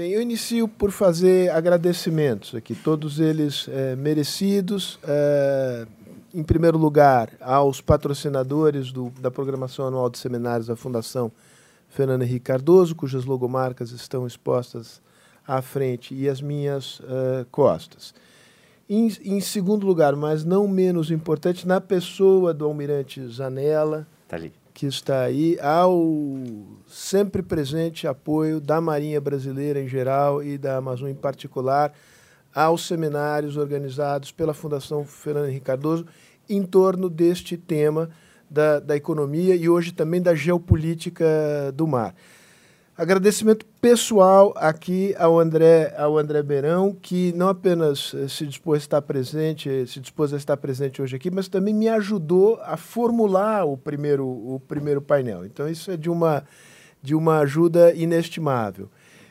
Bem, eu inicio por fazer agradecimentos aqui, todos eles é, merecidos. É, em primeiro lugar, aos patrocinadores do, da programação anual de seminários da Fundação Fernando Henrique Cardoso, cujas logomarcas estão expostas à frente e às minhas uh, costas. Em, em, segundo lugar, mas não menos importante, na pessoa do almirante Zanella, tá que está aí, ao sempre presente apoio da Marinha Brasileira em geral e da Amazônia em particular, aos seminários organizados pela Fundação Fernando Henrique Cardoso em torno deste tema da, da economia e hoje também da geopolítica do mar. Agradecimento pessoal aqui ao André, ao André Beirão, que não apenas eh, se dispôs a estar presente, se dispôs a estar presente hoje aqui, mas também me ajudou a formular o primeiro, o primeiro painel. Então isso é de uma, de uma ajuda inestimável.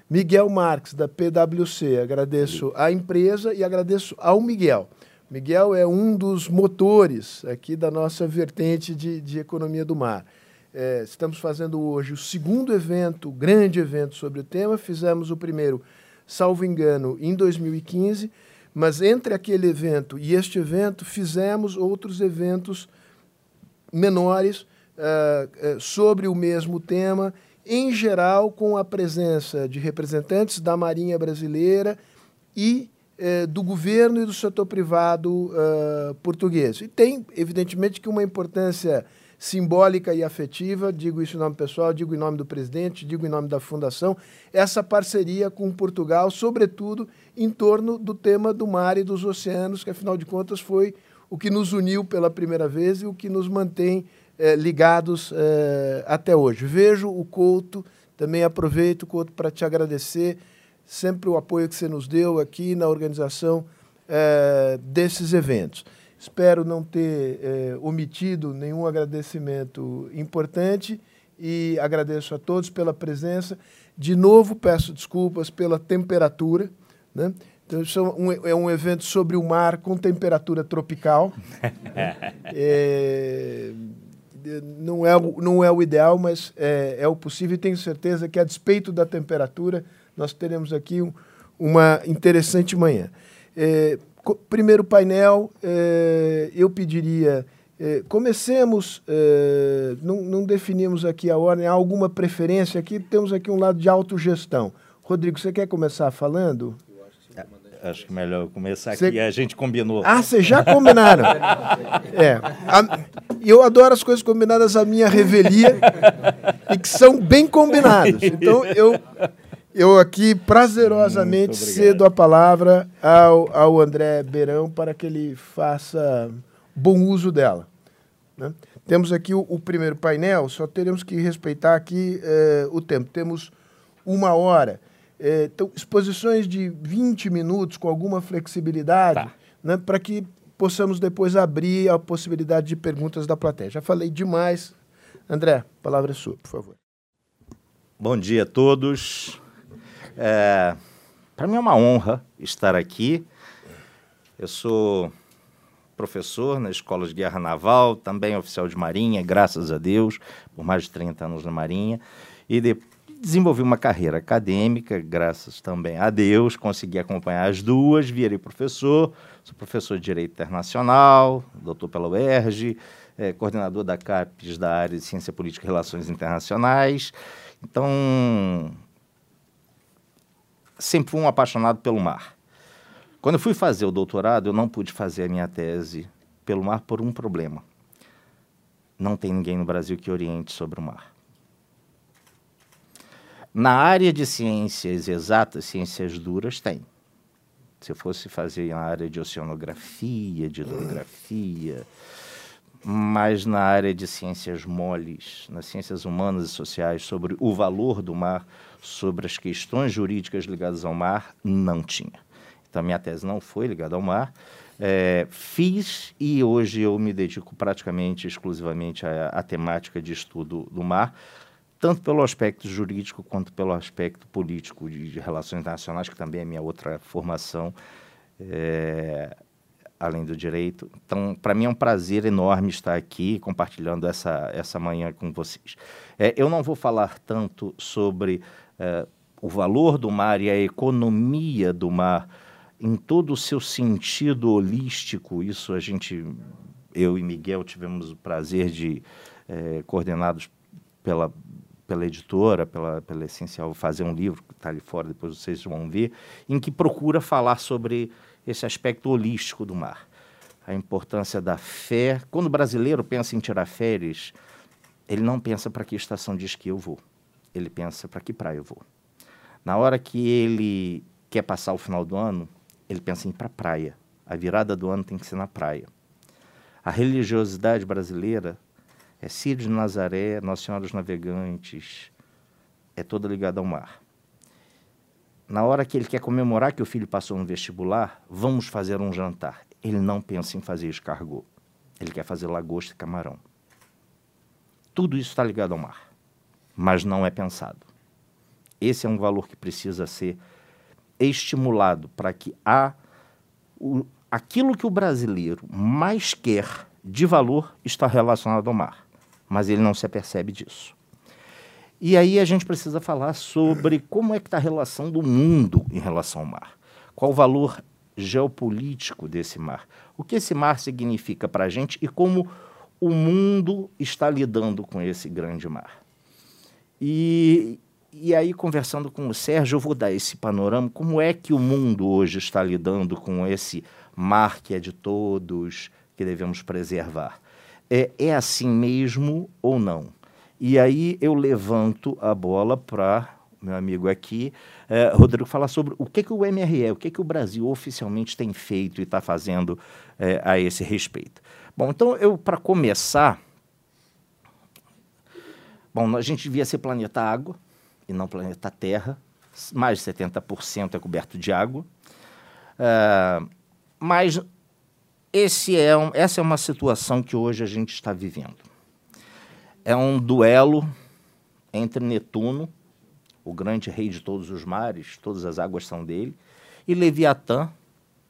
Miguel Marques, da PwC, agradeço à empresa e agradeço ao Miguel. Miguel é um dos motores aqui da nossa vertente de, de economia do mar. É, estamos fazendo hoje o segundo evento, grande evento sobre o tema. Fizemos o primeiro, salvo engano, em 2015, mas entre aquele evento e este evento, fizemos outros eventos menores uh, uh, sobre o mesmo tema, em geral com a presença de representantes da Marinha Brasileira e eh, do governo e do setor privado português. E tem, evidentemente, que uma importância simbólica e afetiva, digo isso em nome pessoal, digo em nome do presidente, digo em nome da fundação, essa parceria com Portugal, sobretudo em torno do tema do mar e dos oceanos, que afinal de contas foi o que nos uniu pela primeira vez e o que nos mantém eh, ligados eh, até hoje. Vejo o Couto, também aproveito, Couto, para te agradecer sempre o apoio que você nos deu aqui na organização é, desses eventos. Espero não ter é, omitido nenhum agradecimento importante e agradeço a todos pela presença. De novo, peço desculpas pela temperatura. Né? Então, é um, é um evento sobre o mar com temperatura tropical. é, não, é, não é o ideal, mas é, é o possível e tenho certeza que, a despeito da temperatura, nós teremos aqui um, uma interessante manhã. É, primeiro painel, é, eu pediria. É, comecemos, é, não, não, definimos aqui a ordem, há alguma preferência aqui? Temos aqui um lado de autogestão. Rodrigo, você quer começar falando? Acho que melhor começar cê... aqui. A gente combinou. Ah, vocês já combinaram? é. A, eu adoro as coisas combinadas à minha revelia e que são bem combinadas. Então, eu eu aqui prazerosamente cedo a palavra ao, ao André Beirão para que ele faça bom uso dela. Né? Temos aqui o, o, primeiro painel, só teremos que respeitar aqui eh, o tempo. Temos uma hora. Eh, então, exposições de 20 minutos com alguma flexibilidade, tá. né, para que possamos depois abrir a possibilidade de perguntas da plateia. Já falei demais. André, a palavra é sua, por favor. Bom dia a todos. É, Para mim é uma honra estar aqui. Eu sou professor na Escola de Guerra Naval, também oficial de Marinha, graças a Deus, por mais de 30 anos na Marinha. E de, desenvolvi uma carreira acadêmica, graças também a Deus, consegui acompanhar as duas, virei professor, sou professor de Direito Internacional, doutor pela UERJ, é, coordenador da CAPES da área de Ciência Política e Relações Internacionais. Então, sempre fui um apaixonado pelo mar. Quando eu fui fazer o doutorado, eu não pude fazer a minha tese pelo mar por um problema. Não tem ninguém no Brasil que oriente sobre o mar. Na área de ciências exatas, ciências duras, tem. Se eu fosse fazer na área de oceanografia, de hidrografia, mas na área de ciências moles, nas ciências humanas e sociais, sobre o valor do mar, sobre as questões jurídicas ligadas ao mar, não tinha. Então, minha tese não foi ligada ao mar. É, fiz e hoje eu me dedico praticamente exclusivamente à, à temática de estudo do mar, tanto pelo aspecto jurídico quanto pelo aspecto político de, de relações internacionais, que também é minha outra formação. É, além do direito. Então, para mim é um prazer enorme estar aqui compartilhando essa, essa manhã com vocês. É, eu não vou falar tanto sobre o valor do mar e a economia do mar em todo o seu sentido holístico, isso a gente, eu e Miguel tivemos o prazer de, é, coordenados pela, pela editora, pela, pela Essencial, fazer um livro que está ali fora, depois vocês vão ver, em que procura falar sobre esse aspecto holístico do mar. A importância da fé. Quando o brasileiro pensa em tirar férias, ele não pensa para que estação de esqui eu vou. Ele pensa para que praia eu vou. Na hora que ele quer passar o final do ano, ele pensa em ir para a praia. A virada do ano tem que ser na praia. A religiosidade brasileira é Círio de Nazaré, Nossa Senhora dos Navegantes, é toda ligada ao mar. Na hora que ele quer comemorar que o filho passou no vestibular, vamos fazer um jantar. Ele não pensa em fazer escargot. Ele quer fazer lagosta e camarão. Tudo isso está ligado ao mar, mas não é pensado. Esse é um valor que precisa ser estimulado para que a, o, aquilo que o brasileiro mais quer de valor está relacionado ao mar, mas ele não se apercebe disso. E aí a gente precisa falar sobre como é que está a relação do mundo em relação ao mar. Qual o valor geopolítico desse mar? O que esse mar significa para a gente e como o mundo está lidando com esse grande mar. E, e aí, conversando com o Sérgio, eu vou dar esse panorama. Como é que o mundo hoje está lidando com esse mar que é de todos, que devemos preservar? É, é assim mesmo ou não? E aí eu levanto a bola para meu amigo aqui, é, Rodrigo, falar sobre o que, que o MRE, o que, que o Brasil oficialmente tem feito e está fazendo é, a esse respeito. Bom, então eu, para começar, bom, a gente devia ser planeta água, e não planeta Terra. Mais de 70% é coberto de água. Uh, mas esse é um, essa é uma situação que hoje a gente está vivendo. É um duelo entre Netuno, o grande rei de todos os mares, todas as águas são dele, e Leviatã,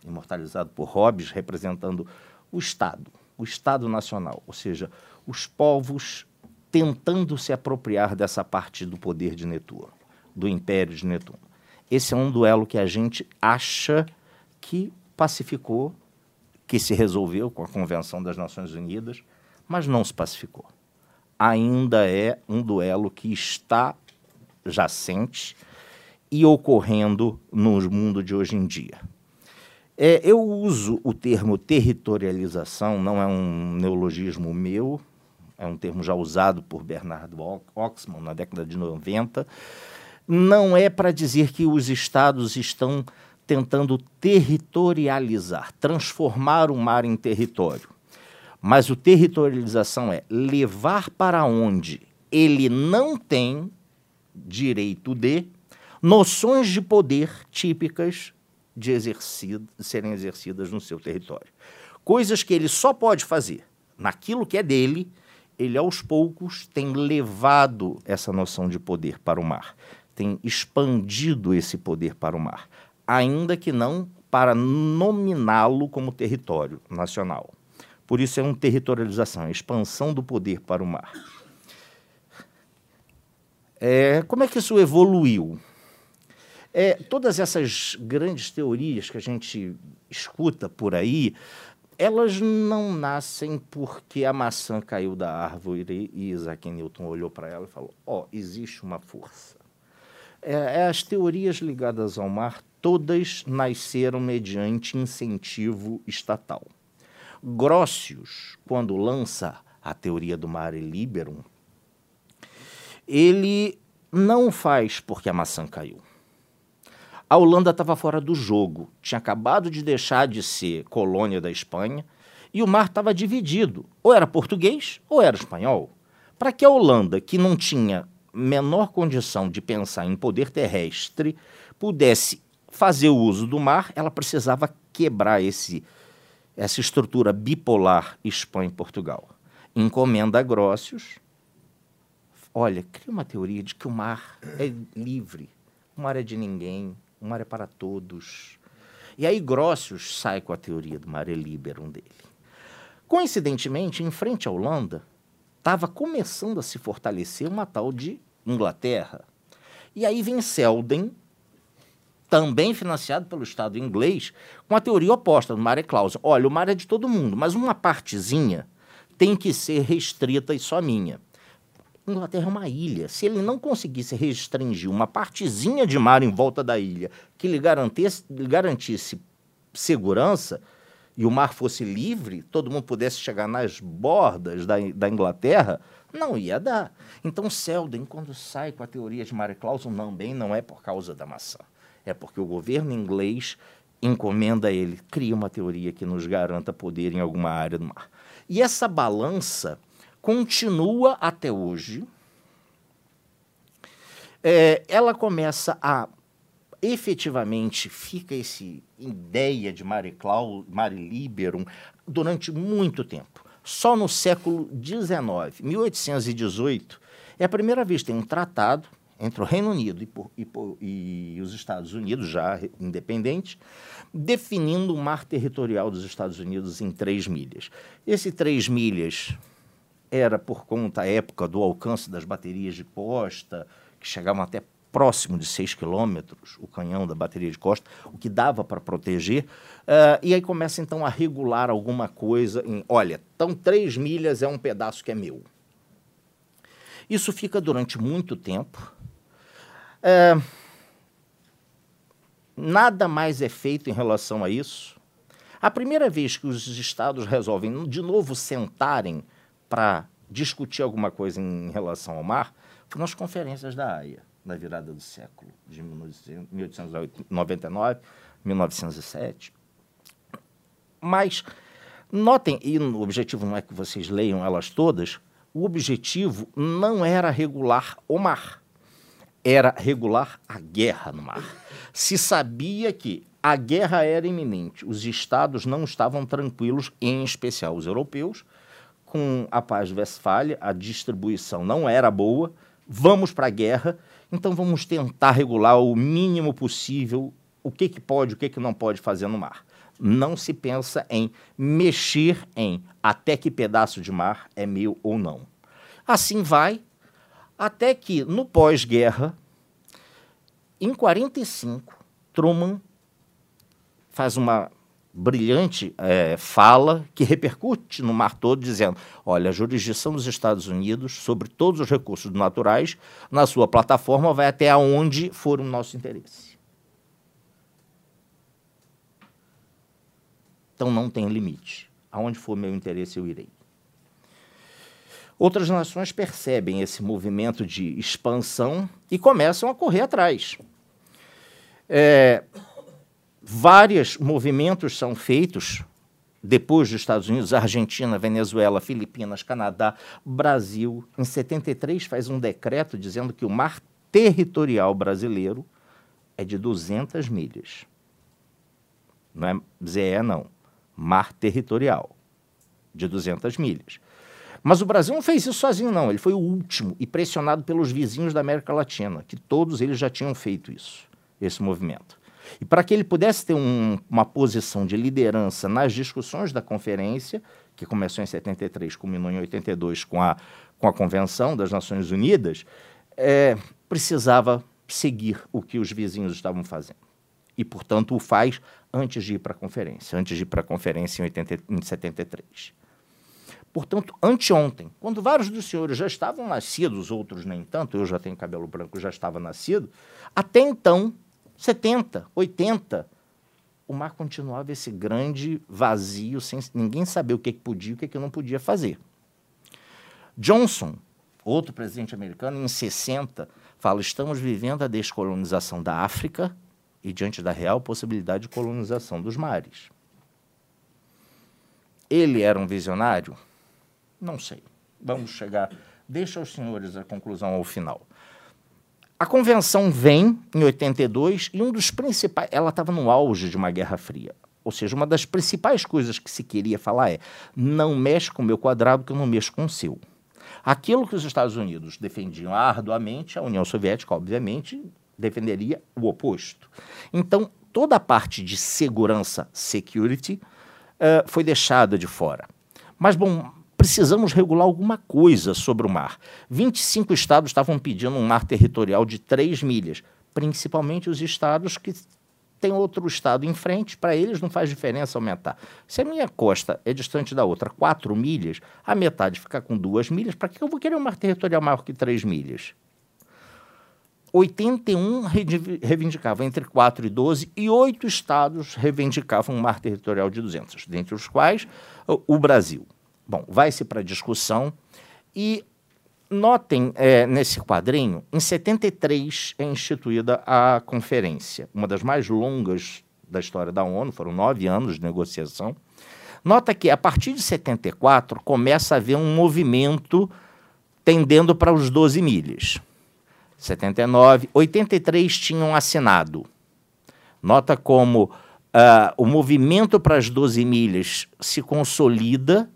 imortalizado por Hobbes, representando o Estado, o Estado nacional, ou seja, os povos tentando se apropriar dessa parte do poder de Netuno, do império de Netuno. Esse é um duelo que a gente acha que pacificou, que se resolveu com a Convenção das Nações Unidas, mas não se pacificou. Ainda é um duelo que está jacente e ocorrendo no mundo de hoje em dia. É, eu uso o termo territorialização, não é um neologismo meu, é um termo já usado por Bernardo Oxman na década de 90, não é para dizer que os estados estão tentando territorializar, transformar o mar em território. Mas o territorialização é levar para onde ele não tem direito de noções de poder típicas de exercido, serem exercidas no seu território. Coisas que ele só pode fazer naquilo que é dele ele aos poucos tem levado essa noção de poder para o mar, tem expandido esse poder para o mar, ainda que não para nominá-lo como território nacional. Por isso é uma territorialização, a expansão do poder para o mar. É, como é que isso evoluiu? É, todas essas grandes teorias que a gente escuta por aí elas não nascem porque a maçã caiu da árvore e Isaac Newton olhou para ela e falou: Ó, oh, existe uma força. É, é, as teorias ligadas ao mar todas nasceram mediante incentivo estatal. Grossius, quando lança a teoria do mare liberum, ele não faz porque a maçã caiu. A Holanda estava fora do jogo, tinha acabado de deixar de ser colônia da Espanha e o mar estava dividido, ou era português ou era espanhol. Para que a Holanda, que não tinha menor condição de pensar em poder terrestre, pudesse fazer o uso do mar, ela precisava quebrar esse, essa estrutura bipolar Espanha e Portugal. Encomenda a Grócios. Olha, cria uma teoria de que o mar é livre, o mar é de ninguém, o mar é para todos. E aí Grossius sai com a teoria do mare liberum dele. Coincidentemente, em frente à Holanda, estava começando a se fortalecer uma tal de Inglaterra. E aí vem Selden, também financiado pelo Estado inglês, com a teoria oposta do Mare Clausa. Olha, o mar é de todo mundo, mas uma partezinha tem que ser restrita e só minha. Inglaterra é uma ilha. Se ele não conseguisse restringir uma partezinha de mar em volta da ilha que lhe garantisse, lhe garantisse segurança e o mar fosse livre, todo mundo pudesse chegar nas bordas da, da Inglaterra, não ia dar. Então Selden, quando sai com a teoria de Mare Clausen, também não é por causa da maçã. É porque o governo inglês encomenda a ele, cria uma teoria que nos garanta poder em alguma área do mar. E essa balança continua até hoje. É, ela começa a efetivamente fica essa ideia de Mare, Clau, Mare Liberum durante muito tempo. Só no século XIX, 1818, é a primeira vez que tem um tratado entre o Reino Unido e, por, e, por, e, os Estados Unidos, já independentes, definindo o mar territorial dos Estados Unidos em três milhas. Esse três milhas era por conta, à época, do alcance das baterias de costa, que chegavam até próximo de 6 quilômetros, o canhão da bateria de costa, o que dava para proteger. Uh, e aí começa, então, a regular alguma coisa em, olha, então 3 milhas é um pedaço que é meu. Isso fica durante muito tempo. Uh, nada mais é feito em relação a isso. A primeira vez que os estados resolvem de novo sentarem para discutir alguma coisa em relação ao mar foi nas conferências da AIA, na virada do século, de 1899, 1907. Mas notem, e o objetivo não é que vocês leiam elas todas, o objetivo não era regular o mar, era regular a guerra no mar. Se sabia que a guerra era iminente, os estados não estavam tranquilos, em especial os europeus, com a paz de Westfália, a distribuição não era boa, vamos para a guerra, então vamos tentar regular o mínimo possível o que, que pode, o que, que não pode fazer no mar. Não se pensa em mexer em até que pedaço de mar é meu ou não. Assim vai, até que no pós-guerra, em 45, Truman faz uma brilhante é, fala que repercute no mar todo, dizendo: olha, a jurisdição dos Estados Unidos sobre todos os recursos naturais na sua plataforma vai até onde for o nosso interesse. Então não tem limite. Aonde for meu interesse, eu irei. Outras nações percebem esse movimento de expansão e começam a correr atrás. É, Vários movimentos são feitos depois dos Estados Unidos, Argentina, Venezuela, Filipinas, Canadá, Brasil. Em 73 faz um decreto dizendo que o mar territorial brasileiro é de 200 milhas. Não é ZE, não. Mar territorial, de 200 milhas. Mas o Brasil não fez isso sozinho, não. Ele foi o último e pressionado pelos vizinhos da América Latina, que todos eles já tinham feito isso, esse movimento. E para que ele pudesse ter um, uma posição de liderança nas discussões da conferência, que começou em 73, culminou em 82 com a, com a Convenção das Nações Unidas, é, precisava seguir o que os vizinhos estavam fazendo. E, portanto, o faz antes de ir para a conferência, antes de ir para a conferência em, 80, em 73. Portanto, anteontem, quando vários dos senhores já estavam nascidos, outros nem tanto, eu já tenho cabelo branco, já estava nascido, até então 70, 80, o mar continuava esse grande vazio, sem ninguém saber o que, podia e o que, que não podia fazer. Johnson, outro presidente americano, em 60, fala: estamos vivendo a descolonização da África e diante da real possibilidade de colonização dos mares. Ele era um visionário? Não sei. Vamos chegar. Deixa os senhores a conclusão ao final. A convenção vem em 82 e um dos principais. Ela estava no auge de uma Guerra Fria. Ou seja, uma das principais coisas que se queria falar é: não mexe com o meu quadrado, que eu não mexo com o seu. Aquilo que os Estados Unidos defendiam arduamente, a União Soviética, obviamente, defenderia o oposto. Então, toda a parte de segurança, security, uh, foi deixada de fora. Mas, bom, precisamos regular alguma coisa sobre o mar. 25 estados estavam pedindo um mar territorial de 3 milhas, principalmente os estados que têm outro estado em frente, para eles não faz diferença aumentar. Se a minha costa é distante da outra 4 milhas, a metade fica com 2 milhas, para que eu vou querer um mar territorial maior que 3 milhas? 81 reivindicavam entre 4 e 12 e oito estados reivindicavam um mar territorial de 200, dentre os quais o Brasil. Bom, vai-se para discussão e notem é, nesse quadrinho, em 73 é instituída a conferência, uma das mais longas da história da ONU, foram nove anos de negociação. Nota que a partir de 74 começa a haver um movimento tendendo para os 12 milhas. 79, 83 tinham assinado. Nota como uh, o movimento para as 12 milhas se consolida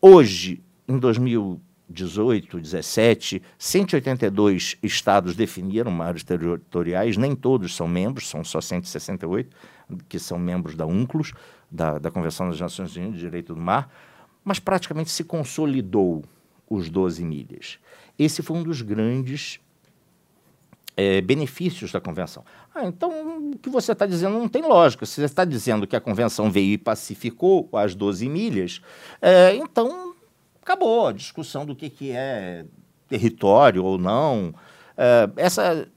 Hoje, em 2018, 17, 182 estados definiram mares territoriais, nem todos são membros, são só 168 que são membros da UNCLOS, da, da Convenção das Nações Unidas de Direito do Mar, mas praticamente se consolidou os 12 milhas. Esse foi um dos grandes é, benefícios da convenção. Ah, então o que você está dizendo não tem lógica. Se você está dizendo que a convenção veio e pacificou as 12 milhas, é, então acabou a discussão do que, que é território ou não. É, essa.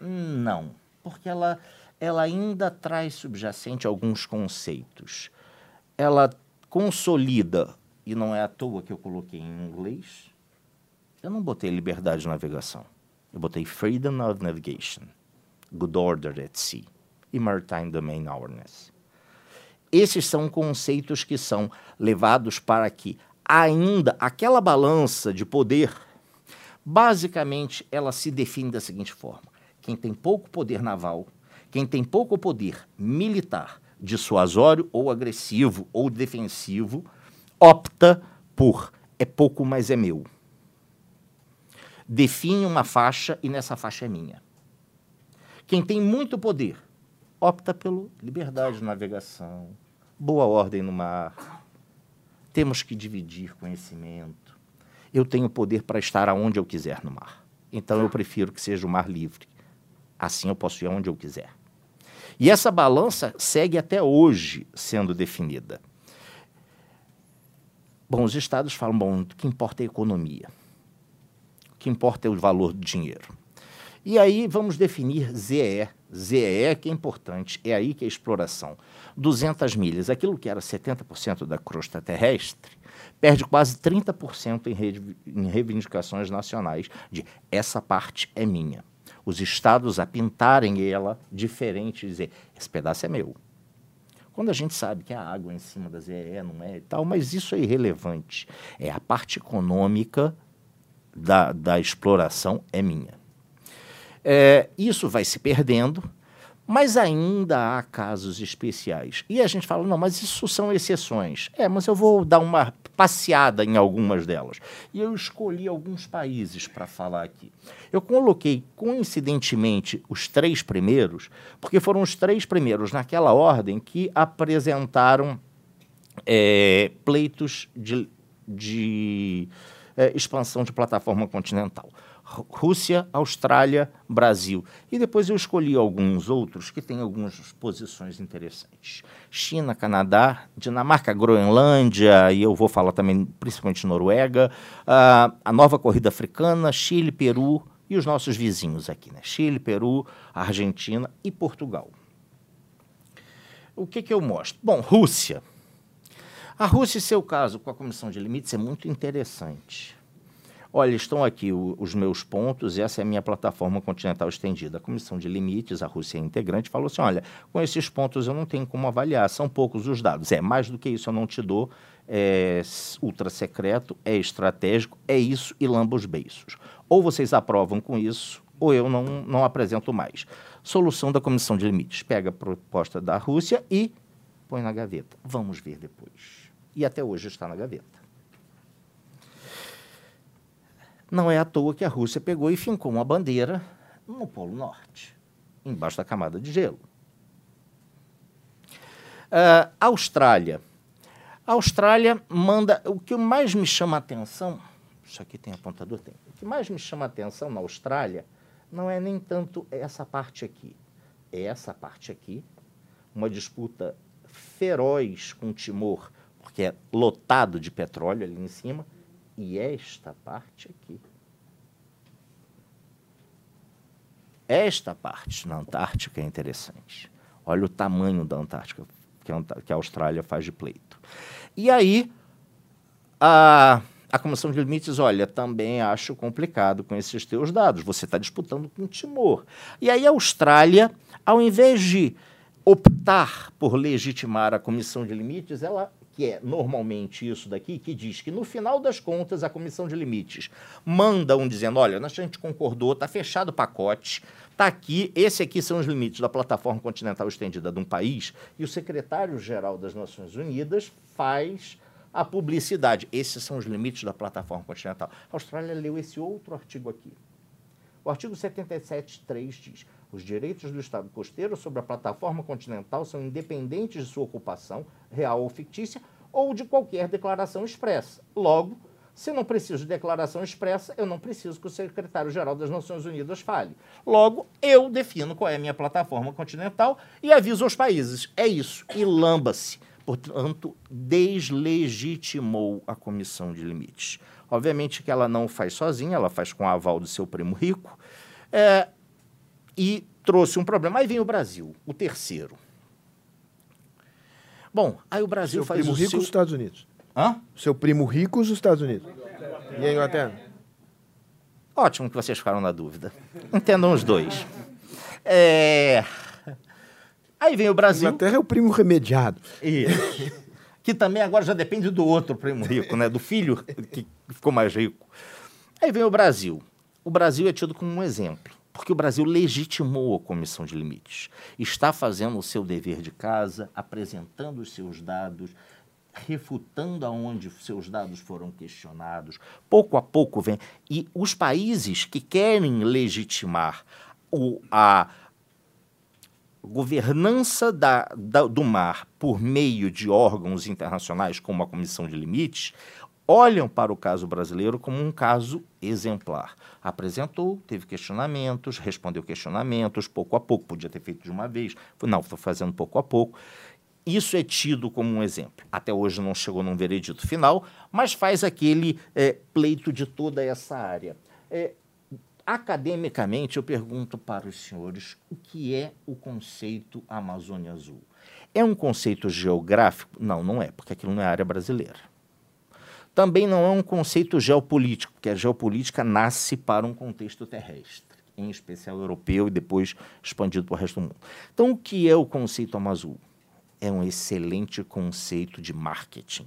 Não, porque ela, ela ainda traz subjacente alguns conceitos. Ela consolida, e não é à toa que eu coloquei em inglês, eu não botei liberdade de navegação. Eu botei Freedom of Navigation, Good Order at Sea e Maritime Domain Awareness. Esses são conceitos que são levados para que ainda aquela balança de poder, basicamente, ela se define da seguinte forma: quem tem pouco poder naval, quem tem pouco poder militar, dissuasório ou agressivo ou defensivo, opta por é pouco, mas é meu define uma faixa e nessa faixa é minha. Quem tem muito poder opta pela liberdade de navegação, boa ordem no mar. Temos que dividir conhecimento. Eu tenho poder para estar aonde eu quiser no mar. Então eu prefiro que seja o mar livre. Assim eu posso ir aonde eu quiser. E essa balança segue até hoje sendo definida. Bom, os estados falam, bom, o que importa é a economia que importa é o valor do dinheiro. E aí vamos definir ZE. ZE que é importante, é aí que é a exploração. 200 milhas, aquilo que era 70% da crosta terrestre, perde quase 30% em, em reivindicações nacionais de essa parte é minha. Os estados a pintarem ela diferente e dizer, esse pedaço é meu. Quando a gente sabe que a água em cima da ZE não é e tal, mas isso é irrelevante. É a parte econômica da, da exploração é minha. É, isso vai se perdendo, mas ainda há casos especiais. E a gente fala, não, mas isso são exceções. É, mas eu vou dar uma passeada em algumas delas. E eu escolhi alguns países para falar aqui. Eu coloquei, coincidentemente, os três primeiros, porque foram os três primeiros, naquela ordem, que apresentaram é, pleitos de, de é, expansão de plataforma continental. Rússia, Austrália, Brasil. E depois eu escolhi alguns outros que têm algumas posições interessantes. China, Canadá, Dinamarca, Groenlândia, e eu vou falar também principalmente Noruega, uh, a nova corrida africana, Chile, Peru e os nossos vizinhos aqui, né? Chile, Peru, Argentina e Portugal. O que, que eu mostro? Bom, Rússia. A Rússia, em seu caso, com a Comissão de Limites, é muito interessante. Olha, estão aqui o, os meus pontos, essa é a minha plataforma continental estendida. A Comissão de Limites, a Rússia é integrante, falou assim: olha, com esses pontos eu não tenho como avaliar, são poucos os dados. É, mais do que isso eu não te dou, é ultra secreto, é estratégico, é isso e lamba os beiços. Ou vocês aprovam com isso, ou eu não, não apresento mais. Solução da Comissão de Limites: pega a proposta da Rússia e põe na gaveta. Vamos ver depois e até hoje está na gaveta. Não é à toa que a Rússia pegou e fincou uma bandeira no Polo Norte, embaixo da camada de gelo. Uh, Austrália. A Austrália manda. O que mais me chama a atenção. Isso aqui tem apontador? Tem. O que mais me chama a atenção na Austrália não é nem tanto essa parte aqui. É essa parte aqui, uma disputa feroz com Timor, porque é lotado de petróleo ali em cima, e esta parte aqui. Esta parte na Antártica é interessante. Olha o tamanho da Antártica que a Austrália faz de pleito. E aí, a, a Comissão de Limites, olha, também acho complicado com esses teus dados. Você está disputando com Timor. E aí a Austrália, ao invés de optar por legitimar a Comissão de Limites, ela que é normalmente isso daqui, que diz que no final das contas a comissão de limites manda um dizendo: olha, a gente concordou, está fechado o pacote, está aqui, esse aqui são os limites da plataforma continental estendida de um país, e o secretário-geral das Nações Unidas faz a publicidade. Esses são os limites da plataforma continental. A Austrália leu esse outro artigo aqui. O artigo 77.3 diz: os direitos do Estado costeiro sobre a plataforma continental são independentes de sua ocupação, real ou fictícia, ou de qualquer declaração expressa. Logo, se não preciso de declaração expressa, eu não preciso que o secretário-geral das Nações Unidas fale. Logo, eu defino qual é a minha plataforma continental e aviso aos países. É isso. E lamba-se. Portanto, deslegitimou a comissão de limites. Obviamente que ela não faz sozinha, ela faz com o aval do seu primo rico. É, e trouxe um problema. Aí vem o Brasil, o terceiro. Bom, aí o Brasil seu faz primo o rico seu... os Estados Unidos. Hã? Seu primo rico os Estados Unidos. E a Inglaterra? Ótimo que vocês ficaram na dúvida. Entendam os dois. É... Aí vem o A Brasil. Inglaterra é o primo remediado. Isso. que também agora já depende do outro primo rico, né? Do filho que ficou mais rico. Aí vem o Brasil. O Brasil é tido como um exemplo, porque o Brasil legitimou a comissão de limites. Está fazendo o seu dever de casa, apresentando os seus dados, refutando aonde seus dados foram questionados. Pouco a pouco vem. E os países que querem legitimar o, a governança da, da, do mar por meio de órgãos internacionais, como a Comissão de Limites, olham para o caso brasileiro como um caso exemplar. Apresentou, teve questionamentos, respondeu questionamentos, pouco a pouco, podia ter feito de uma vez, não, estou fazendo pouco a pouco. Isso é tido como um exemplo. Até hoje não chegou num veredito final, mas faz aquele é, pleito de toda essa área. É, academicamente, eu pergunto para os senhores o que é o conceito Amazônia Azul. É um conceito geográfico? Não, não é, porque aquilo não é área brasileira. Também não é um conceito geopolítico, porque a geopolítica nasce para um contexto terrestre, em especial europeu e depois expandido para o resto do mundo. Então, o que é o conceito Amazul? É um excelente conceito de marketing.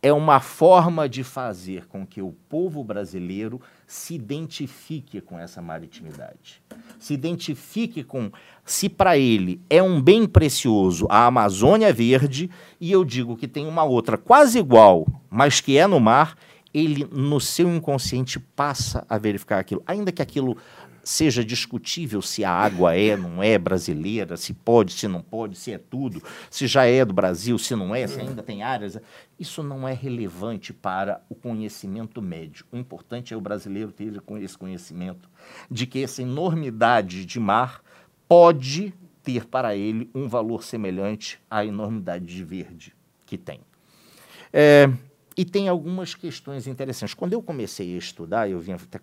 É uma forma de fazer com que o povo brasileiro se identifique com essa maritimidade. Se identifique com. Se para ele é um bem precioso a Amazônia Verde, e eu digo que tem uma outra quase igual, mas que é no mar, ele no seu inconsciente passa a verificar aquilo. Ainda que aquilo seja discutível se a água é, não é brasileira, se pode, se não pode, se é tudo, se já é do Brasil, se não é, se ainda tem áreas. Isso não é relevante para o conhecimento médio. O importante é o brasileiro ter esse conhecimento de que essa enormidade de mar pode ter para ele um valor semelhante à enormidade de verde que tem. É, e tem algumas questões interessantes. Quando eu comecei a estudar, eu vim até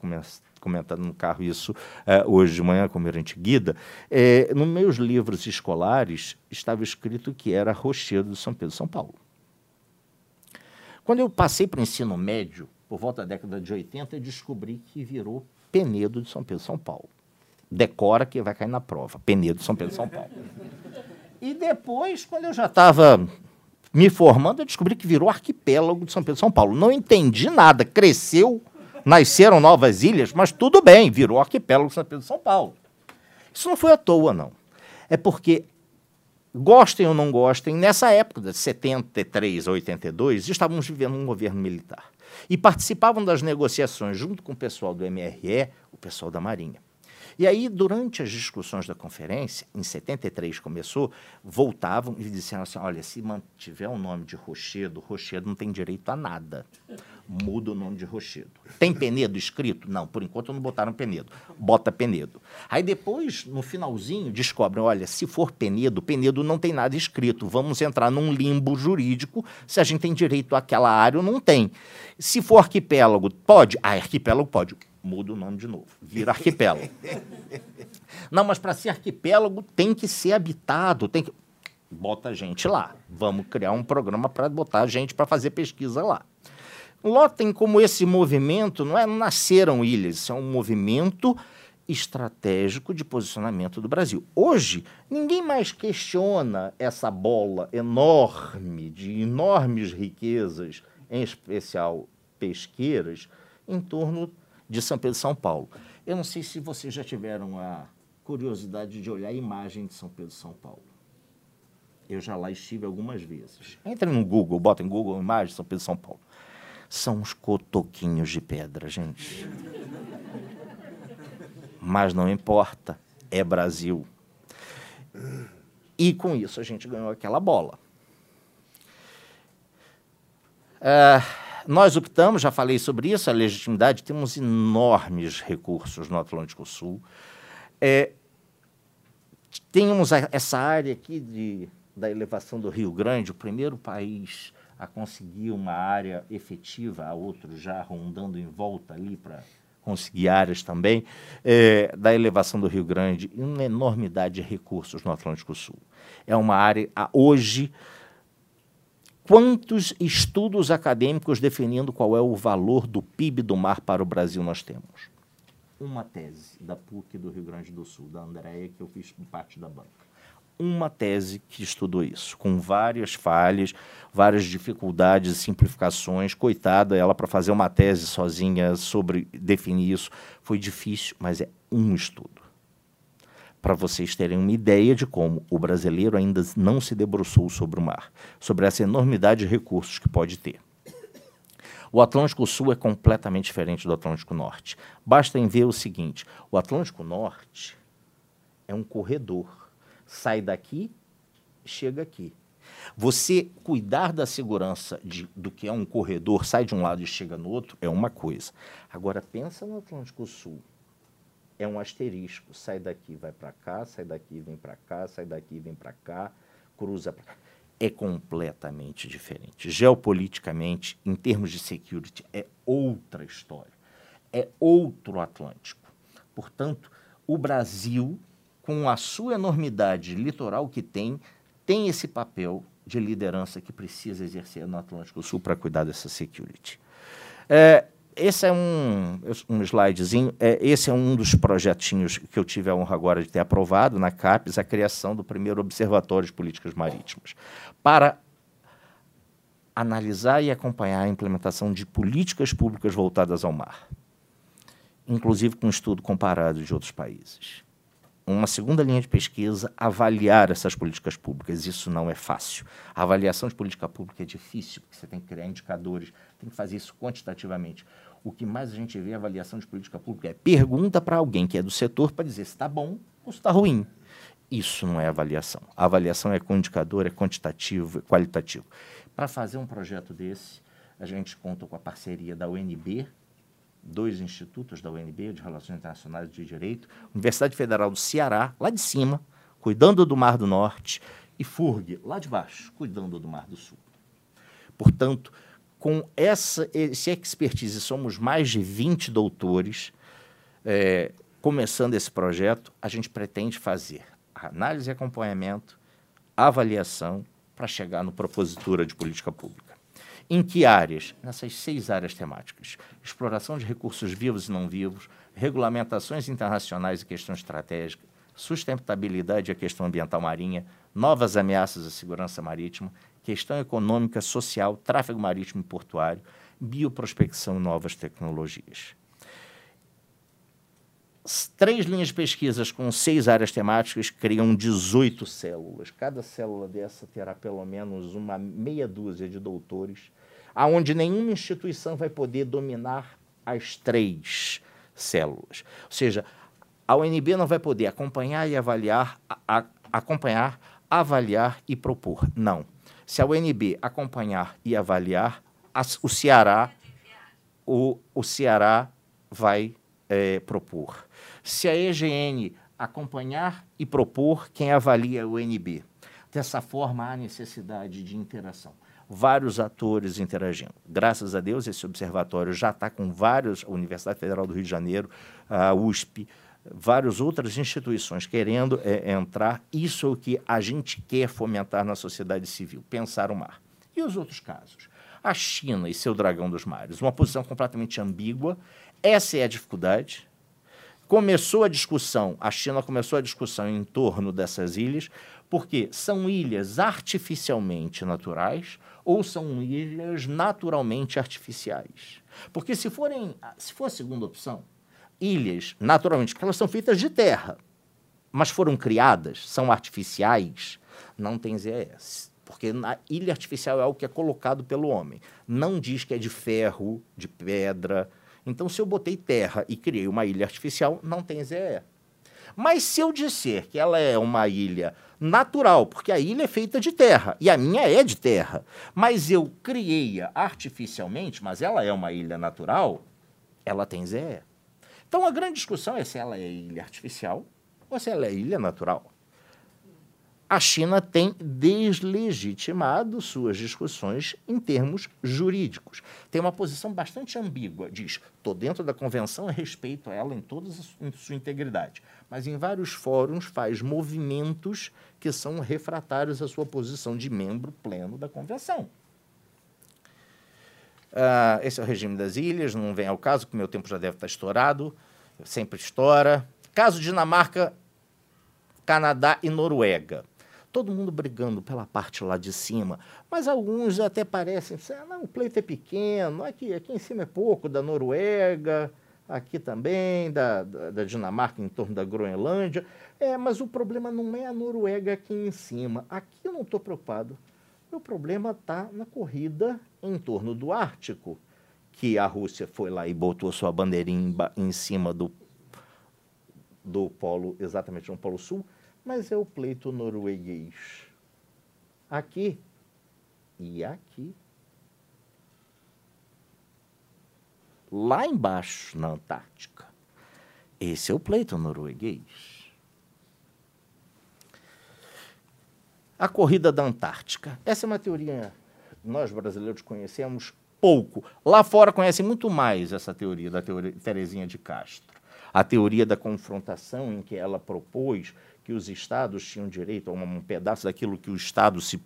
comentando no carro isso é, hoje de manhã com o Mirante Guida, é, nos meus livros escolares estava escrito que era Rochedo de São Pedro, São Paulo. Quando eu passei para o ensino médio, por volta da década de 80, eu descobri que virou Penedo de São Pedro, São Paulo. Decora que vai cair na prova. Penedo de São Pedro, São Paulo. E depois, quando eu já estava me formando, eu descobri que virou arquipélago de São Pedro, São Paulo. Não entendi nada. Cresceu, nasceram novas ilhas, mas tudo bem, virou arquipélago São Pedro, São Paulo. Isso não foi à toa, não. É porque gostem ou não gostem, nessa época de 73 a 82, estávamos vivendo um governo militar. E participavam das negociações, junto com o pessoal do MRE, o pessoal da Marinha. E aí, durante as discussões da conferência, em 73 começou, voltavam e disseram assim: olha, se mantiver o nome de Rochedo, Rochedo não tem direito a nada. Muda o nome de Rochedo. Tem Penedo escrito? Não, por enquanto não botaram Penedo. Bota Penedo. Aí depois, no finalzinho, descobrem: olha, se for Penedo, Penedo não tem nada escrito. Vamos entrar num limbo jurídico se a gente tem direito àquela área ou não tem. Se for arquipélago, pode? Ah, arquipélago pode muda o nome de novo, vira arquipélago. Não, mas para ser arquipélago tem que ser habitado, tem que bota gente lá. Vamos criar um programa para botar gente para fazer pesquisa lá. Lotem como esse movimento não é nasceram ilhas, isso é um movimento estratégico de posicionamento do Brasil. Hoje, ninguém mais questiona essa bola enorme de enormes riquezas, em especial pesqueiras, em torno de São Pedro e São Paulo. Eu não sei se vocês já tiveram a curiosidade de olhar a imagem de São Pedro e São Paulo. Eu já lá estive algumas vezes. Entre no Google, bota em Google imagem de São Pedro e São Paulo. São uns cotoquinhos de pedra, gente. Mas não importa, é Brasil. E com isso a gente ganhou aquela bola. É, nós optamos, já falei sobre isso, a legitimidade, temos enormes recursos no Atlântico Sul. É, temos a, essa área aqui de, da elevação do Rio Grande, o primeiro país a conseguir uma área efetiva, há outros já rondando em volta ali para conseguir áreas também, é, da elevação do Rio Grande, uma enormidade de recursos no Atlântico Sul. É uma área, hoje, Quantos estudos acadêmicos definindo qual é o valor do PIB do mar para o Brasil nós temos? Uma tese da PUC do Rio Grande do Sul, da Andréia, que eu fiz parte da banca. Uma tese que estudou isso, com várias falhas, várias dificuldades simplificações. Coitada, ela para fazer uma tese sozinha sobre definir isso foi difícil, mas é um estudo para vocês terem uma ideia de como o brasileiro ainda não se debruçou sobre o mar, sobre essa enormidade de recursos que pode ter. O Atlântico Sul é completamente diferente do Atlântico Norte. Basta em ver o seguinte: o Atlântico Norte é um corredor. Sai daqui, chega aqui. Você cuidar da segurança de, do que é um corredor, sai de um lado e chega no outro, é uma coisa. Agora pensa no Atlântico Sul é um asterisco. Sai daqui, vai para cá, sai daqui, vem para cá, sai daqui, vem para cá, cruza para cá. É completamente diferente. Geopoliticamente, em termos de security, é outra história. É outro Atlântico. Portanto, o Brasil, com a sua enormidade litoral que tem, tem esse papel de liderança que precisa exercer no Atlântico Sul para cuidar dessa security. É, esse é um, um slidezinho. É, esse é um dos projetinhos que eu tive a honra agora de ter aprovado na CAPES, a criação do primeiro Observatório de Políticas Marítimas, para analisar e acompanhar a implementação de políticas públicas voltadas ao mar, inclusive com estudo comparado de outros países uma segunda linha de pesquisa, avaliar essas políticas públicas. Isso não é fácil. A avaliação de política pública é difícil, porque você tem que criar indicadores, tem que fazer isso quantitativamente. O que mais a gente vê a avaliação de política pública é pergunta para alguém que é do setor para dizer se está bom ou se está ruim. Isso não é avaliação. A avaliação é com indicador, é quantitativo, é qualitativo. Para fazer um projeto desse, a gente conta com a parceria da UNB, dois institutos da UNB, de Relações Internacionais de Direito, Universidade Federal do Ceará, lá de cima, cuidando do Mar do Norte, e FURG, lá de baixo, cuidando do Mar do Sul. Portanto, com essa, esse expertise, somos mais de 20 doutores, é, começando esse projeto, a gente pretende fazer análise e acompanhamento, avaliação, para chegar no propositura de política pública. Em que áreas? Nessas seis áreas temáticas: exploração de recursos vivos e não vivos, regulamentações internacionais e questão estratégica, sustentabilidade e a questão ambiental marinha, novas ameaças à segurança marítima, questão econômica, social, tráfego marítimo e portuário, bioprospecção e novas tecnologias. Três linhas de pesquisas com seis áreas temáticas criam 18 células. Cada célula dessa terá pelo menos uma meia dúzia de doutores, aonde nenhuma instituição vai poder dominar as três células. Ou seja, a UNB não vai poder acompanhar e avaliar, a, a, acompanhar, avaliar e propor. Não. Se a UNB acompanhar e avaliar, a, o Ceará, o, o Ceará vai é, propor. Se a EGN acompanhar e propor, quem avalia o UNB. Dessa forma, há necessidade de interação vários atores interagindo. Graças a Deus, esse observatório já está com vários, a Universidade Federal do Rio de Janeiro, a USP, várias outras instituições querendo é, entrar. Isso é o que a gente quer fomentar na sociedade civil, pensar o mar. E os outros casos? A China e seu dragão dos mares, uma posição completamente ambígua. Essa é a dificuldade. Começou a discussão, a China começou a discussão em torno dessas ilhas, porque são ilhas artificialmente naturais ou são ilhas naturalmente artificiais. Porque se forem, se for a segunda opção, ilhas naturalmente, porque elas são feitas de terra, mas foram criadas, são artificiais, não tem ZES. Porque a ilha artificial é algo que é colocado pelo homem. Não diz que é de ferro, de pedra. Então, se eu botei terra e criei uma ilha artificial, não tem ZE. Mas se eu disser que ela é uma ilha natural, porque a ilha é feita de terra e a minha é de terra, mas eu criei-a artificialmente, mas ela é uma ilha natural, ela tem ZE. Então a grande discussão é se ela é ilha artificial ou se ela é ilha natural. A China tem deslegitimado suas discussões em termos jurídicos. Tem uma posição bastante ambígua. Diz: estou dentro da convenção respeito ela em toda em sua integridade. Mas em vários fóruns faz movimentos que são refratários à sua posição de membro pleno da convenção. Uh, esse é o regime das ilhas, não vem ao caso, que meu tempo já deve estar estourado, sempre estoura. Caso Dinamarca, Canadá e Noruega. Todo mundo brigando pela parte lá de cima, mas alguns até parecem, ah, não, o pleito é pequeno, aqui, aqui em cima é pouco, da Noruega, aqui também, da, da, da Dinamarca em torno da Groenlândia. É, mas o problema não é a Noruega aqui em cima. Aqui eu não estou preocupado. O problema está na corrida em torno do Ártico, que a Rússia foi lá e botou sua bandeirinha em cima do, do polo, exatamente no Polo Sul, mas é o pleito norueguês. Aqui e aqui. Lá embaixo, na Antártica. Esse é o pleito norueguês. A corrida da Antártica. Essa é uma teoria nós brasileiros conhecemos pouco. Lá fora conhecem muito mais essa teoria da teoria Terezinha de Castro. A teoria da confrontação em que ela propôs que os estados tinham direito a um pedaço daquilo que o estado se,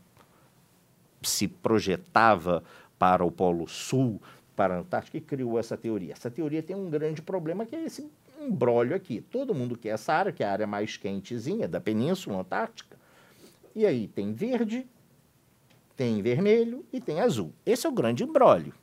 se projetava para o Polo Sul, para a Antártica, e criou essa teoria. Essa teoria tem um grande problema que é esse embrólio aqui. Todo mundo quer essa área, que é a área mais quentezinha da Península Antártica, e aí tem verde, tem vermelho e tem azul. Esse é o grande embrólio.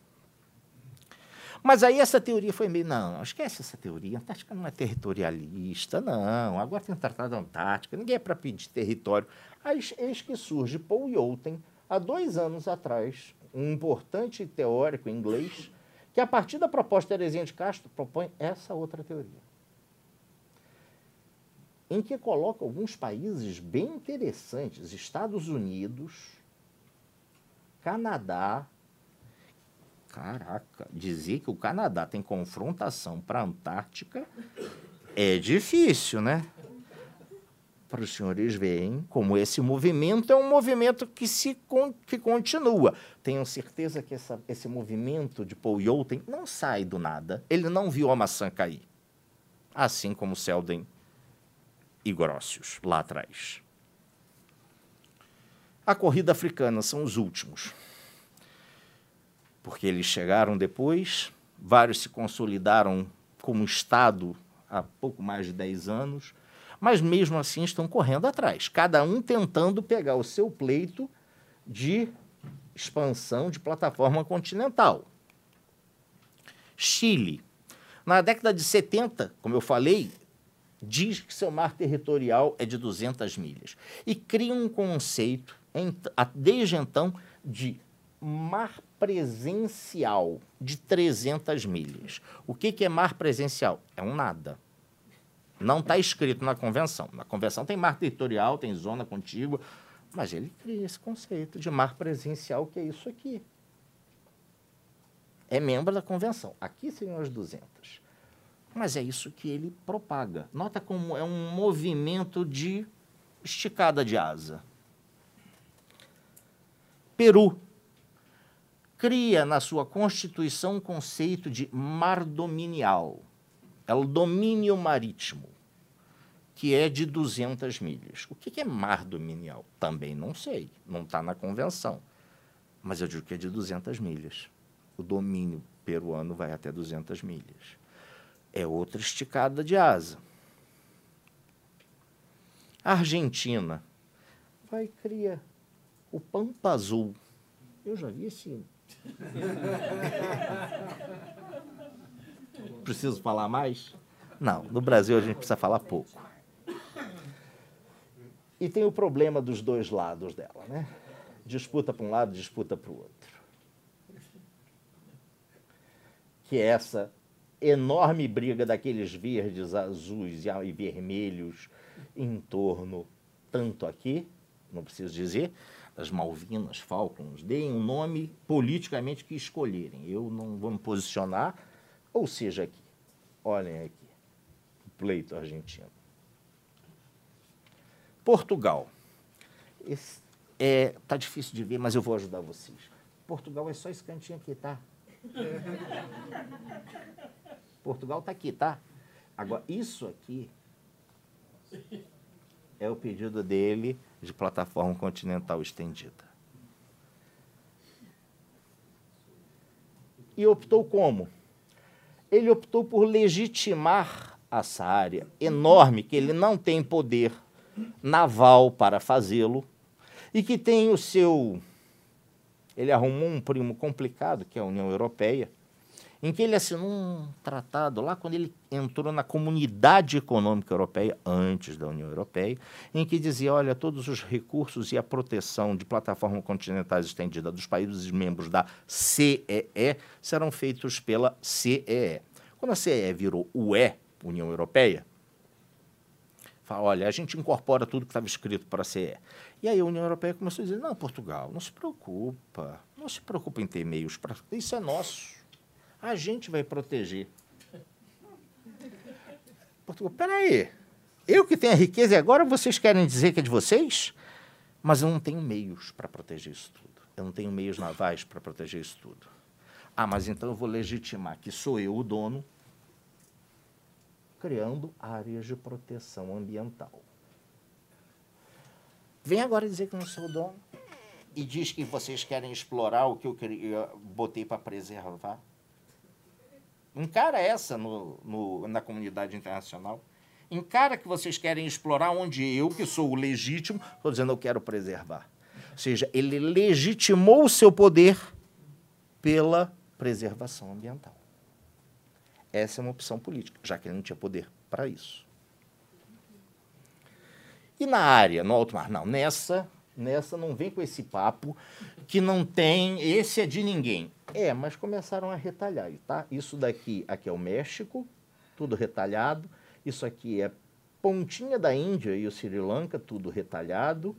Mas aí essa teoria foi meio, não, esquece essa teoria, a Antártica não é territorialista, não, agora tem o Tratado da Antártica, ninguém é para pedir território. Aí eis que surge Paul Yoten, há dois anos atrás, um importante teórico inglês, que a partir da proposta de Terezinha de Castro propõe essa outra teoria em que coloca alguns países bem interessantes, Estados Unidos, Canadá. Caraca, dizer que o Canadá tem confrontação para a Antártica é difícil, né? Para os senhores verem como esse movimento é um movimento que, se, que continua. Tenho certeza que essa, esse movimento de Paul Yoten não sai do nada. Ele não viu a maçã cair. Assim como Selden e Grócios, lá atrás. A corrida africana são os últimos, porque eles chegaram depois, vários se consolidaram como Estado há pouco mais de 10 anos, mas mesmo assim estão correndo atrás, cada um tentando pegar o seu pleito de expansão de plataforma continental. Chile. Na década de 70, como eu falei, diz que seu mar territorial é de 200 milhas e cria um conceito, desde então, de mar presencial de 300 milhas. O que, que é mar presencial? É um nada. Não está escrito na convenção. Na convenção tem mar territorial, tem zona contígua, mas ele cria esse conceito de mar presencial, que é isso aqui. É membro da convenção. Aqui seriam as 200. Mas é isso que ele propaga. Nota como é um movimento de esticada de asa. Peru cria na sua Constituição um conceito de mar dominial. É o domínio marítimo, que é de 200 milhas. O que é mar dominial? Também não sei, não está na convenção. Mas eu digo que é de 200 milhas. O domínio peruano vai até 200 milhas. É outra esticada de asa. A Argentina vai criar o Pampa Azul. Eu já vi esse. Preciso falar mais? Não, no Brasil a gente precisa falar pouco. E tem o problema dos dois lados dela, né? Disputa para um lado, disputa para o outro. Que é essa enorme briga daqueles verdes, azuis e vermelhos em torno, tanto aqui, não preciso dizer, das Malvinas, Falklands, deem um nome politicamente que escolherem. Eu não vou me posicionar, ou seja, aqui. Olhem aqui, o pleito argentino. Portugal. Está é, tá difícil de ver, mas eu vou ajudar vocês. Portugal é só esse cantinho aqui, tá? Portugal está aqui, tá? Agora, isso aqui é o pedido dele de plataforma continental estendida. E optou como? Ele optou por legitimar essa área enorme, que ele não tem poder naval para fazê-lo, e que tem o seu. Ele arrumou um primo complicado, que é a União Europeia, em que ele assinou um tratado lá quando ele entrou na Comunidade Econômica Europeia, antes da União Europeia, em que dizia, olha, todos os recursos e a proteção de plataforma continentais estendida dos países membros da CEE serão feitos pela CEE. Quando a CEE virou UE, União Europeia, fala, olha, a gente incorpora tudo que estava escrito para a CEE. E aí a União Europeia começou a dizer, não, Portugal, não se preocupa, não se preocupa em ter meios, para isso é nosso a gente vai proteger. Portugal, peraí, eu que tenho a riqueza e agora vocês querem dizer que é de vocês? Mas eu não tenho meios para proteger isso tudo. Eu não tenho meios navais para proteger isso tudo. Ah, mas então eu vou legitimar que sou eu o dono, criando áreas de proteção ambiental. Vem agora dizer que não sou o dono e diz que vocês querem explorar o que eu, queria, eu botei para preservar. Encara essa no, no, na comunidade internacional. Encara que vocês querem explorar onde eu, que sou o legítimo, estou dizendo eu quero preservar. Ou seja, ele legitimou o seu poder pela preservação ambiental. Essa é uma opção política, já que ele não tinha poder para isso. E na área, no alto mar? Não, nessa, nessa não vem com esse papo que não tem, esse é de ninguém. É, mas começaram a retalhar, tá? Isso daqui, aqui é o México, tudo retalhado. Isso aqui é pontinha da Índia e o Sri Lanka, tudo retalhado.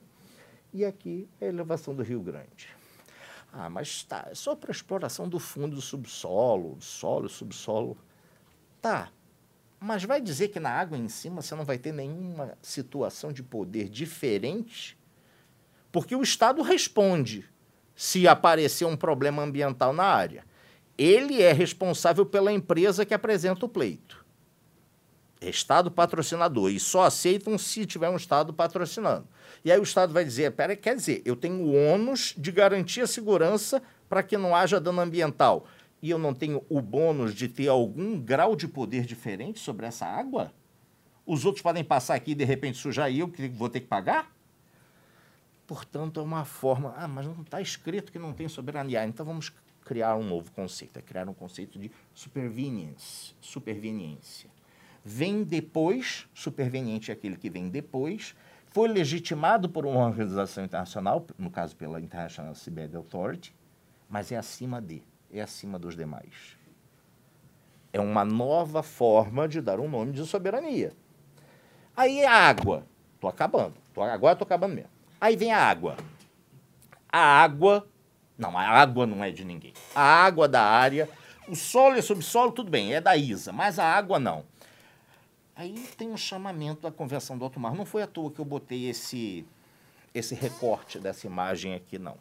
E aqui é a elevação do Rio Grande. Ah, mas tá, é só para exploração do fundo do subsolo, solo, subsolo. Tá, mas vai dizer que na água em cima você não vai ter nenhuma situação de poder diferente? Porque o Estado responde se aparecer um problema ambiental na área. Ele é responsável pela empresa que apresenta o pleito. É Estado patrocinador. E só aceitam se tiver um Estado patrocinando. E aí o Estado vai dizer: pera, quer dizer, eu tenho o ônus de garantir a segurança para que não haja dano ambiental. E eu não tenho o bônus de ter algum grau de poder diferente sobre essa água? Os outros podem passar aqui e de repente sujar eu que vou ter que pagar? Portanto, é uma forma. Ah, mas não está escrito que não tem soberania. Então vamos criar um novo conceito, é criar um conceito de supervenience, superveniência. Vem depois, superveniente é aquele que vem depois, foi legitimado por uma organização internacional, no caso pela International Seabed Authority, mas é acima de, é acima dos demais. É uma nova forma de dar um nome de soberania. Aí a água. Tô acabando. Tô, agora tô acabando mesmo. Aí vem a água. A água. Não, a água não é de ninguém. A água da área. O solo e o subsolo, tudo bem, é da ISA, mas a água não. Aí tem um chamamento da Convenção do Alto Mar. Não foi à toa que eu botei esse, esse recorte dessa imagem aqui, não.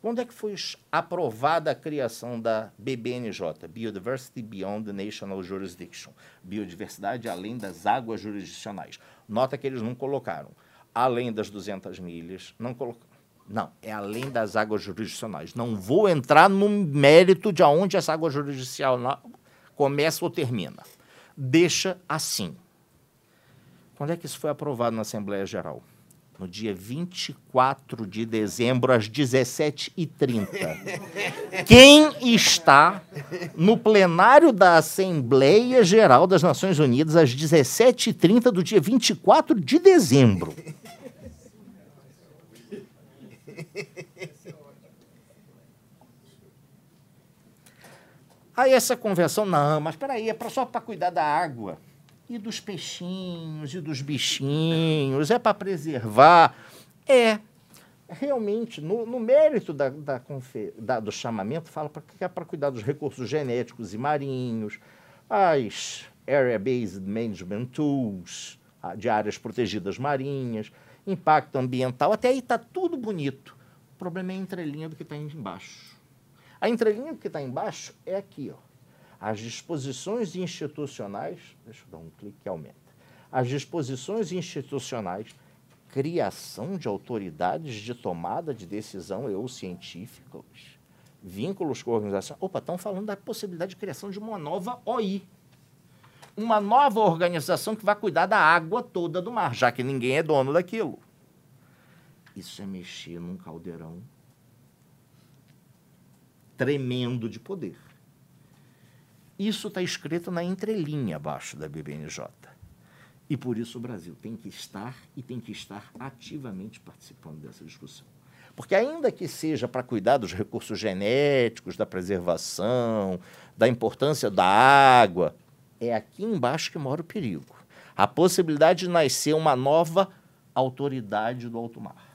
Quando é que foi aprovada a criação da BBNJ, Biodiversity Beyond the National Jurisdiction, biodiversidade além das águas jurisdicionais? Nota que eles não colocaram além das 200 milhas, não colocaram. Não, é além das águas jurisdicionais. Não vou entrar no mérito de aonde essa água jurisdicional começa ou termina. Deixa assim. Quando é que isso foi aprovado na Assembleia Geral? no dia 24 de dezembro, às 17h30. Quem está no plenário da Assembleia Geral das Nações Unidas, às 17h30 do dia 24 de dezembro? Aí essa convenção, não, mas espera aí, é só para cuidar da água e dos peixinhos e dos bichinhos, é para preservar. É, realmente, no, no mérito da, da, da, do chamamento, fala que é para cuidar dos recursos genéticos e marinhos, as Area Based Management Tools, de áreas protegidas marinhas, impacto ambiental, até aí está tudo bonito. O problema é a entrelinha do que está embaixo. A entrelinha que está embaixo é aqui, ó as disposições institucionais, deixa eu dar um clique que aumenta. As disposições institucionais, criação de autoridades de tomada de decisão ou científicas, vínculos com a organização. Opa, estão falando da possibilidade de criação de uma nova OI. Uma nova organização que vai cuidar da água toda do mar, já que ninguém é dono daquilo. Isso é mexer num caldeirão tremendo de poder. Isso está escrito na entrelinha abaixo da BBNJ. E por isso o Brasil tem que estar e tem que estar ativamente participando dessa discussão. Porque, ainda que seja para cuidar dos recursos genéticos, da preservação, da importância da água, é aqui embaixo que mora o perigo. A possibilidade de nascer uma nova autoridade do alto mar.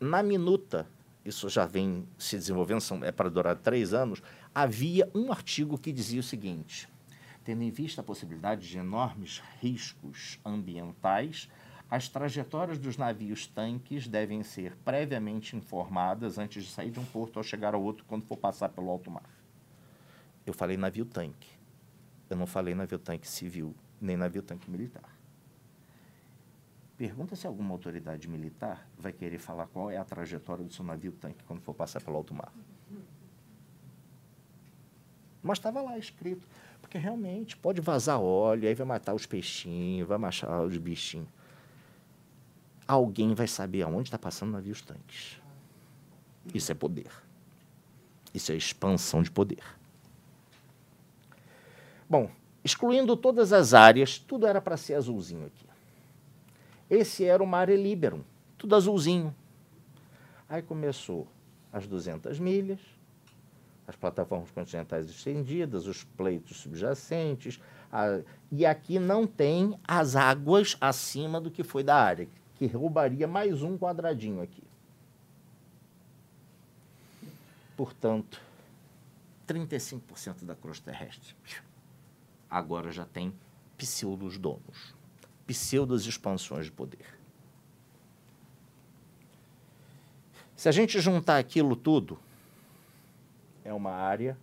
Na minuta isso já vem se desenvolvendo, são, é para durar três anos, havia um artigo que dizia o seguinte: tendo em vista a possibilidade de enormes riscos ambientais, as trajetórias dos navios tanques devem ser previamente informadas antes de sair de um porto ou chegar ao outro quando for passar pelo alto mar. Eu falei navio tanque. Eu não falei navio tanque civil, nem navio tanque militar. Pergunta se alguma autoridade militar vai querer falar qual é a trajetória do seu navio tanque quando for passar pelo alto mar. Mas estava lá escrito. Porque realmente pode vazar óleo, aí vai matar os peixinhos, vai matar os bichinhos. Alguém vai saber aonde está passando navios tanques. Isso é poder. Isso é expansão de poder. Bom, excluindo todas as áreas, tudo era para ser azulzinho aqui. Esse era o Mare Liberum, tudo azulzinho. Aí começou as 200 milhas, as plataformas continentais estendidas, os pleitos subjacentes, a, e aqui não tem as águas acima do que foi da área, que roubaria mais um quadradinho aqui. Portanto, 35% da crosta terrestre agora já tem pseudos donos pseudas expansões de poder. Se a gente juntar aquilo tudo, é uma área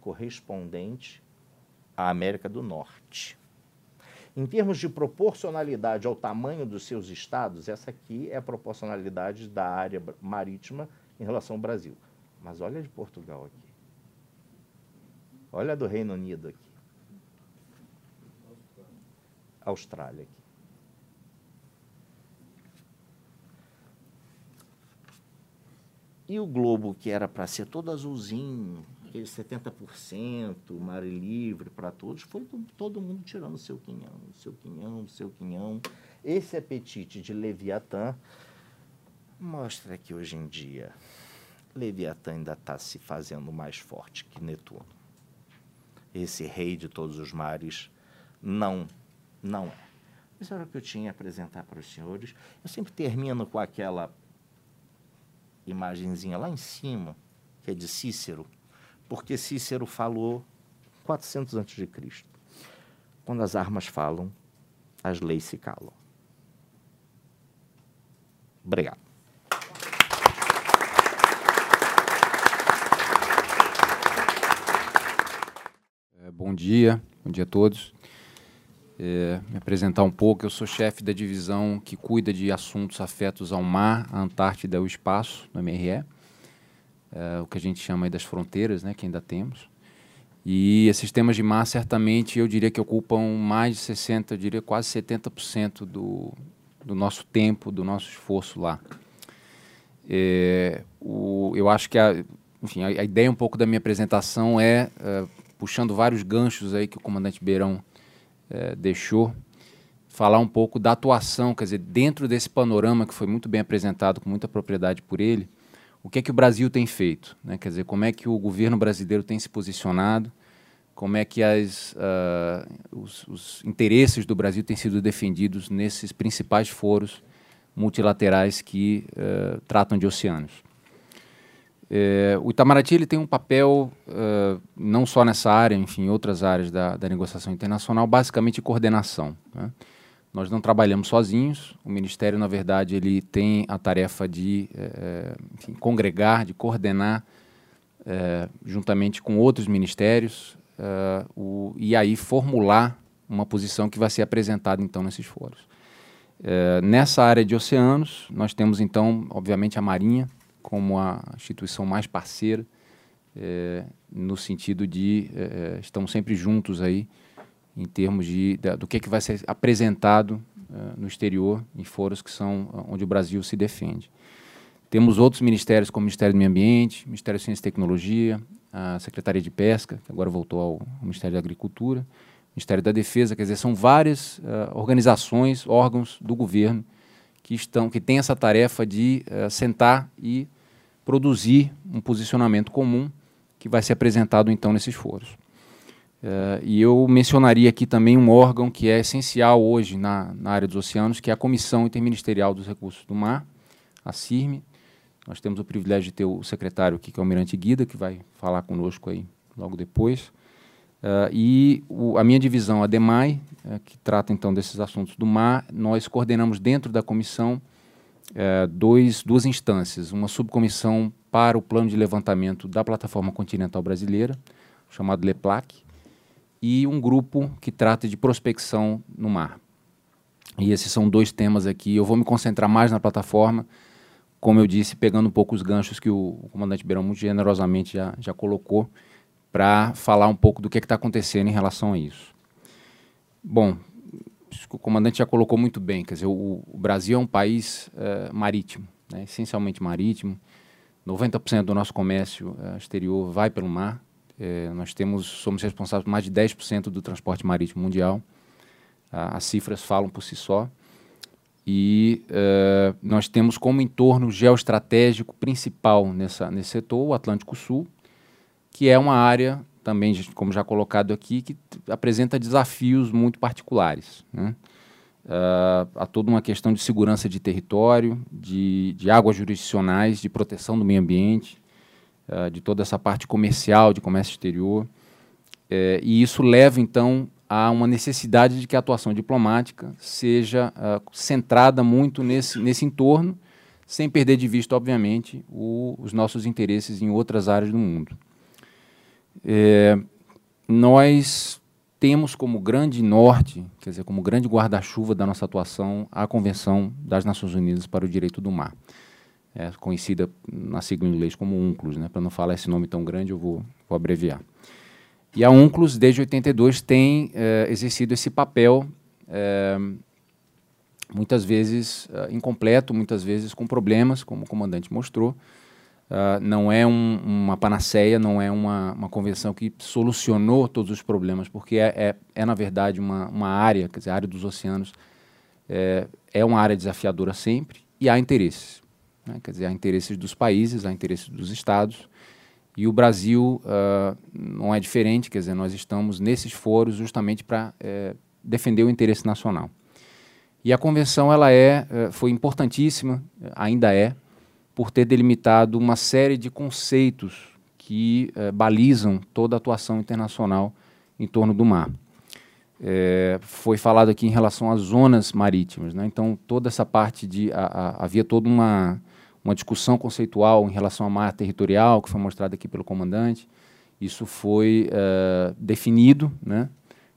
correspondente à América do Norte. Em termos de proporcionalidade ao tamanho dos seus estados, essa aqui é a proporcionalidade da área marítima em relação ao Brasil. Mas olha de Portugal aqui. Olha do Reino Unido aqui. Austrália aqui. E o globo, que era para ser todo azulzinho, aquele 70%, mar livre para todos, foi todo mundo tirando seu quinhão, seu quinhão, seu quinhão. Esse apetite de Leviatã mostra que hoje em dia Leviatã ainda está se fazendo mais forte que Netuno. esse rei de todos os mares. Não, não é. Isso era o que eu tinha a apresentar para os senhores. Eu sempre termino com aquela imagenzinha lá em cima, que é de Cícero, porque Cícero falou 400 a.C. Quando as armas falam, as leis se calam. Obrigado. É, bom dia, bom dia a todos. É, me apresentar um pouco, eu sou chefe da divisão que cuida de assuntos afetos ao mar, à Antártida e ao espaço, no MRE, é, o que a gente chama das fronteiras, né, que ainda temos. E esses temas de mar, certamente, eu diria que ocupam mais de 60%, eu diria quase 70% do, do nosso tempo, do nosso esforço lá. É, o, eu acho que a, enfim, a, a, ideia um pouco da minha apresentação é, é, puxando vários ganchos aí que o comandante Beirão é, deixou, falar um pouco da atuação, quer dizer, dentro desse panorama que foi muito bem apresentado, com muita propriedade por ele, o que é que o Brasil tem feito? Né? Quer dizer, como é que o governo brasileiro tem se posicionado, como é que as, uh, os, os, interesses do Brasil têm sido defendidos nesses principais foros multilaterais que uh, tratam de oceanos. É, o Itamaraty ele tem um papel, uh, não só nessa área, enfim, em outras áreas da, da negociação internacional, basicamente de coordenação. Né? Nós não trabalhamos sozinhos. O Ministério, na verdade, ele tem a tarefa de é, enfim, congregar, de coordenar, é, juntamente com outros ministérios, é, o, e aí formular uma posição que vai ser apresentada então nesses fóruns. nessa área de oceanos, nós temos então, obviamente, a Marinha como a instituição mais parceira, no sentido de estamos sempre juntos aí em termos de, do que, é que vai ser apresentado no exterior, em foros que são onde o Brasil se defende. Temos outros ministérios, como o Ministério do Meio Ambiente, Ministério de Ciência e Tecnologia, a Secretaria de Pesca, que agora voltou ao, Ministério da Agricultura, Ministério da Defesa, quer dizer, são várias uh, organizações, órgãos do governo que estão, que têm essa tarefa de uh, sentar e produzir um posicionamento comum que vai ser apresentado então nesses foros. Uh, e eu mencionaria aqui também um órgão que é essencial hoje na, na, área dos oceanos, que é a Comissão Interministerial dos Recursos do Mar, a CIRME. Nós temos o privilégio de ter o secretário aqui, que é o Almirante Guida, que vai falar conosco aí logo depois. Uh, e o, a minha divisão, a DEMAI, uh, que trata então desses assuntos do mar, nós coordenamos dentro da comissão dois, duas instâncias. Uma subcomissão para o plano de levantamento da plataforma continental brasileira, chamado LEPLAC, e um grupo que trata de prospecção no mar. E esses são dois temas aqui. Eu vou me concentrar mais na plataforma, como eu disse, pegando um pouco os ganchos que o, o comandante Beirão muito generosamente já, já colocou, para falar um pouco do que é está acontecendo em relação a isso. Bom, o comandante já colocou muito bem, quer dizer, o, o Brasil é um país uh, marítimo, né, essencialmente marítimo. 90% do nosso comércio uh, exterior vai pelo mar. É, nós temos, somos responsáveis por mais de 10% do transporte marítimo mundial. As cifras falam por si só. E nós temos como entorno geoestratégico principal nessa, nesse setor o Atlântico Sul, que é uma área também, como já colocado aqui, que apresenta desafios muito particulares. Né? Uh, há toda uma questão de segurança de território, de, de águas jurisdicionais, de proteção do meio ambiente, uh, de toda essa parte comercial, de comércio exterior. É, e isso leva, então, a uma necessidade de que a atuação diplomática seja uh, centrada muito nesse, nesse entorno, sem perder de vista, obviamente, o, os nossos interesses em outras áreas do mundo. É, nós temos como grande norte, quer dizer, como grande guarda-chuva da nossa atuação, a Convenção das Nações Unidas para o Direito do Mar é conhecida na sigla em inglês como UNCLOS, né? para não falar esse nome tão grande, eu vou, vou abreviar. E a UNCLOS, desde 82, tem é, exercido esse papel, é, muitas vezes é, incompleto, muitas vezes com problemas, como o comandante mostrou. Uh, não é um, uma panaceia, não é uma, uma convenção que solucionou todos os problemas, porque é, é, é na verdade, uma, uma área, quer dizer, a área dos oceanos é, é uma área desafiadora sempre e há interesses. Né? Quer dizer, há interesses dos países, há interesses dos estados, E o Brasil uh, não é diferente, quer dizer, nós estamos nesses foros justamente para é, defender o interesse nacional. E a convenção ela é, é, foi importantíssima, ainda é, por ter delimitado uma série de conceitos que é, balizam toda a atuação internacional em torno do mar. É, foi falado aqui em relação às zonas marítimas, né? então toda essa parte de a, a, havia toda uma uma discussão conceitual em relação à mar territorial que foi mostrada aqui pelo comandante. Isso foi uh, definido, né?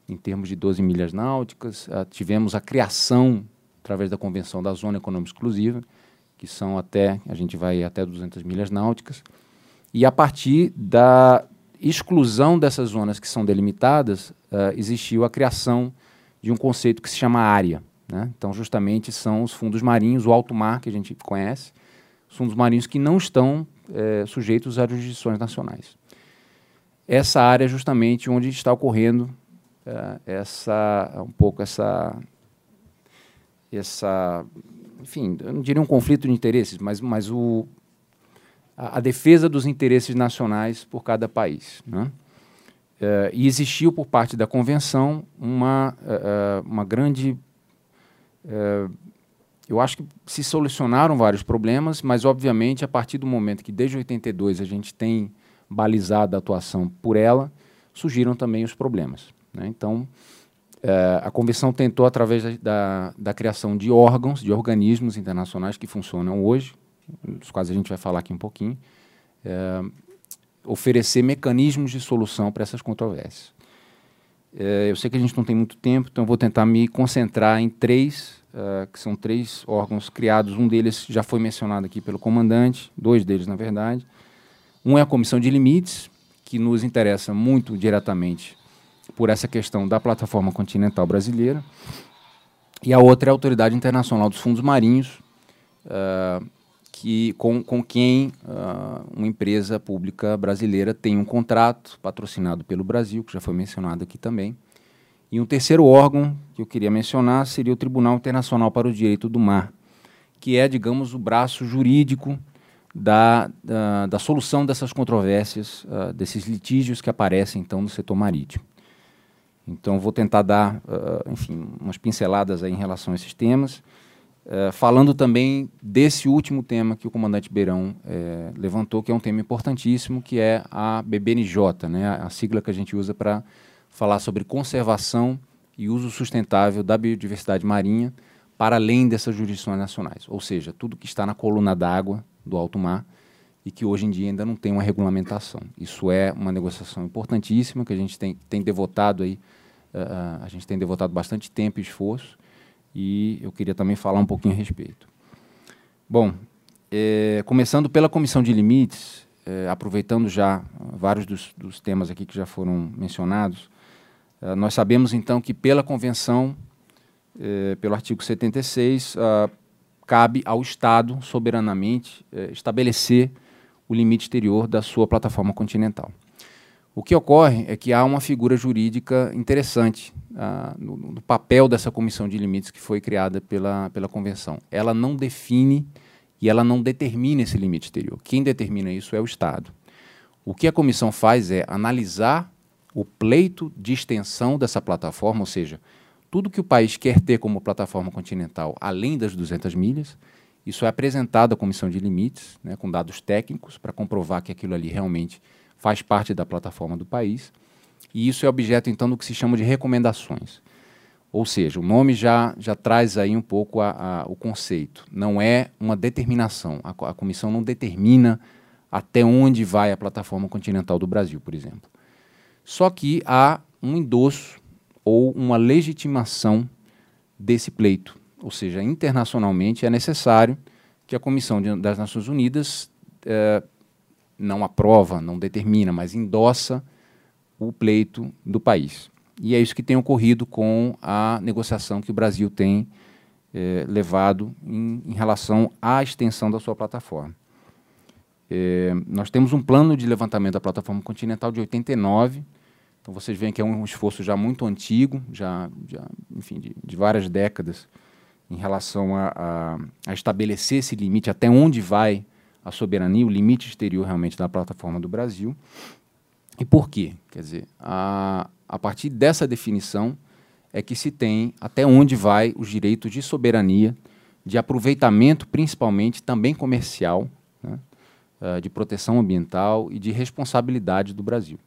em termos de 12 milhas náuticas. Uh, tivemos a criação através da convenção da zona econômica exclusiva, que são até a gente vai até 200 milhas náuticas. E a partir da exclusão dessas zonas que são delimitadas, uh, existiu a criação de um conceito que se chama área. Né? Então, justamente são os fundos marinhos, o alto mar que a gente conhece, os fundos marinhos que não estão é, sujeitos a jurisdições nacionais. Essa área é justamente onde está ocorrendo é, essa um pouco essa essa enfim, eu não diria um conflito de interesses, mas, mas o, a, a, defesa dos interesses nacionais por cada país. Né? Uh, e existiu por parte da convenção uma, uh, uma grande. Uh, eu acho que se solucionaram vários problemas, mas obviamente a partir do momento que desde 82 a gente tem balizado a atuação por ela, surgiram também os problemas. Né? Então, a convenção tentou, através da, da, da criação de órgãos, de organismos internacionais que funcionam hoje, dos quais a gente vai falar aqui um pouquinho, é, oferecer mecanismos de solução para essas controvérsias. É, eu sei que a gente não tem muito tempo, então vou tentar me concentrar em três, que são três órgãos criados. Um deles já foi mencionado aqui pelo comandante, dois deles, na verdade. Um é a Comissão de Limites, que nos interessa muito diretamente por essa questão da plataforma continental brasileira. E a outra é a Autoridade Internacional dos Fundos Marinhos, uh, que, com, com quem uh, uma empresa pública brasileira tem um contrato patrocinado pelo Brasil, que já foi mencionado aqui também. E um terceiro órgão que eu queria mencionar seria o Tribunal Internacional para o Direito do Mar, que é, digamos, o braço jurídico da, da, da solução dessas controvérsias, uh, desses litígios que aparecem, então, no setor marítimo. Então, vou tentar dar, uh, enfim, umas pinceladas aí em relação a esses temas. É, falando também desse último tema que o comandante Beirão é, levantou, que é um tema importantíssimo, que é a BBNJ, né, a sigla que a gente usa para falar sobre conservação e uso sustentável da biodiversidade marinha para além dessas jurisdições nacionais, ou seja, tudo que está na coluna d'água do alto mar e que hoje em dia ainda não tem uma regulamentação. Isso é uma negociação importantíssima que a gente tem, tem devotado aí, uh, a gente tem devotado bastante tempo e esforço e eu queria também falar um pouquinho a respeito. Bom, é, começando pela comissão de limites, é, aproveitando já vários dos, dos, temas aqui que já foram mencionados, é, nós sabemos então que pela convenção, pelo artigo 76, ah, cabe ao Estado soberanamente estabelecer o limite exterior da sua plataforma continental. O que ocorre é que há uma figura jurídica interessante ah, no, no, papel dessa comissão de limites que foi criada pela, pela convenção. Ela não define e ela não determina esse limite exterior. Quem determina isso é o Estado. O que a comissão faz é analisar o pleito de extensão dessa plataforma, ou seja, tudo que o país quer ter como plataforma continental, além das 200 milhas, isso é apresentado à comissão de limites, né, com dados técnicos, para comprovar que aquilo ali realmente faz parte da plataforma do país. E isso é objeto, então, do que se chama de recomendações. Ou seja, o nome já, já traz aí um pouco a, a, o conceito. Não é uma determinação. A, a comissão não determina até onde vai a plataforma continental do Brasil, por exemplo. Só que há um endosso ou uma legitimação desse pleito. Ou seja, internacionalmente é necessário que a Comissão de, das Nações Unidas eh, não aprova, não determina, mas endossa o pleito do país. E é isso que tem ocorrido com a negociação que o Brasil tem eh, levado em, em, relação à extensão da sua plataforma. Eh, nós temos um plano de levantamento da plataforma continental de 89, então vocês veem que é um esforço já muito antigo, já, já enfim, de, de várias décadas, em relação a, a, a estabelecer esse limite, até onde vai a soberania, o limite exterior realmente da plataforma do Brasil. E por quê? Quer dizer, a, a partir dessa definição é que se tem até onde vai os direitos de soberania, de aproveitamento, principalmente também comercial, né, uh, de proteção ambiental e de responsabilidade do Brasil.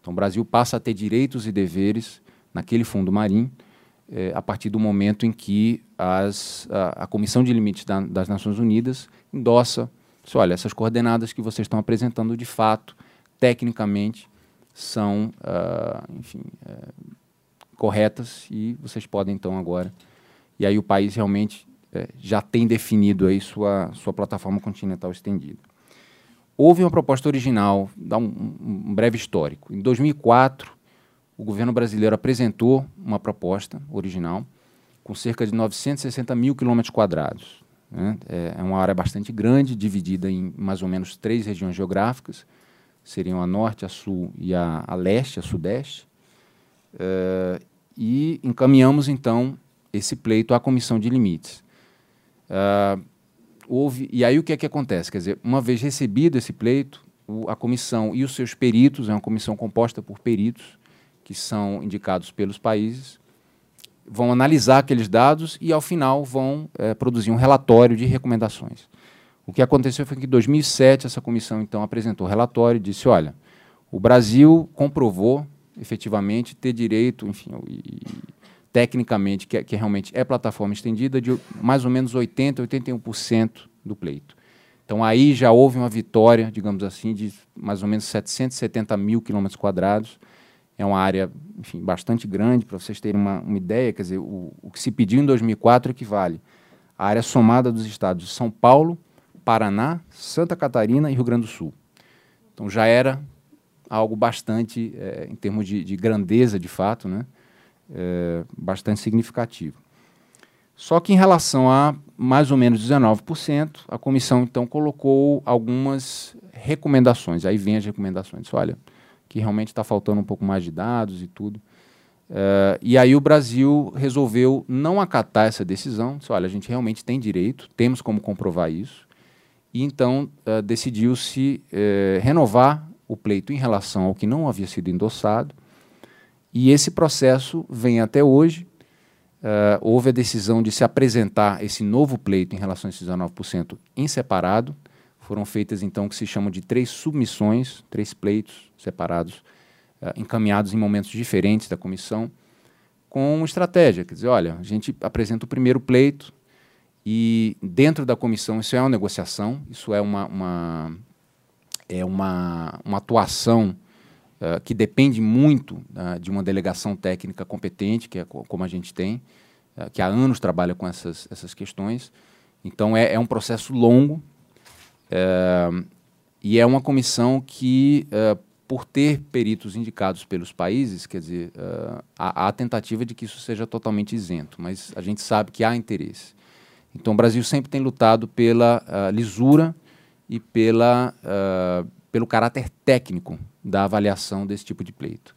Então, o Brasil passa a ter direitos e deveres naquele fundo marinho eh, a partir do momento em que as, a, a Comissão de Limites da, das Nações Unidas endossa, diz, olha, essas coordenadas que vocês estão apresentando de fato, tecnicamente, são, uh, enfim, uh, corretas e vocês podem então agora. E aí o país realmente uh, já tem definido aí sua, sua plataforma continental estendida. Houve uma proposta original, dá um, um breve histórico. Em 2004, o governo brasileiro apresentou uma proposta original com cerca de 960 mil quilômetros quadrados. Né? É, é uma área bastante grande, dividida em mais ou menos três regiões geográficas, seriam a norte, a sul e a, a leste, a sudeste. Uh, e encaminhamos, então, esse pleito à comissão de limites. Uh, houve, e aí o que é que acontece? Quer dizer, uma vez recebido esse pleito, o, a comissão e os seus peritos, é uma comissão composta por peritos, que são indicados pelos países, vão analisar aqueles dados e, ao final, vão é, produzir um relatório de recomendações. O que aconteceu foi que em 2007 essa comissão então apresentou relatório e disse, olha, o Brasil comprovou efetivamente ter direito, enfim, e, tecnicamente, que, que, realmente é plataforma estendida, de mais ou menos 80%, 81% do pleito. Então aí já houve uma vitória, digamos assim, de mais ou menos 770 mil quilômetros quadrados. É uma área, enfim, bastante grande, para vocês terem uma, uma ideia, quer dizer, o, o que se pediu em 2004 equivale à área somada dos estados de São Paulo, Paraná, Santa Catarina e Rio Grande do Sul. Então já era algo bastante, é, em termos de, de, grandeza de fato, né, é, bastante significativo. Só que em relação a mais ou menos 19%, a comissão então colocou algumas recomendações. Aí vem as recomendações. Olha, que realmente está faltando um pouco mais de dados e tudo. Uh, e aí o Brasil resolveu não acatar essa decisão. Disse, olha, a gente realmente tem direito, temos como comprovar isso e então uh, decidiu-se uh, renovar o pleito em relação ao que não havia sido endossado, e esse processo vem até hoje. Houve a decisão de se apresentar esse novo pleito em relação a esses 19% em separado. Foram feitas, então, o que se chamam de três submissões, três pleitos separados, encaminhados em momentos diferentes da comissão, com estratégia. Quer dizer, olha, a gente apresenta o primeiro pleito, e dentro da comissão, isso é uma negociação, isso é uma, uma é uma, uma atuação uh, que depende muito uh, de uma delegação técnica competente, que é como a gente tem, uh, que há anos trabalha com essas, essas questões. Então, é, é um processo longo e é uma comissão que, por ter peritos indicados pelos países, quer dizer, há, há tentativa de que isso seja totalmente isento, mas a gente sabe que há interesse. Então, o Brasil sempre tem lutado pela uh, lisura e pela, uh, pelo caráter técnico da avaliação desse tipo de pleito.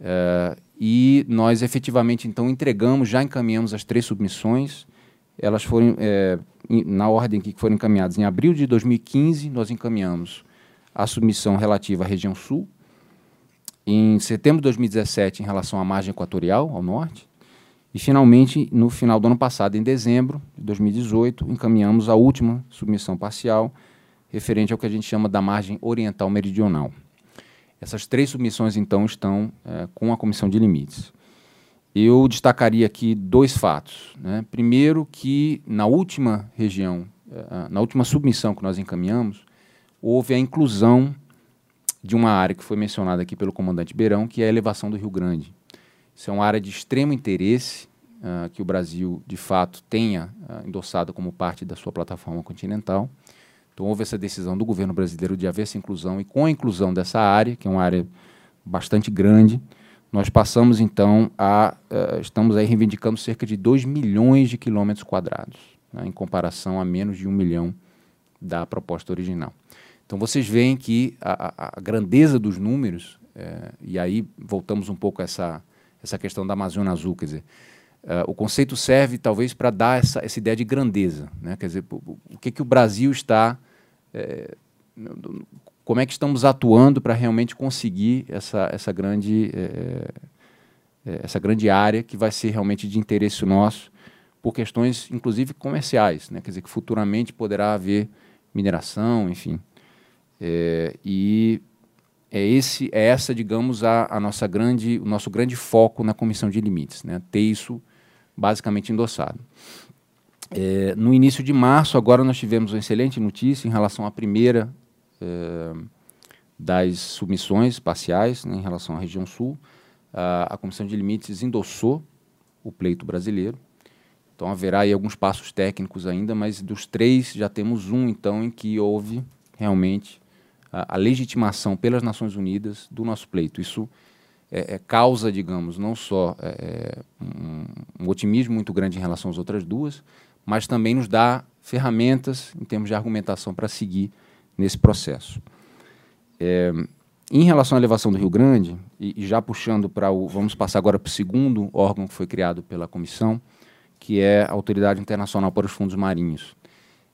Uh, e nós efetivamente, então, entregamos, já encaminhamos as três submissões. Elas foram, é, na ordem que foram encaminhadas, em abril de 2015, nós encaminhamos a submissão relativa à região sul. Em setembro de 2017, em relação à margem equatorial, ao norte. E, finalmente, no final do ano passado, em dezembro de 2018, encaminhamos a última submissão parcial, referente ao que a gente chama da margem oriental meridional. Essas três submissões, então, estão é, com a comissão de limites. Eu destacaria aqui dois fatos. Né? Primeiro, que na última região, é, na última submissão que nós encaminhamos, houve a inclusão de uma área que foi mencionada aqui pelo comandante Beirão, que é a elevação do Rio Grande. Isso é uma área de extremo interesse uh, que o Brasil, de fato, tenha uh, endossado como parte da sua plataforma continental. Então, houve essa decisão do governo brasileiro de haver essa inclusão, e com a inclusão dessa área, que é uma área bastante grande, nós passamos, então, a. Uh, estamos aí reivindicando cerca de 2 milhões de quilômetros quadrados, né, em comparação a menos de um milhão da proposta original. Então, vocês veem que a, a, grandeza dos números, é, e aí voltamos um pouco a essa essa questão da Amazônia Azul, quer dizer, uh, o conceito serve talvez para dar essa, essa ideia de grandeza, né? quer dizer, o, o que, que o Brasil está é, como é que estamos atuando para realmente conseguir essa, essa, grande, é, é, essa grande área que vai ser realmente de interesse nosso por questões, inclusive, comerciais, né? quer dizer, que futuramente poderá haver mineração, enfim. É, e é, esse, é essa, digamos, a, a, nossa grande, o nosso grande foco na comissão de limites, né? ter isso basicamente endossado. É, no início de março, agora nós tivemos uma excelente notícia em relação à primeira é, das submissões parciais né, em relação à região sul. A, a Comissão de Limites endossou o pleito brasileiro. Então haverá aí alguns passos técnicos ainda, mas dos três já temos um, então, em que houve realmente a, a legitimação pelas Nações Unidas do nosso pleito. Isso é, é causa, digamos, não só é, é, um, um, otimismo muito grande em relação às outras duas, mas também nos dá ferramentas em termos de argumentação para seguir nesse processo. É, em relação à elevação do Rio Grande, e, e já puxando para o. Vamos passar agora para o segundo órgão que foi criado pela comissão, que é a Autoridade Internacional para os Fundos Marinhos.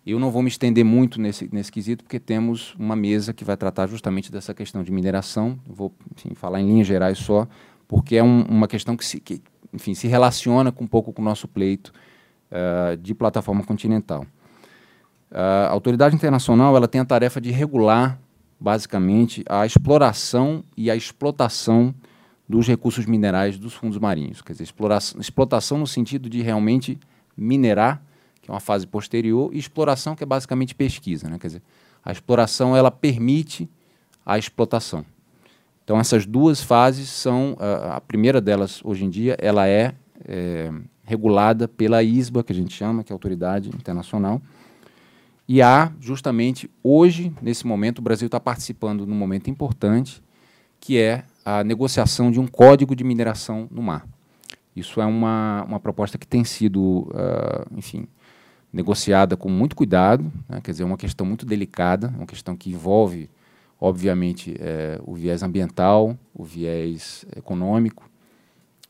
Eu não vou me estender muito nesse, nesse quesito, porque temos uma mesa que vai tratar justamente dessa questão de mineração. Vou enfim, falar em linhas gerais só, porque é um, uma questão que, se, que enfim, se relaciona com um pouco com o nosso pleito uh, de plataforma continental. A autoridade internacional ela tem a tarefa de regular, basicamente, a exploração e a explotação dos recursos minerais dos fundos marinhos. Quer dizer, exploração, explotação no sentido de realmente minerar que é uma fase posterior, e exploração, que é basicamente pesquisa. Né? Quer dizer, a exploração ela permite a explotação. Então, essas duas fases são. A, a primeira delas, hoje em dia, ela é, é, regulada pela ISBA, que a gente chama, que é a Autoridade Internacional. E há, justamente hoje, nesse momento, o Brasil está participando num momento importante, que é a negociação de um código de mineração no mar. Isso é uma, uma proposta que tem sido, uh, enfim, negociada com muito cuidado, né? quer dizer, é uma questão muito delicada, uma questão que envolve, obviamente, é, o viés ambiental, o viés econômico.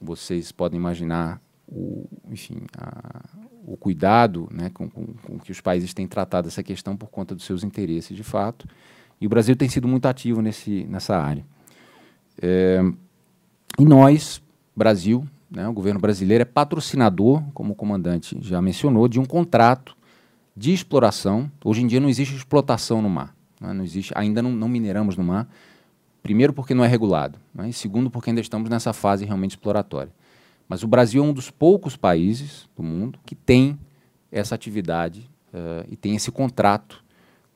Vocês podem imaginar o, enfim, a, o cuidado né, com, com, com, que os países têm tratado essa questão por conta dos seus interesses de fato. E o Brasil tem sido muito ativo nesse, nessa área. É, e nós, Brasil, né? O governo brasileiro é patrocinador, como o comandante já mencionou, de um contrato de exploração. Hoje em dia não existe explotação no mar. Né? Não existe, ainda não, não, mineramos no mar. Primeiro, porque não é regulado. Né? E segundo, porque ainda estamos nessa fase realmente exploratória. Mas o Brasil é um dos poucos países do mundo que tem essa atividade uh, e tem esse contrato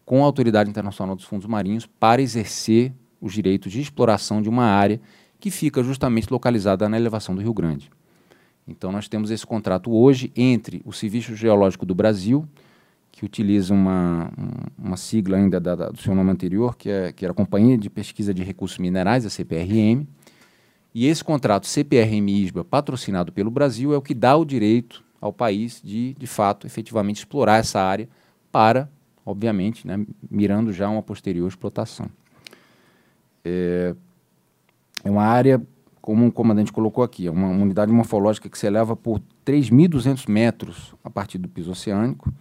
com a Autoridade Internacional dos Fundos Marinhos para exercer os direitos de exploração de uma área que fica justamente localizada na elevação do Rio Grande. Então, nós temos esse contrato hoje entre o Serviço Geológico do Brasil, que utiliza uma, uma sigla ainda da, da, do seu nome anterior, que, é, que era a Companhia de Pesquisa de Recursos Minerais, a CPRM, e esse contrato CPRM-ISBA, patrocinado pelo Brasil, é o que dá o direito ao país de, de fato, efetivamente explorar essa área para, obviamente, né, mirando já uma posterior explotação. É, é uma área, como o comandante colocou aqui, é uma, unidade morfológica que se eleva por 3.200 metros a partir do piso oceânico,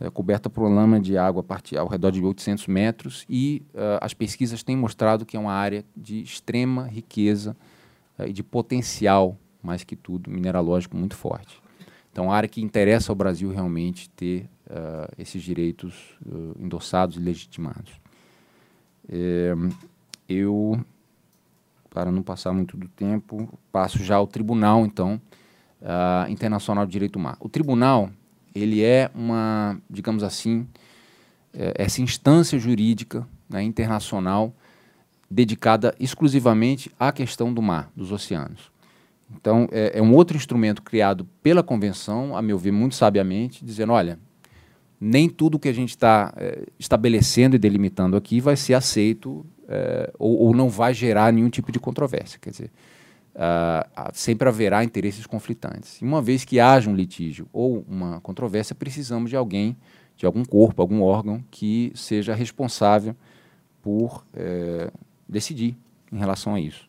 é, coberta por uma lama de água partir, ao redor de 800 metros, e uh, as pesquisas têm mostrado que é uma área de extrema riqueza e de potencial, mais que tudo, mineralógico muito forte. Então, uma área que interessa ao Brasil realmente ter uh, esses direitos endossados e legitimados. É, eu para não passar muito do tempo, passo já ao Tribunal, então, uh, Internacional de Direito Humano. O Tribunal, ele é uma, digamos assim, é, essa instância jurídica né, internacional dedicada exclusivamente à questão do mar, dos oceanos. Então, é, é, um outro instrumento criado pela Convenção, a meu ver, muito sabiamente, dizendo, olha, nem tudo que a gente está é, estabelecendo e delimitando aqui vai ser aceito é, ou, ou, não vai gerar nenhum tipo de controvérsia. Quer dizer, uh, sempre haverá interesses conflitantes. E uma vez que haja um litígio ou uma controvérsia, precisamos de alguém, de algum corpo, algum órgão que seja responsável por é, decidir em relação a isso.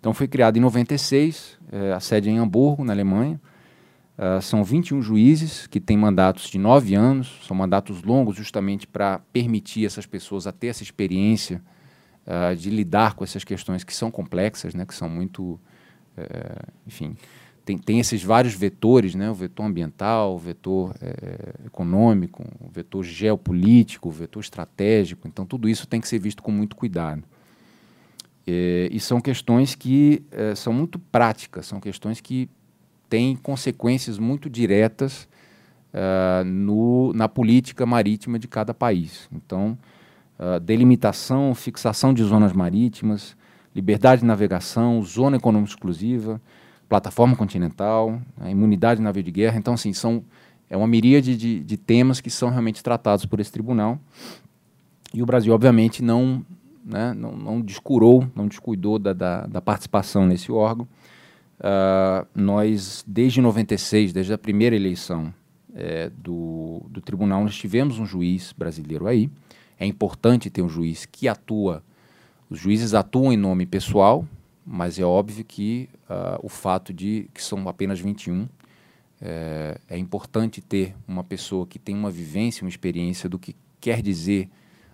Então foi criado em 96, é, a sede é em Hamburgo, na Alemanha. Uh, são 21 juízes que têm mandatos de nove anos, são mandatos longos justamente para permitir essas pessoas a ter essa experiência uh, de lidar com essas questões que são complexas, né, que são muito, uh, enfim, tem, tem esses vários vetores, né, o vetor ambiental, o vetor uh, econômico, o vetor geopolítico, o vetor estratégico, então tudo isso tem que ser visto com muito cuidado. Eh, e são questões que eh, são muito práticas, são questões que tem consequências muito diretas uh, no, na política marítima de cada país. Então, uh, delimitação, fixação de zonas marítimas, liberdade de navegação, zona econômica exclusiva, plataforma continental, a imunidade de navio de guerra. Então, assim, são, é uma miríade de, de temas que são realmente tratados por esse tribunal. E o Brasil, obviamente, não, né, não, não descurou, não descuidou da, da, da participação nesse órgão. Uh, nós, desde 96, desde a primeira eleição é, do, do tribunal, nós tivemos um juiz brasileiro aí. É importante ter um juiz que atua. Os juízes atuam em nome pessoal, mas é óbvio que uh, o fato de que são apenas 21 é, é importante ter uma pessoa que tem uma vivência, uma experiência do que quer dizer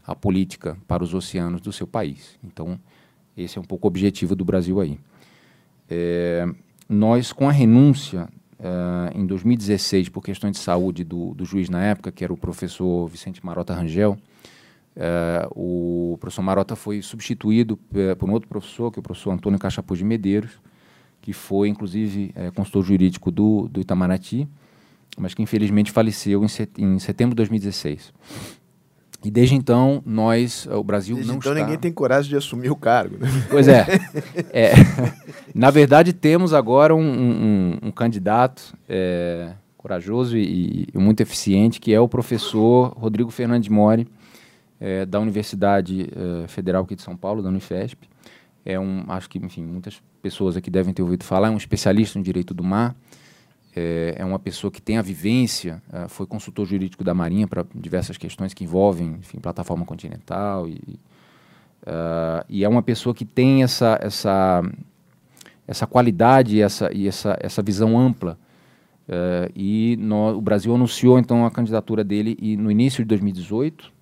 a política para os oceanos do seu país. Então, esse é um pouco o objetivo do Brasil aí. É, nós, com a renúncia é, em 2016, por questões de saúde do, do, juiz na época, que era o professor Vicente Marota Rangel, é, o professor Marota foi substituído é, por um outro professor, que é o professor Antônio Cachapuz de Medeiros, que foi, inclusive, consultor jurídico do, do Itamaraty, mas que infelizmente faleceu em setembro de 2016. E desde então, nós, o Brasil desde não então está... ninguém tem coragem de assumir o cargo. Né? Pois é. é. Na verdade, temos agora um, um, um candidato é, corajoso e, e, muito eficiente, que é o professor Rodrigo Fernandes Mori, é, da Universidade Federal aqui de São Paulo, da Unifesp. É um, acho que, enfim, muitas pessoas aqui devem ter ouvido falar, é um especialista no direito do mar, é, é uma pessoa que tem a vivência, é, foi consultor jurídico da Marinha para diversas questões que envolvem, enfim, plataforma continental e, uh, e é uma pessoa que tem essa essa essa qualidade essa e essa essa visão ampla. Uh, e no, o Brasil anunciou então a candidatura dele e no início de 2018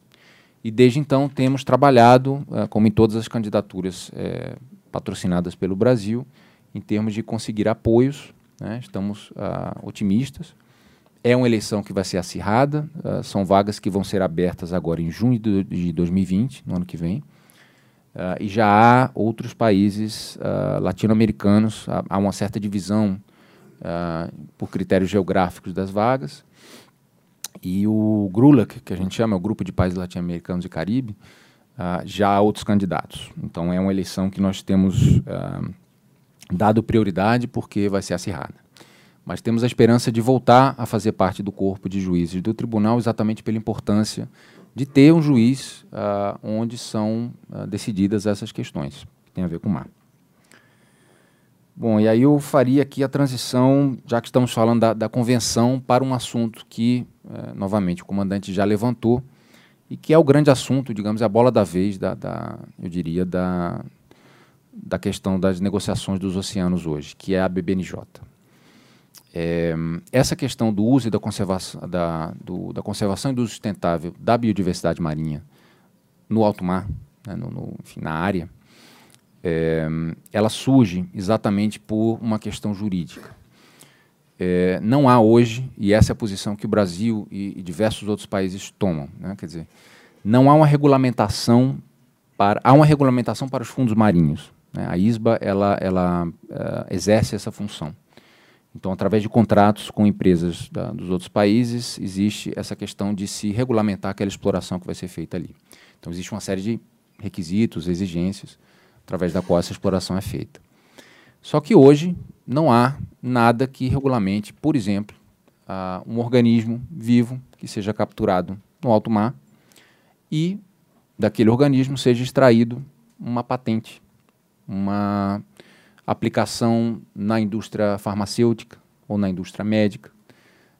e desde então temos trabalhado uh, como em todas as candidaturas patrocinadas pelo Brasil em termos de conseguir apoios né? Estamos uh, otimistas. É uma eleição que vai ser acirrada, uh, são vagas que vão ser abertas agora em junho de, de 2020, no ano que vem. Uh, e já há outros países latino-americanos, há, há, uma certa divisão por critérios geográficos das vagas. E o GRULAC, que a gente chama, é o Grupo de Países Latino-Americanos e Caribe, já há outros candidatos. Então é uma eleição que nós temos dado prioridade porque vai ser acirrada. Mas temos a esperança de voltar a fazer parte do corpo de juízes do tribunal, exatamente pela importância de ter um juiz uh, onde são uh, decididas essas questões que têm a ver com o mar. Bom, e aí eu faria aqui a transição, já que estamos falando da, da convenção, para um assunto que, uh, novamente, o comandante já levantou, e que é o grande assunto, digamos, é a bola da vez, da, da eu diria, da, da questão das negociações dos oceanos hoje, que é a BBNJ. É, essa questão do uso e da conservação, da, do, da conservação e do sustentável da biodiversidade marinha no alto mar, né, no, no, enfim, na área, é, ela surge exatamente por uma questão jurídica. É, não há hoje, e essa é a posição que o Brasil e, e diversos outros países tomam, né, quer dizer, não há uma regulamentação para, há uma regulamentação para os fundos marinhos? A ISBA ela, ela uh, exerce essa função. Então, através de contratos com empresas da, dos outros países, existe essa questão de se regulamentar aquela exploração que vai ser feita ali. Então, existe uma série de requisitos, exigências, através da qual essa exploração é feita. Só que hoje não há nada que regulamente, por exemplo, uh, um organismo vivo que seja capturado no alto mar e daquele organismo seja extraído uma patente uma aplicação na indústria farmacêutica ou na indústria médica.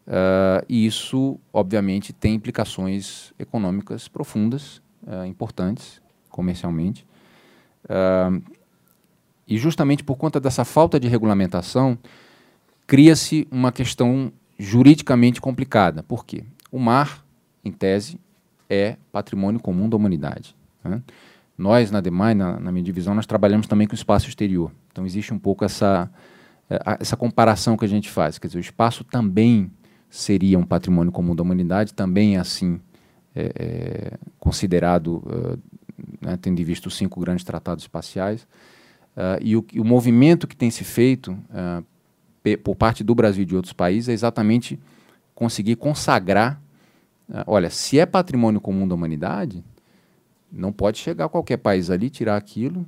Uh, e isso, obviamente, tem implicações econômicas profundas, uh, importantes, comercialmente. Uh, e justamente por conta dessa falta de regulamentação, cria-se uma questão juridicamente complicada. Por quê? O mar, em tese, é patrimônio comum da humanidade. Né? Nós, na DEMAI, na, na, minha divisão, nós trabalhamos também com o espaço exterior. Então, existe um pouco essa, é, essa comparação que a gente faz. Quer dizer, o espaço também seria um patrimônio comum da humanidade, também é assim é, é, considerado, né, tendo em vista os cinco grandes tratados espaciais. Uh, e, o, e, o, movimento que tem se feito uh, por parte do Brasil e de outros países é exatamente conseguir consagrar. olha, se é patrimônio comum da humanidade, não pode chegar qualquer país ali, tirar aquilo,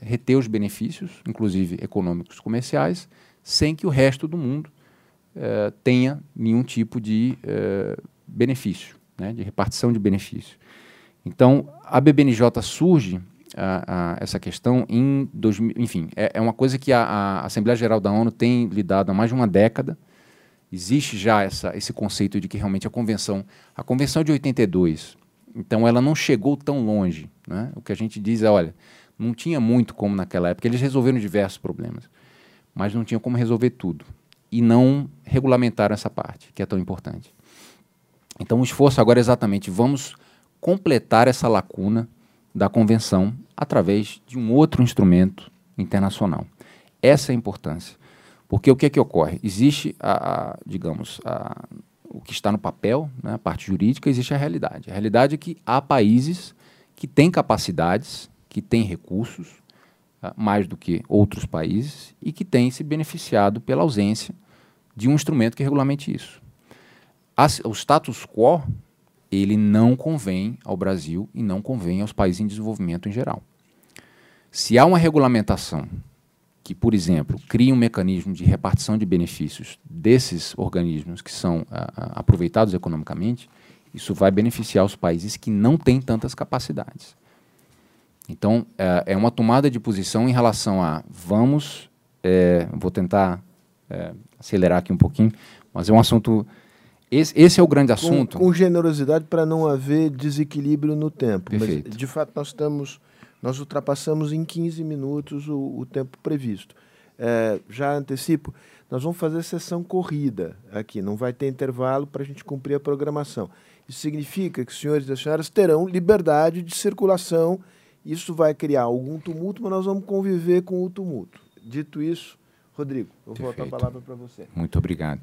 reter os benefícios, inclusive econômicos, comerciais, sem que o resto do mundo tenha nenhum tipo de benefício né, de repartição de benefícios. Então, a BBNJ surge, essa questão, em 2000, enfim, é, é, uma coisa que a, a, Assembleia Geral da ONU tem lidado há mais de uma década. Existe já essa, esse conceito de que realmente a convenção, a convenção de 82, então ela não chegou tão longe. Né? O que a gente diz é, olha, não tinha muito como naquela época, eles resolveram diversos problemas, mas não tinha como resolver tudo. E não regulamentaram essa parte, que é tão importante. Então, o esforço agora é exatamente vamos completar essa lacuna da convenção através de um outro instrumento internacional. Essa é a importância. Porque o que é que ocorre? Existe, a, a digamos, a, o que está no papel, né, a parte jurídica, existe a realidade. A realidade é que há países que têm capacidades, que têm recursos, uh, mais do que outros países, e que têm se beneficiado pela ausência de um instrumento que regulamente isso o status quo ele não convém ao Brasil e não convém aos países em desenvolvimento em geral. Se há uma regulamentação que, por exemplo, cria um mecanismo de repartição de benefícios desses organismos que são a, a, aproveitados economicamente, isso vai beneficiar os países que não têm tantas capacidades. Então, é, é uma tomada de posição em relação a vamos, é, vou tentar é, acelerar aqui um pouquinho, mas é um assunto esse, esse, é o grande assunto. Com, com generosidade para não haver desequilíbrio no tempo. Perfeito. Mas, de fato, nós estamos, nós ultrapassamos em 15 minutos o, o tempo previsto. É, já antecipo, nós vamos fazer sessão corrida aqui, não vai ter intervalo para a gente cumprir a programação. Isso significa que os senhores e as senhoras terão liberdade de circulação. Isso vai criar algum tumulto, mas nós vamos conviver com o tumulto. Dito isso, Rodrigo, eu vou voltar a palavra para você. Muito obrigado.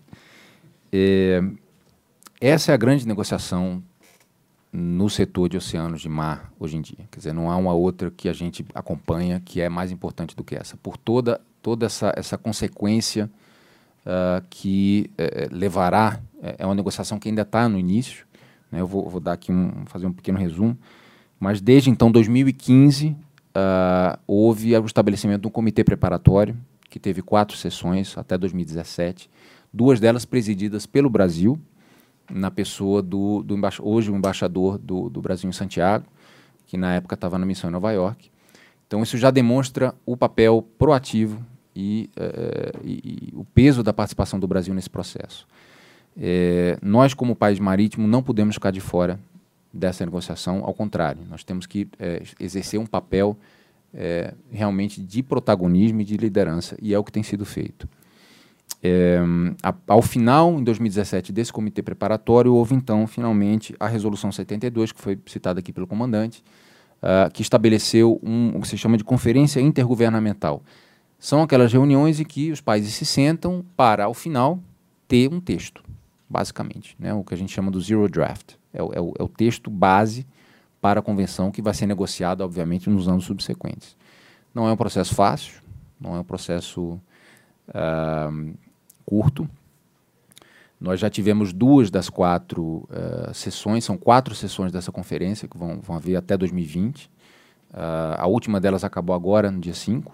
É, essa é a grande negociação no setor de oceanos de mar hoje em dia. Quer dizer, não há uma outra que a gente acompanha que é mais importante do que essa. Por toda, toda essa, essa consequência uh, que uh, levará, é, é uma negociação que ainda está no início, né? eu vou, vou, dar aqui um, fazer um pequeno resumo, mas desde então, 2015, uh, ah, houve o estabelecimento de um comitê preparatório, que teve quatro sessões até 2017, duas delas presididas pelo Brasil, na pessoa do, do hoje o embaixador do, do Brasil em Santiago, que na época estava na missão em Nova York. Então isso já demonstra o papel proativo e, uh, e, e o peso da participação do Brasil nesse processo. É, nós, como país marítimo, não podemos ficar de fora dessa negociação, ao contrário, nós temos que é, exercer um papel é, realmente de protagonismo e de liderança, e é o que tem sido feito. É, ao final, em 2017, desse comitê preparatório, houve então, finalmente, a Resolução 72, que foi citada aqui pelo comandante, uh, que estabeleceu um, o que se chama de Conferência Intergovernamental. São aquelas reuniões em que os países se sentam para, ao final, ter um texto, basicamente, né, o que a gente chama do Zero Draft. É o, é é o texto base para a convenção que vai ser negociada, obviamente, nos anos subsequentes. Não é um processo fácil, não é um processo uh, curto. Nós já tivemos duas das quatro uh, sessões, são quatro sessões dessa conferência que vão, vão haver até 2020. Uh, ah, a última delas acabou agora, no dia 5.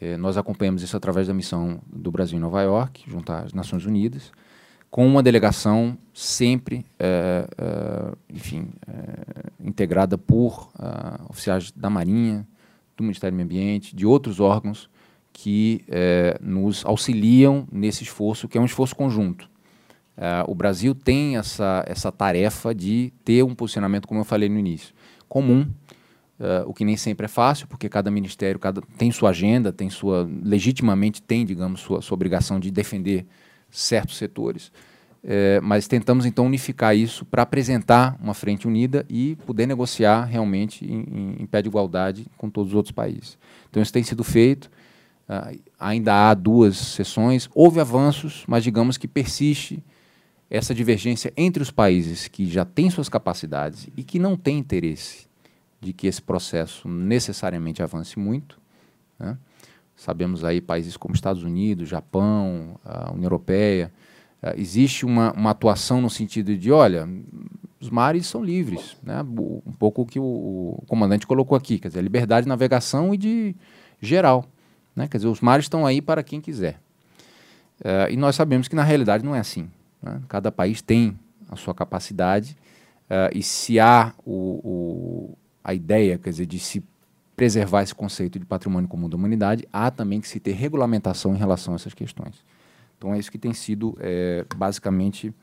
Eh, nós acompanhamos isso através da missão do Brasil em Nova York, junto às Nações Unidas, com uma delegação sempre, eh, enfim, integrada por ah, oficiais da Marinha, do Ministério do Meio Ambiente, de outros órgãos que é, nos auxiliam nesse esforço, que é um esforço conjunto. É, o Brasil tem essa, essa tarefa de ter um posicionamento, como eu falei no início, comum, é, o que nem sempre é fácil, porque cada ministério cada, tem sua agenda, tem sua legitimamente tem, digamos, sua, sua obrigação de defender certos setores. É, mas tentamos então unificar isso para apresentar uma frente unida e poder negociar realmente em, em, pé de igualdade com todos os outros países. Então isso tem sido feito. Uh, ainda há duas sessões. Houve avanços, mas digamos que persiste essa divergência entre os países que já têm suas capacidades e que não têm interesse de que esse processo necessariamente avance muito. Né? Sabemos aí países como Estados Unidos, Japão, a União Europeia. Uh, existe uma, uma atuação no sentido de, olha, os mares são livres, né? um pouco o que o, o comandante colocou aqui, quer dizer, liberdade de navegação e de geral. Né? Quer dizer, os mares estão aí para quem quiser. Uh, e nós sabemos que na realidade não é assim. Né? Cada país tem a sua capacidade uh, e se há o, o, a ideia, quer dizer, de se preservar esse conceito de patrimônio comum da humanidade, há também que se ter regulamentação em relação a essas questões. Então é isso que tem sido é, basicamente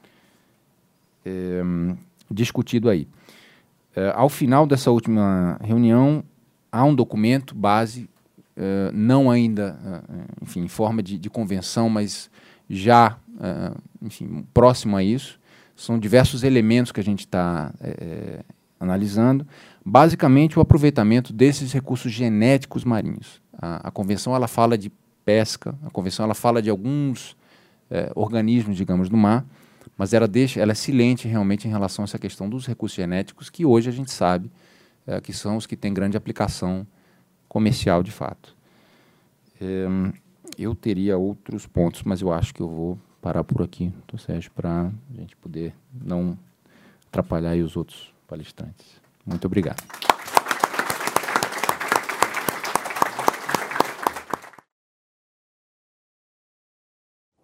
é, discutido aí. É, ao final dessa última reunião, há um documento base uh, não ainda, uh, enfim, em forma de, de convenção, mas já, uh, enfim, próximo a isso. São diversos elementos que a gente está analisando. Basicamente, o aproveitamento desses recursos genéticos marinhos. A, a, convenção ela fala de pesca, a convenção ela fala de alguns organismos, digamos, do mar, mas ela deixa, ela é silente realmente em relação a essa questão dos recursos genéticos que hoje a gente sabe que são os que têm grande aplicação comercial de fato. É, eu teria outros pontos, mas eu acho que eu vou parar por aqui, tô, Sérgio, para a gente poder não atrapalhar os outros palestrantes. Muito obrigado.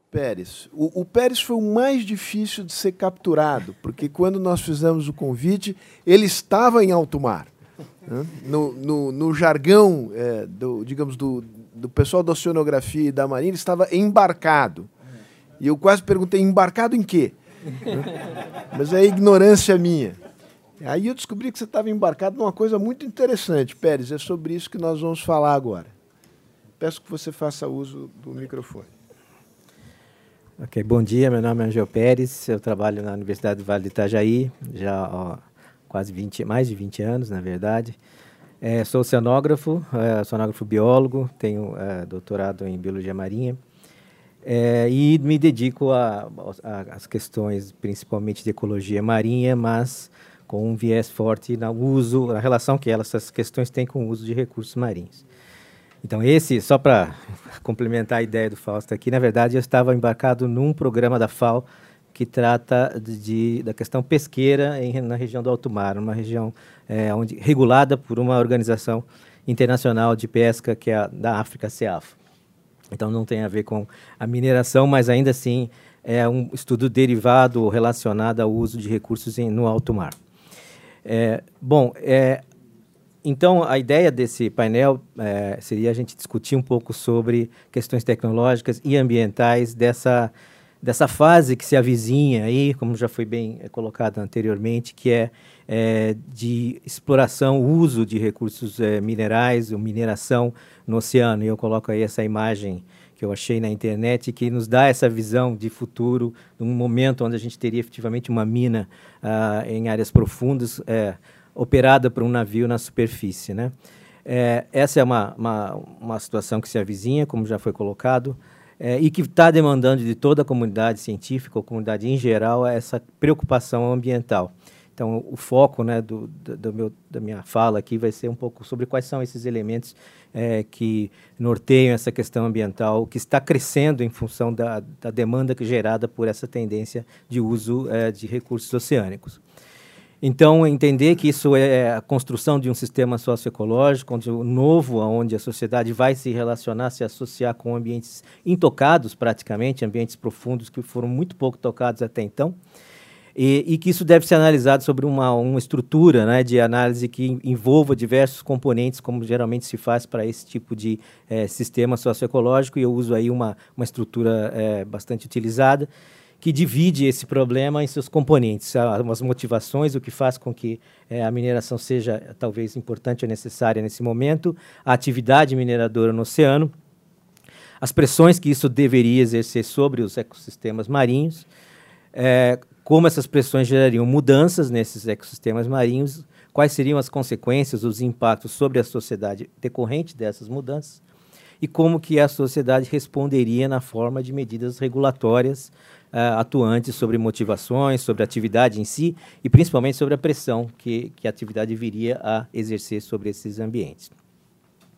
Pérez. O, o, Pérez foi o mais difícil de ser capturado, porque quando nós fizemos o convite, ele estava em alto mar. Né? No, no, no, jargão, é, do, digamos, do, do pessoal da oceanografia e da marinha, ele estava embarcado. E eu quase perguntei, embarcado em quê? Mas é ignorância minha. Aí eu descobri que você estava embarcado numa coisa muito interessante, Pérez. É sobre isso que nós vamos falar agora. Peço que você faça uso do microfone. Ok, bom dia. Meu nome é Angel Pérez. Eu trabalho na Universidade do Vale do Itajaí já ó, quase 20, mais de 20 anos, na verdade. É, sou oceanógrafo, é, oceanógrafo biólogo, tenho é, doutorado em biologia marinha é, e me dedico às questões principalmente de ecologia marinha, mas com um viés forte no uso, na relação que elas, essas questões têm com o uso de recursos marinhos. Então, esse, só para complementar a ideia do Fausto aqui, na verdade, eu estava embarcado num programa da FAO que trata de, da questão pesqueira em, na região do Alto Mar, uma região é, onde, regulada por uma organização internacional de pesca que é a, da África, CEAF. Então não tem a ver com a mineração, mas ainda assim é um estudo derivado relacionado ao uso de recursos em, no alto mar. É, bom, é, então a ideia desse painel é, seria a gente discutir um pouco sobre questões tecnológicas e ambientais dessa dessa fase que se avizinha aí, como já foi bem é, colocado anteriormente, que é, é, de exploração, uso de recursos é, minerais, ou mineração no oceano. E eu coloco aí essa imagem que eu achei na internet, que nos dá essa visão de futuro, num momento onde a gente teria efetivamente uma mina ah, em áreas profundas, operada por um navio na superfície. Né? Essa é uma, uma, uma situação que se avizinha, como já foi colocado é, e que está demandando de toda a comunidade científica, a comunidade em geral, essa preocupação ambiental. Então, o foco né, do, do, meu, da minha fala aqui vai ser um pouco sobre quais são esses elementos é, que norteiam essa questão ambiental, que está crescendo em função da, da demanda gerada por essa tendência de uso é, de recursos oceânicos. Então, entender que isso é a construção de um sistema socioecológico, novo, onde a sociedade vai se relacionar, se associar com ambientes intocados, praticamente, ambientes profundos que foram muito pouco tocados até então, e, e que isso deve ser analisado sobre uma, uma estrutura né, de análise que envolva diversos componentes, como geralmente se faz para esse tipo de é, sistema socioecológico, e eu uso aí uma, uma estrutura é, bastante utilizada, que divide esse problema em seus componentes, as motivações, o que faz com que é, a mineração seja talvez importante ou necessária nesse momento, a atividade mineradora no oceano, as pressões que isso deveria exercer sobre os ecossistemas marinhos, é, como essas pressões gerariam mudanças nesses ecossistemas marinhos, quais seriam as consequências, os impactos sobre a sociedade decorrente dessas mudanças. E como que a sociedade responderia na forma de medidas regulatórias uh, atuantes sobre motivações, sobre a atividade em si e principalmente sobre a pressão que, que a atividade viria a exercer sobre esses ambientes.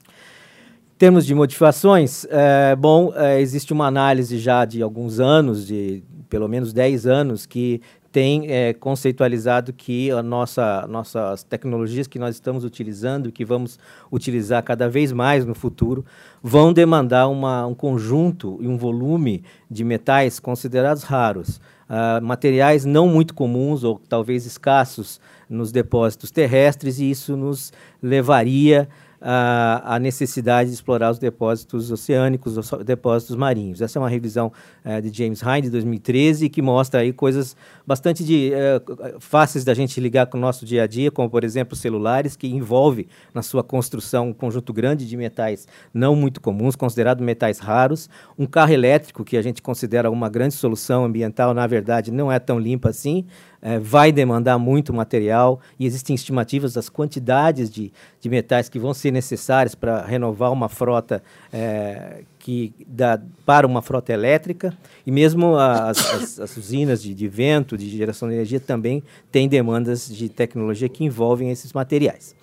Em termos de motivações, é, bom, é, existe uma análise já de alguns anos, de pelo menos 10 anos, que tem é, conceitualizado que a nossa, nossas tecnologias que nós estamos utilizando, que vamos utilizar cada vez mais no futuro, vão demandar uma, um conjunto e um volume de metais considerados raros, uh, materiais não muito comuns ou talvez escassos nos depósitos terrestres, e isso nos levaria a, a, necessidade de explorar os depósitos oceânicos, os depósitos marinhos. Essa é uma revisão é, de James Hine, de 2013, que mostra aí coisas bastante de, é, fáceis da gente ligar com o nosso dia a dia, como, por exemplo, celulares, que envolve na sua construção um conjunto grande de metais não muito comuns, considerados metais raros. Um carro elétrico, que a gente considera uma grande solução ambiental, na verdade, não é tão limpa assim, é, vai demandar muito material e existem estimativas das quantidades de, de metais que vão ser necessárias para renovar uma frota é, que dá para uma frota elétrica e mesmo as, as, as usinas de, de, vento, de geração de energia também têm demandas de tecnologia que envolvem esses materiais.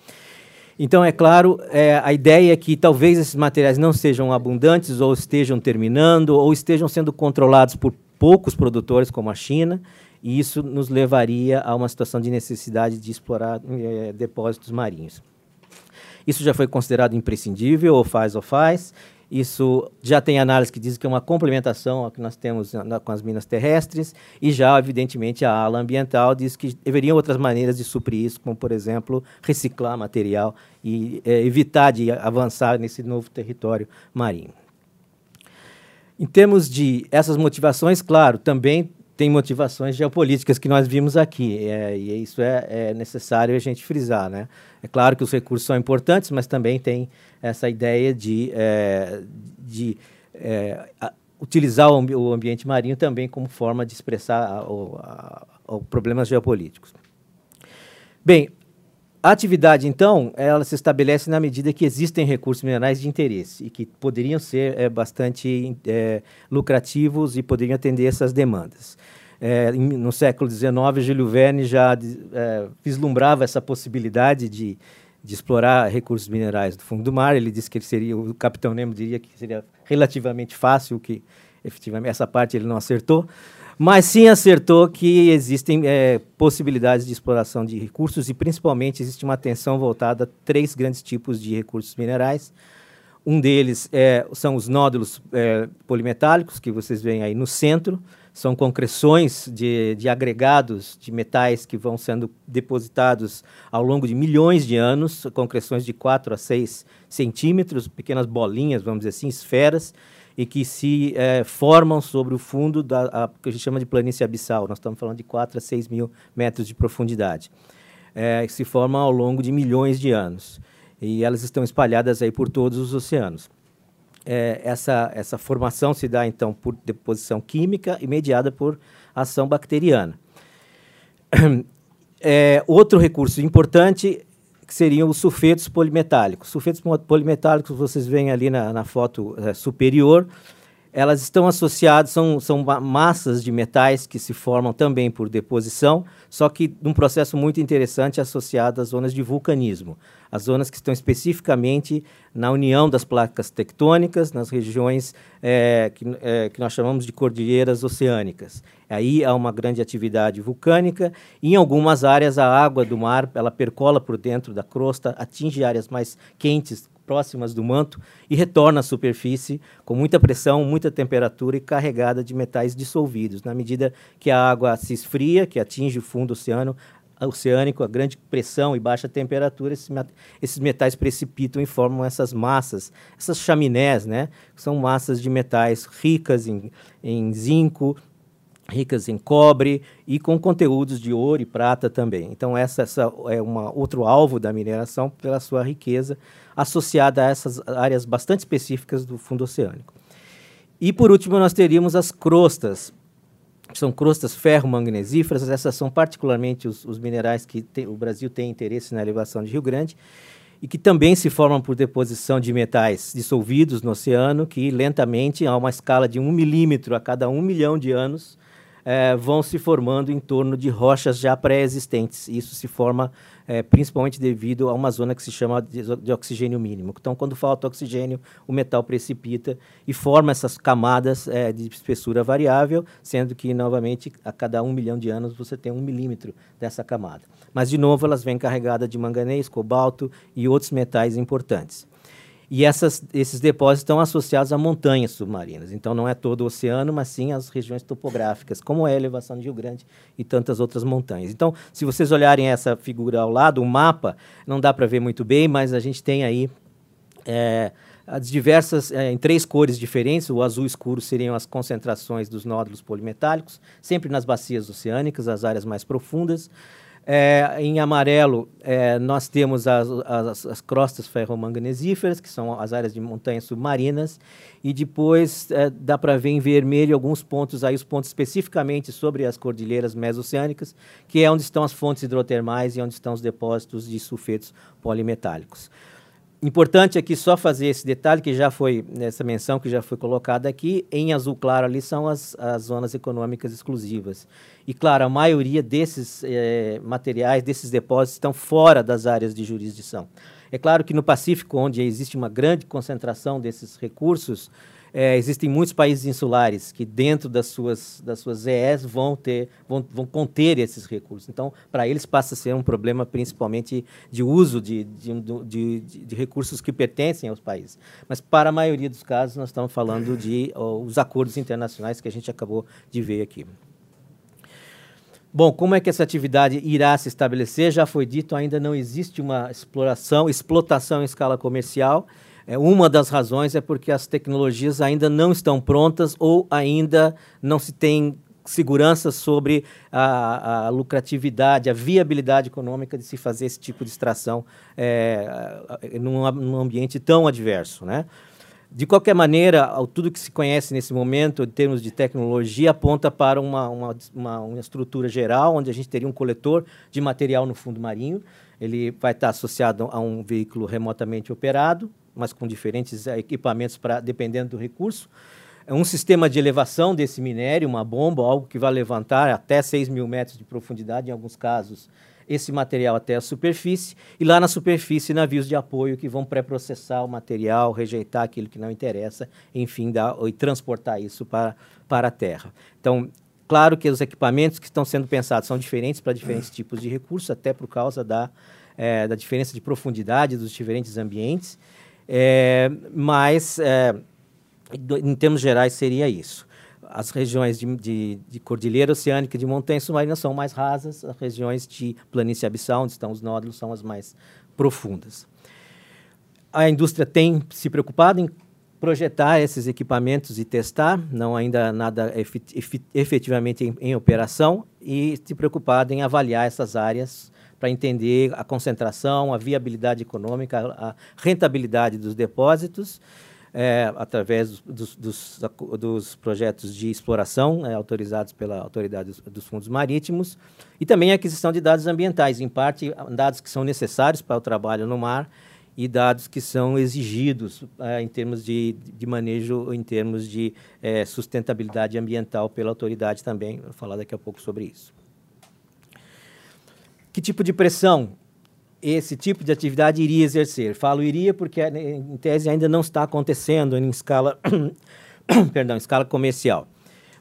Então, é claro, é, a ideia é que talvez esses materiais não sejam abundantes ou estejam terminando ou estejam sendo controlados por poucos produtores, como a China, e isso nos levaria a uma situação de necessidade de explorar é, depósitos marinhos. Isso já foi considerado imprescindível, ou faz ou faz. Isso já tem análise que diz que é uma complementação ao que nós temos na, com as minas terrestres, e já, evidentemente, a ala ambiental diz que deveriam outras maneiras de suprir isso, como, por exemplo, reciclar material e é, evitar de avançar nesse novo território marinho. Em termos de essas motivações, claro, também tem motivações geopolíticas que nós vimos aqui, é, e isso é, é, necessário a gente frisar. Né? É claro que os recursos são importantes, mas também tem essa ideia de, é, de é, a, utilizar o, o, ambiente marinho também como forma de expressar o, problemas geopolíticos. Bem, a atividade, então, ela se estabelece na medida que existem recursos minerais de interesse e que poderiam ser é, bastante é, lucrativos e poderiam atender essas demandas. É, no século XIX, Júlio Verne já vislumbrava essa possibilidade de, de explorar recursos minerais do fundo do mar. Ele disse que seria, o capitão Nemo diria que seria relativamente fácil, que efetivamente essa parte ele não acertou mas sim acertou que existem é, possibilidades de exploração de recursos e, principalmente, existe uma atenção voltada a três grandes tipos de recursos minerais. Um deles é, são os nódulos é, polimetálicos, que vocês veem aí no centro. São concreções de, de agregados de metais que vão sendo depositados ao longo de milhões de anos, concreções de 4 a 6 centímetros, pequenas bolinhas, vamos dizer assim, esferas, e que se é, formam sobre o fundo da a, que a gente chama de planície abissal. Nós estamos falando de 4 a 6 mil metros de profundidade. É, se formam ao longo de milhões de anos. E elas estão espalhadas aí por todos os oceanos. É, essa, essa formação se dá, então, por deposição química e mediada por ação bacteriana. É, outro recurso importante que seriam os sulfetos polimetálicos. Sulfetos polimetálicos, vocês veem ali na, na foto é, superior, elas estão associadas, são, são massas de metais que se formam também por deposição, só que num processo muito interessante associado às zonas de vulcanismo, as zonas que estão especificamente na união das placas tectônicas, nas regiões é, que, é, que nós chamamos de cordilheiras oceânicas. Aí há uma grande atividade vulcânica e em algumas áreas a água do mar ela percola por dentro da crosta, atinge áreas mais quentes, próximas do manto e retorna à superfície com muita pressão, muita temperatura e carregada de metais dissolvidos. Na medida que a água se esfria, que atinge o fundo oceano, oceânico, a grande pressão e baixa temperatura, esses metais precipitam e formam essas massas, essas chaminés, né? São massas de metais ricas em, em zinco, ricas em cobre e com conteúdos de ouro e prata também. Então essa, essa é uma outro alvo da mineração pela sua riqueza associada a essas áreas bastante específicas do fundo oceânico. E por último, nós teríamos as crostas, são crostas ferro-magnesíferas, essas são particularmente os, os minerais que o Brasil tem interesse na elevação de Rio Grande e que também se formam por deposição de metais dissolvidos no oceano, que lentamente, a uma escala de um milímetro a cada um milhão de anos, é, vão se formando em torno de rochas já pré-existentes. Isso se forma é, principalmente devido a uma zona que se chama de, oxigênio mínimo. Então, quando falta oxigênio, o metal precipita e forma essas camadas é, de espessura variável, sendo que, novamente, a cada um milhão de anos você tem um milímetro dessa camada. Mas, de novo, elas vêm carregadas de manganês, cobalto e outros metais importantes. E essas, esses depósitos estão associados a montanhas submarinas. Então, não é todo o oceano, mas sim as regiões topográficas, como é a elevação de Rio Grande e tantas outras montanhas. Então, se vocês olharem essa figura ao lado, o mapa, não dá para ver muito bem, mas a gente tem aí é, as diversas, é, em três cores diferentes. O azul escuro seriam as concentrações dos nódulos polimetálicos, sempre nas bacias oceânicas, as áreas mais profundas. É, em amarelo, é, nós temos as, as, as crostas ferromanganesíferas, que são as áreas de montanhas submarinas, e depois é, dá para ver em vermelho alguns pontos, aí os pontos especificamente sobre as cordilheiras mesoceânicas, que é onde estão as fontes hidrotermais e onde estão os depósitos de sulfetos polimetálicos. Importante aqui só fazer esse detalhe que já foi, nessa menção que já foi colocada aqui, em azul claro ali são as, as zonas econômicas exclusivas. E claro, a maioria desses eh, materiais, desses depósitos, estão fora das áreas de jurisdição. É claro que no Pacífico, onde existe uma grande concentração desses recursos, é, existem muitos países insulares que dentro das suas, das suas EEs vão, ter, vão, vão conter esses recursos. Então, para eles passa a ser um problema principalmente de uso de, de, de, de, recursos que pertencem aos países. Mas para a maioria dos casos, nós estamos falando de os acordos internacionais que a gente acabou de ver aqui. Bom, como é que essa atividade irá se estabelecer? Já foi dito, ainda não existe uma exploração, explotação em escala comercial. É, uma das razões é porque as tecnologias ainda não estão prontas ou ainda não se tem segurança sobre a, a lucratividade, a viabilidade econômica de se fazer esse tipo de extração é, num, num ambiente tão adverso, né? De qualquer maneira, tudo que se conhece nesse momento, em termos de tecnologia, aponta para uma, uma, uma, uma, estrutura geral, onde a gente teria um coletor de material no fundo marinho. Ele vai estar associado a um veículo remotamente operado, mas com diferentes eh, equipamentos para dependendo do recurso. É um sistema de elevação desse minério, uma bomba, algo que vai levantar até 6 mil metros de profundidade, em alguns casos, esse material até a superfície. E lá na superfície, navios de apoio que vão pré-processar o material, rejeitar aquilo que não interessa, enfim, dar, e transportar isso para, para a terra. Então, claro que os equipamentos que estão sendo pensados são diferentes para diferentes tipos de recursos, até por causa da, é, da diferença de profundidade dos diferentes ambientes. É, mas, é, em termos gerais, seria isso. As regiões de, de, de cordilheira oceânica e de montanha submarina são mais rasas, as regiões de planície abissal, onde estão os nódulos, são as mais profundas. A indústria tem se preocupado em projetar esses equipamentos e testar, não ainda nada efetivamente em, em operação, e se preocupado em avaliar essas áreas para entender a concentração, a viabilidade econômica, a rentabilidade dos depósitos, é, através dos, dos, dos, projetos de exploração é, autorizados pela autoridade dos, dos, fundos marítimos e também a aquisição de dados ambientais, em parte dados que são necessários para o trabalho no mar e dados que são exigidos é, em termos de, de, manejo, em termos de é, sustentabilidade ambiental pela autoridade também. Vou falar daqui a pouco sobre isso. Que tipo de pressão esse tipo de atividade iria exercer? Falo iria porque, em tese, ainda não está acontecendo em escala, perdão, escala comercial.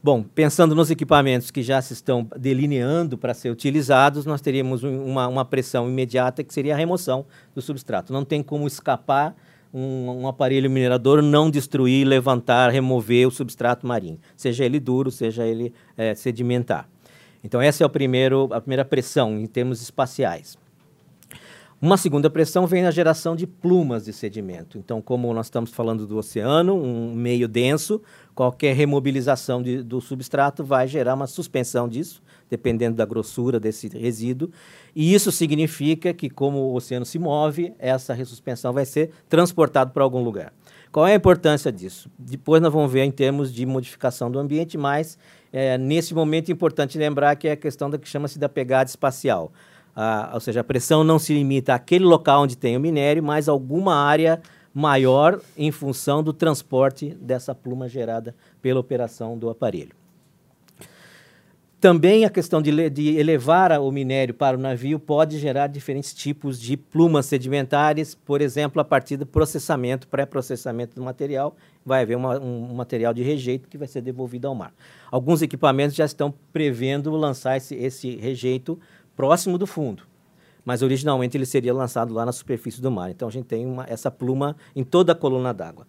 Bom, pensando nos equipamentos que já se estão delineando para ser utilizados, nós teríamos uma, uma, pressão imediata que seria a remoção do substrato. Não tem como escapar um, um, aparelho minerador não destruir, levantar, remover o substrato marinho, seja ele duro, seja ele é, sedimentar. Então, essa é o primeiro, a primeira pressão em termos espaciais. Uma segunda pressão vem na geração de plumas de sedimento. Então, como nós estamos falando do oceano, um meio denso, qualquer remobilização de, do substrato vai gerar uma suspensão disso, dependendo da grossura desse resíduo. E isso significa que, como o oceano se move, essa ressuspensão vai ser transportada para algum lugar. Qual é a importância disso? Depois nós vamos ver em termos de modificação do ambiente, mas é, nesse momento é importante lembrar que é a questão da que chama-se da pegada espacial. Ah, ou seja, a pressão não se limita àquele local onde tem o minério, mas alguma área maior em função do transporte dessa pluma gerada pela operação do aparelho. Também a questão de, de, elevar o minério para o navio pode gerar diferentes tipos de plumas sedimentares, por exemplo, a partir do processamento, pré-processamento do material, vai haver uma, um material de rejeito que vai ser devolvido ao mar. Alguns equipamentos já estão prevendo lançar esse, esse rejeito próximo do fundo, mas originalmente ele seria lançado lá na superfície do mar. Então a gente tem uma, essa pluma em toda a coluna d'água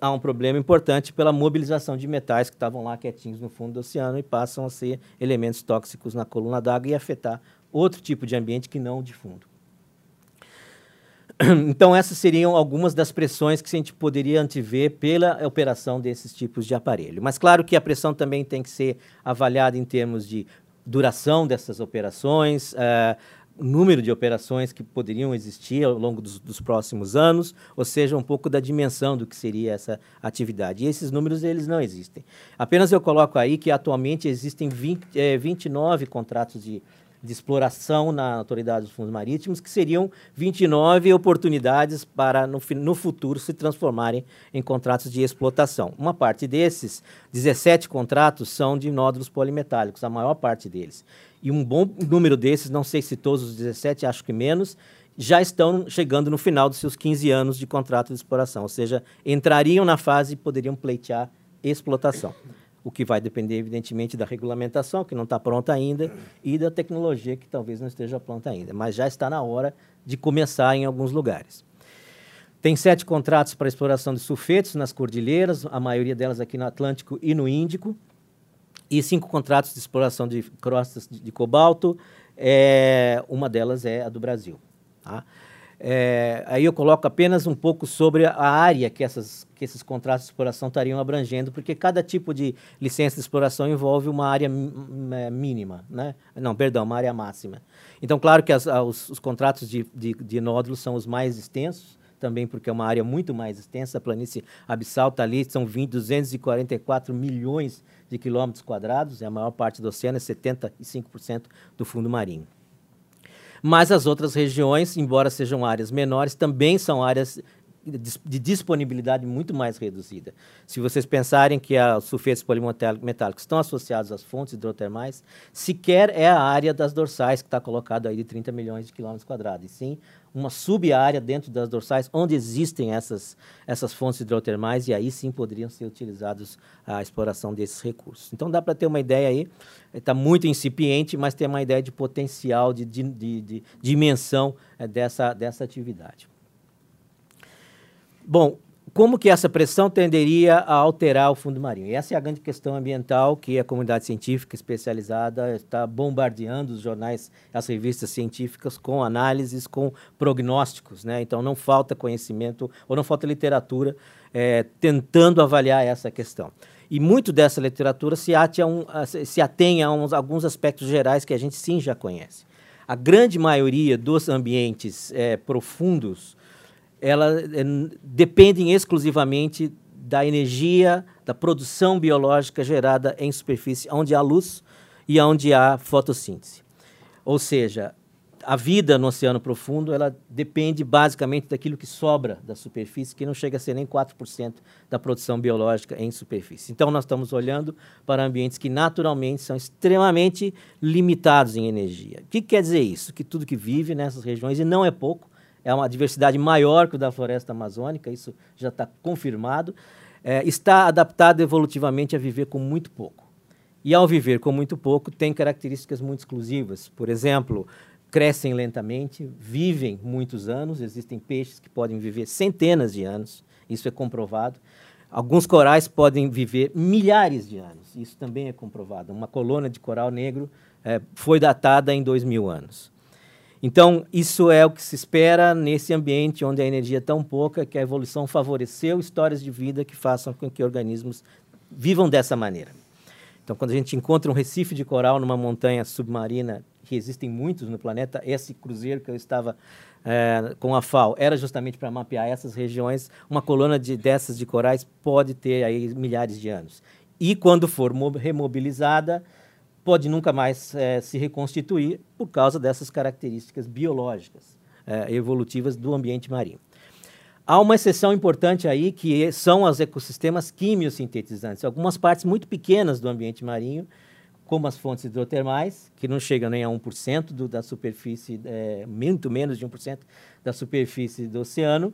há um problema importante pela mobilização de metais que estavam lá quietinhos no fundo do oceano e passam a ser elementos tóxicos na coluna d'água e afetar outro tipo de ambiente que não o de fundo. Então, essas seriam algumas das pressões que a gente poderia antever pela operação desses tipos de aparelho. Mas, claro que a pressão também tem que ser avaliada em termos de duração dessas operações, uh, número de operações que poderiam existir ao longo dos, dos, próximos anos, ou seja, um pouco da dimensão do que seria essa atividade. E esses números eles não existem. Apenas eu coloco aí que atualmente existem 20, é, 29 contratos de de exploração na Autoridade dos Fundos Marítimos, que seriam 29 oportunidades para, no, no futuro, se transformarem em contratos de explotação. Uma parte desses, 17 contratos, são de nódulos polimetálicos, a maior parte deles. E um bom número desses, não sei se todos os 17, acho que menos, já estão chegando no final dos seus 15 anos de contrato de exploração, ou seja, entrariam na fase e poderiam pleitear explotação o que vai depender, evidentemente, da regulamentação, que não está pronta ainda, e da tecnologia, que talvez não esteja pronta ainda. Mas já está na hora de começar em alguns lugares. Tem sete contratos para exploração de sulfetos nas cordilheiras, a maioria delas aqui no Atlântico e no Índico, e cinco contratos de exploração de crostas de, de cobalto, é, uma delas é a do Brasil. Tá? É, aí eu coloco apenas um pouco sobre a área que, essas, que esses contratos de exploração estariam abrangendo, porque cada tipo de licença de exploração envolve uma área é, mínima, né? não, perdão, uma área máxima. Então, claro que as, os, os, contratos de, de, de nódulos são os mais extensos, também porque é uma área muito mais extensa, a planície abissal está ali, são 20, 244 milhões de quilômetros quadrados, é a maior parte do oceano, é 75% do fundo marinho. Mas as outras regiões, embora sejam áreas menores, também são áreas de disponibilidade muito mais reduzida. Se vocês pensarem que os sulfetos polimetálicos estão associados às fontes hidrotermais, sequer é a área das dorsais que está colocada aí de 30 milhões de quilômetros quadrados, e sim uma sub-área dentro das dorsais onde existem essas, essas fontes hidrotermais e aí sim poderiam ser utilizados a exploração desses recursos. Então dá para ter uma ideia aí, está muito incipiente, mas tem uma ideia de potencial, de, de, de, de dimensão é, dessa, dessa atividade. Bom, como que essa pressão tenderia a alterar o fundo marinho? E essa é a grande questão ambiental que a comunidade científica especializada está bombardeando os jornais, as revistas científicas com análises, com prognósticos. Né? Então, não falta conhecimento ou não falta literatura é, tentando avaliar essa questão. E muito dessa literatura se, a um, se atém a uns, alguns aspectos gerais que a gente sim já conhece. A grande maioria dos ambientes é, profundos elas é, dependem exclusivamente da energia, da produção biológica gerada em superfície, onde há luz e onde há fotossíntese. Ou seja, a vida no oceano profundo ela depende basicamente daquilo que sobra da superfície, que não chega a ser nem 4% da produção biológica em superfície. Então, nós estamos olhando para ambientes que naturalmente são extremamente limitados em energia. O que quer dizer isso? Que tudo que vive nessas regiões, e não é pouco, é uma diversidade maior que o da floresta amazônica, isso já está confirmado, é, está adaptado evolutivamente a viver com muito pouco. E ao viver com muito pouco, tem características muito exclusivas. Por exemplo, crescem lentamente, vivem muitos anos, existem peixes que podem viver centenas de anos, isso é comprovado. Alguns corais podem viver milhares de anos, isso também é comprovado. Uma colônia de coral negro é, foi datada em dois mil anos. Então, isso é o que se espera nesse ambiente onde a energia é tão pouca que a evolução favoreceu histórias de vida que façam com que organismos vivam dessa maneira. Então, quando a gente encontra um recife de coral numa montanha submarina que existem muitos no planeta, esse cruzeiro que eu estava é, com a FAO era justamente para mapear essas regiões. Uma coluna de, dessas de corais pode ter aí milhares de anos. E quando for remobilizada, pode nunca mais é, se reconstituir por causa dessas características biológicas é, evolutivas do ambiente marinho. Há uma exceção importante aí, que são os ecossistemas quimiosintetizantes. Algumas partes muito pequenas do ambiente marinho, como as fontes hidrotermais, que não chegam nem a 1% do, da superfície, é, muito menos de 1% da superfície do oceano,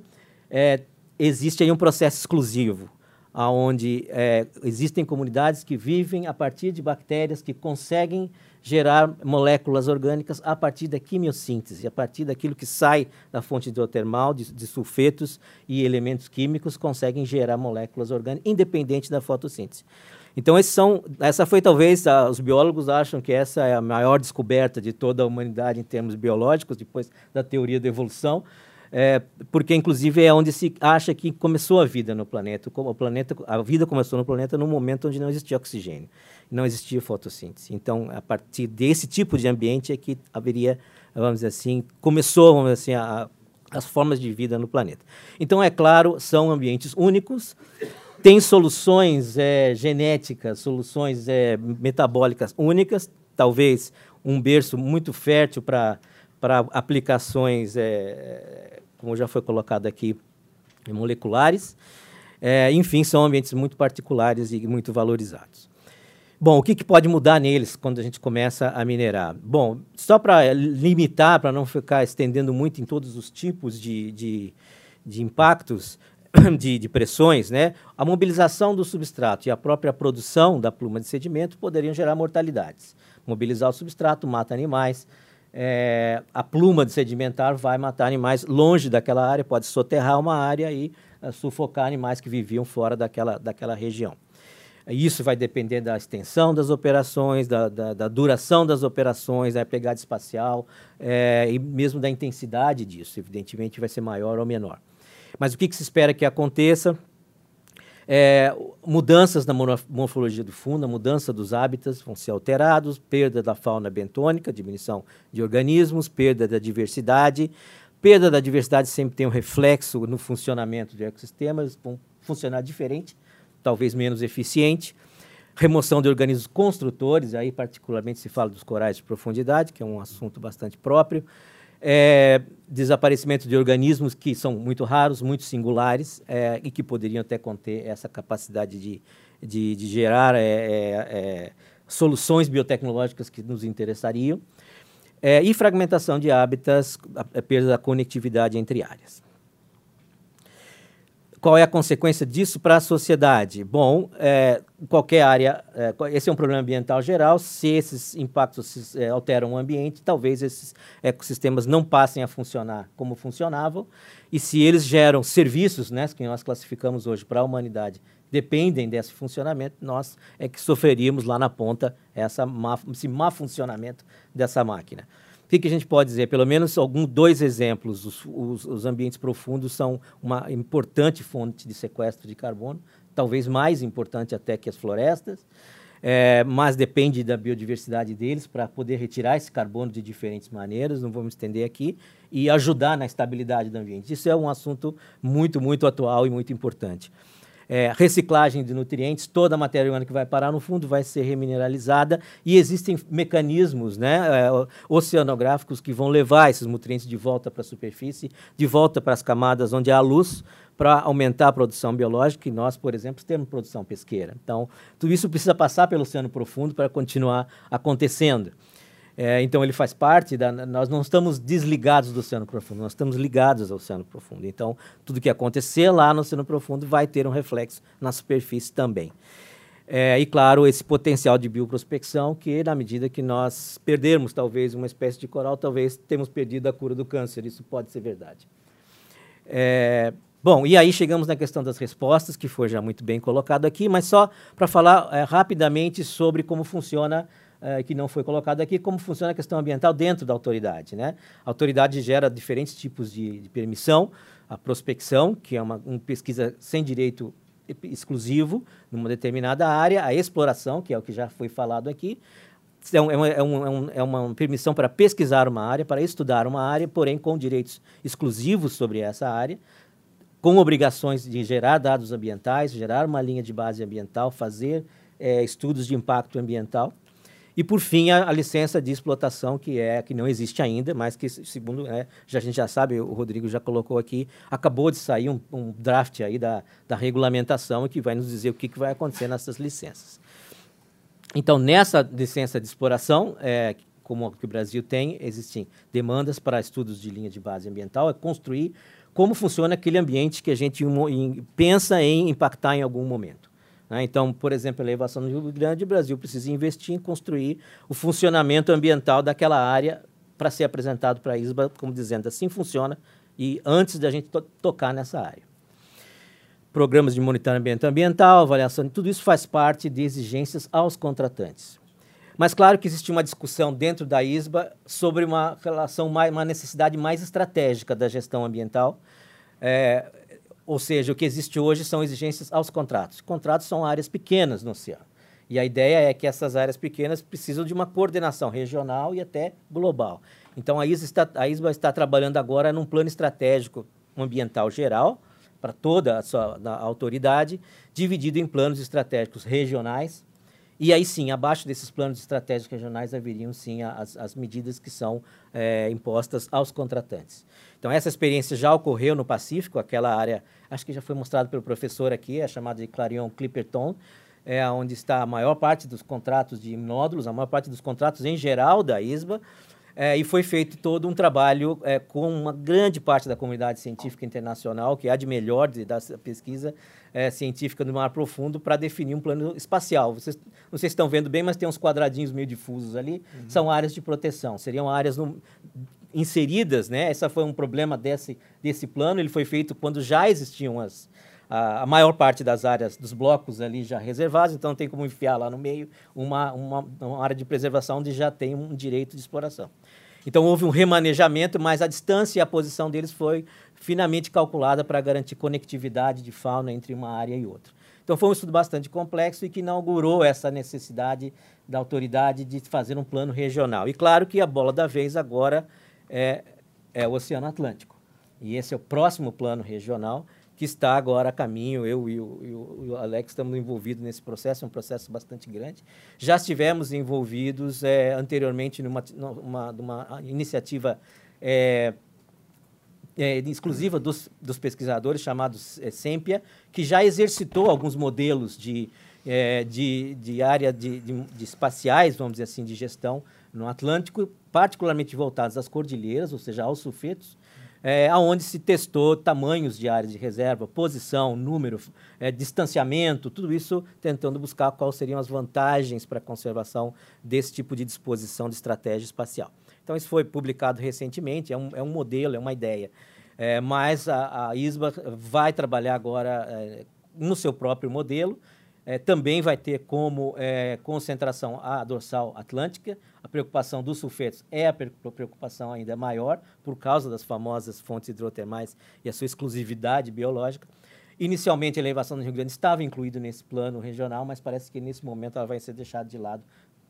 é, existe aí um processo exclusivo onde é, existem comunidades que vivem a partir de bactérias que conseguem gerar moléculas orgânicas a partir da quimiossíntese, a partir daquilo que sai da fonte hidrotermal, de, de sulfetos e elementos químicos, conseguem gerar moléculas orgânicas, independente da fotossíntese. Então, são, essa foi talvez, a, os biólogos acham que essa é a maior descoberta de toda a humanidade em termos biológicos, depois da teoria da evolução, é, porque inclusive é onde se acha que começou a vida no planeta. O planeta, a vida começou no planeta no momento onde não existia oxigênio, não existia fotossíntese. Então, a partir desse tipo de ambiente é que haveria, vamos dizer assim, começou, vamos dizer assim, a, as formas de vida no planeta. Então, é claro, são ambientes únicos, tem soluções é, genéticas, soluções é, metabólicas únicas, talvez um berço muito fértil para aplicações é, como já foi colocado aqui, moleculares. É, enfim, são ambientes muito particulares e muito valorizados. Bom, o que, que, pode mudar neles quando a gente começa a minerar? Bom, só para limitar, para não ficar estendendo muito em todos os tipos de, de, de impactos, de, de, pressões, né? a mobilização do substrato e a própria produção da pluma de sedimento poderiam gerar mortalidades. Mobilizar o substrato mata animais, é, a pluma de sedimentar vai matar animais longe daquela área, pode soterrar uma área e uh, sufocar animais que viviam fora daquela, daquela região. Isso vai depender da extensão das operações, da, da, da duração das operações, da pegada espacial é, e mesmo da intensidade disso. Evidentemente, vai ser maior ou menor. Mas o que, que se espera que aconteça? É, mudanças na morfologia do fundo, a mudança dos hábitats vão ser alterados, perda da fauna bentônica, diminuição de organismos, perda da diversidade. Perda da diversidade sempre tem um reflexo no funcionamento do ecossistema, eles vão funcionar diferente, talvez menos eficiente. Remoção de organismos construtores, aí particularmente se fala dos corais de profundidade, que é um assunto bastante próprio é, desaparecimento de organismos que são muito raros, muito singulares é, e que poderiam até conter essa capacidade de, de, de gerar é, é, é soluções biotecnológicas que nos interessariam. É, e fragmentação de hábitats, a, a perda da conectividade entre áreas. Qual é a consequência disso para a sociedade? Bom, é, qualquer área, é, esse é um problema ambiental geral. Se esses impactos é, alteram o ambiente, talvez esses ecossistemas não passem a funcionar como funcionavam. E se eles geram serviços, né, que nós classificamos hoje para a humanidade, dependem desse funcionamento, nós é que sofreríamos lá na ponta essa má, esse má funcionamento dessa máquina. O que, que, a gente pode dizer? Pelo menos algum, dois exemplos. Os, os, os, ambientes profundos são uma importante fonte de sequestro de carbono, talvez mais importante até que as florestas, é, mas depende da biodiversidade deles para poder retirar esse carbono de diferentes maneiras, não vamos estender aqui, e ajudar na estabilidade do ambiente. Isso é um assunto muito, muito atual e muito importante é, reciclagem de nutrientes, toda a matéria orgânica que vai parar no fundo vai ser remineralizada e existem mecanismos né, é, oceanográficos que vão levar esses nutrientes de volta para a superfície, de volta para as camadas onde há luz, para aumentar a produção biológica e nós, por exemplo, temos produção pesqueira. Então, tudo isso precisa passar pelo oceano profundo para continuar acontecendo. É, então ele faz parte da. Nós não estamos desligados do oceano profundo, nós estamos ligados ao oceano profundo. Então tudo que acontecer lá no oceano profundo vai ter um reflexo na superfície também. É, e claro, esse potencial de bioprospecção, que na medida que nós perdermos talvez uma espécie de coral, talvez temos perdido a cura do câncer. Isso pode ser verdade. É, bom, e aí chegamos na questão das respostas, que foi já muito bem colocado aqui, mas só para falar é, rapidamente sobre como funciona uh, que não foi colocado aqui, como funciona a questão ambiental dentro da autoridade. Né? A autoridade gera diferentes tipos de, de permissão, a prospecção, que é uma, uma pesquisa sem direito exclusivo numa determinada área, a exploração, que é o que já foi falado aqui, é, um, é, um, é, uma permissão para pesquisar uma área, para estudar uma área, porém com direitos exclusivos sobre essa área, com obrigações de gerar dados ambientais, gerar uma linha de base ambiental, fazer é, estudos de impacto ambiental. E, por fim, a, a, licença de explotação, que é que não existe ainda, mas que, segundo né, já, a gente já sabe, o Rodrigo já colocou aqui, acabou de sair um, um draft aí da, da regulamentação que vai nos dizer o que, que vai acontecer nessas licenças. Então, nessa licença de exploração, é, como que o Brasil tem, existem demandas para estudos de linha de base ambiental, é construir como funciona aquele ambiente que a gente pensa em impactar em algum momento. Né? Então, por exemplo, a elevação do Rio Grande, o Brasil precisa investir em construir o funcionamento ambiental daquela área para ser apresentado para a ISBA, como dizendo, assim funciona, e antes da gente to tocar nessa área. Programas de monitoramento ambiental, avaliação, tudo isso faz parte de exigências aos contratantes. Mas claro que existe uma discussão dentro da ISBA sobre uma relação, uma necessidade mais estratégica da gestão ambiental. É, ou seja, o que existe hoje são exigências aos contratos. Contratos são áreas pequenas no oceano. E a ideia é que essas áreas pequenas precisam de uma coordenação regional e até global. Então, a ISBA está, a ISBA está trabalhando agora num plano estratégico ambiental geral para toda a sua a autoridade, dividido em planos estratégicos regionais e aí sim, abaixo desses planos estratégicos regionais haveriam sim as, as medidas que são é, impostas aos contratantes. Então essa experiência já ocorreu no Pacífico, aquela área, acho que já foi mostrado pelo professor aqui, é chamada de Clarion Clipperton, é onde está a maior parte dos contratos de nódulos, a maior parte dos contratos em geral da ISBA, é, e foi feito todo um trabalho é, com uma grande parte da comunidade científica internacional, que há de melhor de, da pesquisa é, científica no mar profundo, para definir um plano espacial. Vocês, não sei se estão vendo bem, mas tem uns quadradinhos meio difusos ali, uhum. são áreas de proteção. Seriam áreas no, inseridas, né? Esse foi um problema desse, desse plano. Ele foi feito quando já existiam as, a, a, maior parte das áreas dos blocos ali já reservados, então tem como enfiar lá no meio uma, uma, uma área de preservação onde já tem um direito de exploração. Então houve um remanejamento, mas a distância e a posição deles foi finamente calculada para garantir conectividade de fauna entre uma área e outra. Então foi um estudo bastante complexo e que inaugurou essa necessidade da autoridade de fazer um plano regional. E claro que a bola da vez agora é, é o Oceano Atlântico. E esse é o próximo plano regional que está agora a caminho. Eu e o, e o, Alex estamos envolvidos nesse processo, é um processo bastante grande. Já estivemos envolvidos é, anteriormente numa, numa, numa iniciativa é, é, exclusiva dos, dos, pesquisadores, chamados é, SEMPIA, que já exercitou alguns modelos de, é, de, de área de, de, de espaciais, vamos dizer assim, de gestão no Atlântico, particularmente voltados às cordilheiras, ou seja, aos sulfetos, é, onde se testou tamanhos de áreas de reserva, posição, número, é, distanciamento, tudo isso tentando buscar quais seriam as vantagens para a conservação desse tipo de disposição de estratégia espacial. Então, isso foi publicado recentemente, é um, é um modelo, é uma ideia. É, mas a, a, ISBA vai trabalhar agora é, no seu próprio modelo, é, também vai ter como é, concentração a dorsal atlântica. A preocupação dos sulfetos é a preocupação ainda maior, por causa das famosas fontes hidrotermais e a sua exclusividade biológica. Inicialmente, a elevação do Rio Grande estava incluída nesse plano regional, mas parece que nesse momento ela vai ser deixada de lado,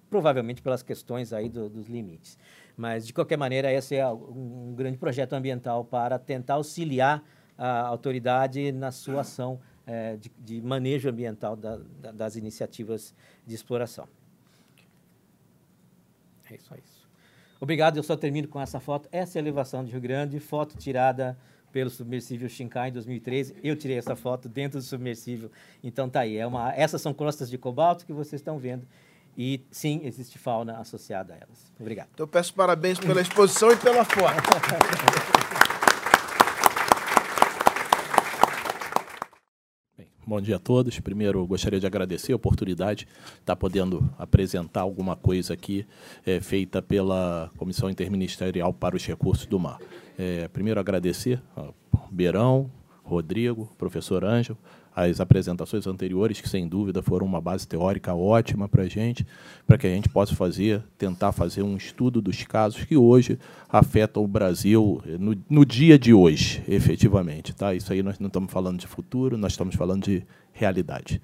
provavelmente pelas questões aí do, dos limites. Mas, de qualquer maneira, esse é um grande projeto ambiental para tentar auxiliar a autoridade na sua ação é, de, de, manejo ambiental da, da, das iniciativas de exploração. É só isso. Obrigado, eu só termino com essa foto. Essa é a elevação de Rio Grande, foto tirada pelo submersível Shinkai em 2013. Eu tirei essa foto dentro do submersível, então tá aí. É uma, essas são crostas de cobalto que vocês estão vendo. E sim, existe fauna associada a elas. Obrigado. Então eu peço parabéns pela exposição e pela foto. Bom dia a todos. Primeiro, gostaria de agradecer a oportunidade de estar podendo apresentar alguma coisa aqui é, feita pela Comissão Interministerial para os Recursos do Mar. É, primeiro, agradecer ao Beirão, Rodrigo, professor Ângelo, as apresentações anteriores, que sem dúvida foram uma base teórica ótima para a gente, para que a gente possa fazer, tentar fazer um estudo dos casos que hoje afetam o Brasil no, no dia de hoje, efetivamente. Tá? Isso aí nós não estamos falando de futuro, nós estamos falando de realidade.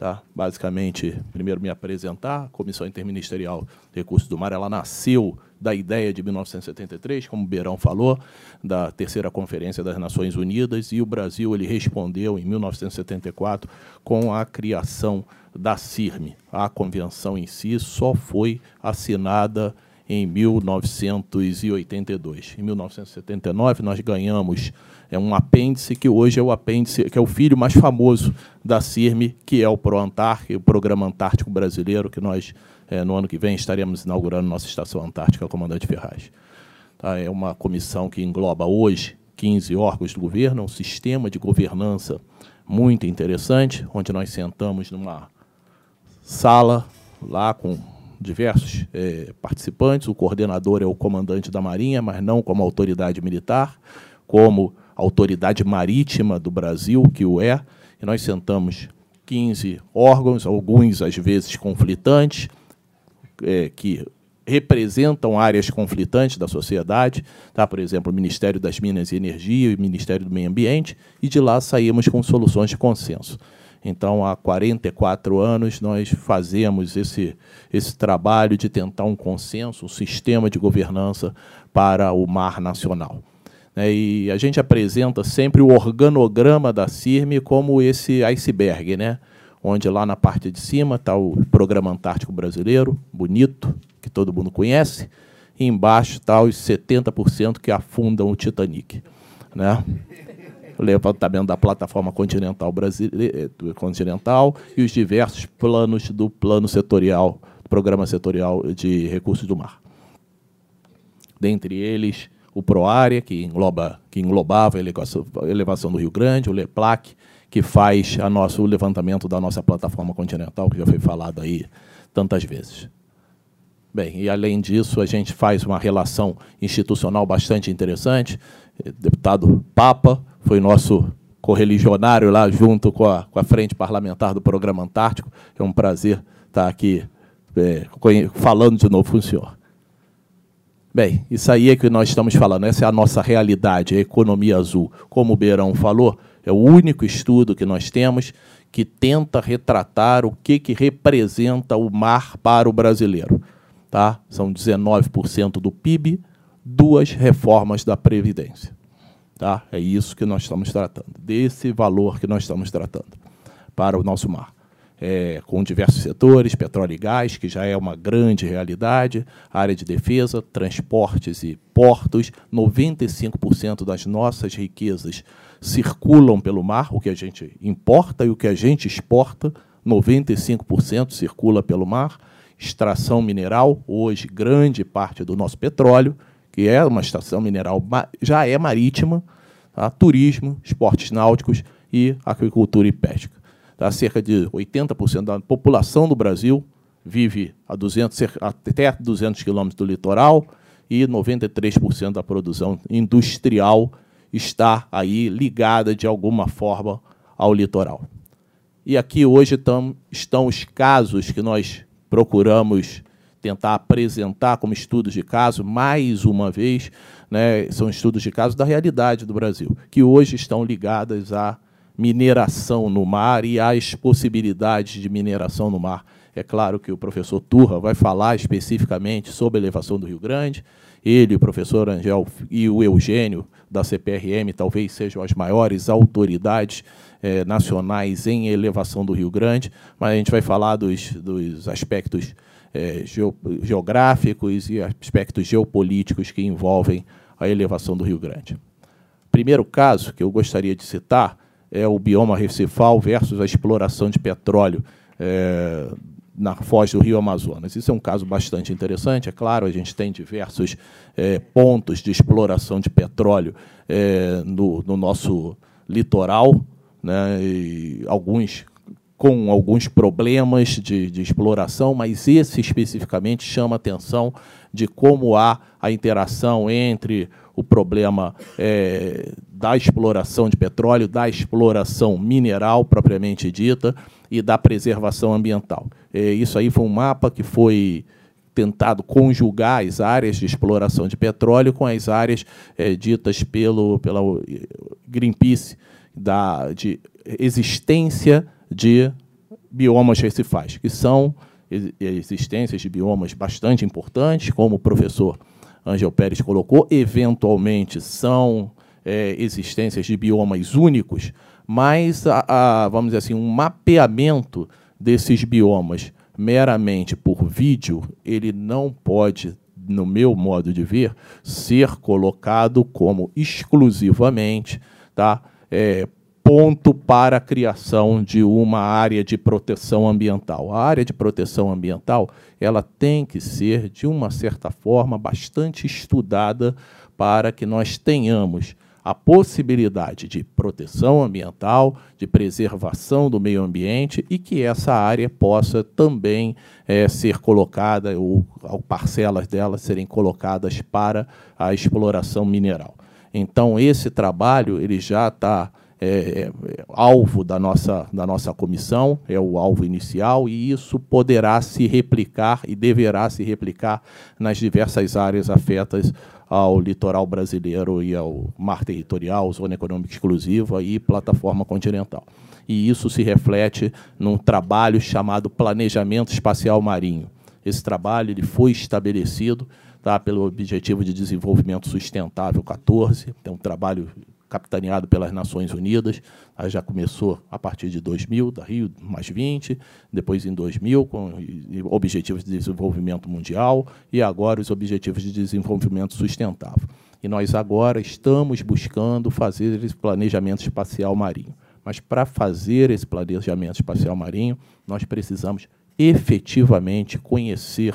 Tá? Basicamente, primeiro me apresentar, a Comissão Interministerial de Recursos do Mar, ela nasceu da ideia de 1973, como o Beirão falou, da terceira conferência das Nações Unidas, e o Brasil ele respondeu em 1974 com a criação da CIRME. A convenção em si só foi assinada em 1982. Em 1979 nós ganhamos é um apêndice que hoje é o apêndice que é o filho mais famoso da CIRME, que é o ProAntarc, o Programa Antártico Brasileiro, que nós é, no ano que vem estaremos inaugurando nossa estação antártica, Comandante Ferraz. Tá? É uma comissão que engloba hoje 15 órgãos do governo, um sistema de governança muito interessante, onde nós sentamos numa sala lá com diversos é, participantes. O coordenador é o comandante da Marinha, mas não como autoridade militar, como autoridade marítima do Brasil, que o é, e nós sentamos 15 órgãos, alguns às vezes conflitantes, é, que representam áreas conflitantes da sociedade, tá? por exemplo, o Ministério das Minas e Energia e o Ministério do Meio Ambiente, e de lá saímos com soluções de consenso. Então, há 44 anos, nós fazemos esse, esse trabalho de tentar um consenso, um sistema de governança para o mar nacional. Né, e a gente apresenta sempre o organograma da CIRME como esse iceberg, né? onde lá na parte de cima está o Programa Antártico Brasileiro, bonito, que todo mundo conhece, e embaixo está os 70% que afundam o Titanic. Né? O levantamento da plataforma continental, brasileira, continental e os diversos planos do plano setorial, programa setorial de recursos do mar. Dentre eles, o ProArea, que, engloba, que englobava a elevação, a elevação do Rio Grande, o LEPLAC, que faz a nosso, o levantamento da nossa plataforma continental, que já foi falado aí tantas vezes. Bem, e além disso, a gente faz uma relação institucional bastante interessante. Deputado Papa foi nosso correligionário lá junto com a, com a frente parlamentar do Programa Antártico. É um prazer estar aqui é, falando de novo com o senhor. Bem, isso aí é que nós estamos falando, essa é a nossa realidade, a economia azul. Como o Beirão falou, é o único estudo que nós temos que tenta retratar o que, que representa o mar para o brasileiro. Tá? São 19% do PIB, duas reformas da Previdência. Tá? É isso que nós estamos tratando, desse valor que nós estamos tratando para o nosso mar é, com diversos setores, petróleo e gás, que já é uma grande realidade, área de defesa, transportes e portos. 95% das nossas riquezas circulam pelo mar, o que a gente importa e o que a gente exporta, 95% circula pelo mar. Extração mineral, hoje, grande parte do nosso petróleo, que é uma extração mineral, já é marítima, tá? turismo, esportes náuticos e agricultura e pesca. Tá? Cerca de 80% da população do Brasil vive a 200, até 200 quilômetros do litoral e 93% da produção industrial está aí ligada de alguma forma ao litoral. E aqui hoje tam, estão os casos que nós procuramos tentar apresentar como estudos de caso, mais uma vez, né, são estudos de caso da realidade do Brasil, que hoje estão ligadas a mineração no mar e as possibilidades de mineração no mar. É claro que o professor Turra vai falar especificamente sobre a elevação do Rio Grande. Ele, o professor Angel e o Eugênio, da CPRM, talvez sejam as maiores autoridades eh, nacionais em elevação do Rio Grande, mas a gente vai falar dos, dos aspectos eh, geográficos e aspectos geopolíticos que envolvem a elevação do Rio Grande. Primeiro caso que eu gostaria de citar é o bioma recifal versus a exploração de petróleo é, na foz do Rio Amazonas. Isso é um caso bastante interessante. É claro, a gente tem diversos é, pontos de exploração de petróleo é, no, no, nosso litoral, né, alguns com alguns problemas de, de, exploração, mas esse especificamente chama a atenção de como há a interação entre o problema é, da exploração de petróleo, da exploração mineral propriamente dita e da preservação ambiental. É, isso aí foi um mapa que foi tentado conjugar as áreas de exploração de petróleo com as áreas é, ditas pelo pela Greenpeace da de existência de biomas recifais, que são existências de biomas bastante importantes, como o professor Angel Pérez colocou, eventualmente são é, existências de biomas únicos, mas, a, a, vamos dizer assim, um mapeamento desses biomas meramente por vídeo, ele não pode, no meu modo de ver, ser colocado como exclusivamente tá, é, ponto para a criação de uma área de proteção ambiental. A área de proteção ambiental ela tem que ser, de uma certa forma, bastante estudada para que nós tenhamos a possibilidade de proteção ambiental, de preservação do meio ambiente e que essa área possa também é, ser colocada, ou, ou parcelas dela serem colocadas para a exploração mineral. Então, esse trabalho ele já está é, é, alvo da nossa, da nossa comissão, é o alvo inicial, e isso poderá se replicar e deverá se replicar nas diversas áreas afetas ao litoral brasileiro e ao mar territorial, zona econômica exclusiva e plataforma continental. E isso se reflete num trabalho chamado Planejamento Espacial Marinho. Esse trabalho ele foi estabelecido tá, pelo Objetivo de Desenvolvimento Sustentável 14, é um trabalho capitaneado pelas Nações Unidas. Já começou a partir de 2000, da Rio mais 20, depois em 2000 com Objetivos de Desenvolvimento Mundial e agora os Objetivos de Desenvolvimento Sustentável. E nós agora estamos buscando fazer esse planejamento espacial marinho. Mas para fazer esse planejamento espacial marinho, nós precisamos efetivamente conhecer,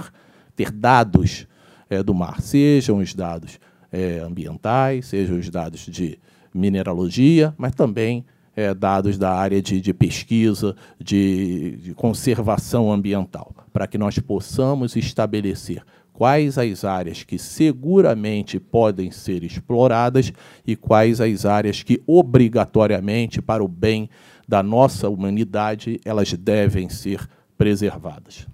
ter dados é, do mar, sejam os dados é, ambientais, sejam os dados de mineralogia, mas também é, dados da área de, de pesquisa, de, de conservação ambiental, para que nós possamos estabelecer quais as áreas que seguramente podem ser exploradas e quais as áreas que obrigatoriamente para o bem da nossa humanidade elas devem ser preservadas.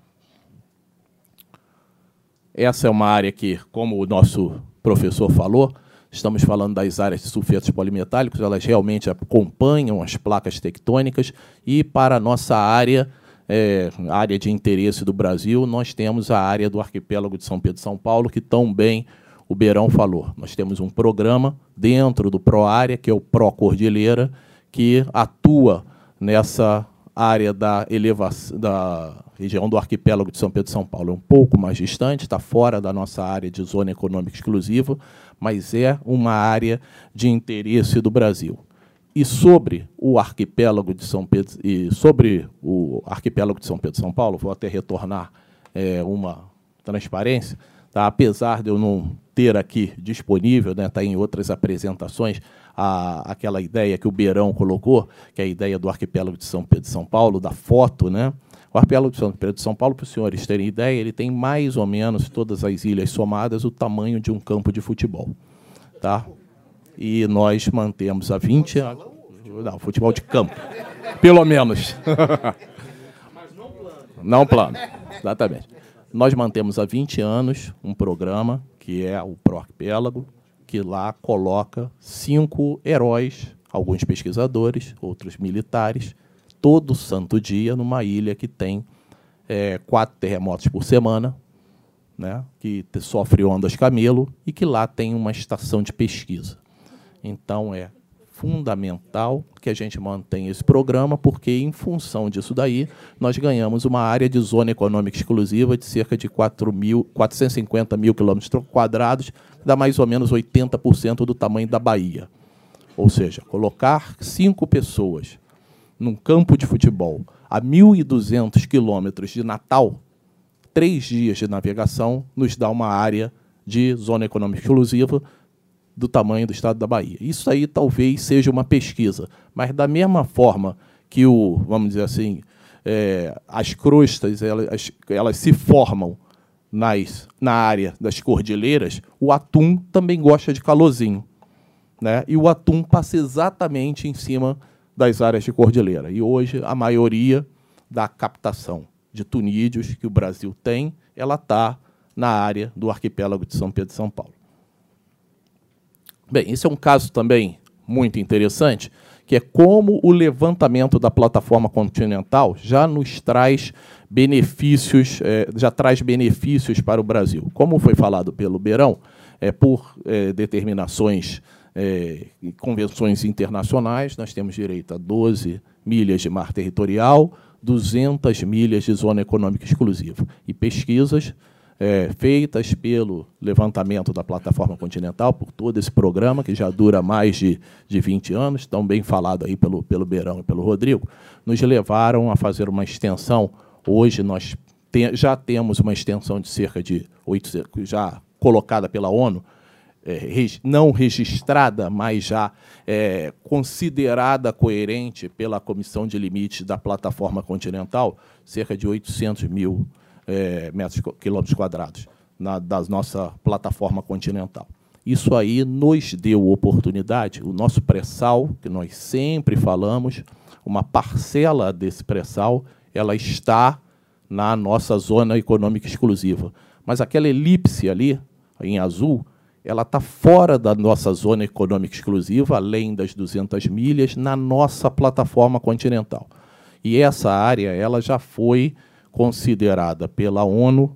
Essa é uma área que, como o nosso professor falou, Estamos falando das áreas de sulfetos polimetálicos, elas realmente acompanham as placas tectônicas e para a nossa área, é, área de interesse do Brasil, nós temos a área do arquipélago de São Pedro e São Paulo, que tão bem o Beirão falou. Nós temos um programa dentro do ProÁrea, que é o Pro Cordilheira, que atua nessa área da elevação da região do arquipélago de São Pedro e São Paulo. É um pouco mais distante, está fora da nossa área de zona econômica exclusiva, mas é uma área de interesse do Brasil. E sobre o arquipélago de São Pedro e sobre o arquipélago de São Pedro São Paulo, vou até retornar é, uma transparência, tá? apesar de eu não ter aqui disponível, né, está em outras apresentações, a, aquela ideia que o Beirão colocou, que é a ideia do arquipélago de São Pedro e São Paulo, da foto, né? O arquipélago de São Pedro de São Paulo, para os senhores terem ideia, ele tem mais ou menos, todas as ilhas somadas, o tamanho de um campo de futebol. Tá? E nós mantemos há 20 anos. Não, futebol de campo. Pelo menos. não plano. Não plano, exatamente. Nós mantemos há 20 anos um programa que é o Pro Arquipélago, que lá coloca cinco heróis, alguns pesquisadores, outros militares, todo santo dia numa ilha que tem é, quatro terremotos por semana, né, que sofre ondas camelo e que lá tem uma estação de pesquisa. Então é fundamental que a gente mantenha esse programa, porque em função disso daí, nós ganhamos uma área de zona econômica exclusiva de cerca de 4 mil, 450 mil quilômetros quadrados, dá mais ou menos 80% do tamanho da Bahia. Ou seja, colocar cinco pessoas num campo de futebol a 1.200 quilômetros de Natal, três dias de navegação nos dá uma área de zona econômica exclusiva do tamanho do estado da Bahia. Isso aí talvez seja uma pesquisa, mas da mesma forma que o, vamos dizer assim, é, as crostas elas, elas se formam nas, na área das cordilheiras, o atum também gosta de calorzinho. Né? E o atum passa exatamente em cima das áreas de cordilheira. E hoje a maioria da captação de tunídeos que o Brasil tem, ela está na área do arquipélago de São Pedro e São Paulo. Bem, esse é um caso também muito interessante, que é como o levantamento da plataforma continental já nos traz benefícios, é, já traz benefícios para o Brasil. Como foi falado pelo Beirão, é, por é, determinações é, convenções internacionais, nós temos direito a 12 milhas de mar territorial, 200 milhas de zona econômica exclusiva. E pesquisas é, feitas pelo levantamento da plataforma continental, por todo esse programa, que já dura mais de, de 20 anos, tão bem falado aí pelo, pelo Beirão e pelo Rodrigo, nos levaram a fazer uma extensão. Hoje nós já temos uma extensão de cerca de 800, já colocada pela ONU, não registrada, mas já é, considerada coerente pela Comissão de Limites da Plataforma Continental, cerca de 800 mil é, metros quilômetros quadrados na, da nossa plataforma continental. Isso aí nos deu oportunidade, o nosso pré-sal, que nós sempre falamos, uma parcela desse pré-sal, ela está na nossa zona econômica exclusiva. Mas aquela elipse ali, em azul, ela está fora da nossa zona econômica exclusiva, além das 200 milhas, na nossa plataforma continental. E essa área ela já foi considerada pela ONU,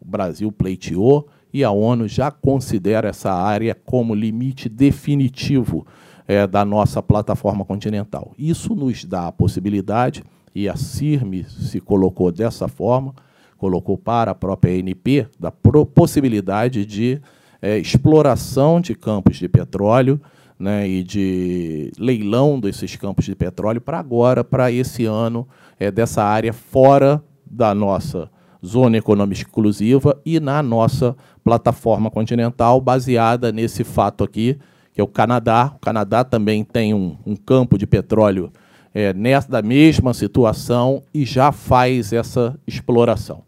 o Brasil pleiteou, e a ONU já considera essa área como limite definitivo é, da nossa plataforma continental. Isso nos dá a possibilidade, e a CIRME se colocou dessa forma, colocou para a própria ANP, da possibilidade de é, exploração de campos de petróleo né, e de leilão desses campos de petróleo para agora, para esse ano, é, dessa área fora da nossa zona econômica exclusiva e na nossa plataforma continental, baseada nesse fato aqui, que é o Canadá. O Canadá também tem um, um campo de petróleo é, nessa mesma situação e já faz essa exploração.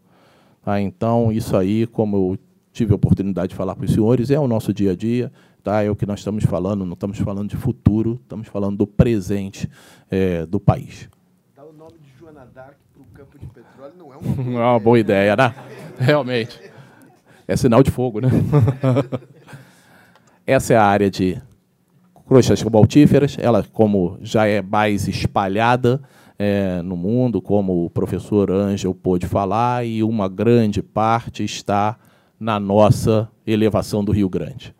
Tá? Então, isso aí, como eu tive a oportunidade de falar para os senhores, é o nosso dia a dia, tá? é o que nós estamos falando, não estamos falando de futuro, estamos falando do presente é, do país. O nome de Joana Dark para o campo de petróleo não é uma boa, é uma boa ideia, né? Realmente. É sinal de fogo, né? Essa é a área de crochas cobaltíferas, ela, como já é mais espalhada, é, no mundo, como o professor Ângel pôde falar, e uma grande parte está na nossa elevação do Rio Grande.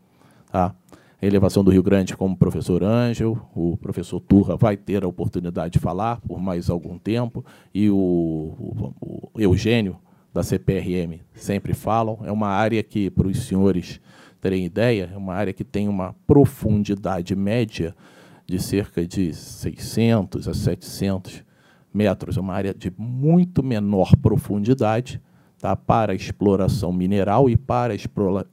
Tá? A elevação do Rio Grande, como o professor Ângel, o professor Turra vai ter a oportunidade de falar por mais algum tempo, e o, o, o Eugênio, da CPRM, sempre falam. É uma área que, para os senhores terem ideia, é uma área que tem uma profundidade média de cerca de 600 a 700 metros, é uma área de muito menor profundidade, tá, para exploração mineral e para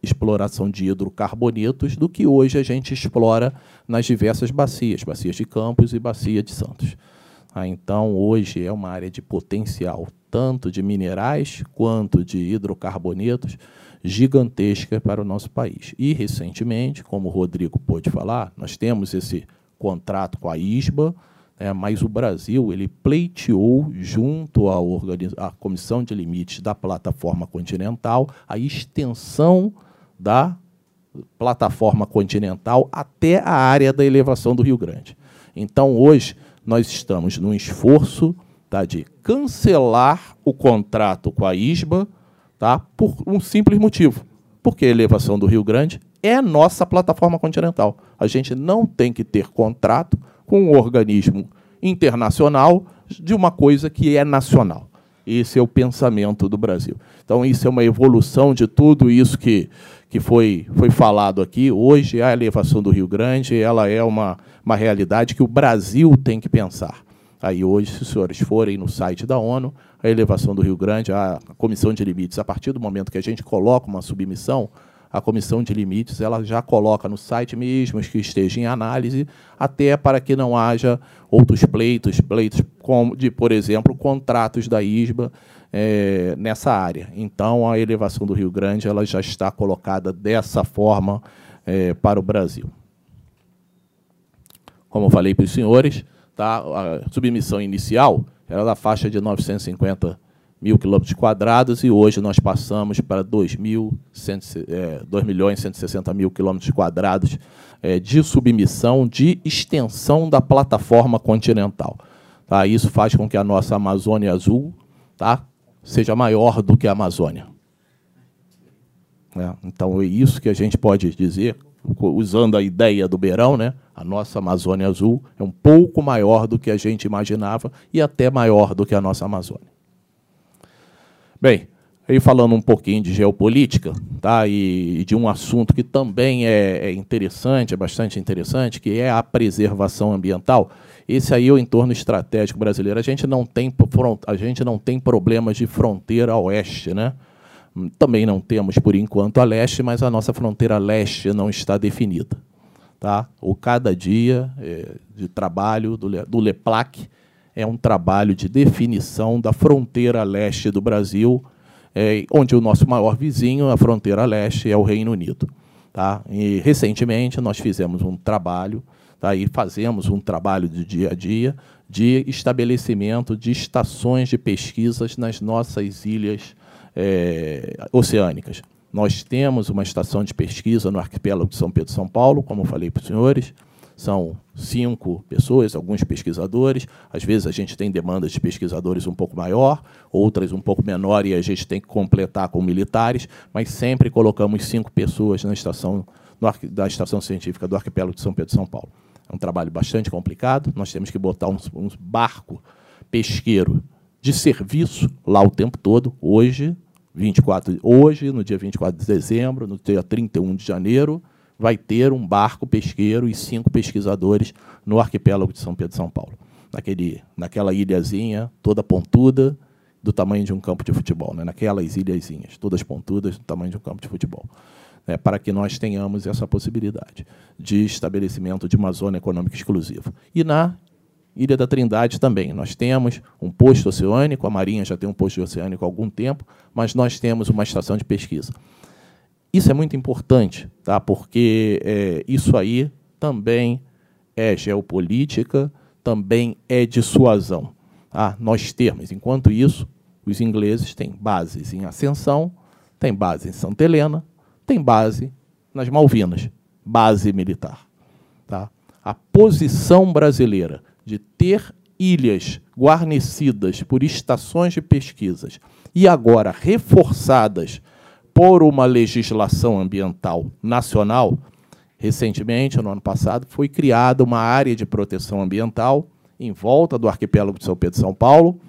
exploração de hidrocarbonetos do que hoje a gente explora nas diversas bacias, bacias de Campos e bacia de Santos. Ah, então, hoje é uma área de potencial tanto de minerais quanto de hidrocarbonetos gigantesca para o nosso país. E, recentemente, como o Rodrigo pôde falar, nós temos esse contrato com a ISBA, é, mas o Brasil ele pleiteou junto à, à Comissão de Limites da Plataforma Continental a extensão da plataforma continental até a área da elevação do Rio Grande. Então, hoje, nós estamos num esforço tá, de cancelar o contrato com a ISBA tá, por um simples motivo. Porque a elevação do Rio Grande é nossa plataforma continental. A gente não tem que ter contrato com um organismo internacional de uma coisa que é nacional. Esse é o pensamento do Brasil. Então, isso é uma evolução de tudo isso que, que foi, foi falado aqui. Hoje, a elevação do Rio Grande ela é uma, uma realidade que o Brasil tem que pensar. Aí, hoje, se os senhores forem no site da ONU, a elevação do Rio Grande, a comissão de limites, a partir do momento que a gente coloca uma submissão, a comissão de limites ela já coloca no site mesmo que esteja em análise, até para que não haja outros pleitos, pleitos de, por exemplo, contratos da ISBA é, nessa área. Então, a elevação do Rio Grande ela já está colocada dessa forma é, para o Brasil. Como falei para os senhores, tá, a submissão inicial era da faixa de 950 mil quilômetros quadrados e hoje nós passamos para 2, mil, é, 2 milhões e 160 mil quilômetros quadrados é, de submissão, de extensão da plataforma continental. Tá? Isso faz com que a nossa Amazônia Azul tá, seja maior do que a Amazônia. É, então, é isso que a gente pode dizer, usando a ideia do Beirão, né? a nossa Amazônia Azul é um pouco maior do que a gente imaginava e até maior do que a nossa Amazônia. Bem, aí falando um pouquinho de geopolítica, tá? E, de um assunto que também é, é interessante, é bastante interessante, que é a preservação ambiental. Esse aí é o entorno estratégico brasileiro. A gente não tem a gente não tem problemas de fronteira a oeste, né? Também não temos por enquanto a leste, mas a nossa fronteira leste não está definida, tá? O cada dia é, de trabalho do, do LEPLAC é um trabalho de definição da fronteira leste do Brasil, é, onde o nosso maior vizinho, a fronteira leste, é o Reino Unido. Tá? E, recentemente, nós fizemos um trabalho, tá? e fazemos um trabalho de dia a dia, de estabelecimento de estações de pesquisas nas nossas ilhas é, oceânicas. Nós temos uma estação de pesquisa no arquipélago de São Pedro e São Paulo, como falei para os senhores, são cinco pessoas, alguns pesquisadores. Às vezes a gente tem demandas de pesquisadores um pouco maior, outras um pouco menor e a gente tem que completar com militares, mas sempre colocamos cinco pessoas na estação da estação científica do arquipélago de São Pedro e São Paulo. É um trabalho bastante complicado. Nós temos que botar uns, uns barco pesqueiro de serviço lá o tempo todo. Hoje, 24, hoje, no dia 24 de dezembro, no dia 31 de janeiro, vai ter um barco pesqueiro e cinco pesquisadores no arquipélago de São Pedro e São Paulo, naquele, naquela ilhazinha toda pontuda, do tamanho de um campo de futebol, né? naquelas ilhazinhas, todas pontudas, do tamanho de um campo de futebol. Né? Para que nós tenhamos essa possibilidade de estabelecimento de uma zona econômica exclusiva. E na Ilha da Trindade também. Nós temos um posto oceânico, a Marinha já tem um posto oceânico há algum tempo, mas nós temos uma estação de pesquisa. Isso é muito importante, tá? porque é, isso aí também é geopolítica, também é dissuasão. Tá? Nós temos, enquanto isso, os ingleses têm bases em Ascensão, têm base em Santa Helena, têm base nas Malvinas, base militar. Tá? A posição brasileira de ter ilhas guarnecidas por estações de pesquisas e agora reforçadas por uma legislação ambiental nacional, recentemente, no ano passado, foi criada uma área de proteção ambiental em volta do arquipélago de São Pedro e São Paulo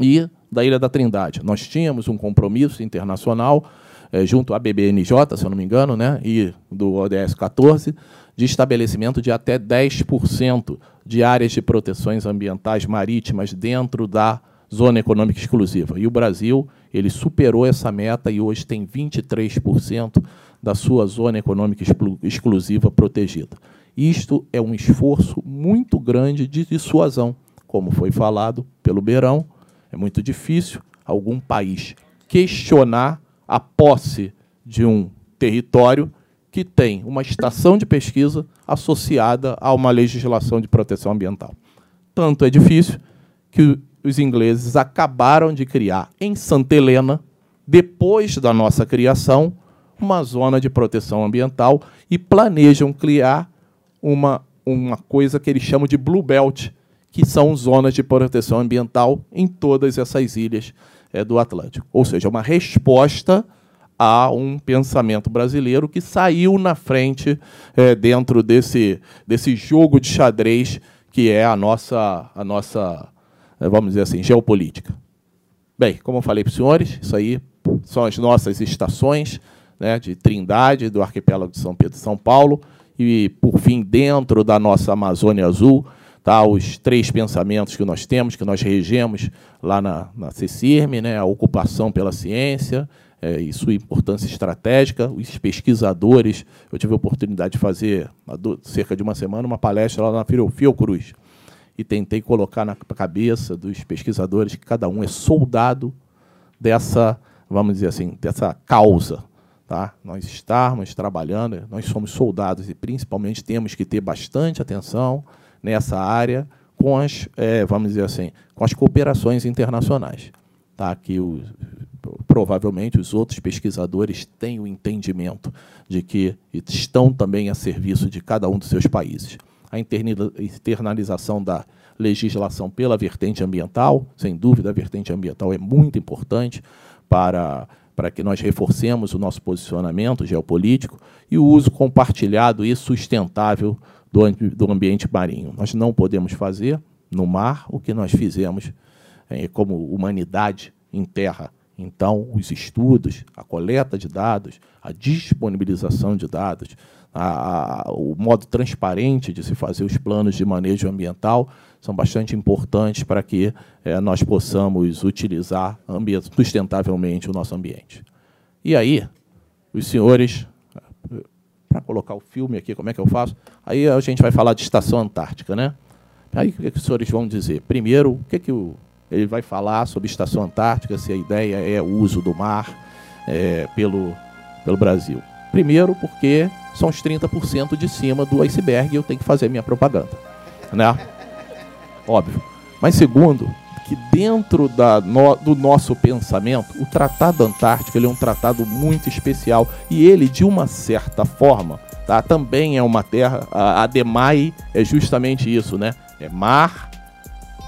e da Ilha da Trindade. Nós tínhamos um compromisso internacional é, junto à BBNJ, se eu não me engano, né, e do ODS 14, de estabelecimento de até 10% de áreas de proteções ambientais marítimas dentro da zona econômica exclusiva. E o Brasil ele superou essa meta e hoje tem 23% da sua zona econômica exclusiva protegida. Isto é um esforço muito grande de dissuasão. Como foi falado pelo Beirão, é muito difícil algum país questionar a posse de um território que tem uma estação de pesquisa associada a uma legislação de proteção ambiental. Tanto é difícil que os ingleses acabaram de criar em Santa Helena, depois da nossa criação, uma zona de proteção ambiental e planejam criar uma, uma coisa que eles chamam de Blue Belt, que são zonas de proteção ambiental em todas essas ilhas é, do Atlântico. Ou seja, uma resposta a um pensamento brasileiro que saiu na frente é, dentro desse, desse jogo de xadrez que é a nossa, a nossa vamos dizer assim, geopolítica. Bem, como eu falei para os senhores, isso aí são as nossas estações né, de Trindade, do arquipélago de São Pedro e São Paulo, e, por fim, dentro da nossa Amazônia Azul, tá, os três pensamentos que nós temos, que nós regemos lá na, na CECIRM, né, a ocupação pela ciência é, e sua importância estratégica, os pesquisadores, eu tive a oportunidade de fazer, há cerca de uma semana, uma palestra lá na Fiocruz, e tentei colocar na cabeça dos pesquisadores que cada um é soldado dessa, vamos dizer assim, dessa causa. Tá? Nós estarmos trabalhando, nós somos soldados e principalmente temos que ter bastante atenção nessa área com as, é, vamos dizer assim, com as cooperações internacionais. tá? que o, provavelmente os outros pesquisadores têm o entendimento de que estão também a serviço de cada um dos seus países. A internalização da legislação pela vertente ambiental, sem dúvida, a vertente ambiental é muito importante para, para que nós reforcemos o nosso posicionamento geopolítico e o uso compartilhado e sustentável do, do ambiente marinho. Nós não podemos fazer no mar o que nós fizemos é, como humanidade em terra. Então, os estudos, a coleta de dados, a disponibilização de dados, a, a, o modo transparente de se fazer os planos de manejo ambiental são bastante importantes para que é, nós possamos utilizar sustentavelmente o nosso ambiente. E aí, os senhores, para colocar o filme aqui, como é que eu faço? Aí a gente vai falar de estação antártica, né? Aí o que, que os senhores vão dizer? Primeiro, o que, que o, ele vai falar sobre estação antártica, se a ideia é o uso do mar é, pelo, pelo Brasil. Primeiro, porque são os 30% de cima do iceberg e eu tenho que fazer minha propaganda. Né? Óbvio. Mas segundo, que dentro da, no, do nosso pensamento, o Tratado Antártico ele é um tratado muito especial e ele, de uma certa forma, tá, também é uma terra. A, a DEMAI é justamente isso, né? É mar,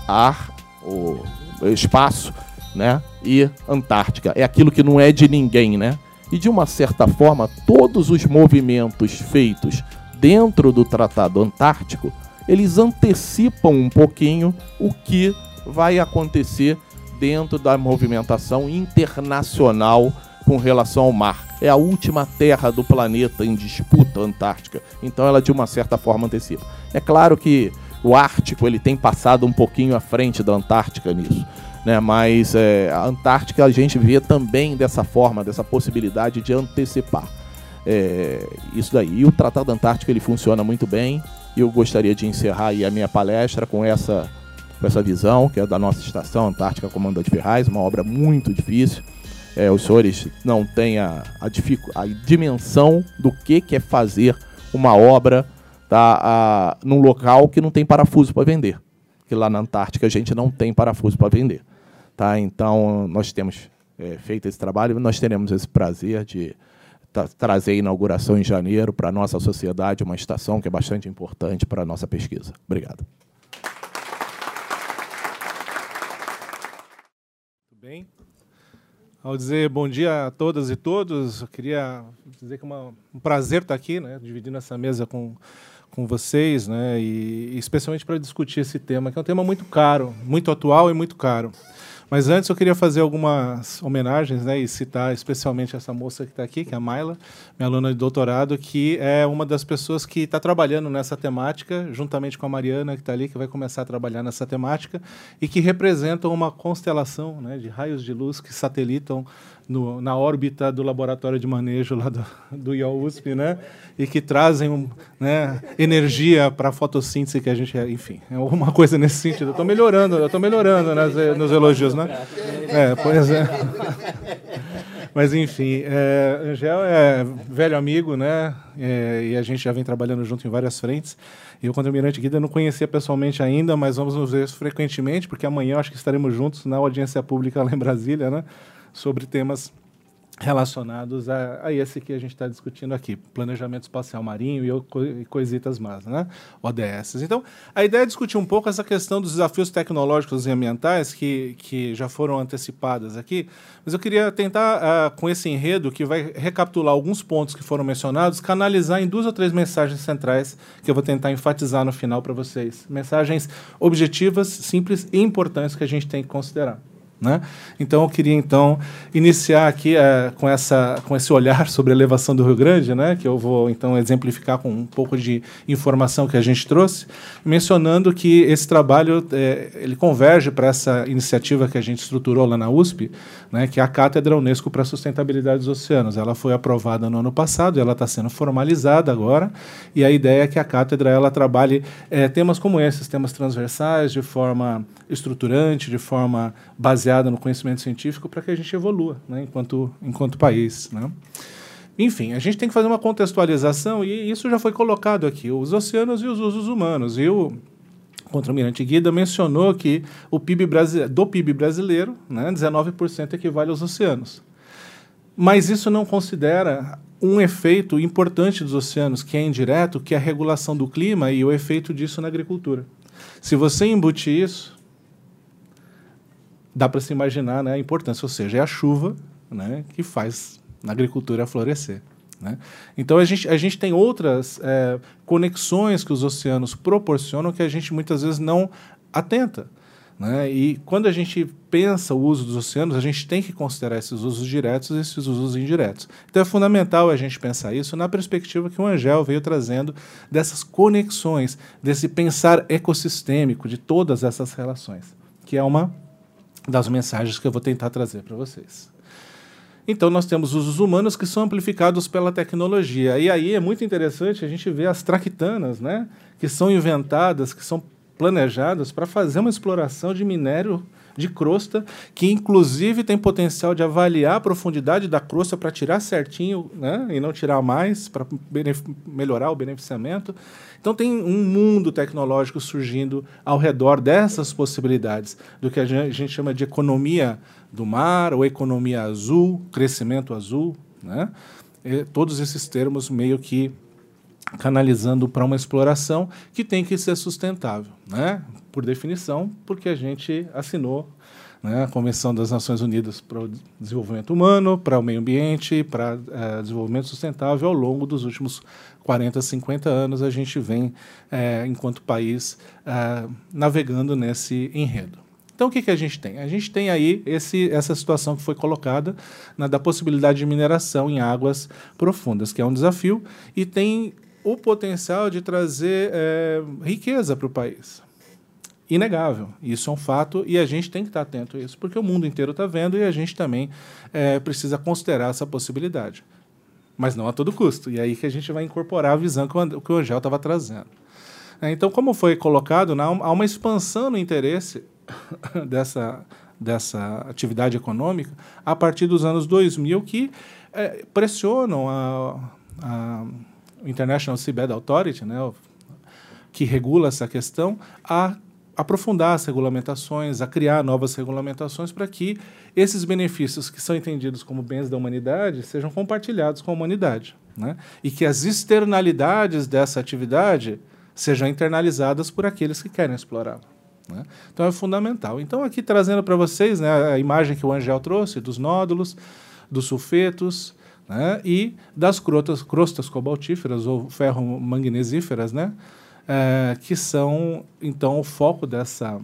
ar, o espaço, né? E Antártica. É aquilo que não é de ninguém, né? E de uma certa forma, todos os movimentos feitos dentro do Tratado Antártico, eles antecipam um pouquinho o que vai acontecer dentro da movimentação internacional com relação ao mar. É a última terra do planeta em disputa antártica. Então ela de uma certa forma antecipa. É claro que o Ártico ele tem passado um pouquinho à frente da Antártica nisso. Né? Mas é, a Antártica a gente vê também dessa forma, dessa possibilidade de antecipar. É, isso daí. E o Tratado Antártico ele funciona muito bem. Eu gostaria de encerrar a minha palestra com essa, com essa visão, que é da nossa estação Antártica Comandante Ferraz, uma obra muito difícil. É, os senhores não têm a, a, a dimensão do que, que é fazer uma obra tá, a, num local que não tem parafuso para vender. Que lá na Antártica a gente não tem parafuso para vender. Tá? Então, nós temos é, feito esse trabalho e nós teremos esse prazer de trazer a inauguração em janeiro para a nossa sociedade, uma estação que é bastante importante para a nossa pesquisa. Obrigado. Muito bem. Ao dizer bom dia a todas e todos, eu queria dizer que é um prazer estar aqui, né, dividindo essa mesa com com vocês, né, e, especialmente para discutir esse tema, que é um tema muito caro, muito atual e muito caro. Mas antes eu queria fazer algumas homenagens né, e citar especialmente essa moça que está aqui, que é a Maila, minha aluna de doutorado, que é uma das pessoas que está trabalhando nessa temática, juntamente com a Mariana, que está ali, que vai começar a trabalhar nessa temática, e que representam uma constelação né, de raios de luz que satelitam no, na órbita do laboratório de manejo lá do, do IOUSP, né? E que trazem um, né, energia para a fotossíntese que a gente, enfim, é uma coisa nesse sentido. Estou melhorando, eu estou melhorando nas, nos elogios, né? É, pois é. Mas enfim, é, Angel é velho amigo, né? É, e a gente já vem trabalhando junto em várias frentes. E eu, quando Almirante Guida, não conhecia pessoalmente ainda, mas vamos nos ver frequentemente, porque amanhã acho que estaremos juntos na audiência pública lá em Brasília, né? Sobre temas relacionados a, a, esse que a gente está discutindo aqui, planejamento espacial marinho e, e coisitas mais, né? ODS. Então, a ideia é discutir um pouco essa questão dos desafios tecnológicos e ambientais que, que já foram antecipadas aqui, mas eu queria tentar, uh, com esse enredo, que vai recapitular alguns pontos que foram mencionados, canalizar em duas ou três mensagens centrais que eu vou tentar enfatizar no final para vocês. Mensagens objetivas, simples e importantes que a gente tem que considerar. Né? Então eu queria então iniciar aqui é, com, essa, com esse olhar sobre a elevação do Rio Grande, né? que eu vou então exemplificar com um pouco de informação que a gente trouxe, mencionando que esse trabalho é, ele converge para essa iniciativa que a gente estruturou lá na USP, né? que é a Cátedra Unesco para a Sustentabilidade dos Oceanos. Ela foi aprovada no ano passado, ela está sendo formalizada agora, e a ideia é que a cátedra ela trabalhe é, temas como esses, temas transversais, de forma estruturante, de forma baseada no conhecimento científico, para que a gente evolua né, enquanto, enquanto país. Né? Enfim, a gente tem que fazer uma contextualização, e isso já foi colocado aqui: os oceanos e os usos humanos. E o contra-almirante Guida, mencionou que o PIB do PIB brasileiro, né, 19% equivale aos oceanos. Mas isso não considera um efeito importante dos oceanos, que é indireto, que é a regulação do clima e o efeito disso na agricultura. Se você embutir isso, dá para se imaginar né, a importância, ou seja, é a chuva né, que faz na agricultura florescer. Né? Então a gente, a gente tem outras é, conexões que os oceanos proporcionam que a gente muitas vezes não atenta. Né? E quando a gente pensa o uso dos oceanos, a gente tem que considerar esses usos diretos e esses usos indiretos. Então é fundamental a gente pensar isso na perspectiva que o Angel veio trazendo dessas conexões, desse pensar ecossistêmico de todas essas relações, que é uma das mensagens que eu vou tentar trazer para vocês. Então, nós temos usos humanos que são amplificados pela tecnologia. E aí é muito interessante a gente ver as traquitanas, né, que são inventadas, que são planejadas para fazer uma exploração de minério de crosta, que inclusive tem potencial de avaliar a profundidade da crosta para tirar certinho né, e não tirar mais, para melhorar o beneficiamento. Então, tem um mundo tecnológico surgindo ao redor dessas possibilidades, do que a gente chama de economia do mar, ou economia azul, crescimento azul. Né? E todos esses termos meio que canalizando para uma exploração que tem que ser sustentável, né? Por definição, porque a gente assinou né, a Convenção das Nações Unidas para o Desenvolvimento Humano, para o Meio Ambiente, para uh, desenvolvimento sustentável. Ao longo dos últimos 40, 50 anos, a gente vem, uh, enquanto país, uh, navegando nesse enredo. Então, o que, que a gente tem? A gente tem aí esse, essa situação que foi colocada na, da possibilidade de mineração em águas profundas, que é um desafio, e tem o potencial de trazer riqueza para o país. Inegável. Isso é um fato e a gente tem que estar atento a isso, porque o mundo inteiro está vendo e a gente também é, precisa considerar essa possibilidade. Mas não a todo custo. E é aí que a gente vai incorporar a visão que o, que o Angel estava trazendo. É, então, como foi colocado, há uma expansão no interesse dessa, dessa atividade econômica a partir dos anos 2000 que é, pressionam a, a International Seabed Authority, né, que regula essa questão, a aprofundar as regulamentações, a criar novas regulamentações para que esses benefícios que são entendidos como bens da humanidade sejam compartilhados com a humanidade. Né? E que as externalidades dessa atividade sejam internalizadas por aqueles que querem explorá-la. Né? Então é fundamental. Então, aqui trazendo para vocês né, a imagem que o Angel trouxe dos nódulos, dos sulfetos, né? e das crostas, crostas cobaltíferas ou ferro-magnesíferas, né? É, que são, então, o foco dessa,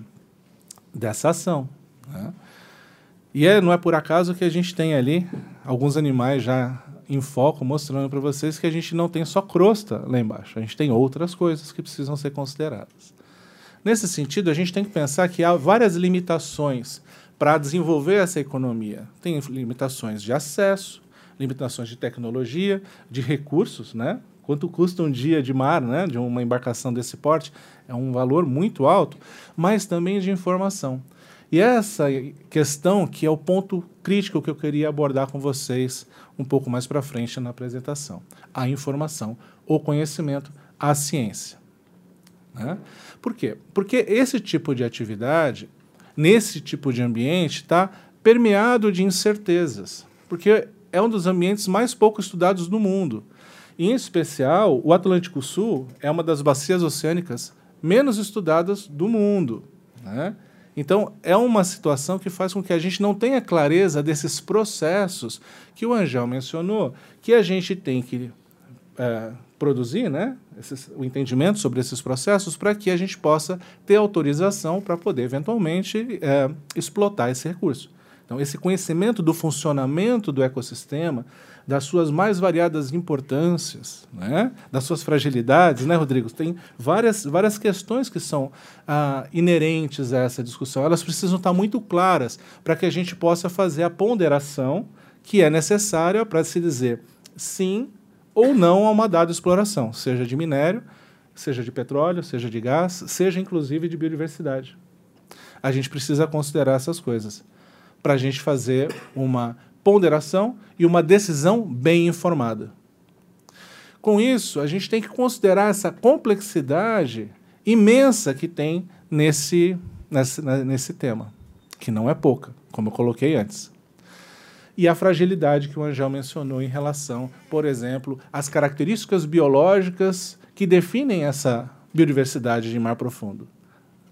dessa ação. Né? E é, não é por acaso que a gente tem ali alguns animais já em foco, mostrando para vocês que a gente não tem só crosta lá embaixo, a gente tem outras coisas que precisam ser consideradas. Nesse sentido, a gente tem que pensar que há várias limitações para desenvolver essa economia. Tem limitações de acesso, limitações de tecnologia, de recursos, né? Quanto custa um dia de mar, né, de uma embarcação desse porte? É um valor muito alto, mas também de informação. E essa questão que é o ponto crítico que eu queria abordar com vocês um pouco mais para frente na apresentação. A informação, o conhecimento, a ciência. Né? Por quê? Porque esse tipo de atividade, nesse tipo de ambiente, está permeado de incertezas. Porque é um dos ambientes mais pouco estudados do mundo. Em especial, o Atlântico Sul é uma das bacias oceânicas menos estudadas do mundo. Né? Então, é uma situação que faz com que a gente não tenha clareza desses processos que o Angel mencionou, que a gente tem que é, produzir né, esses, o entendimento sobre esses processos para que a gente possa ter autorização para poder, eventualmente, é, explotar esse recurso. Então, esse conhecimento do funcionamento do ecossistema, das suas mais variadas importâncias, né? das suas fragilidades, né, Rodrigo? Tem várias, várias questões que são ah, inerentes a essa discussão. Elas precisam estar muito claras para que a gente possa fazer a ponderação que é necessária para se dizer sim ou não a uma dada exploração, seja de minério, seja de petróleo, seja de gás, seja inclusive de biodiversidade. A gente precisa considerar essas coisas para a gente fazer uma ponderação e uma decisão bem informada. Com isso, a gente tem que considerar essa complexidade imensa que tem nesse, nesse, nesse tema, que não é pouca, como eu coloquei antes. E a fragilidade que o Angel mencionou em relação, por exemplo, às características biológicas que definem essa biodiversidade de mar profundo.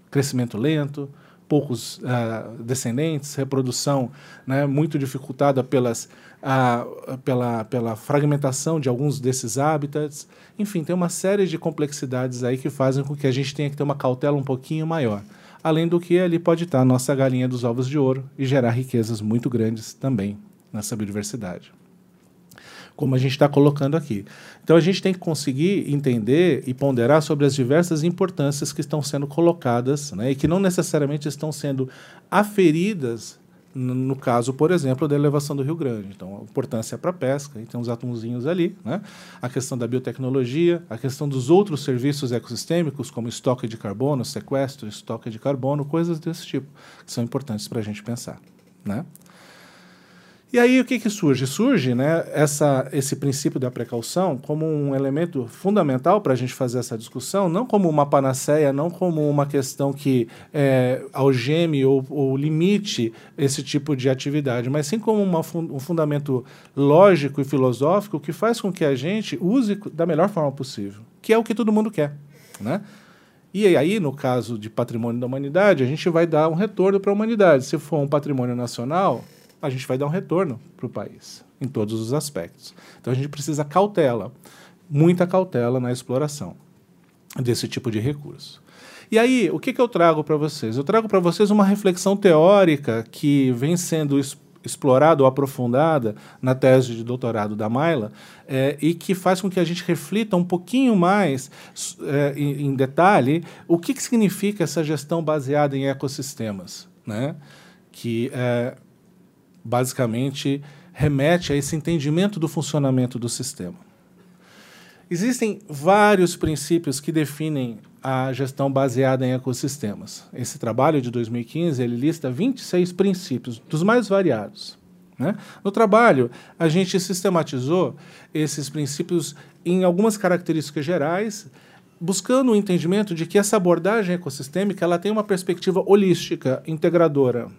Crescimento lento, poucos uh, descendentes, reprodução né, muito dificultada pelas, uh, pela, pela fragmentação de alguns desses hábitats. Enfim, tem uma série de complexidades aí que fazem com que a gente tenha que ter uma cautela um pouquinho maior. Além do que ali pode estar a nossa galinha dos ovos de ouro e gerar riquezas muito grandes também nessa biodiversidade como a gente está colocando aqui. Então a gente tem que conseguir entender e ponderar sobre as diversas importâncias que estão sendo colocadas né, e que não necessariamente estão sendo aferidas no caso, por exemplo, da elevação do Rio Grande. Então, a importância para a pesca, e tem uns atumzinhos ali, né? a questão da biotecnologia, a questão dos outros serviços ecossistêmicos, como estoque de carbono, sequestro, estoque de carbono, coisas desse tipo, que são importantes para a gente pensar. Né? E aí o que, que surge? Surge né, essa, esse princípio da precaução como um elemento fundamental para a gente fazer essa discussão, não como uma panaceia, não como uma questão que é, algeme ou, ou limite esse tipo de atividade, mas sim como uma, um fundamento lógico e filosófico que faz com que a gente use da melhor forma possível, que é o que todo mundo quer. Né? E aí, no caso de patrimônio da humanidade, a gente vai dar um retorno para a humanidade. Se for um patrimônio nacional, a gente vai dar um retorno para o país, em todos os aspectos. Então a gente precisa cautela, muita cautela na exploração desse tipo de recurso. E aí, o que, que eu trago para vocês? Eu trago para vocês uma reflexão teórica que vem sendo explorada ou aprofundada na tese de doutorado da Maila é, e que faz com que a gente reflita um pouquinho mais é, em, em, detalhe o que, que significa essa gestão baseada em ecossistemas, né? que é, basicamente remete a esse entendimento do funcionamento do sistema. Existem vários princípios que definem a gestão baseada em ecossistemas. Esse trabalho de 2015 ele lista 26 princípios, dos mais variados. Né? No trabalho, a gente sistematizou esses princípios em algumas características gerais, buscando o entendimento de que essa abordagem ecossistêmica ela tem uma perspectiva holística, integradora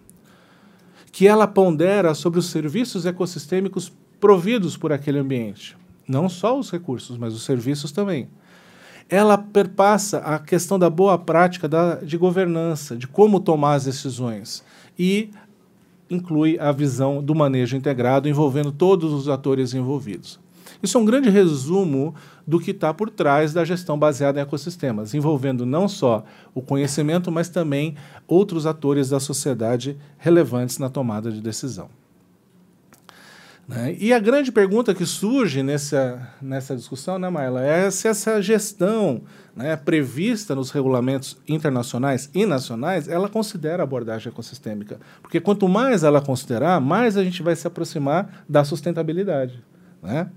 que ela pondera sobre os serviços ecossistêmicos providos por aquele ambiente. Não só os recursos, mas os serviços também. Ela perpassa a questão da boa prática da, de governança, de como tomar as decisões. E inclui a visão do manejo integrado envolvendo todos os atores envolvidos. Isso é um grande resumo do que está por trás da gestão baseada em ecossistemas, envolvendo não só o conhecimento, mas também outros atores da sociedade relevantes na tomada de decisão. Né? E a grande pergunta que surge nessa, nessa discussão, né, Maila, é se essa gestão né, prevista nos regulamentos internacionais e nacionais, ela considera a abordagem ecossistêmica. Porque quanto mais ela considerar, mais a gente vai se aproximar da sustentabilidade. Né?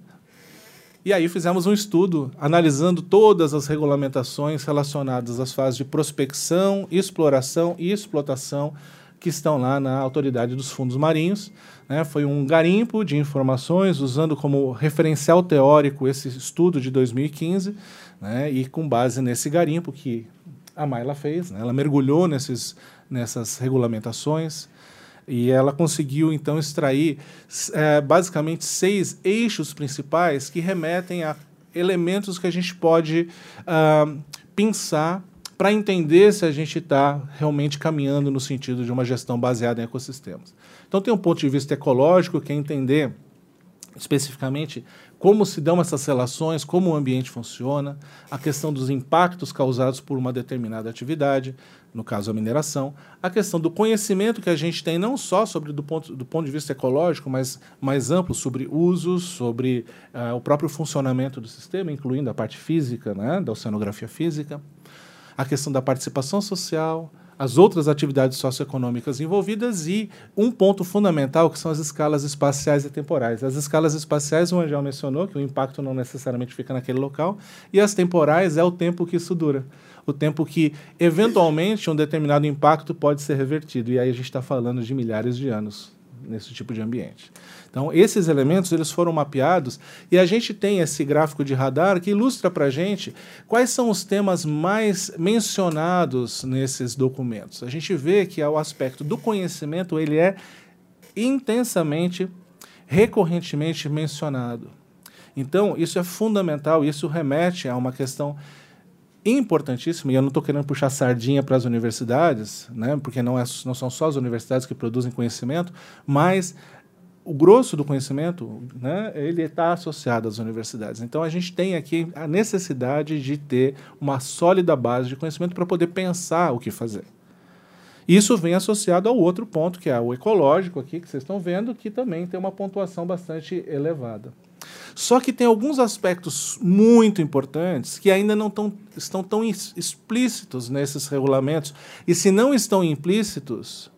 E aí fizemos um estudo analisando todas as regulamentações relacionadas às fases de prospecção, exploração e explotação que estão lá na Autoridade dos Fundos Marinhos. Né? Foi um garimpo de informações, usando como referencial teórico esse estudo de 2015, né? e com base nesse garimpo que a Mayla fez, né? ela mergulhou nesses, nessas regulamentações, e ela conseguiu, então, extrair é, basicamente seis eixos principais que remetem a elementos que a gente pode uh, pensar para entender se a gente está realmente caminhando no sentido de uma gestão baseada em ecossistemas. Então, tem um ponto de vista ecológico, que é entender especificamente como se dão essas relações, como o ambiente funciona, a questão dos impactos causados por uma determinada atividade, no caso a mineração, a questão do conhecimento que a gente tem não só sobre do ponto, do ponto de vista ecológico, mas mais amplo sobre usos, sobre uh, o próprio funcionamento do sistema, incluindo a parte física, né, da oceanografia física, a questão da participação social, as outras atividades socioeconômicas envolvidas e um ponto fundamental que são as escalas espaciais e temporais. As escalas espaciais, o Angel mencionou que o impacto não necessariamente fica naquele local, e as temporais é o tempo que isso dura. O tempo que, eventualmente, um determinado impacto pode ser revertido. E aí a gente está falando de milhares de anos nesse tipo de ambiente. Então, esses elementos eles foram mapeados e a gente tem esse gráfico de radar que ilustra para a gente quais são os temas mais mencionados nesses documentos. A gente vê que o aspecto do conhecimento ele é intensamente, recorrentemente mencionado. Então, isso é fundamental, isso remete a uma questão importantíssima, e eu não estou querendo puxar sardinha para as universidades, né, porque não, é, não são só as universidades que produzem conhecimento, mas o grosso do conhecimento, né, ele está associado às universidades. Então a gente tem aqui a necessidade de ter uma sólida base de conhecimento para poder pensar o que fazer. Isso vem associado ao outro ponto, que é o ecológico aqui, que vocês estão vendo, que também tem uma pontuação bastante elevada. Só que tem alguns aspectos muito importantes que ainda não tão, estão tão explícitos nesses regulamentos. E se não estão implícitos,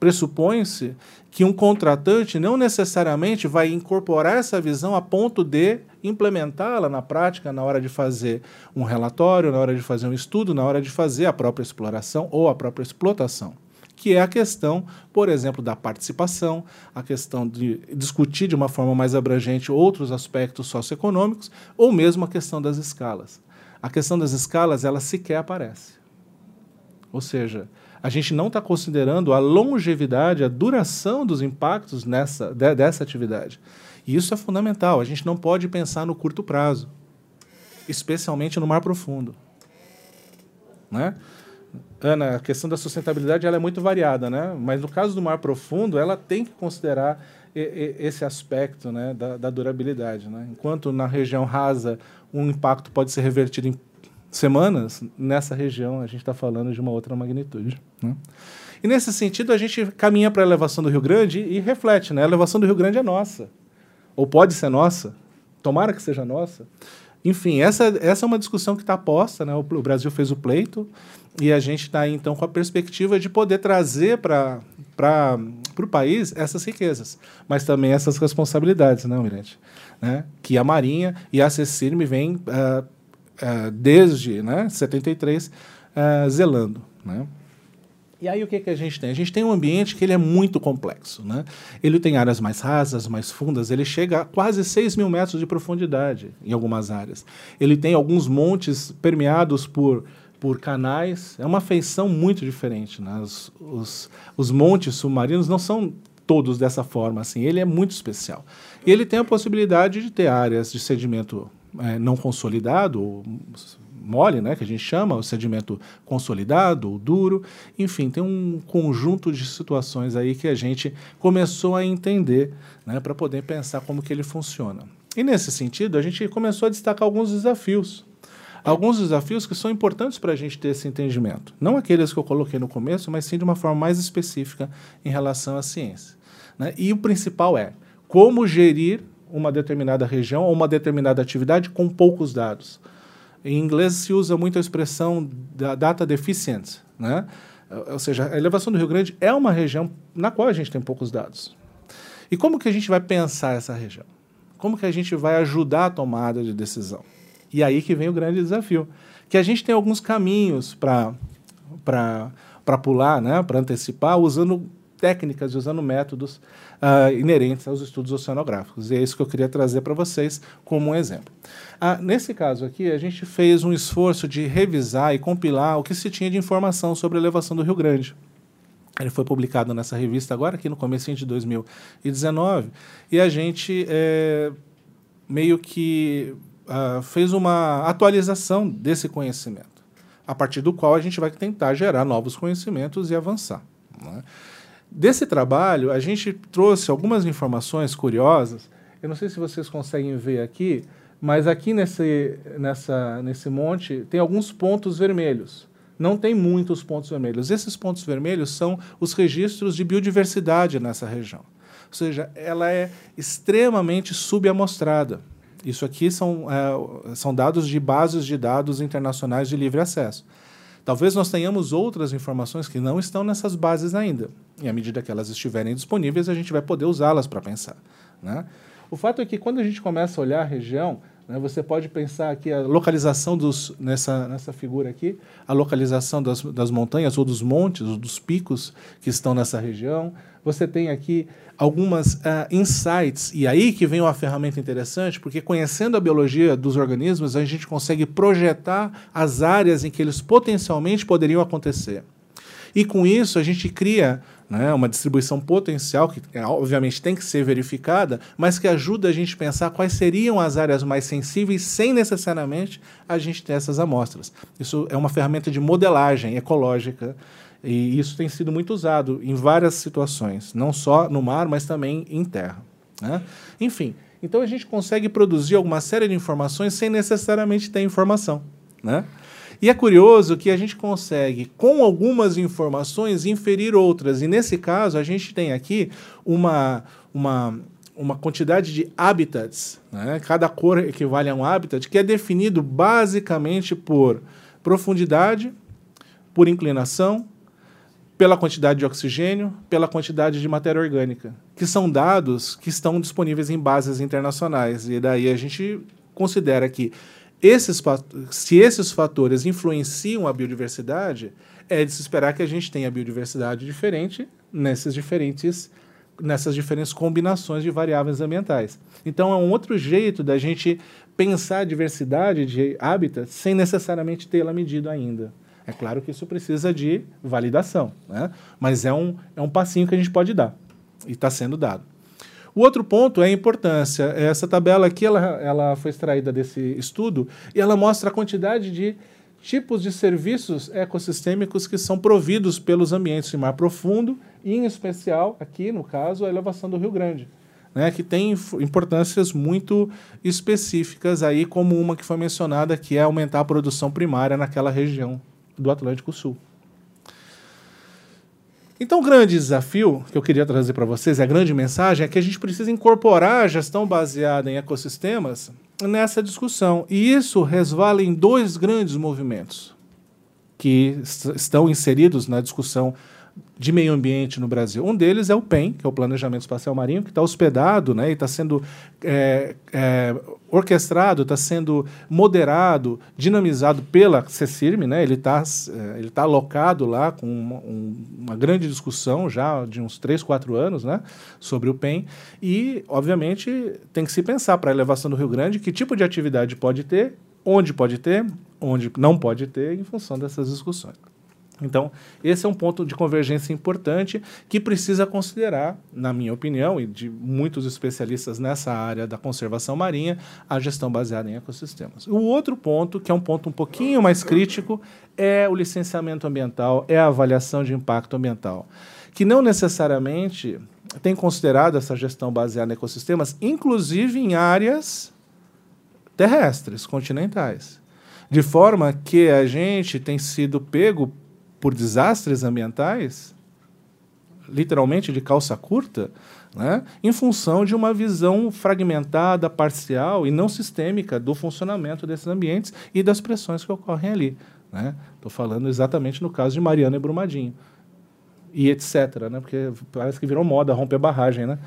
pressupõe-se que um contratante não necessariamente vai incorporar essa visão a ponto de implementá-la na prática na hora de fazer um relatório, na hora de fazer um estudo, na hora de fazer a própria exploração ou a própria explotação. Que é a questão, por exemplo, da participação, a questão de discutir de uma forma mais abrangente outros aspectos socioeconômicos, ou mesmo a questão das escalas. A questão das escalas, ela sequer aparece. Ou seja, a gente não está considerando a longevidade, a duração dos impactos nessa, de, dessa atividade. E isso é fundamental. A gente não pode pensar no curto prazo, especialmente no mar profundo. Né? Ana, a questão da sustentabilidade ela é muito variada, né? mas no caso do mar profundo, ela tem que considerar esse aspecto né, da, da durabilidade. Né? Enquanto na região rasa um impacto pode ser revertido em semanas, nessa região a gente está falando de uma outra magnitude. Né? E nesse sentido, a gente caminha para a elevação do Rio Grande e reflete, né? A elevação do Rio Grande é nossa. Ou pode ser nossa. Tomara que seja nossa. Enfim, essa, essa é uma discussão que está posta, né? O, o, Brasil fez o pleito e a gente está então, com a perspectiva de poder trazer para o país essas riquezas, mas também essas responsabilidades, né, Almirante? Né? Que a Marinha e a CECIRME vêm uh, uh, desde né, 73 uh, zelando. Né? E aí o que, que a gente tem? A gente tem um ambiente que ele é muito complexo. Né? Ele tem áreas mais rasas, mais fundas, ele chega a quase 6 mil metros de profundidade em algumas áreas. Ele tem alguns montes permeados por, por canais. É uma feição muito diferente. Né? Os, os, os montes submarinos não são todos dessa forma. assim. Ele é muito especial. E ele tem a possibilidade de ter áreas de sedimento é, não consolidado, mole, né, que a gente chama, o sedimento consolidado ou duro. Enfim, tem um conjunto de situações aí que a gente começou a entender né, para poder pensar como que ele funciona. E nesse sentido, a gente começou a destacar alguns desafios. Alguns desafios que são importantes para a gente ter esse entendimento. Não aqueles que eu coloquei no começo, mas sim de uma forma mais específica em relação à ciência. Né? E o principal é como gerir uma determinada região ou uma determinada atividade com poucos dados. Em inglês se usa muito a expressão da data deficient, né? Ou seja, a elevação do Rio Grande é uma região na qual a gente tem poucos dados. E como que a gente vai pensar essa região? Como que a gente vai ajudar a tomada de decisão? E aí que vem o grande desafio, que a gente tem alguns caminhos para para pular, né, para antecipar, usando técnicas, usando métodos uh, inerentes aos estudos oceanográficos. E é isso que eu queria trazer para vocês como um exemplo. Uh, nesse caso aqui, a gente fez um esforço de revisar e compilar o que se tinha de informação sobre a elevação do Rio Grande. Ele foi publicado nessa revista agora, aqui no começo de 2019, e a gente é, meio que uh, fez uma atualização desse conhecimento, a partir do qual a gente vai tentar gerar novos conhecimentos e avançar. Né? Desse trabalho, a gente trouxe algumas informações curiosas. Eu não sei se vocês conseguem ver aqui, mas aqui nesse, nessa, nesse monte tem alguns pontos vermelhos. Não tem muitos pontos vermelhos. Esses pontos vermelhos são os registros de biodiversidade nessa região. Ou seja, ela é extremamente subamostrada. Isso aqui são, é, são dados de bases de dados internacionais de livre acesso. Talvez nós tenhamos outras informações que não estão nessas bases ainda. E à medida que elas estiverem disponíveis, a gente vai poder usá-las para pensar. Né? O fato é que quando a gente começa a olhar a região, Né? Você pode pensar aqui a localização dos, nessa, nessa figura aqui, a localização das, das montanhas ou dos montes, ou dos picos que estão nessa região. Você tem aqui algumas uh, insights, e aí que vem uma ferramenta interessante, porque conhecendo a biologia dos organismos, a gente consegue projetar as áreas em que eles potencialmente poderiam acontecer. E com isso a gente cria né, uma distribuição potencial, que é, obviamente tem que ser verificada, mas que ajuda a gente a pensar quais seriam as áreas mais sensíveis sem necessariamente a gente ter essas amostras. Isso é uma ferramenta de modelagem ecológica e isso tem sido muito usado em várias situações, não só no mar, mas também em terra. Né? Enfim, então a gente consegue produzir alguma série de informações sem necessariamente ter informação. Né? E é curioso que a gente consegue, com algumas informações, inferir outras. E nesse caso, a gente tem aqui uma, uma, uma quantidade de habitats. Né? Cada cor equivale a um habitat, que é definido basicamente por profundidade, por inclinação, pela quantidade de oxigênio, pela quantidade de matéria orgânica, que são dados que estão disponíveis em bases internacionais. E daí a gente considera que esses, se esses fatores influenciam a biodiversidade, é de se esperar que a gente tenha biodiversidade diferente nessas diferentes, nessas diferentes combinações de variáveis ambientais. Então, é um outro jeito da gente pensar a diversidade de hábitats sem necessariamente tê-la medido ainda. É claro que isso precisa de validação, né? mas é um, é um passinho que a gente pode dar e está sendo dado. O outro ponto é a importância. Essa tabela aqui ela, ela foi extraída desse estudo e ela mostra a quantidade de tipos de serviços ecossistêmicos que são providos pelos ambientes de mar profundo e, em especial, aqui no caso, a elevação do Rio Grande. Né, que tem importâncias muito específicas aí, como uma que foi mencionada, que é aumentar a produção primária naquela região do Atlântico Sul. Então, o grande desafio que eu queria trazer para vocês, a grande mensagem, é que a gente precisa incorporar a gestão baseada em ecossistemas nessa discussão. E isso resvala em dois grandes movimentos que estão inseridos na discussão de meio ambiente no Brasil. Um deles é o PEN, que é o Planejamento Espacial Marinho, que está hospedado né, e está sendo é, é, orquestrado, está sendo moderado, dinamizado pela CECIRM. Né, ele está é, ele tá alocado lá com uma, um, uma, grande discussão já de uns 3, 4 anos né, sobre o PEN. E, obviamente, tem que se pensar para a elevação do Rio Grande que tipo de atividade pode ter, onde pode ter, onde não pode ter, em função dessas discussões. Então, esse é um ponto de convergência importante que precisa considerar, na minha opinião, e de muitos especialistas nessa área da conservação marinha, a gestão baseada em ecossistemas. O outro ponto, que é um ponto um pouquinho mais crítico, é o licenciamento ambiental, é a avaliação de impacto ambiental, que não necessariamente tem considerado essa gestão baseada em ecossistemas, inclusive em áreas terrestres, continentais. De forma que a gente tem sido pego por desastres ambientais, literalmente de calça curta, né, em função de uma visão fragmentada, parcial e não sistêmica do funcionamento desses ambientes e das pressões que ocorrem ali. Estou né? falando exatamente no caso de Mariana e Brumadinho. E etc., né? porque parece que virou moda romper barragem. Né?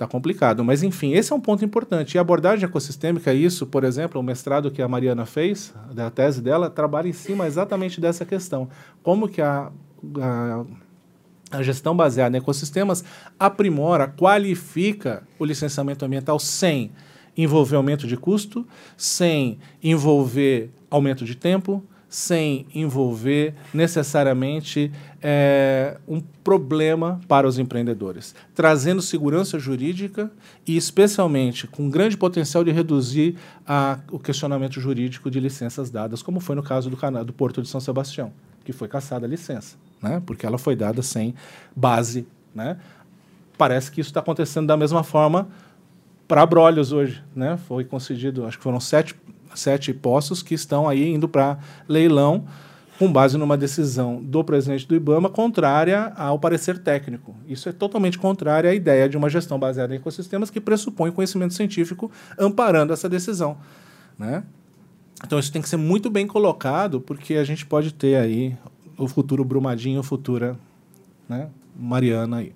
Está complicado. Mas, enfim, esse é um ponto importante. E a abordagem ecossistêmica, isso, por exemplo, o mestrado que a Mariana fez, da tese dela, trabalha em cima exatamente dessa questão. Como que a, a, a gestão baseada em ecossistemas aprimora, qualifica o licenciamento ambiental sem envolver aumento de custo, sem envolver aumento de tempo, sem envolver necessariamente é, um problema para os empreendedores, trazendo segurança jurídica e, especialmente, com grande potencial de reduzir a, o questionamento jurídico de licenças dadas, como foi no caso do, do Porto de São Sebastião, que foi caçada a licença, né, porque ela foi dada sem base. Né. Parece que isso está acontecendo da mesma forma para Abrolhos hoje. Né, foi concedido, acho que foram sete sete postos que estão aí indo para leilão com base numa decisão do presidente do IBAMA contrária ao parecer técnico. Isso é totalmente contrário à ideia de uma gestão baseada em ecossistemas que pressupõe conhecimento científico amparando essa decisão. Né? Então isso tem que ser muito bem colocado, porque a gente pode ter aí o futuro Brumadinho, futura né, Mariana aí.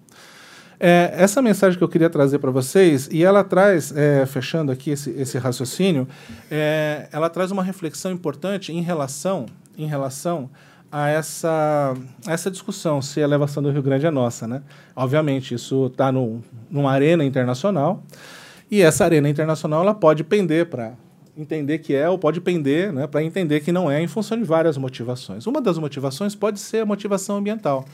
É, essa mensagem que eu queria trazer para vocês, e ela traz, é, fechando aqui esse, esse raciocínio, é, ela traz uma reflexão importante em relação, em relação a essa, a essa discussão se a elevação do Rio Grande é nossa. Né? Obviamente, isso está numa arena internacional, e essa arena internacional ela pode pender para entender que é ou pode pender né, para entender que não é em função de várias motivações. Uma das motivações pode ser a motivação ambiental.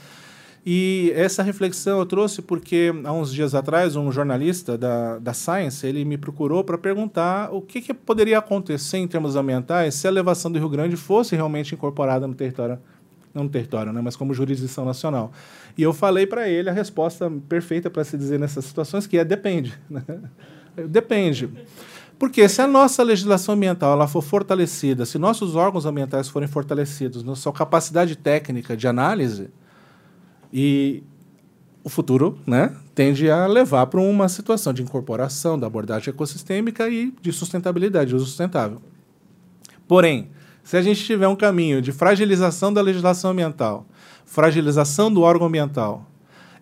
E essa reflexão eu trouxe porque há uns dias atrás um jornalista da, da Science ele me procurou para perguntar o que, que, poderia acontecer em termos ambientais se a elevação do Rio Grande fosse realmente incorporada no território não no território, né, mas como jurisdição nacional. E eu falei para ele a resposta perfeita para se dizer nessas situações que é depende. Né? Depende. Porque se a nossa legislação ambiental ela for fortalecida, se nossos órgãos ambientais forem fortalecidos na sua capacidade técnica de análise, e o futuro né, tende a levar para uma situação de incorporação da abordagem ecossistêmica e de sustentabilidade, uso sustentável. Porém, se a gente tiver um caminho de fragilização da legislação ambiental, fragilização do órgão ambiental,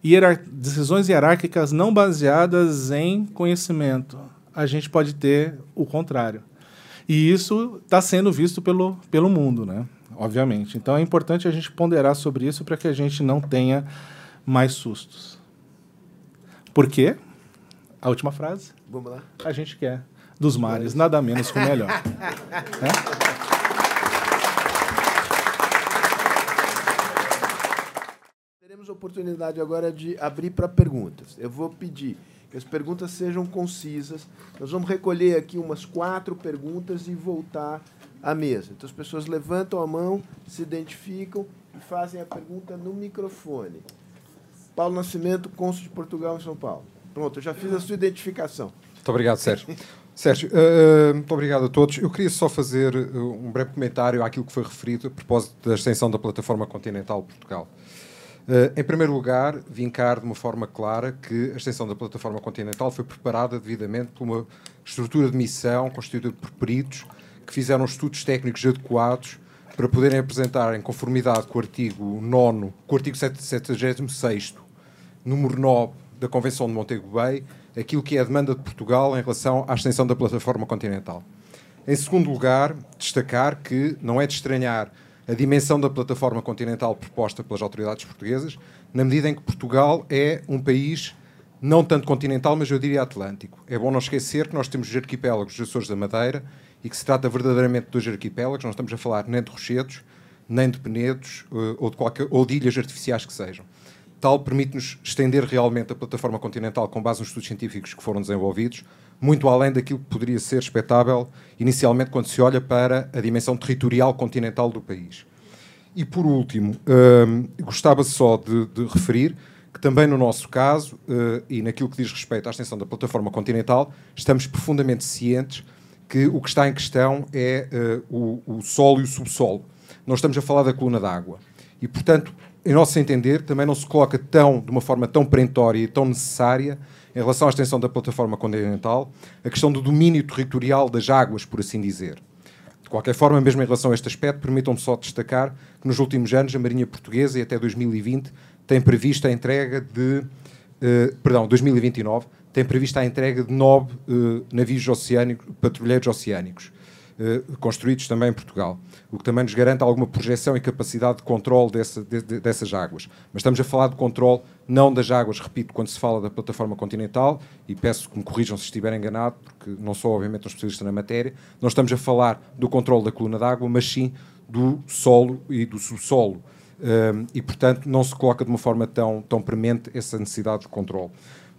hierar decisões hierárquicas não baseadas em conhecimento, a gente pode ter o contrário. E isso está sendo visto pelo, pelo mundo, né? Obviamente. Então é importante a gente ponderar sobre isso para que a gente não tenha mais sustos. Por quê? A última frase. Vamos lá. A gente quer dos mares nada menos que o melhor. é? Teremos a oportunidade agora de abrir para perguntas. Eu vou pedir que as perguntas sejam concisas. Nós vamos recolher aqui umas quatro perguntas e voltar à mesa. Então as pessoas levantam a mão, se identificam e fazem a pergunta no microfone. Paulo Nascimento, cônsul de Portugal em São Paulo. Pronto, eu já fiz a sua identificação. Muito obrigado, Sérgio. Sérgio, uh, muito obrigado a todos. Eu queria só fazer um breve comentário àquilo que foi referido a propósito da extensão da plataforma continental Portugal. Uh, em primeiro lugar, vincar de uma forma clara que a extensão da plataforma continental foi preparada devidamente por uma estrutura de missão constituída por peritos que fizeram estudos técnicos adequados para poderem apresentar em conformidade com o artigo 9, com o artigo 76, número 9 da Convenção de Montego Bay, aquilo que é a demanda de Portugal em relação à extensão da plataforma continental. Em segundo lugar, destacar que não é de estranhar a dimensão da plataforma continental proposta pelas autoridades portuguesas, na medida em que Portugal é um país não tanto continental, mas eu diria atlântico. É bom não esquecer que nós temos os arquipélagos dos Açores da Madeira e que se trata verdadeiramente de dois arquipélagos, não estamos a falar nem de rochedos, nem de penedos eh, ou de, qualquer, ou de ilhas artificiais que sejam. Tal permite-nos estender realmente a plataforma continental com base nos estudos científicos que foram desenvolvidos, muito além daquilo que poderia ser expectável inicialmente quando se olha para a dimensão territorial continental do país. E por último, hum, gostava só de, de, referir que também no nosso caso, uh, e naquilo que diz respeito à extensão da plataforma continental, estamos profundamente cientes que o que está em questão é uh, o, o solo e o subsolo. Nós estamos a falar da coluna d'água. E, portanto, em nosso entender, também não se coloca tão, de uma forma tão perentória e tão necessária em relação à extensão da plataforma continental, a questão do domínio territorial das águas, por assim dizer. De qualquer forma, mesmo em relação a este aspecto, permitam-me só destacar que nos últimos anos a Marinha Portuguesa, e até 2020, tem previsto a entrega de. Uh, perdão, 2029, tem previsto a entrega de nove uh, navios oceânicos, patrulheiros oceânicos, uh, construídos também em Portugal, o que também nos garante alguma projeção e capacidade de controle dessa, de, de, dessas águas. Mas estamos a falar de controle não das águas, repito, quando se fala da plataforma continental, e peço que me corrijam se estiver enganado, porque não sou, obviamente, um especialista na matéria, não estamos a falar do controle da coluna d'água, mas sim do solo e do subsolo. Um, e, portanto, não se coloca de uma forma tão, tão premente essa necessidade de controle.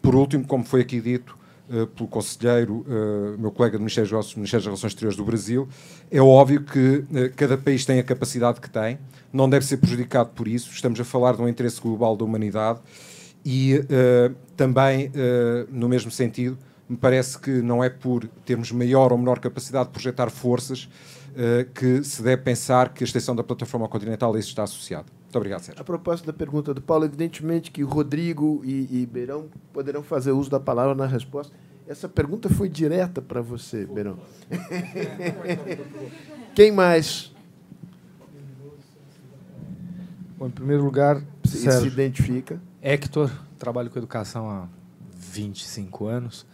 Por último, como foi aqui dito uh, pelo conselheiro, uh, meu colega do Ministério dos, Ministério das Relações Exteriores do Brasil, é óbvio que uh, cada país tem a capacidade que tem, não deve ser prejudicado por isso. Estamos a falar de um interesse global da humanidade e também, no mesmo sentido, me parece que não é por termos maior ou menor capacidade de projetar forças que se deve pensar que a extensão da plataforma continental a isso está associada. Muito obrigado, Sérgio. A propósito da pergunta do Paulo, evidentemente que Rodrigo e, e Beirão poderão fazer uso da palavra na resposta. Essa pergunta foi direta para você, Beirão. Quem mais? Bom, em primeiro lugar, se, se identifica. Hector, trabalho com educação há 25 anos.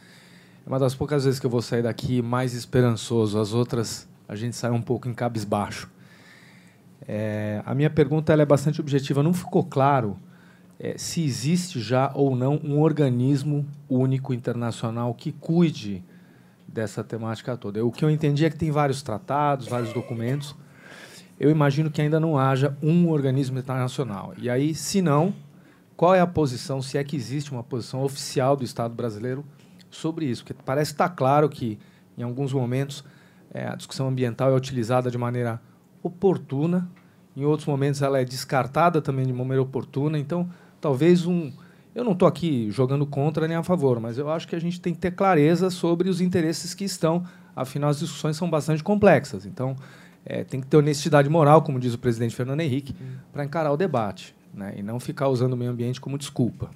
É uma das poucas vezes que eu vou sair daqui mais esperançoso. As outras, a gente sai um pouco em cabisbaixo. É, a minha pergunta é bastante objetiva. Não ficou claro é, se existe já ou não um organismo único internacional que cuide dessa temática toda. O que eu entendi é que tem vários tratados, vários documentos. Eu imagino que ainda não haja um organismo internacional. E aí, se não, qual é a posição, se é que existe uma posição oficial do Estado brasileiro sobre isso? Porque parece estar claro que, em alguns momentos, é, a discussão ambiental é utilizada de maneira oportuna, em outros momentos ela é descartada também de maneira oportuna. Então, talvez um. Eu não estou aqui jogando contra nem a favor, mas eu acho que a gente tem que ter clareza sobre os interesses que estão, afinal, as discussões são bastante complexas. Então, é, tem que ter honestidade moral, como diz o presidente Fernando Henrique, hum. para encarar o debate né? e não ficar usando o meio ambiente como desculpa.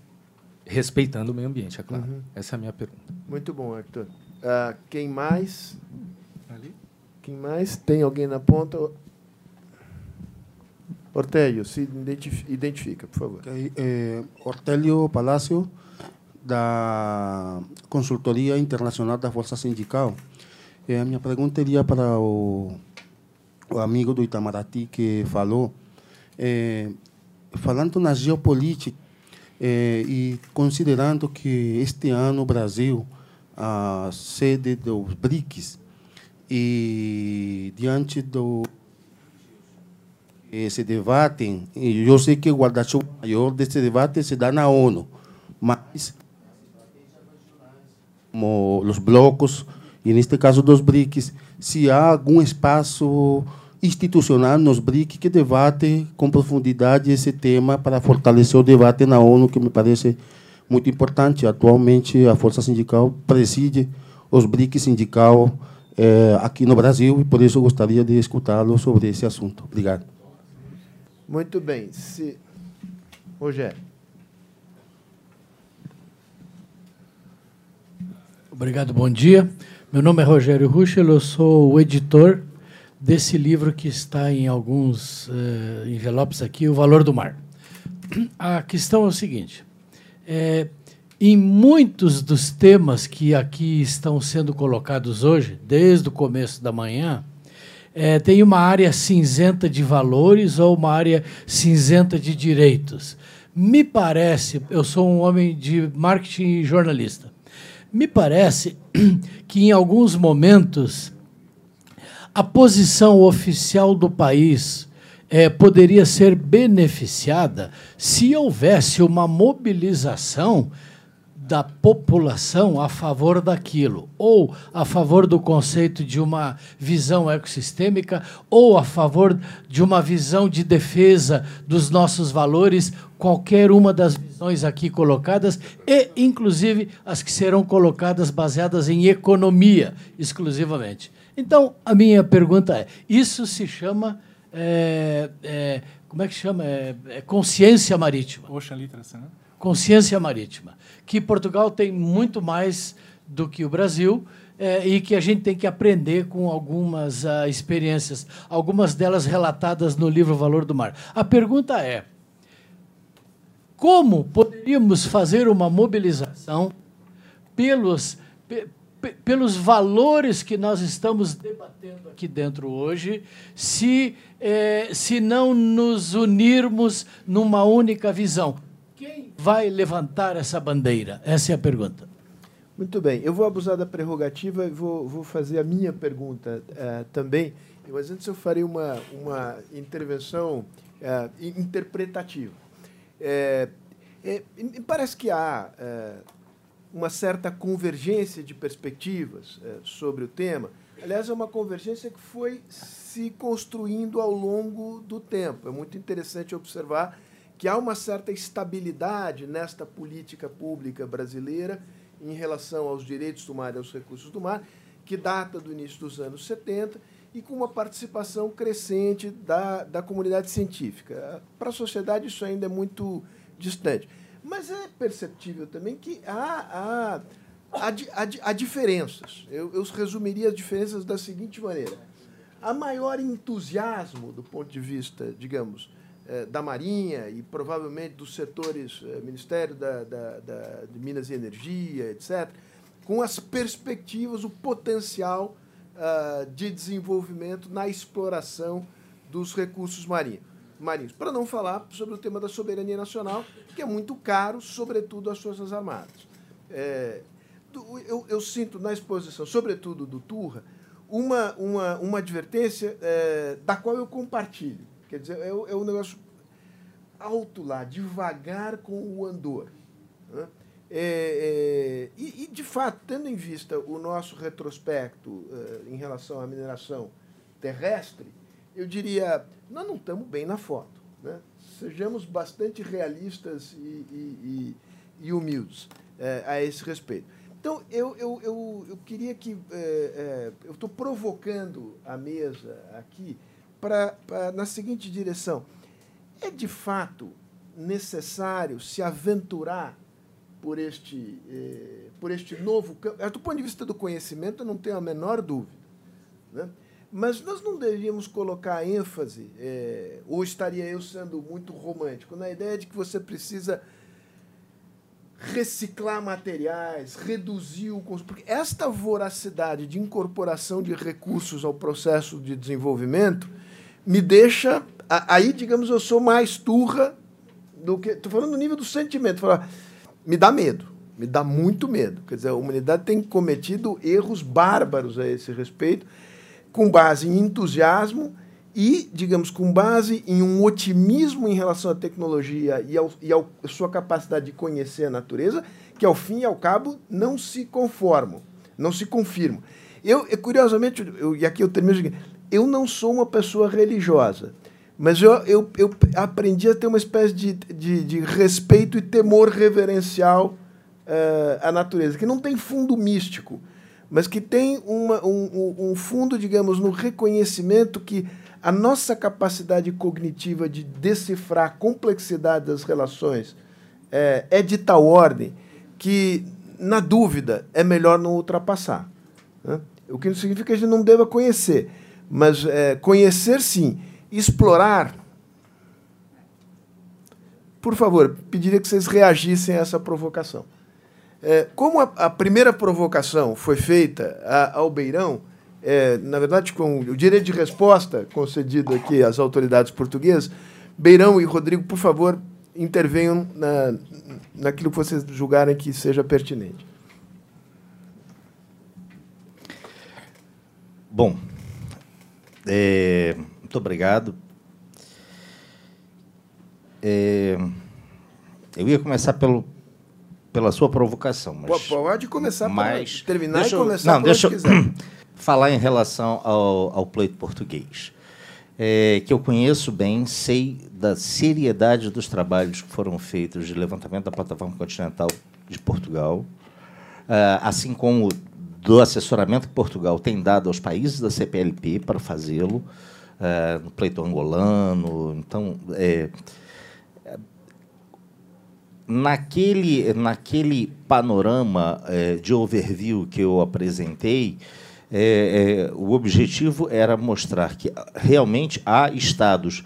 Respeitando o meio ambiente, é claro. Uhum. Essa é a minha pergunta. Muito bom, Arthur. Uh, quem mais? Ali? Quem mais? Tem alguém na ponta? Ortélio, se identifica, por favor. Okay. Eh, Ortélio Palácio, da Consultoria Internacional da Força Sindical. Eh, a minha pergunta iria para o, o amigo do Itamaraty que falou. Eh, falando na geopolítica e considerando que este ano o Brasil, a sede dos BRICS, e diante do esse debate, e eu sei que o guarda-chuva maior desse debate se dá na ONU, mas como os blocos, e neste caso dos BRICS, se há algum espaço institucional nos BRICS que debate com profundidade esse tema para fortalecer o debate na ONU, que me parece muito importante. Atualmente, a Força Sindical preside os BRICS sindical eh, aqui no Brasil e por isso gostaria de escutá-lo sobre esse assunto. Obrigado. Muito bem. Se... Rogério. Obrigado, bom dia. Meu nome é Rogério Ruschel, eu sou o editor desse livro que está em alguns uh, envelopes aqui, O Valor do Mar. A questão é o seguinte: é, em muitos dos temas que aqui estão sendo colocados hoje, desde o começo da manhã, é, tem uma área cinzenta de valores ou uma área cinzenta de direitos. Me parece, eu sou um homem de marketing e jornalista, me parece que em alguns momentos a posição oficial do país é, poderia ser beneficiada se houvesse uma mobilização da população a favor daquilo, ou a favor do conceito de uma visão ecossistêmica, ou a favor de uma visão de defesa dos nossos valores, qualquer uma das visões aqui colocadas, e inclusive as que serão colocadas baseadas em economia exclusivamente. Então, a minha pergunta é: isso se chama. É, é, como é que chama? É, é consciência marítima. Ocean Literacy, né? Consciência marítima. Que Portugal tem muito mais do que o Brasil. É, e que a gente tem que aprender com algumas uh, experiências, algumas delas relatadas no livro Valor do Mar. A pergunta é: como poderíamos fazer uma mobilização pelos, pelos valores que nós estamos debatendo aqui dentro hoje, se, eh, se não nos unirmos numa única visão. Quem vai levantar essa bandeira? Essa é a pergunta. Muito bem. Eu vou abusar da prerrogativa e vou, vou fazer a minha pergunta uh, também. Mas antes eu farei uma, uma intervenção uh, interpretativa. É, é, parece que há uma certa convergência de perspectivas sobre o tema. Aliás, é uma convergência que foi se construindo ao longo do tempo. É muito interessante observar que há uma certa estabilidade nesta política pública brasileira em relação aos direitos do mar e aos recursos do mar, que data do início dos anos 70 e com uma participação crescente da, da comunidade científica. Para a sociedade, isso ainda é muito distante. Mas é perceptível também que há, há, há, há, há diferenças. Eu, eu resumiria as diferenças da seguinte maneira. Há maior entusiasmo do ponto de vista, digamos, da Marinha e provavelmente dos setores eh, Ministério da, da, da, de Minas e Energia, etc., com as perspectivas, o potencial uh, de desenvolvimento na exploração dos recursos marinhos. marinhos. Para não falar sobre o tema da soberania nacional, que é muito caro, sobretudo às Forças Armadas. É, eu, eu, sinto na exposição, sobretudo do Turra, uma, uma, uma advertência é, da qual eu compartilho. Quer dizer, é, é um negócio alto lá, devagar com o andor. Né? É, é, e, e, de fato, tendo em vista o nosso retrospecto é, em relação à mineração terrestre, eu diria, nós não estamos bem na foto. Né? Sejamos bastante realistas e, e, e humildes é, a esse respeito. Então, eu, eu, eu, eu queria que. É, eu estou provocando a mesa aqui para na seguinte direção. É de fato necessário se aventurar por este, eh, por este novo campo? Do ponto de vista do conhecimento, eu não tenho a menor dúvida. Né? Mas nós não deveríamos colocar ênfase, eh, ou estaria eu sendo muito romântico, na ideia de que você precisa reciclar materiais, reduzir o consumo. Porque esta voracidade de incorporação de recursos ao processo de desenvolvimento me deixa. Aí, digamos, eu sou mais turra do que. Estou falando no nível do sentimento. Falar, me dá medo, me dá muito medo. Quer dizer, a humanidade tem cometido erros bárbaros a esse respeito, com base em entusiasmo e, digamos, com base em um otimismo em relação à tecnologia e, ao, e à sua capacidade de conhecer a natureza, que ao fim e ao cabo não se conformam, não se confirmam. Eu, curiosamente, eu, e aqui eu termino, eu não sou uma pessoa religiosa, mas eu, eu, eu aprendi a ter uma espécie de, de, de respeito e temor reverencial uh, à natureza, que não tem fundo místico, mas que tem uma, um, um fundo, digamos, no reconhecimento que a nossa capacidade cognitiva de decifrar a complexidade das relações é, é de tal ordem que, na dúvida, é melhor não ultrapassar. Né? O que não significa que a gente não deva conhecer, mas é, conhecer sim explorar. Por favor, pediria que vocês reagissem a essa provocação. É, como a, a, primeira provocação foi feita a, ao Beirão, é, na verdade, com o direito de resposta concedido aqui às autoridades portuguesas, Beirão e Rodrigo, por favor, intervenham na, naquilo que vocês julgarem que seja pertinente. Bom, é, muito obrigado. É, eu ia começar pelo, pela sua provocação, mas pode começar, mas terminar e começar. Não, deixa eu falar em relação ao, ao pleito português, é, que eu conheço bem, sei da seriedade dos trabalhos que foram feitos de levantamento da plataforma continental de Portugal, é, assim como do assessoramento que Portugal tem dado aos países da CPLP para fazê-lo é, no pleito angolano. Então, é, naquele, naquele panorama é, de overview que eu apresentei, é, o objetivo era mostrar que realmente há estados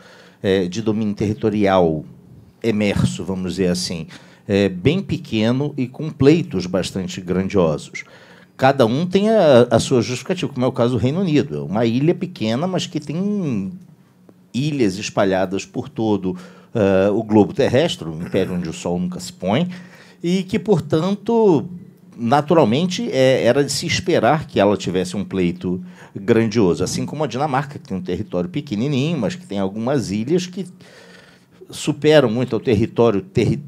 de domínio territorial emerso, vamos dizer assim, bem pequeno e com pleitos bastante grandiosos cada um tem a, a, sua justificativa, como é o caso do Reino Unido. É uma ilha pequena, mas que tem ilhas espalhadas por todo uh, o globo terrestre, um império onde o Sol nunca se põe, e que, portanto, naturalmente, é, era de se esperar que ela tivesse um pleito grandioso, assim como a Dinamarca, que tem um território pequenininho, mas que tem algumas ilhas que superam muito o território terri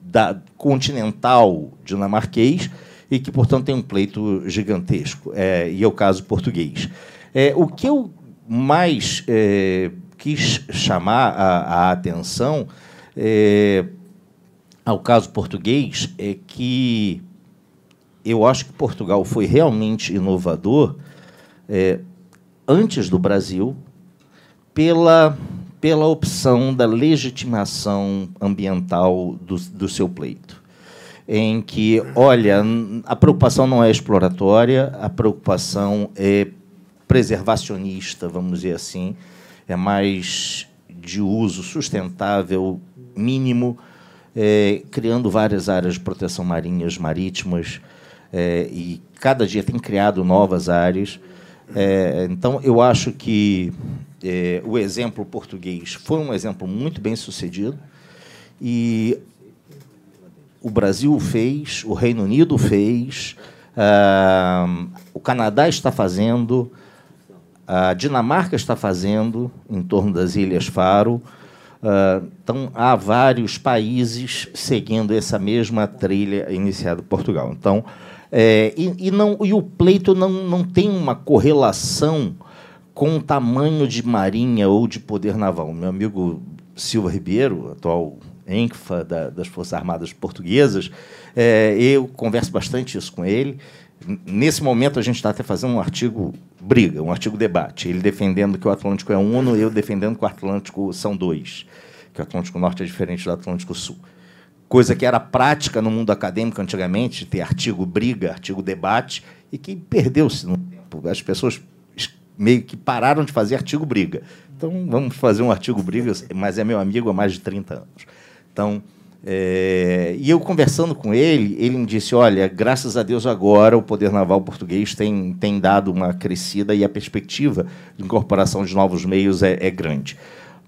da, continental dinamarquês, e que, portanto, tem um pleito gigantesco, é, e é o caso português. É, o que eu mais é, quis chamar a, a atenção é, ao caso português é que eu acho que Portugal foi realmente inovador é, antes do Brasil pela, pela opção da legitimação ambiental do, do seu pleito em que, olha, a preocupação não é exploratória, a preocupação é preservacionista, vamos dizer assim, é mais de uso sustentável mínimo, é, criando várias áreas de proteção marinhas, marítimas, é, e cada dia tem criado novas áreas. É, então, eu acho que é, o exemplo português foi um exemplo muito bem sucedido e o Brasil fez, o Reino Unido fez, ah, o Canadá está fazendo, a Dinamarca está fazendo em torno das Ilhas Faro. Uh, então, há vários países seguindo essa mesma trilha iniciada por Portugal. Então, é, e, e, não, e o pleito não, não tem uma correlação com o tamanho de marinha ou de poder naval. Meu amigo Silva Ribeiro, atual ENCFA da, das Forças Armadas Portuguesas, é, eu converso bastante isso com ele. Nesse momento, a gente está até fazendo um artigo briga, um artigo debate. Ele defendendo que o Atlântico é uno, eu defendendo que o Atlântico são dois, que o Atlântico Norte é diferente do Atlântico Sul. Coisa que era prática no mundo acadêmico antigamente, ter artigo briga, artigo debate, e que perdeu-se no tempo. As pessoas meio que pararam de fazer artigo briga. Então, vamos fazer um artigo briga, mas é meu amigo há mais de 30 anos. Então, é, e eu conversando com ele, ele me disse: Olha, graças a Deus agora o poder naval português tem, tem dado uma crescida e a perspectiva de incorporação de novos meios é, é grande.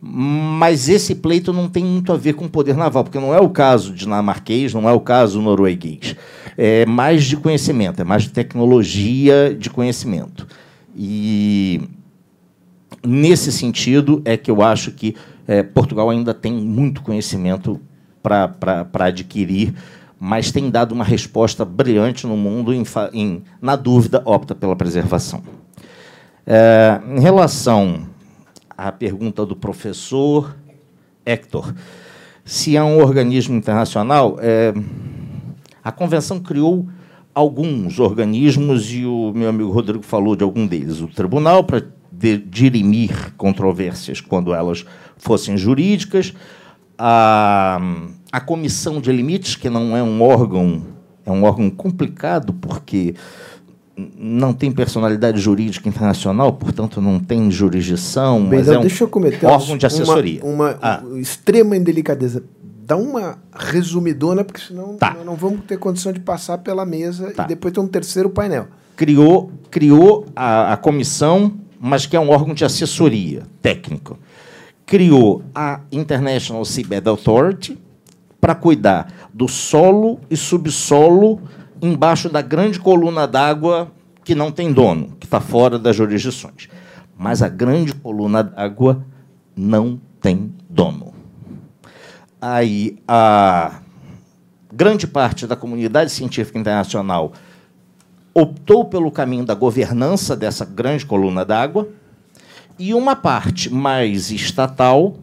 Mas esse pleito não tem muito a ver com o poder naval, porque não é o caso dinamarquês, não é o caso norueguês. É mais de conhecimento, é mais de tecnologia de conhecimento. E nesse sentido é que eu acho que é, Portugal ainda tem muito conhecimento para adquirir, mas tem dado uma resposta brilhante no mundo, em, em, na dúvida, opta pela preservação. É, em relação à pergunta do professor Hector, se é um organismo internacional, é, a convenção criou alguns organismos e o meu amigo Rodrigo falou de algum deles. O tribunal para dirimir controvérsias quando elas fossem jurídicas, a, a comissão de limites, que não é um órgão, é um órgão complicado, porque não tem personalidade jurídica internacional, portanto não tem jurisdição, Bem, mas é um deixa eu cometer órgão de assessoria. Uma, uma ah. extrema indelicadeza. Dá uma resumidona, porque senão tá. não vamos ter condição de passar pela mesa tá. e depois ter um terceiro painel. Criou, criou a, a comissão, mas que é um órgão de assessoria técnico criou a International Seabed Authority para cuidar do solo e subsolo embaixo da grande coluna d'água que não tem dono, que está fora das jurisdições. Mas a grande coluna d'água não tem dono. Aí a grande parte da comunidade científica internacional optou pelo caminho da governança dessa grande coluna d'água e uma parte mais estatal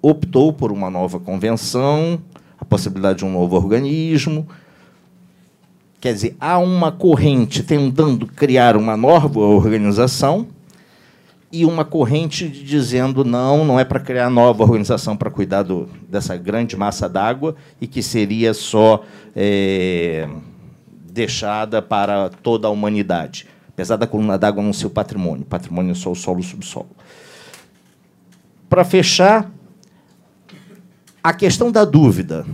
optou por uma nova convenção, a possibilidade de um novo organismo. Quer dizer, há uma corrente tentando criar uma nova organização e uma corrente dizendo não, não é para criar nova organização para cuidar do, dessa grande massa d'água e que seria só é, deixada para toda a humanidade apesar da coluna d'água não ser o patrimônio. Patrimônio é só o solo e o subsolo. Para fechar, a questão da dúvida.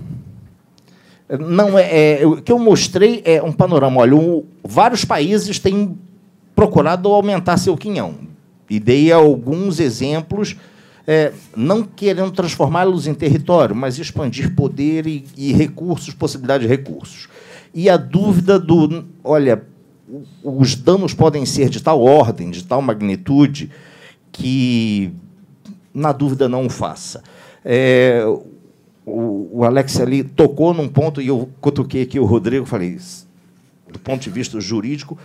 Não é, é, o que eu mostrei é um panorama. Olha, o, vários países têm procurado aumentar seu quinhão. E dei alguns exemplos, é, não querendo transformá-los em território, mas expandir poder e, e recursos, possibilidade de recursos. E a dúvida do, olha, os danos podem ser de tal ordem, de tal magnitude, que, na dúvida, não o faça. É, o, o, Alex ali tocou num ponto, e eu cutuquei aqui o Rodrigo, falei, do ponto de vista jurídico,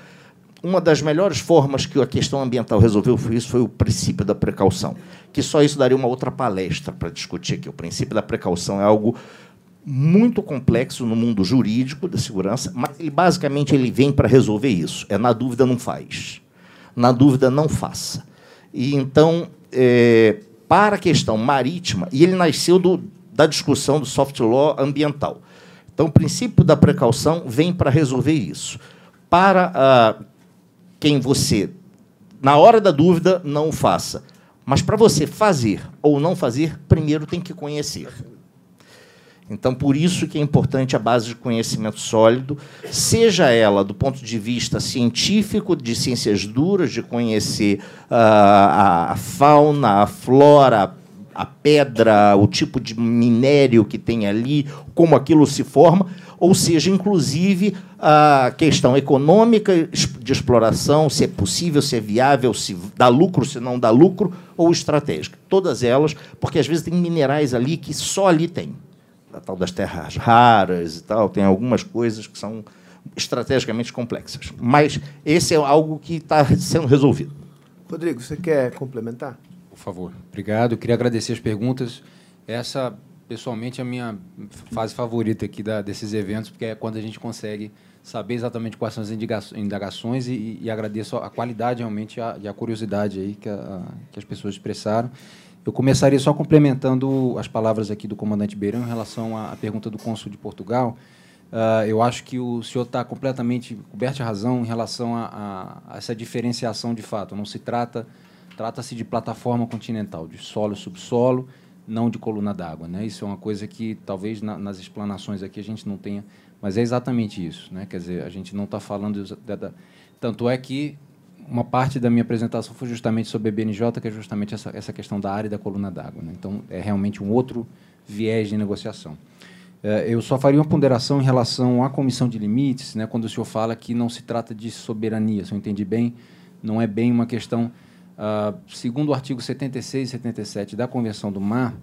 uma das melhores formas que a questão ambiental resolveu foi isso, foi o princípio da precaução. Que só isso daria uma outra palestra para discutir aqui. O princípio da precaução é algo muito complexo no mundo jurídico da segurança, mas ele basicamente ele vem para resolver isso. É na dúvida não faz, na dúvida não faça. E então é, para a questão marítima e ele nasceu do, da discussão do soft law ambiental. Então o princípio da precaução vem para resolver isso. Para ah, quem você na hora da dúvida não faça, Mas para você fazer ou não fazer, primeiro tem que conhecer. Então, por isso que é importante a base de conhecimento sólido, seja ela do ponto de vista científico, de ciências duras, de conhecer uh, a, fauna, a flora, a pedra, o tipo de minério que tem ali, como aquilo se forma, ou seja, inclusive a questão econômica de exploração, se é possível, se é viável, se dá lucro, se não dá lucro, ou estratégica. Todas elas, porque às vezes tem minerais ali que só ali tem a tal das terras raras e tal, tem algumas coisas que são estrategicamente complexas. Mas esse é algo que está sendo resolvido. Rodrigo, você quer complementar? Por favor. Obrigado. Eu queria agradecer as perguntas. Essa, pessoalmente, é a minha fase favorita aqui da, desses eventos, porque é quando a gente consegue saber exatamente quais são as indagações e, e agradeço a qualidade realmente e a, curiosidade aí que, a, que as pessoas expressaram. Eu começaria só complementando as palavras aqui do comandante Beirão em relação à pergunta do cônsul de Portugal. Uh, eu acho que o senhor está completamente coberto de razão em relação a, a, essa diferenciação de fato. Não se trata, trata-se de plataforma continental, de solo subsolo, não de coluna d'água. Né? Isso é uma coisa que talvez na, nas explanações aqui a gente não tenha, mas é exatamente isso. Né? Quer dizer, a gente não está falando... Da, tanto é que uma parte da minha apresentação foi justamente sobre BNJ, que é justamente essa, essa questão da área da coluna d'água. Né? Então, é realmente um outro viés de negociação. É, eu só faria uma ponderação em relação à comissão de limites, né, quando o senhor fala que não se trata de soberania, se eu entendi bem, não é bem uma questão. Uh, segundo o artigo 76 e 77 da Convenção do Mar,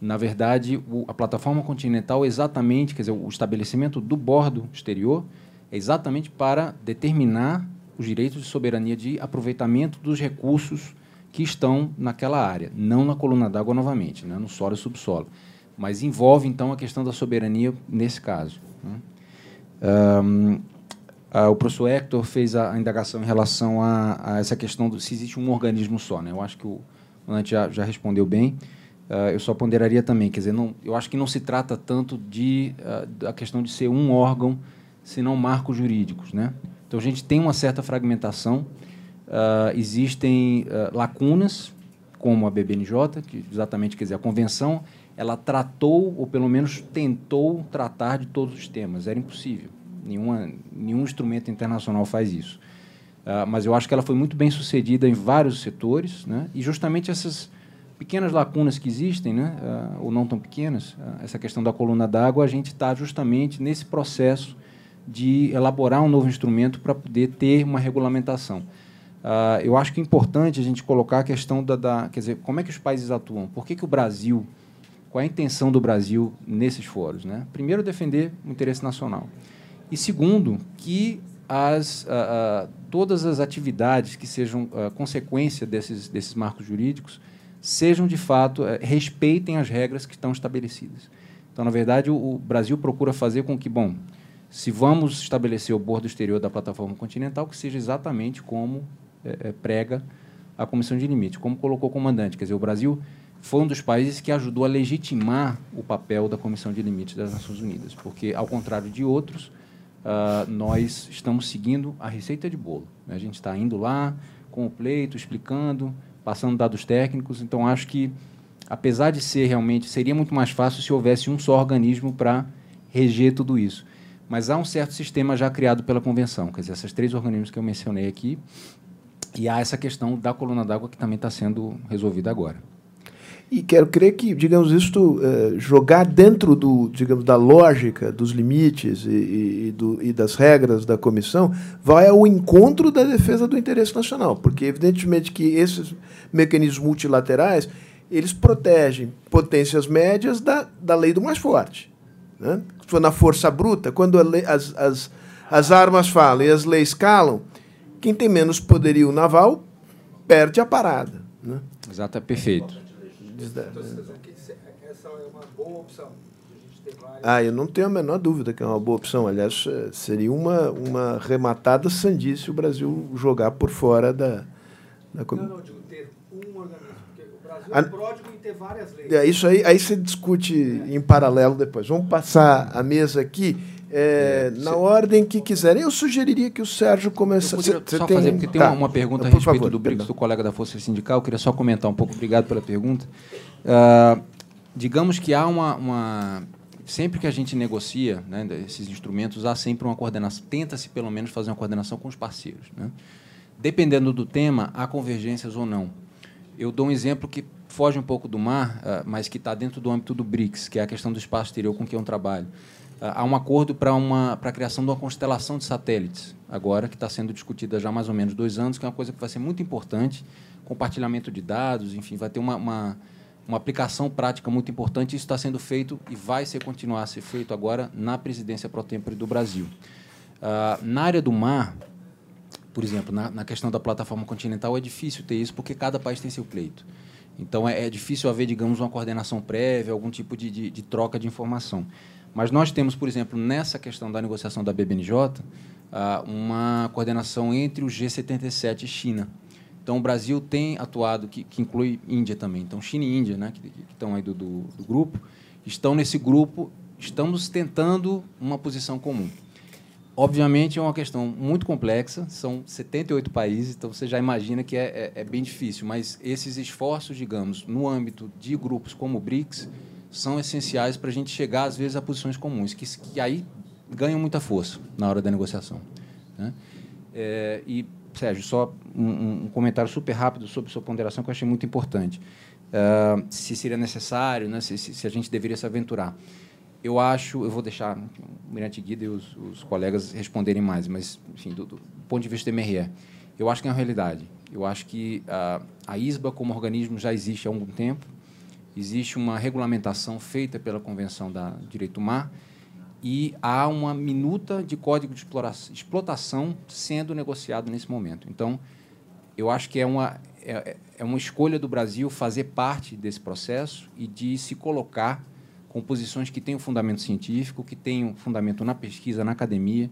na verdade, o, a plataforma continental exatamente, quer dizer, o estabelecimento do bordo exterior é exatamente para determinar os direitos de soberania de aproveitamento dos recursos que estão naquela área, não na coluna d'água novamente, né, no solo e subsolo. Mas envolve, então, a questão da soberania nesse caso. Né. Um, o professor Hector fez a, indagação em relação a, a, essa questão do se existe um organismo só. Né? Eu acho que o Nante já, já respondeu bem. Uh, eu só ponderaria também, quer dizer, não, eu acho que não se trata tanto de uh, da questão de ser um órgão, senão marcos jurídicos, né? Então a gente tem uma certa fragmentação, uh, existem uh, lacunas, como a BBNJ, que exatamente quer dizer, a convenção, ela tratou, ou pelo menos tentou tratar de todos os temas. Era impossível. Nenhuma, nenhum instrumento internacional faz isso. Uh, mas eu acho que ela foi muito bem sucedida em vários setores, né? e justamente essas pequenas lacunas que existem, né? ou não tão pequenas, essa questão da coluna d'água, a gente está justamente nesse processo de elaborar um novo instrumento para poder ter uma regulamentação. Uh, eu acho que é importante a gente colocar a questão da, da, quer dizer, como é que os países atuam? Por que, que o Brasil, qual é a intenção do Brasil nesses fóruns? Né? Primeiro, defender o interesse nacional. E segundo, que as, uh, uh, todas as atividades que sejam consequência desses, desses marcos jurídicos sejam, de fato, eh, respeitem as regras que estão estabelecidas. Então, na verdade, o, o Brasil procura fazer com que, bom, se vamos estabelecer o bordo exterior da plataforma continental, que seja exatamente como é, é, prega a Comissão de Limite, como colocou o comandante. Quer dizer, o Brasil foi um dos países que ajudou a legitimar o papel da Comissão de Limites das Nações Unidas, porque, ao contrário de outros, uh, nós estamos seguindo a receita de bolo. Né? A gente está indo lá com o pleito, explicando, passando dados técnicos. Então, acho que, apesar de ser realmente, seria muito mais fácil se houvesse um só organismo para reger tudo isso. Mas há um certo sistema já criado pela convenção, quer dizer, esses três organismos que eu mencionei aqui, e há essa questão da coluna d'água que também está sendo resolvida agora. E quero crer que, digamos, isto uh, jogar dentro do, digamos, da lógica dos limites e, e, do, e, das regras da comissão vai ao encontro da defesa do interesse nacional, porque evidentemente que esses mecanismos multilaterais eles protegem potências médias da, da lei do mais forte. Né? Se for na força bruta, quando as, as, as armas falam e as leis calam, quem tem menos poderio naval perde a parada. Né? Exato, é perfeito. Essa é uma boa opção. Ah, eu não tenho a menor dúvida que é uma boa opção. Aliás, eh, seria uma, uma rematada sandice o Brasil jogar por fora da, da Não, não, digo ter um organismo. É pródigo em ter várias leis. É, isso aí, aí você discute em paralelo depois. Vamos passar a mesa aqui. É, na ordem que quiserem. Eu sugeriria que o Sérgio começasse. Eu só tem... fazer, porque tem tá. uma, pergunta a respeito favor, do BRICS do colega da Força Sindical. Eu queria só comentar um pouco. Obrigado pela pergunta. Uh, digamos que há uma, uma, Sempre que a gente negocia né, esses instrumentos, há sempre uma coordenação. Tenta-se, pelo menos, fazer uma coordenação com os parceiros. Né? Dependendo do tema, há convergências ou não. Eu dou um exemplo que foge um pouco do mar, uh, mas que está dentro do âmbito do BRICS, que é a questão do espaço exterior com quem eu trabalho há um acordo para a criação de uma constelação de satélites, agora, que está sendo discutida já há mais ou menos dois anos, que é uma coisa que vai ser muito importante, compartilhamento de dados, enfim, vai ter uma, uma, uma aplicação prática muito importante. Isso está sendo feito e vai ser continuar a ser feito agora na presidência pro tempore do Brasil. Uh, na área do mar, por exemplo, na, na, questão da plataforma continental, é difícil ter isso, porque cada país tem seu pleito. Então, é, é difícil haver, digamos, uma coordenação prévia, algum tipo de, de, de troca de informação. Mas nós temos, por exemplo, nessa questão da negociação da BBNJ, ah, uma coordenação entre o G77 e China. Então, o Brasil tem atuado, que, que inclui Índia também. Então, China e Índia, né, que, que estão aí do, do, do grupo, estão nesse grupo, estamos tentando uma posição comum. Obviamente, é uma questão muito complexa, são 78 países, então você já imagina que é, é, é bem difícil, mas esses esforços, digamos, no âmbito de grupos como o BRICS, são essenciais para a gente chegar, às vezes, a posições comuns, que, que aí ganham muita força na hora da negociação. Né? É, e, Sérgio, só um, um, comentário super rápido sobre sua ponderação que eu achei muito importante. Uh, se seria necessário, né, se, se, se, a gente deveria se aventurar. Eu acho, eu vou deixar o Mirante Guida e os, os colegas responderem mais, mas, enfim, do, do, ponto de vista do MRE, eu acho que é uma realidade. Eu acho que uh, a ISBA, como organismo, já existe há algum tempo, existe uma regulamentação feita pela Convenção da Direito Mar e há uma minuta de código de explotação sendo negociado nesse momento. Então, eu acho que é uma, é, é uma escolha do Brasil fazer parte desse processo e de se colocar com posições que tenham fundamento científico, que tenham fundamento na pesquisa, na academia.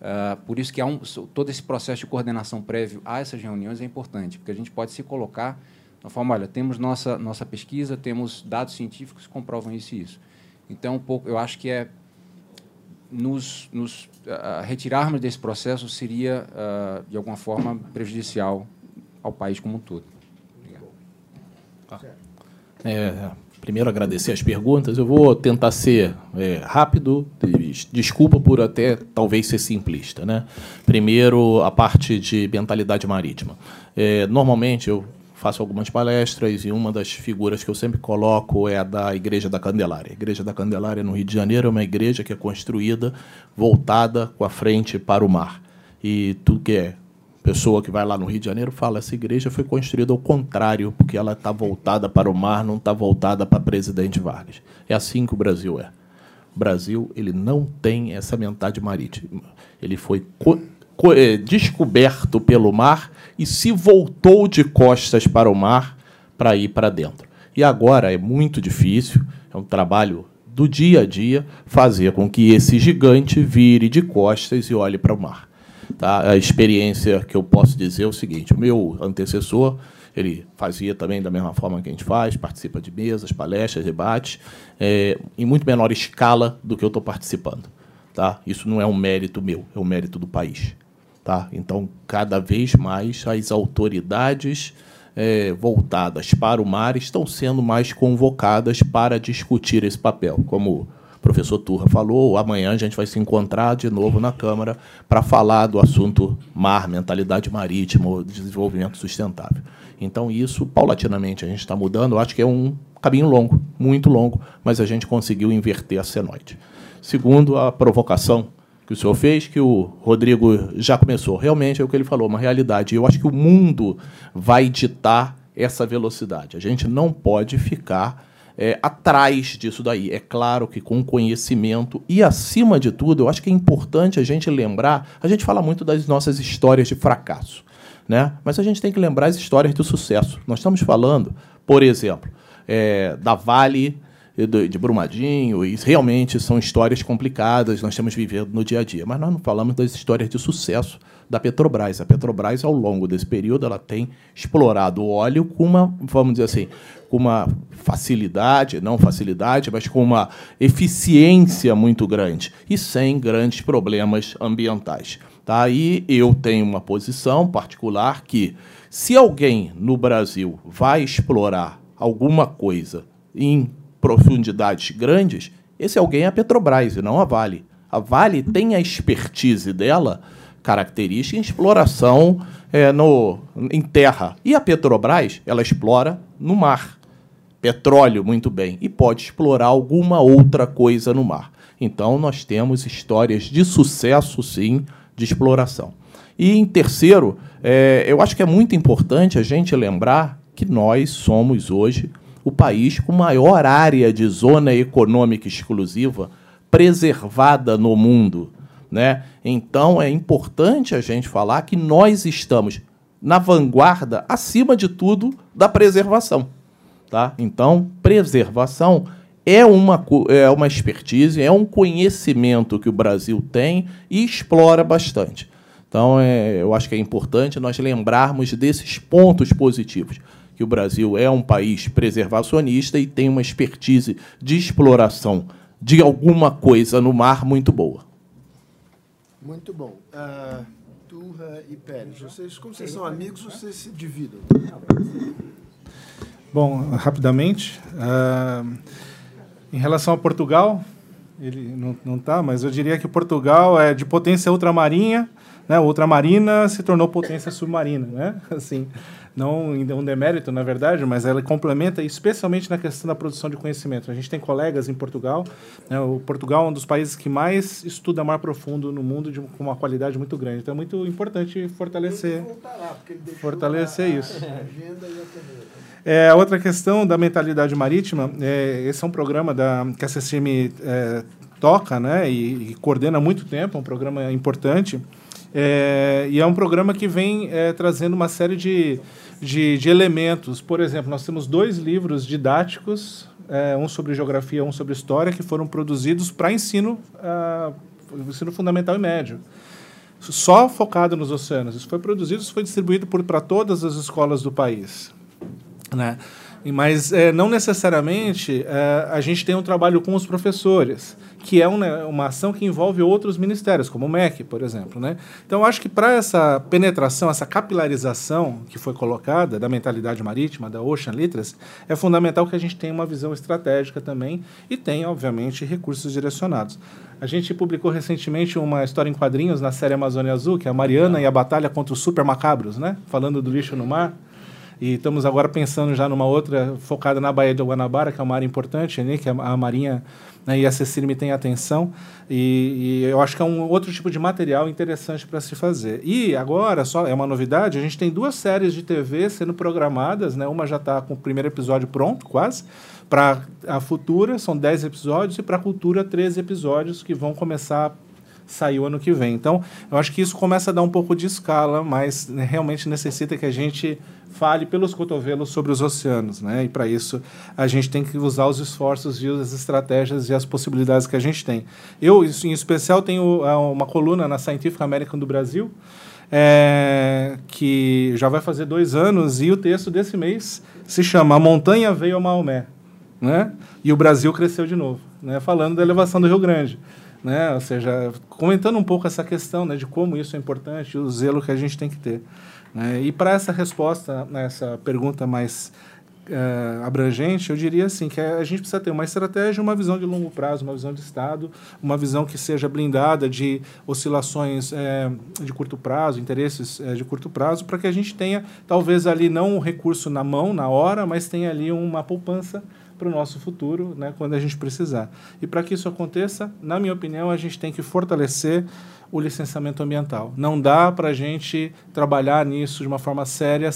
Uh, por isso que há um, todo esse processo de coordenação prévio a essas reuniões é importante, porque a gente pode se colocar na forma, olha, temos nossa, nossa pesquisa, temos dados científicos que comprovam isso e isso. Então, um pouco, eu acho que é nos, nos uh, retirarmos desse processo seria, uh, de alguma forma, prejudicial ao país como um todo. É, primeiro, agradecer as perguntas. Eu vou tentar ser é, rápido, desculpa por até talvez ser simplista. Né? Primeiro, a parte de mentalidade marítima. É, normalmente, eu faço algumas palestras e uma das figuras que eu sempre coloco é a da Igreja da Candelária. A Igreja da Candelária, no Rio de Janeiro, é uma igreja que é construída voltada com a frente para o mar. E tudo que é pessoa que vai lá no Rio de Janeiro fala essa igreja foi construída ao contrário, porque ela está voltada para o mar, não está voltada para Presidente Vargas. É assim que o Brasil é. O Brasil ele não tem essa mentalidade marítima. Ele foi eh, descoberto pelo mar e se voltou de costas para o mar para ir para dentro. E agora é muito difícil, é um trabalho do dia a dia, fazer com que esse gigante vire de costas e olhe para o mar. Tá? A experiência que eu posso dizer é o seguinte: o meu antecessor ele fazia também da mesma forma que a gente faz, participa de mesas, palestras, debates, é, em muito menor escala do que eu estou participando. Tá? Isso não é um mérito meu, é um mérito do país. Tá? Então, cada vez mais as autoridades é, voltadas para o mar estão sendo mais convocadas para discutir esse papel. Como professor Turra falou, amanhã a gente vai se encontrar de novo na Câmara para falar do assunto mar, mentalidade marítima, desenvolvimento sustentável. Então, isso, paulatinamente, a gente está mudando. Eu acho que é um caminho longo, muito longo, mas a gente conseguiu inverter a senoide. Segundo, a provocação que o senhor fez, que o Rodrigo já começou. Realmente é o que ele falou, uma realidade. Eu acho que o mundo vai ditar essa velocidade. A gente não pode ficar é, atrás disso daí. É claro que com conhecimento e, acima de tudo, eu acho que é importante a gente lembrar. A gente fala muito das nossas histórias de fracasso, né? mas a gente tem que lembrar as histórias do sucesso. Nós estamos falando, por exemplo, é, da Vale de, Brumadinho, e realmente são histórias complicadas, nós estamos vivendo no dia a dia. Mas nós não falamos das histórias de sucesso da Petrobras. A Petrobras, ao longo desse período, ela tem explorado o óleo com uma, vamos dizer assim, com uma facilidade, não facilidade, mas com uma eficiência muito grande e sem grandes problemas ambientais. Tá? E eu tenho uma posição particular que, se alguém no Brasil vai explorar alguma coisa em profundidades grandes, esse alguém é a Petrobras e não a Vale. A Vale tem a expertise dela característica em exploração é, no, em terra. E a Petrobras, ela explora no mar. Petróleo, muito bem. E pode explorar alguma outra coisa no mar. Então, nós temos histórias de sucesso, sim, de exploração. E, em terceiro, é, eu acho que é muito importante a gente lembrar que nós somos hoje o país com maior área de zona econômica exclusiva preservada no mundo. Né? Então é importante a gente falar que nós estamos na vanguarda, acima de tudo, da preservação. Tá? Então, preservação é uma, é uma expertise, é um conhecimento que o Brasil tem e explora bastante. Então, é, eu acho que é importante nós lembrarmos desses pontos positivos, que o Brasil é um país preservacionista e tem uma expertise de exploração de alguma coisa no mar muito boa. Muito bom. Uh, Turra e Pérez, vocês, como vocês são amigos, vocês se dividem. Bom, rapidamente, uh, em relação a Portugal, ele não está, mas eu diria que Portugal é de potência ultramarinha, né? Ultramarina se tornou potência submarina, né? Assim, não um demérito, na verdade, mas ela complementa, especialmente na questão da produção de conhecimento. A gente tem colegas em Portugal, né, o Portugal é um dos países que mais estuda mar profundo no mundo de, com uma qualidade muito grande. Então é muito importante fortalecer, lá, fortalecer a, isso. É, outra questão da mentalidade marítima, é, esse é um programa da, que a CCM é, toca né, e, e coordena há muito tempo, é um programa importante. É, e é um programa que vem é, trazendo uma série de, de, de, elementos. Por exemplo, nós temos dois livros didáticos, é, um sobre geografia, um sobre história, que foram produzidos para ensino, uh, ensino fundamental e médio. Só focado nos oceanos. Isso foi produzido, isso foi distribuído para todas as escolas do país. Né? Mas é, não necessariamente é, a gente tem um trabalho com os professores que é uma, uma ação que envolve outros ministérios, como o MEC, por exemplo. Né? Então, eu acho que para essa penetração, essa capilarização que foi colocada da mentalidade marítima, da Ocean Literacy, é fundamental que a gente tenha uma visão estratégica também e tenha, obviamente, recursos direcionados. A gente publicou recentemente uma história em quadrinhos na série Amazônia Azul, que é a Mariana e a batalha contra os super macabros, né? falando do lixo no mar. E estamos agora pensando já numa outra focada na Baía de Guanabara, que é uma área importante, né, que a, a Marinha né, e a Cecília me tem atenção. E, e, eu acho que é um outro tipo de material interessante para se fazer. E agora, só é uma novidade, a gente tem duas séries de TV sendo programadas, né? Uma já está com o primeiro episódio pronto, quase. Para a futura, são 10 episódios, e para a cultura, 13 episódios que vão começar sair o ano que vem. Então, eu acho que isso começa a dar um pouco de escala, mas né, realmente necessita que a gente fale pelos cotovelos sobre os oceanos, né? E para isso a gente tem que usar os esforços e as estratégias e as possibilidades que a gente tem. Eu, em especial, tenho é, uma coluna na Scientific American do Brasil, é, que já vai fazer dois anos, e o texto desse mês se chama A Montanha Veio a Maomé, né? E o Brasil cresceu de novo, né? Falando da elevação do Rio Grande. Né? Ou seja, comentando um pouco essa questão né, de como isso é importante, o zelo que a gente tem que ter. Né? E para essa resposta, né, pergunta mais uh, abrangente, eu diria assim que a gente precisa ter uma estratégia, uma visão de longo prazo, uma visão de Estado, uma visão que seja blindada de oscilações é, de curto prazo, interesses é, de curto prazo, para que a gente tenha, talvez ali não um recurso na mão, na hora, mas tenha ali uma poupança para o nosso futuro, né, quando a gente precisar. E para que isso aconteça, na minha opinião, a gente tem que fortalecer o licenciamento ambiental. Não dá para a gente trabalhar nisso de uma forma séria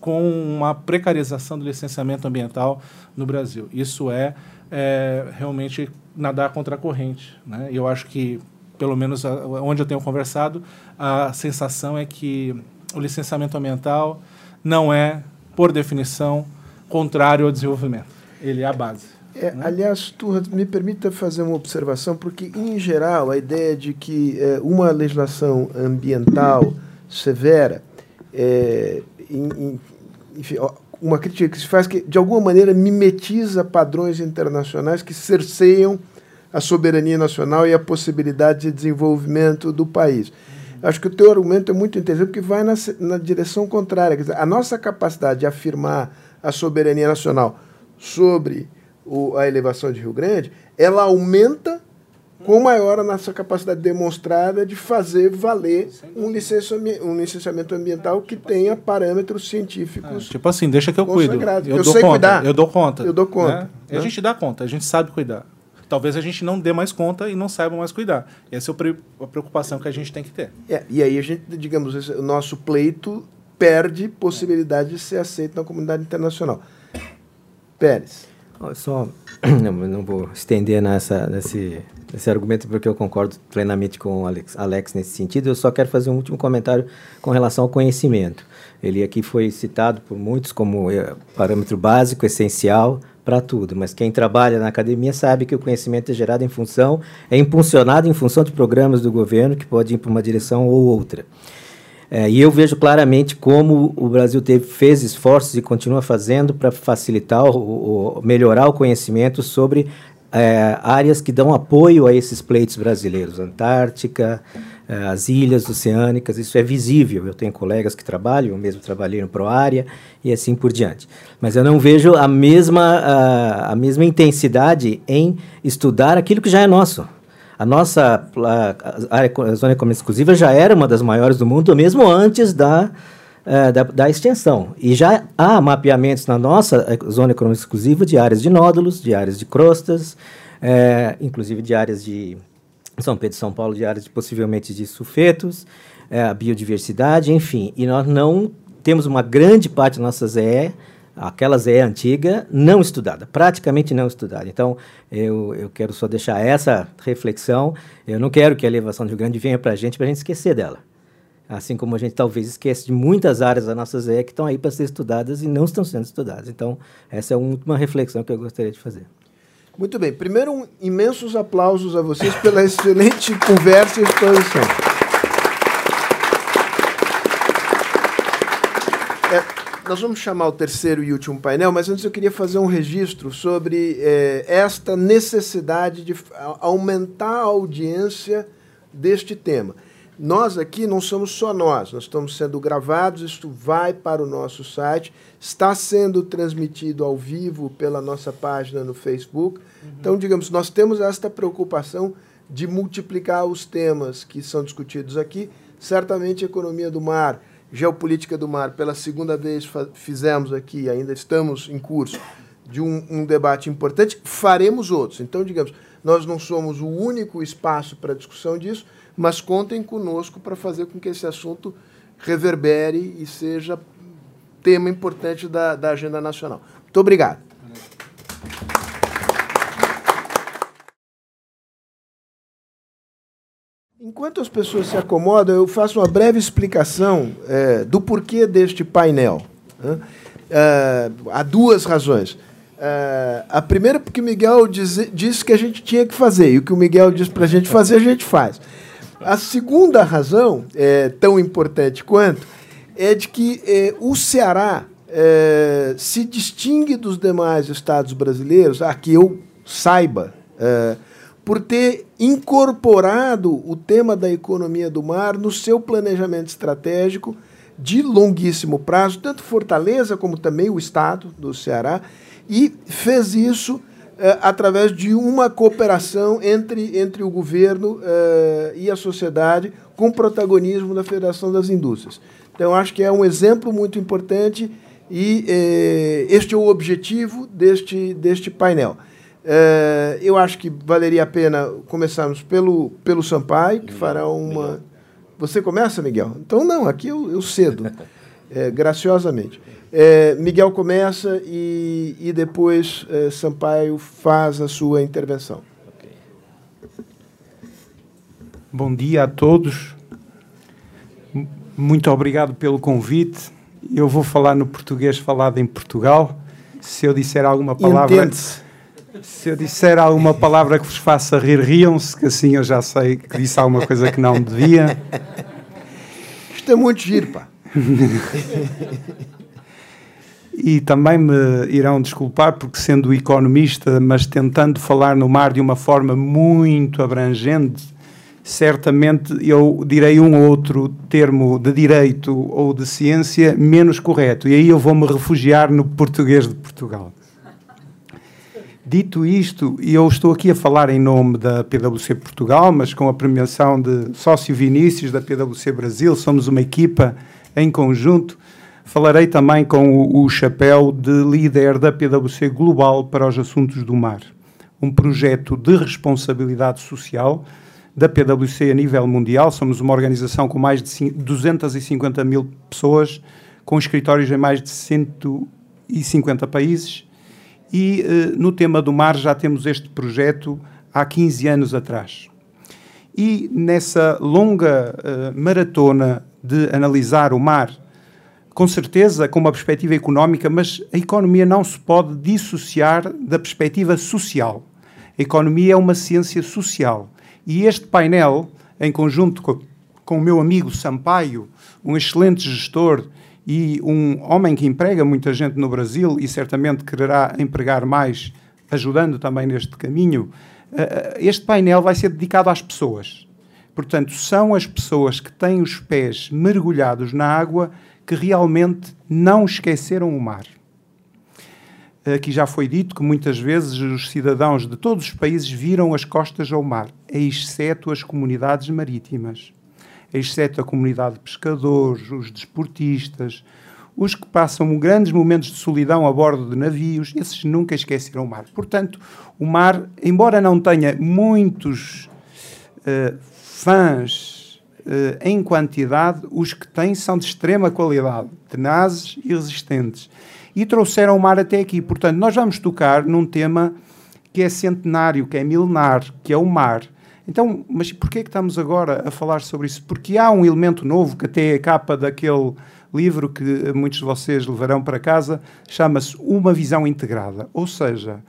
com uma precarização do licenciamento ambiental no Brasil. Isso é, é realmente nadar contra a corrente. Né? Eu acho que, pelo menos onde eu tenho conversado, a sensação é que o licenciamento ambiental não é, por definição, contrário ao desenvolvimento. Ele é a base. É, né? Aliás, tu me permita fazer uma observação, porque, em geral, a ideia de que é, uma legislação ambiental severa, é, em, em, enfim, uma crítica que se faz que, de alguma maneira, mimetiza padrões internacionais que cerceiam a soberania nacional e a possibilidade de desenvolvimento do país. Acho que o teu argumento é muito interessante, porque vai na, na direção contrária. Quer dizer, a nossa capacidade de afirmar a soberania nacional sobre o, a elevação de Rio Grande, ela aumenta com maior a nossa capacidade demonstrada de fazer valer um licenciamento, um licenciamento ambiental que tenha parâmetros científicos. É, tipo assim, deixa que eu cuido. Eu, eu dou sei conta, cuidar. Eu dou conta. Eu dou conta. Né? Né? A gente dá conta, a gente sabe cuidar. Talvez a gente não dê mais conta e não saiba mais cuidar. Essa é a preocupação que a gente tem que ter. É, e aí a gente, digamos, o nosso pleito perde possibilidade de ser aceito na comunidade internacional. Pérez. Só, não, não vou estender nessa, nesse, nesse argumento porque eu concordo plenamente com o Alex, Alex nesse sentido. Eu só quero fazer um último comentário com relação ao conhecimento. Ele aqui foi citado por muitos como é, parâmetro básico, essencial para tudo, mas quem trabalha na academia sabe que o conhecimento é gerado em função, é impulsionado em função de programas do governo que pode ir para uma direção ou outra. É, e eu vejo claramente como o Brasil teve, fez esforços e continua fazendo para facilitar, melhorar o conhecimento sobre é, áreas que dão apoio a esses pleitos brasileiros, Antártica, é, as ilhas oceânicas, isso é visível. Eu tenho colegas que trabalham, eu mesmo trabalhei no Proárea e assim por diante. Mas eu não vejo a mesma, a, a mesma intensidade em estudar aquilo que já é nosso. A nossa a área a zona econômica exclusiva já era uma das maiores do mundo, mesmo antes da, uh, da, da, extensão. E já há mapeamentos na nossa eh, zona econômica exclusiva de áreas de nódulos, de áreas de crostas, é, inclusive de áreas de São Pedro e São Paulo, de áreas de, possivelmente de sulfetos, é, a biodiversidade, enfim. E nós não temos uma grande parte da nossa ZE aquela ZE antiga não estudada, praticamente não estudada. Então, eu, eu quero só deixar essa reflexão. Eu não quero que a elevação do Rio Grande venha para a gente para a gente esquecer dela. Assim como a gente talvez esquece de muitas áreas da nossa ZE que estão aí para ser estudadas e não estão sendo estudadas. Então, essa é uma reflexão que eu gostaria de fazer. Muito bem. Primeiro, um imensos aplausos a vocês pela excelente conversa e exposição. É, nós vamos chamar o terceiro e último painel, mas antes eu queria fazer um registro sobre eh, esta necessidade de aumentar a audiência deste tema. Nós aqui não somos só nós, nós estamos sendo gravados, isto vai para o nosso site, está sendo transmitido ao vivo pela nossa página no Facebook. Uhum. Então, digamos, nós temos esta preocupação de multiplicar os temas que são discutidos aqui. Certamente, economia do mar Geopolítica do Mar, pela segunda vez fizemos aqui, ainda estamos em curso, de um, um, debate importante, faremos outros. Então, digamos, nós não somos o único espaço para discussão disso, mas contem conosco para fazer com que esse assunto reverbere e seja tema importante da, da agenda nacional. Muito obrigado. Enquanto as pessoas se acomodam, eu faço uma breve explicação é, do porquê deste painel. Né? É, há duas razões. É, a primeira, porque o Miguel disse que a gente tinha que fazer, e o que o Miguel disse para a gente fazer, a gente faz. A segunda razão, é, tão importante quanto, é de que é, o Ceará é, se distingue dos demais estados brasileiros, a que eu saiba, é, por ter incorporado o tema da economia do mar no seu planejamento estratégico de longuíssimo prazo, tanto Fortaleza como também o Estado do Ceará, e fez isso eh, através de uma cooperação entre, entre o governo eh, e a sociedade, com protagonismo da Federação das Indústrias. Então, acho que é um exemplo muito importante e eh, este é o objetivo deste, deste painel. É, eu acho que valeria a pena começarmos pelo, pelo Sampaio, que fará uma. Você começa, Miguel? Então, não, aqui eu, eu cedo, é, graciosamente. É, Miguel começa e, e depois é, Sampaio faz a sua intervenção. Bom dia a todos. Muito obrigado pelo convite. Eu vou falar no português falado em Portugal. Se eu disser alguma palavra. Entende-se Se eu disser alguma palavra que vos faça rir, riam-se, que assim eu já sei que disse alguma coisa que não devia. Isto é muito giro, pá. E também me irão desculpar porque, sendo economista, mas tentando falar no mar de uma forma muito abrangente, certamente eu direi um ou outro termo de direito ou de ciência menos correto. E aí eu vou-me refugiar no português de Portugal. Dito isto, e eu estou aqui a falar em nome da PwC Portugal, mas com a premiação de sócio Vinícius da PwC Brasil, somos uma equipa em conjunto. Falarei também com o, chapéu de líder da PwC Global para os Assuntos do Mar, um projeto de responsabilidade social da PwC a nível mundial. Somos uma organização com mais de 250 mil pessoas, com escritórios em mais de 150 países e uh, no tema do mar já temos este projeto há 15 anos atrás. E nessa longa uh, maratona de analisar o mar, com certeza com uma perspectiva económica, mas a economia não se pode dissociar da perspectiva social. A economia é uma ciência social. E este painel, em conjunto com, com o meu amigo Sampaio, um excelente gestor e um homem que emprega muita gente no Brasil e certamente quererá empregar mais, ajudando também neste caminho, eh, eh, este painel vai ser dedicado às pessoas. Portanto, são as pessoas que têm os pés mergulhados na água que realmente não esqueceram o mar. Aqui já foi dito que muitas vezes os cidadãos de todos os países viram as costas ao mar, exceto as comunidades marítimas exceto a comunidade de pescadores, os desportistas, os que passam grandes momentos de solidão a bordo de navios, esses nunca esqueceram o mar. Portanto, o mar, embora não tenha muitos uh, fãs uh, em quantidade, os que tem são de extrema qualidade, tenazes e resistentes. E trouxeram o mar até aqui. Portanto, nós vamos tocar num tema que é centenário, que é milenar, que é o mar. Então, mas porquê é que estamos agora a falar sobre isso? Porque há um elemento novo que até é a capa daquele livro que muitos de vocês levarão para casa, chama-se Uma Visão Integrada. Ou seja,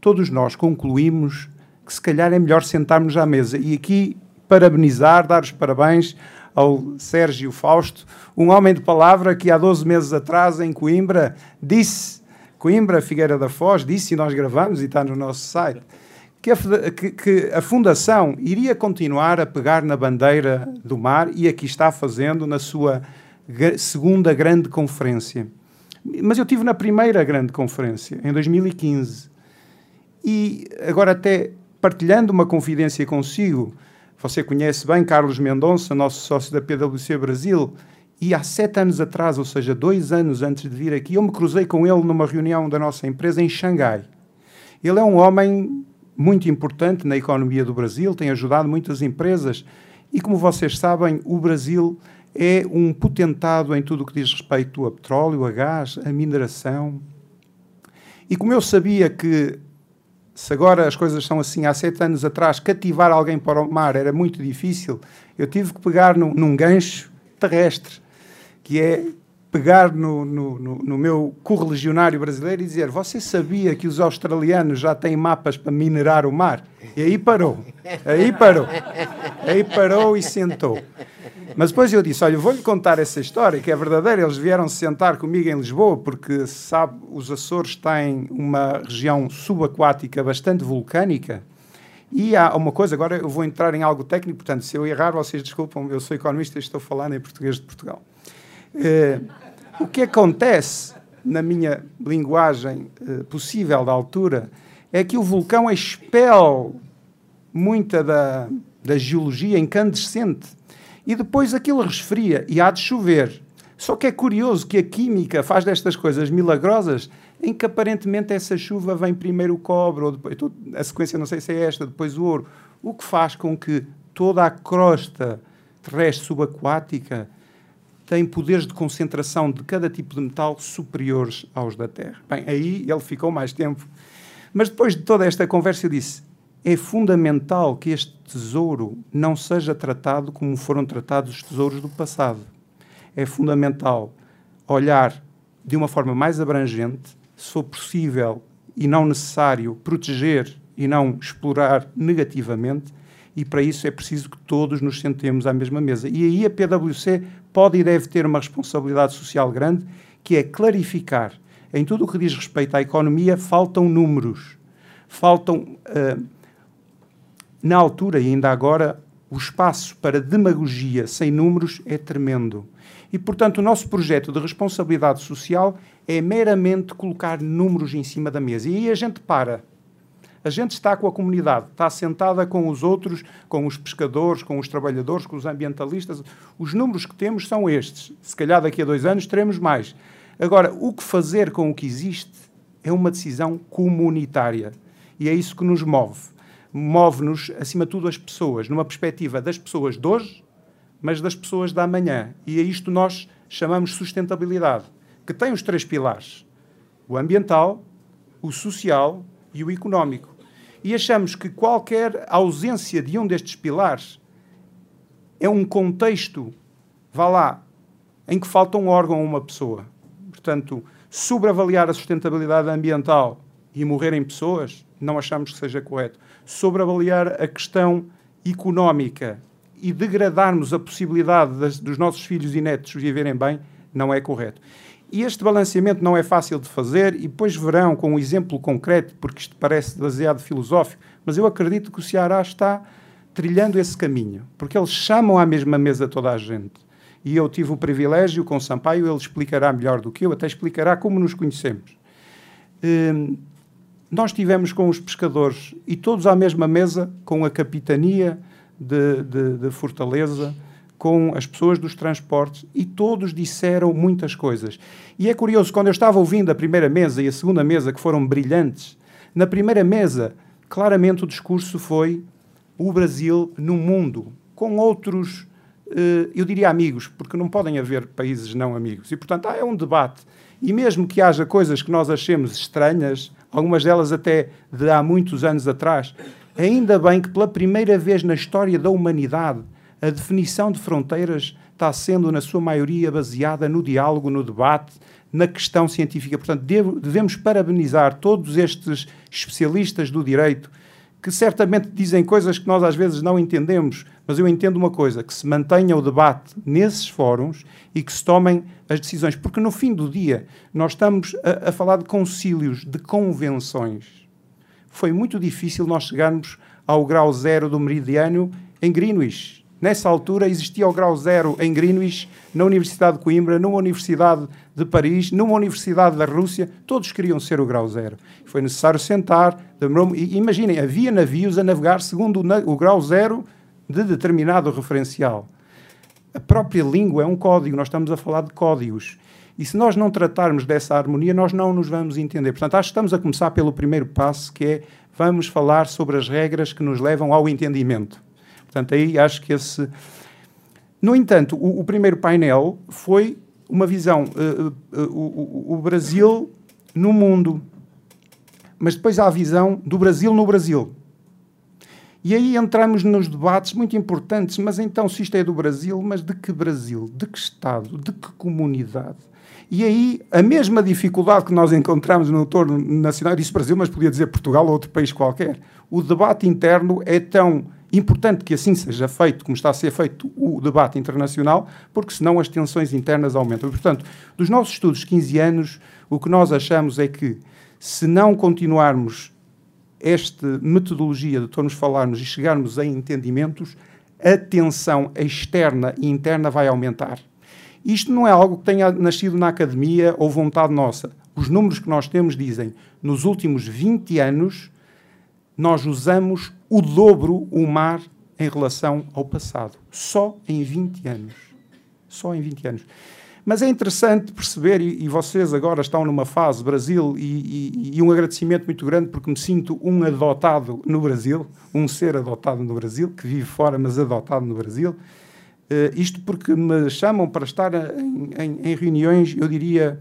todos nós concluímos que se calhar é melhor sentarmos à mesa. E aqui parabenizar, dar os parabéns ao Sérgio Fausto, um homem de palavra que há 12 meses atrás, em Coimbra, disse, Coimbra, Figueira da Foz, disse, e nós gravamos e está no nosso site, que a, que, que a, Fundação iria continuar a pegar na bandeira do mar e aqui está fazendo na sua segunda grande conferência. Mas eu tive na primeira grande conferência, em 2015. E agora, até partilhando uma confidência consigo, você conhece bem Carlos Mendonça, nosso sócio da PwC Brasil, e há sete anos atrás, ou seja, dois anos antes de vir aqui, eu me cruzei com ele numa reunião da nossa empresa em Xangai. Ele é um homem muito importante na economia do Brasil, tem ajudado muitas empresas e, como vocês sabem, o Brasil é um potentado em tudo o que diz respeito a petróleo, a gás, a mineração. E como eu sabia que, se agora as coisas são assim, há sete anos atrás, cativar alguém para o mar era muito difícil, eu tive que pegar num, num gancho terrestre, que é pegar no, no, no, meu correligionário brasileiro e dizer: Você sabia que os australianos já têm mapas para minerar o mar? E aí parou. Aí parou. Aí parou e sentou. Mas depois eu disse: Olha, vou-lhe contar essa história, que é verdadeira. Eles vieram se sentar comigo em Lisboa, porque, sabe, os Açores têm uma região subaquática bastante vulcânica. E há uma coisa, agora eu vou entrar em algo técnico, portanto, se eu errar, vocês desculpam, eu sou economista e estou falando em português de Portugal. É, o que acontece, na minha linguagem uh, possível da altura, é que o vulcão expel muita da, da geologia incandescente e depois aquilo resfria e há de chover. Só que é curioso que a química faz destas coisas milagrosas em que aparentemente essa chuva vem primeiro o cobre, ou depois, a sequência não sei se é esta, depois o ouro, o que faz com que toda a crosta terrestre subaquática tem poderes de concentração de cada tipo de metal superiores aos da Terra. Bem, aí ele ficou mais tempo. Mas depois de toda esta conversa, eu disse: é fundamental que este tesouro não seja tratado como foram tratados os tesouros do passado. É fundamental olhar de uma forma mais abrangente, se for possível, e não necessário proteger e não explorar negativamente, e para isso é preciso que todos nos sentemos à mesma mesa. E aí a PwC pode e deve ter uma responsabilidade social grande, que é clarificar. Em tudo o que diz respeito à economia, faltam números. Faltam, uh, na altura e ainda agora, o espaço para demagogia sem números é tremendo. E, portanto, o nosso projeto de responsabilidade social é meramente colocar números em cima da mesa. E aí a gente para. A gente está com a comunidade, está sentada com os outros, com os pescadores, com os trabalhadores, com os ambientalistas. Os números que temos são estes. Se calhar daqui a dois anos teremos mais. Agora, o que fazer com o que existe é uma decisão comunitária. E é isso que nos move. Move-nos, acima de tudo, as pessoas, numa perspectiva das pessoas de hoje mas das pessoas da amanhã. E a isto nós chamamos sustentabilidade, que tem os três pilares: o ambiental, o social e o económico. E achamos que qualquer ausência de um destes pilares é um contexto, vá lá, em que falta um órgão ou uma pessoa. Portanto, sobreavaliar a sustentabilidade ambiental e morrerem pessoas, não achamos que seja correto. Sobreavaliar a questão económica e degradarmos a possibilidade das, dos nossos filhos e netos viverem bem, não é correto. E este balanceamento não é fácil de fazer, e depois verão com um exemplo concreto, porque isto parece baseado filosófico, mas eu acredito que o Ceará está trilhando esse caminho, porque eles chamam à mesma mesa toda a gente. E eu tive o privilégio com Sampaio, ele explicará melhor do que eu, até explicará como nos conhecemos. Hum, nós tivemos com os pescadores e todos à mesma mesa, com a capitania, de, de, de Fortaleza, com as pessoas dos transportes e todos disseram muitas coisas. E é curioso, quando eu estava ouvindo a primeira mesa e a segunda mesa, que foram brilhantes, na primeira mesa, claramente o discurso foi o Brasil no mundo, com outros, eh, eu diria amigos, porque não podem haver países não amigos. E, portanto, é um debate. E mesmo que haja coisas que nós achemos estranhas, algumas delas até de há muitos anos atrás, Ainda bem que pela primeira vez na história da humanidade a definição de fronteiras está sendo, na sua maioria, baseada no diálogo, no debate, na questão científica. Portanto, devemos parabenizar todos estes especialistas do direito que certamente dizem coisas que nós às vezes não entendemos, mas eu entendo uma coisa: que se mantenha o debate nesses fóruns e que se tomem as decisões. Porque no fim do dia nós estamos a, a falar de concílios, de convenções foi muito difícil nós chegarmos ao grau zero do meridiano em Greenwich. Nessa altura existia o grau zero em Greenwich, na Universidade de Coimbra, numa Universidade de Paris, numa Universidade da Rússia, todos queriam ser o grau zero. Foi necessário sentar, demorou imaginem, havia navios a navegar segundo o, o grau zero de determinado referencial. A própria língua é um código, nós estamos a falar de códigos. E se nós não tratarmos dessa harmonia, nós não nos vamos entender. Portanto, acho que estamos a começar pelo primeiro passo, que é vamos falar sobre as regras que nos levam ao entendimento. Portanto, aí acho que esse. No entanto, o, o primeiro painel foi uma visão, uh, uh, uh, o, o Brasil no mundo. Mas depois há a visão do Brasil no Brasil. E aí entramos nos debates muito importantes, mas então se isto é do Brasil, mas de que Brasil? De que Estado? De que comunidade? E aí, a mesma dificuldade que nós encontramos no entorno nacional, disse Brasil, mas podia dizer Portugal ou outro país qualquer, o debate interno é tão importante que assim seja feito, como está a ser feito o debate internacional, porque senão as tensões internas aumentam. portanto, dos nossos estudos de 15 anos, o que nós achamos é que, se não continuarmos esta metodologia de todos falarmos e chegarmos a entendimentos, a tensão externa e interna vai aumentar. Isto não é algo que tenha nascido na academia ou vontade nossa. Os números que nós temos dizem, nos últimos 20 anos, nós usamos o dobro o mar em relação ao passado. Só em 20 anos. Só em 20 anos. Mas é interessante perceber, e, e vocês agora estão numa fase Brasil, e, e, e, um agradecimento muito grande, porque me sinto um adotado no Brasil, um ser adotado no Brasil, que vive fora, mas adotado no Brasil. Uh, isto porque me chamam para estar em, em, em, reuniões, eu diria,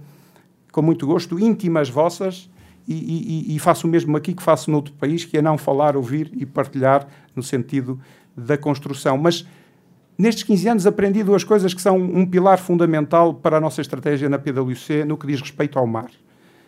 com muito gosto, íntimas vossas, e, e, e, faço o mesmo aqui que faço noutro país, que é não falar, ouvir e partilhar no sentido da construção. Mas nestes 15 anos aprendi duas coisas que são um pilar fundamental para a nossa estratégia na PwC no que diz respeito ao mar,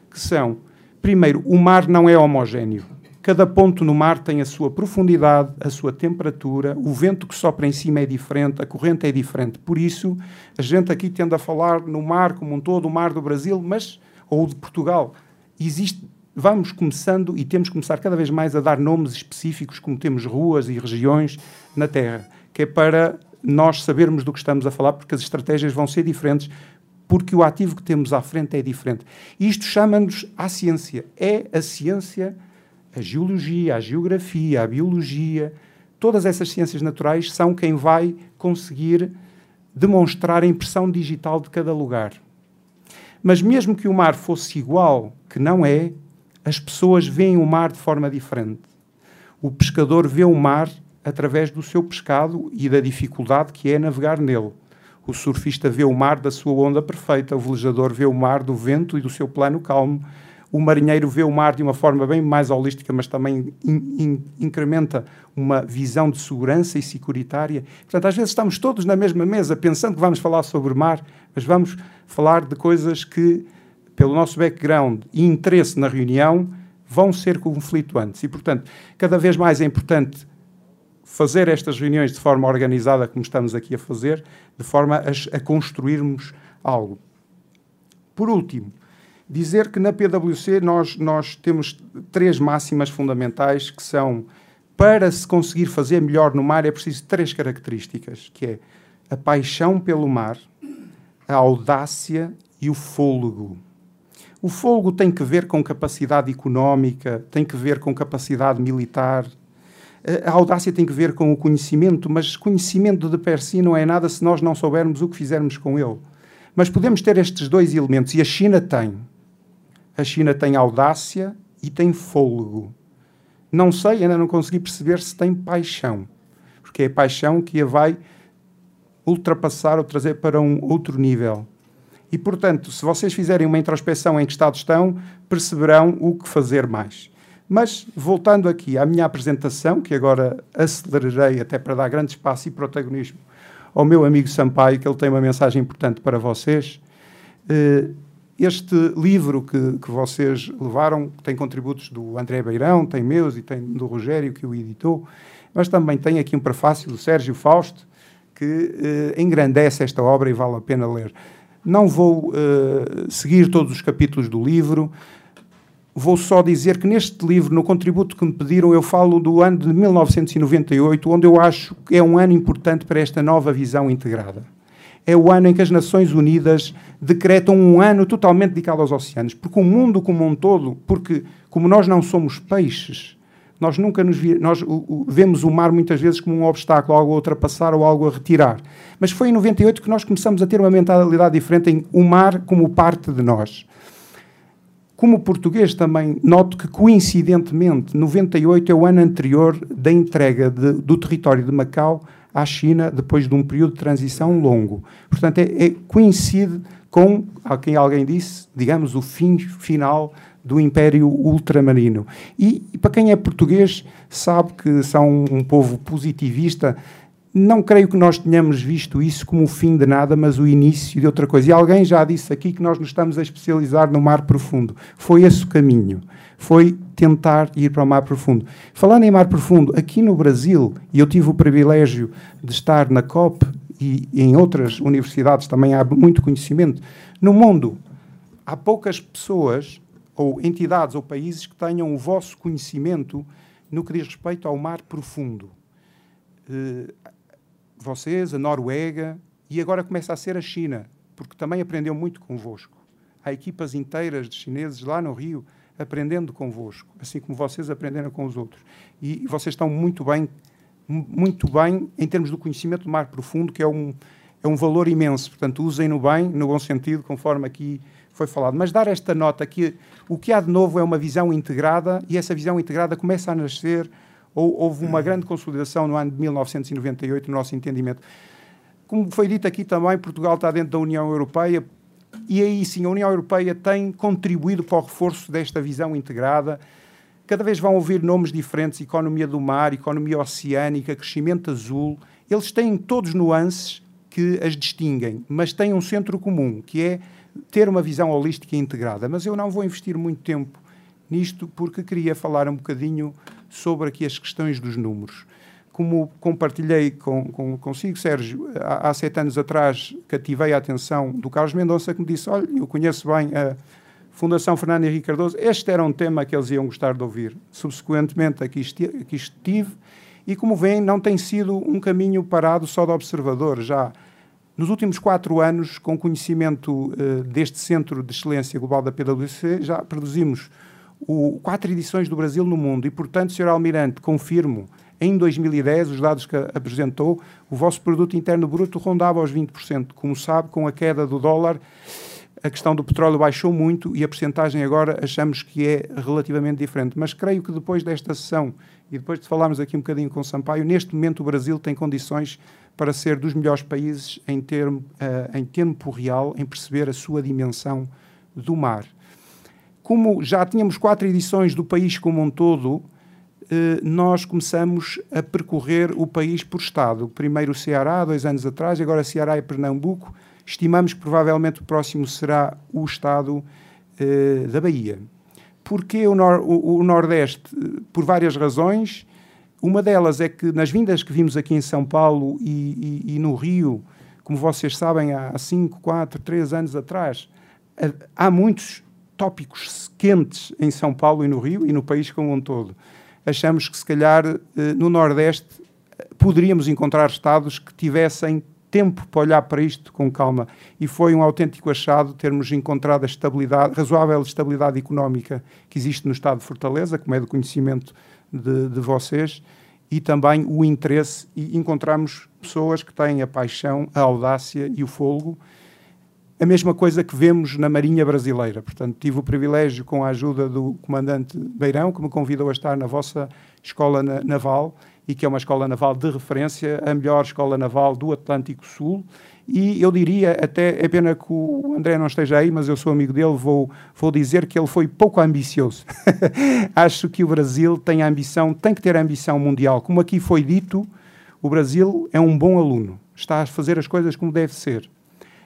que são, Primeiro, o mar não é homogéneo. Cada ponto no mar tem a sua profundidade, a sua temperatura, o vento que sopra em cima é diferente, a corrente é diferente. Por isso, a gente aqui tende a falar no mar como um todo, o mar do Brasil, mas ou de Portugal. Existe, vamos começando e temos que começar cada vez mais a dar nomes específicos, como temos ruas e regiões na Terra, que é para nós sabermos do que estamos a falar, porque as estratégias vão ser diferentes, porque o ativo que temos à frente é diferente. Isto chama-nos à ciência. É a ciência a geologia, a geografia, a biologia, todas essas ciências naturais são quem vai conseguir demonstrar a impressão digital de cada lugar. Mas mesmo que o mar fosse igual, que não é, as pessoas veem o mar de forma diferente. O pescador vê o mar através do seu pescado e da dificuldade que é navegar nele. O surfista vê o mar da sua onda perfeita, o velejador vê o mar do vento e do seu plano calmo, o marinheiro vê o mar de uma forma bem mais holística, mas também in, in, incrementa uma visão de segurança e securitária. Portanto, às vezes estamos todos na mesma mesa pensando que vamos falar sobre mar, mas vamos falar de coisas que, pelo nosso background e interesse na reunião, vão ser conflituantes. E, portanto, cada vez mais é importante fazer estas reuniões de forma organizada, como estamos aqui a fazer, de forma a, a construirmos algo. Por último, dizer que na PwC nós, nós temos três máximas fundamentais que são para se conseguir fazer melhor no mar é preciso três características, que é a paixão pelo mar, a audácia e o fôlego. O fôlego tem que ver com capacidade económica, tem que ver com capacidade militar. A audácia tem que ver com o conhecimento, mas conhecimento de per si não é nada se nós não soubermos o que fizermos com ele. Mas podemos ter estes dois elementos e a China tem a China tem audácia e tem fôlego. Não sei, ainda não consegui perceber se tem paixão, porque é a paixão que a vai ultrapassar ou trazer para um outro nível. E, portanto, se vocês fizerem uma introspeção em que estado estão, perceberão o que fazer mais. Mas, voltando aqui à minha apresentação, que agora acelerarei até para dar grande espaço e protagonismo ao meu amigo Sampaio, que ele tem uma mensagem importante para vocês. Eh, este livro que, que vocês levaram tem contributos do André Beirão, tem meus e tem do Rogério, que o editou, mas também tem aqui um prefácio do Sérgio Fausto, que eh, engrandece esta obra e vale a pena ler. Não vou eh, seguir todos os capítulos do livro, vou só dizer que neste livro, no contributo que me pediram, eu falo do ano de 1998, onde eu acho que é um ano importante para esta nova visão integrada é o ano em que as Nações Unidas decretam um ano totalmente dedicado aos oceanos, porque o mundo como um todo, porque como nós não somos peixes, nós nunca nos vi, nós o, o, vemos o mar muitas vezes como um obstáculo, algo a ultrapassar ou algo a retirar. Mas foi em 98 que nós começamos a ter uma mentalidade diferente em o mar como parte de nós. Como português também noto que coincidentemente 98 é o ano anterior da entrega de, do território de Macau à China depois de um período de transição longo. Portanto, é, é, coincide com, a quem alguém disse, digamos, o fim final do Império Ultramarino. E, e, para quem é português, sabe que são um povo positivista. Não creio que nós tenhamos visto isso como o fim de nada, mas o início de outra coisa. E alguém já disse aqui que nós nos estamos a especializar no mar profundo. Foi esse o caminho foi tentar ir para o mar profundo. Falando em mar profundo, aqui no Brasil, e eu tive o privilégio de estar na COP e em outras universidades também há muito conhecimento, no mundo há poucas pessoas ou entidades ou países que tenham o vosso conhecimento no que diz respeito ao mar profundo. Eh, vocês, a Noruega, e agora começa a ser a China, porque também aprendeu muito convosco. Há equipas inteiras de chineses lá no Rio aprendendo convosco, assim como vocês aprenderam com os outros. E, vocês estão muito bem, muito bem em termos do conhecimento do mar profundo, que é um, é um valor imenso. Portanto, usem-no bem, no bom sentido, conforme aqui foi falado. Mas dar esta nota que o que há de novo é uma visão integrada e essa visão integrada começa a nascer. Ou, houve uma grande consolidação no ano de 1998, no nosso entendimento. Como foi dito aqui também, Portugal está dentro da União Europeia e aí sim a União Europeia tem contribuído para o reforço desta visão integrada. Cada vez vão ouvir nomes diferentes: economia do mar, economia oceânica, crescimento azul. Eles têm todos nuances que as distinguem, mas têm um centro comum, que é ter uma visão holística e integrada. Mas eu não vou investir muito tempo nisto porque queria falar um bocadinho sobre aqui as questões dos números. Como compartilhei com, com, consigo, Sérgio, há, há, sete anos atrás cativei a atenção do Carlos Mendonça que me disse, olha, eu conheço bem a Fundação Fernando Henrique Cardoso, este era um tema que eles iam gostar de ouvir. Subsequentemente aqui, estive, aqui estive e, como veem, não tem sido um caminho parado só de observador, já nos últimos quatro anos, com conhecimento uh, deste Centro de Excelência Global da PwC, já produzimos o, quatro edições do Brasil no mundo e, portanto, Sr. Almirante, confirmo, em 2010, os dados que apresentou, o vosso produto interno bruto rondava aos 20%. Como sabe, com a queda do dólar, a questão do petróleo baixou muito e a percentagem agora achamos que é relativamente diferente. Mas creio que depois desta sessão e depois de falarmos aqui um bocadinho com o Sampaio, neste momento o Brasil tem condições para ser dos melhores países em termo, uh, em tempo real, em perceber a sua dimensão do mar. Como já tínhamos quatro edições do país como um todo, uh, nós começamos a percorrer o país por estado. Primeiro o Ceará, dois anos atrás, agora Ceará e Pernambuco. Estimamos que provavelmente o próximo será o estado uh, da Bahia. Porquê o, nor o, o Nordeste? Por várias razões uma delas é que nas vindas que vimos aqui em São Paulo e, e, e no Rio, como vocês sabem, há 5, 4, 3 anos atrás, há muitos tópicos quentes em São Paulo e no Rio e no país como um todo. Achamos que, se calhar, eh, no Nordeste poderíamos encontrar Estados que tivessem tempo para olhar para isto com calma. E foi um autêntico achado termos encontrado a estabilidade, razoável estabilidade económica que existe no Estado de Fortaleza, como é do conhecimento de, de vocês e também o interesse e encontramos pessoas que têm a paixão, a audácia e o fogo. A mesma coisa que vemos na Marinha Brasileira. Portanto, tive o privilégio, com a ajuda do comandante Beirão, que me convidou a estar na vossa escola naval, e que é uma escola naval de referência, a melhor escola naval do Atlântico Sul, e eu diria, até é pena que o André não esteja aí, mas eu sou amigo dele, vou, vou dizer que ele foi pouco ambicioso. Acho que o Brasil tem a ambição, tem que ter a ambição mundial. Como aqui foi dito, o Brasil é um bom aluno, está a fazer as coisas como deve ser.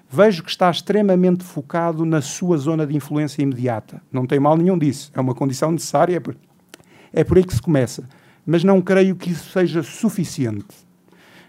Vejo que está extremamente focado na sua zona de influência imediata. Não tem mal nenhum disso, é uma condição necessária, é é por aí que se começa. Mas não creio que isso seja suficiente.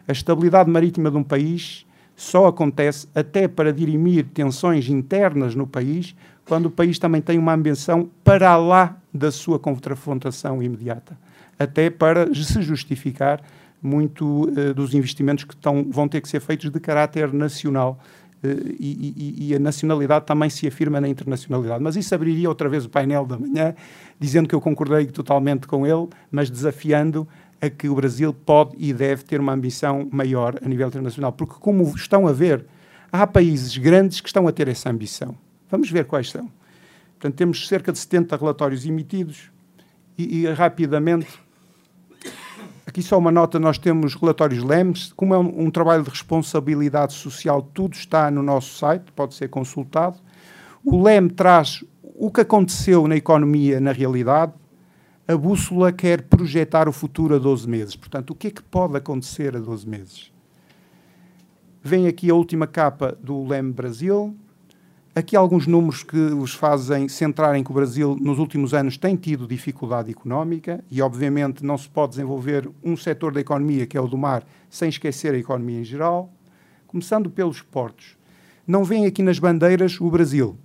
A estabilidade marítima de um país só acontece até para dirimir tensões internas no país, quando o país também tem uma ambição para lá da sua confrontação imediata, até para se justificar muito uh, dos investimentos que tão, vão ter que ser feitos de caráter nacional. Uh, e, e, e, a nacionalidade também se afirma na internacionalidade. Mas isso abriria outra vez o painel da manhã, dizendo que eu concordei totalmente com ele, mas desafiando a que o Brasil pode e deve ter uma ambição maior a nível internacional. Porque, como estão a ver, há países grandes que estão a ter essa ambição. Vamos ver quais são. Portanto, temos cerca de 70 relatórios emitidos e, e rapidamente. Aqui só uma nota: nós temos relatórios LEMS. Como é um, um trabalho de responsabilidade social, tudo está no nosso site, pode ser consultado. O LEM traz o que aconteceu na economia na realidade, a bússola quer projetar o futuro a 12 meses. Portanto, o que é que pode acontecer a 12 meses? Vem aqui a última capa do LEM Brasil. Aqui alguns números que os fazem centrarem que o Brasil, nos últimos anos, tem tido dificuldade económica e, obviamente, não se pode desenvolver um setor da economia, que é o do mar, sem esquecer a economia em geral. Começando pelos portos. Não vem aqui nas bandeiras o Brasil.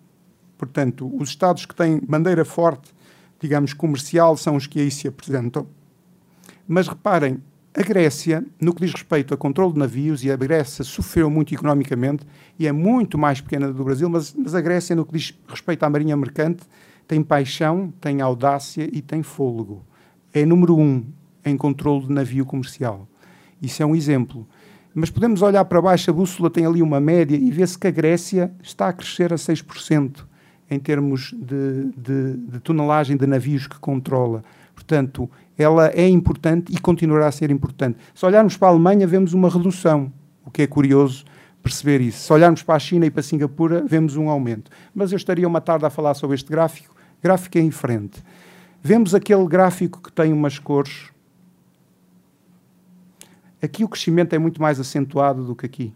Portanto, os Estados que têm bandeira forte digamos, comercial são os que aí se apresentam. Mas reparem, a Grécia, no que diz respeito a controle de navios, e a Grécia sofreu muito economicamente e é muito mais pequena do Brasil, mas, mas a Grécia, no que diz respeito à marinha mercante, tem paixão, tem audácia e tem fôlego. É número um em controle de navio comercial. Isso é um exemplo. Mas podemos olhar para baixo, a bússola tem ali uma média e vê-se que a Grécia está a crescer a 6% em termos de, de, de tonelagem de navios que controla. Portanto, ela é importante e continuará a ser importante. Se olharmos para a Alemanha, vemos uma redução, o que é curioso perceber isso. Se olharmos para a China e para a Singapura, vemos um aumento. Mas eu estaria uma tarde a falar sobre este gráfico. Gráfico em frente. Vemos aquele gráfico que tem umas cores. Aqui o crescimento é muito mais acentuado do que aqui.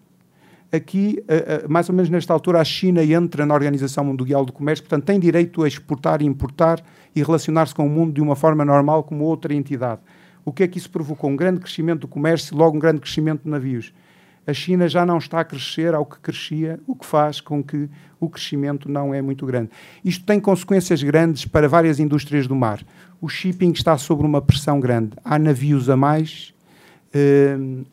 Aqui, uh, uh, mais ou menos nesta altura, a China entra na Organização Mundial do Comércio, portanto, tem direito a exportar e importar e relacionar-se com o mundo de uma forma normal como outra entidade. O que é que isso provocou? Um grande crescimento do comércio, logo um grande crescimento de navios. A China já não está a crescer ao que crescia, o que faz com que o crescimento não é muito grande. Isto tem consequências grandes para várias indústrias do mar. O shipping está sob uma pressão grande. Há navios a mais. Uh,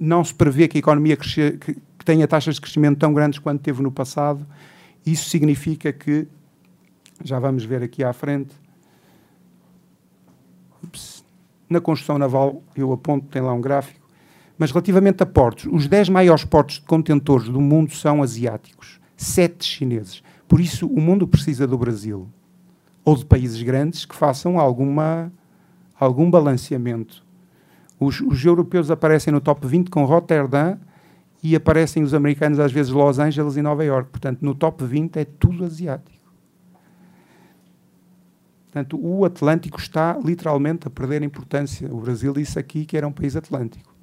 não se prevê que a economia que tenha taxas de crescimento tão grandes quanto teve no passado. Isso significa que, já vamos ver aqui à frente, ups, na construção naval, eu aponto, tem lá um gráfico, mas relativamente a portos, os 10 maiores portos de contentores do mundo são asiáticos, 7 chineses. Por isso, o mundo precisa do Brasil ou de países grandes que façam alguma, algum balanceamento os, os, europeus aparecem no top 20 com Rotterdam e aparecem os americanos às vezes Los Angeles e Nova York. Portanto, no top 20 é tudo asiático. Portanto, o Atlântico está literalmente a perder importância. O Brasil disse aqui que era um país atlântico.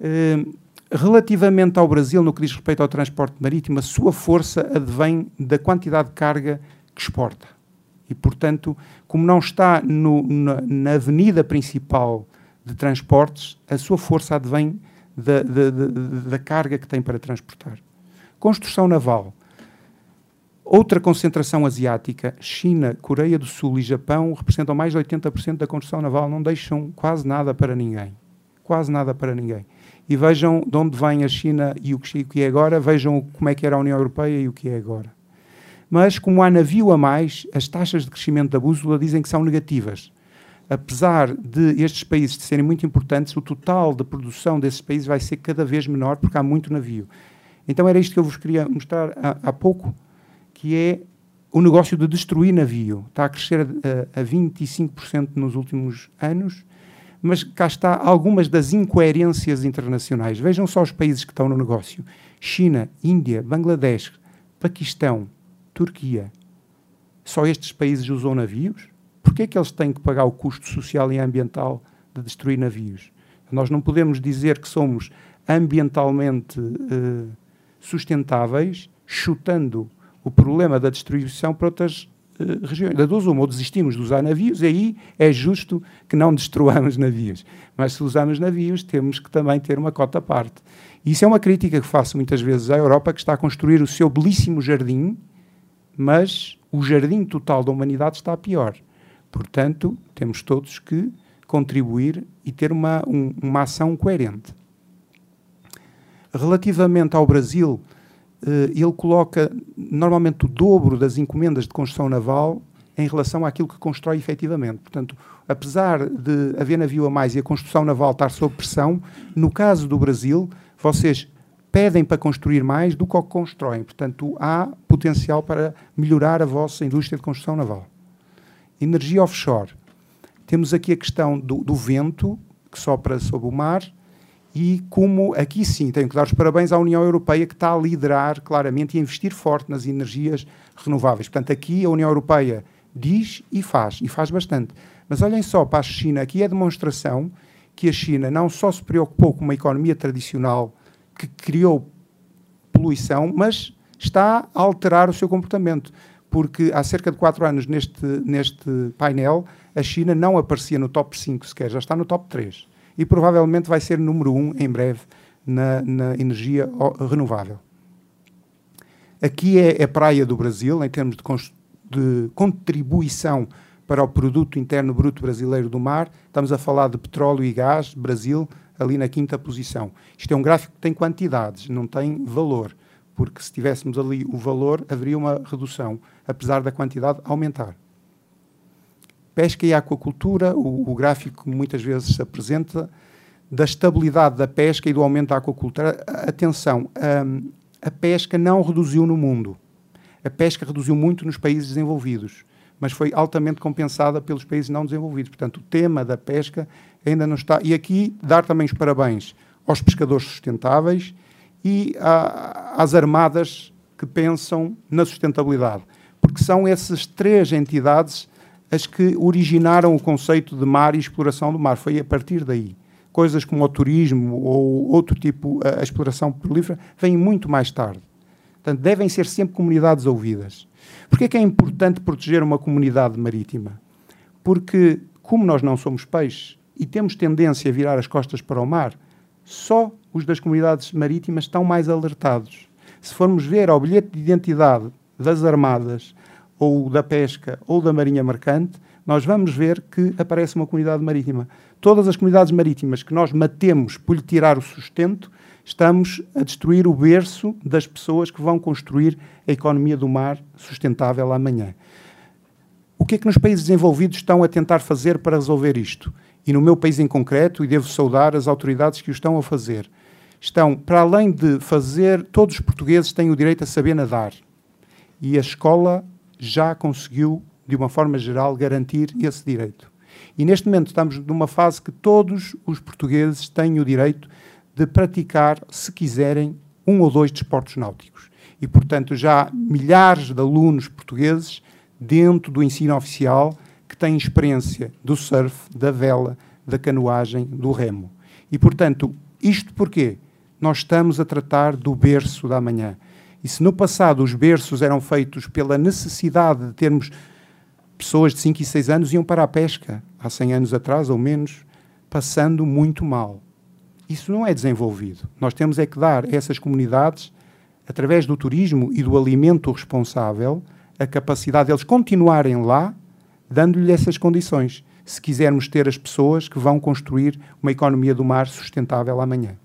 Uh, relativamente ao Brasil, no que diz respeito ao transporte marítimo, a sua força advém da quantidade de carga que exporta. E, portanto, como não está no, na, na avenida principal de transportes, a sua força advém da, da, da, carga que tem para transportar. Construção naval. Outra concentração asiática, China, Coreia do Sul e Japão, representam mais de 80% da construção naval, não deixam quase nada para ninguém. Quase nada para ninguém. E vejam de onde vem a China e o que é agora, vejam como é que era a União Europeia e o que é agora. Mas, como há navio a mais, as taxas de crescimento da bússola dizem que são negativas apesar de estes países serem muito importantes, o total da produção desses países vai ser cada vez menor porque há muito navio. Então era isto que eu vos queria mostrar há, há pouco, que é o negócio de destruir navio. Está a crescer a, a 25% nos últimos anos, mas cá está algumas das incoerências internacionais. Vejam só os países que estão no negócio: China, Índia, Bangladesh, Paquistão, Turquia. Só estes países usam navios? Porquê é que eles têm que pagar o custo social e ambiental de destruir navios? Nós não podemos dizer que somos ambientalmente uh, sustentáveis, chutando o problema da destruição para outras uh, regiões. Da duas uma, ou desistimos de usar navios, e aí é justo que não destruamos navios. Mas se usamos navios, temos que também ter uma cota à parte. Isso é uma crítica que faço muitas vezes à Europa, que está a construir o seu belíssimo jardim, mas o jardim total da humanidade está pior. Portanto, temos todos que contribuir e ter uma, um, uma ação coerente. Relativamente ao Brasil, eh, ele coloca normalmente o dobro das encomendas de construção naval em relação àquilo que constrói efetivamente. Portanto, apesar de haver navio a mais e a construção naval estar sob pressão, no caso do Brasil, vocês pedem para construir mais do que o que constroem. Portanto, há potencial para melhorar a vossa indústria de construção naval. Energia offshore. Temos aqui a questão do, do vento, que sopra sobre o mar, e como aqui sim tenho que dar os parabéns à União Europeia que está a liderar claramente e a investir forte nas energias renováveis. Portanto, aqui a União Europeia diz e faz, e faz bastante. Mas olhem só para a China, aqui é demonstração que a China não só se preocupou com uma economia tradicional que criou poluição, mas está a alterar o seu comportamento porque há cerca de quatro anos neste, neste painel a China não aparecia no top 5 sequer, já está no top 3. E provavelmente vai ser número 1 em breve na, na energia renovável. Aqui é a praia do Brasil, em termos de, de contribuição para o produto interno bruto brasileiro do mar. Estamos a falar de petróleo e gás, Brasil, ali na quinta posição. Isto é um gráfico que tem quantidades, não tem valor porque se tivéssemos ali o valor, haveria uma redução, apesar da quantidade aumentar. Pesca e aquacultura, o, o gráfico muitas vezes se apresenta, da estabilidade da pesca e do aumento da aquacultura. Atenção, a, a pesca não reduziu no mundo. A pesca reduziu muito nos países desenvolvidos, mas foi altamente compensada pelos países não desenvolvidos. Portanto, o tema da pesca ainda não está. E aqui dar também os parabéns aos pescadores sustentáveis e às armadas que pensam na sustentabilidade, porque são essas três entidades as que originaram o conceito de mar e exploração do mar. Foi a partir daí. coisas como o turismo ou outro tipo, a, a exploração petrolífera, vêm muito mais tarde. Portanto, devem ser sempre comunidades ouvidas. Porquê é que é importante proteger uma comunidade marítima? Porque, como nós não somos peixes e temos tendência a virar as costas para o mar, só os das comunidades marítimas estão mais alertados. Se formos ver ao bilhete de identidade das armadas, ou da pesca, ou da marinha mercante, nós vamos ver que aparece uma comunidade marítima. Todas as comunidades marítimas que nós matemos por lhe tirar o sustento, estamos a destruir o berço das pessoas que vão construir a economia do mar sustentável amanhã. O que é que nos países desenvolvidos estão a tentar fazer para resolver isto? E no meu país em concreto, e devo saudar as autoridades que o estão a fazer, estão, para além de fazer, todos os portugueses têm o direito a saber nadar. E a escola já conseguiu, de uma forma geral, garantir esse direito. E neste momento estamos numa fase que todos os portugueses têm o direito de praticar, se quiserem, um ou dois desportos náuticos. E, portanto, já há milhares de alunos portugueses dentro do ensino oficial que têm experiência do surf, da vela, da canoagem, do remo. E, portanto, isto porquê? Nós estamos a tratar do berço da manhã. E se no passado os berços eram feitos pela necessidade de termos pessoas de 5 e 6 anos iam para a pesca, há 100 anos atrás ou menos, passando muito mal. Isso não é desenvolvido. Nós temos é que dar a essas comunidades, através do turismo e do alimento responsável, a capacidade deles continuarem lá, dando-lhe essas condições, se quisermos ter as pessoas que vão construir uma economia do mar sustentável amanhã.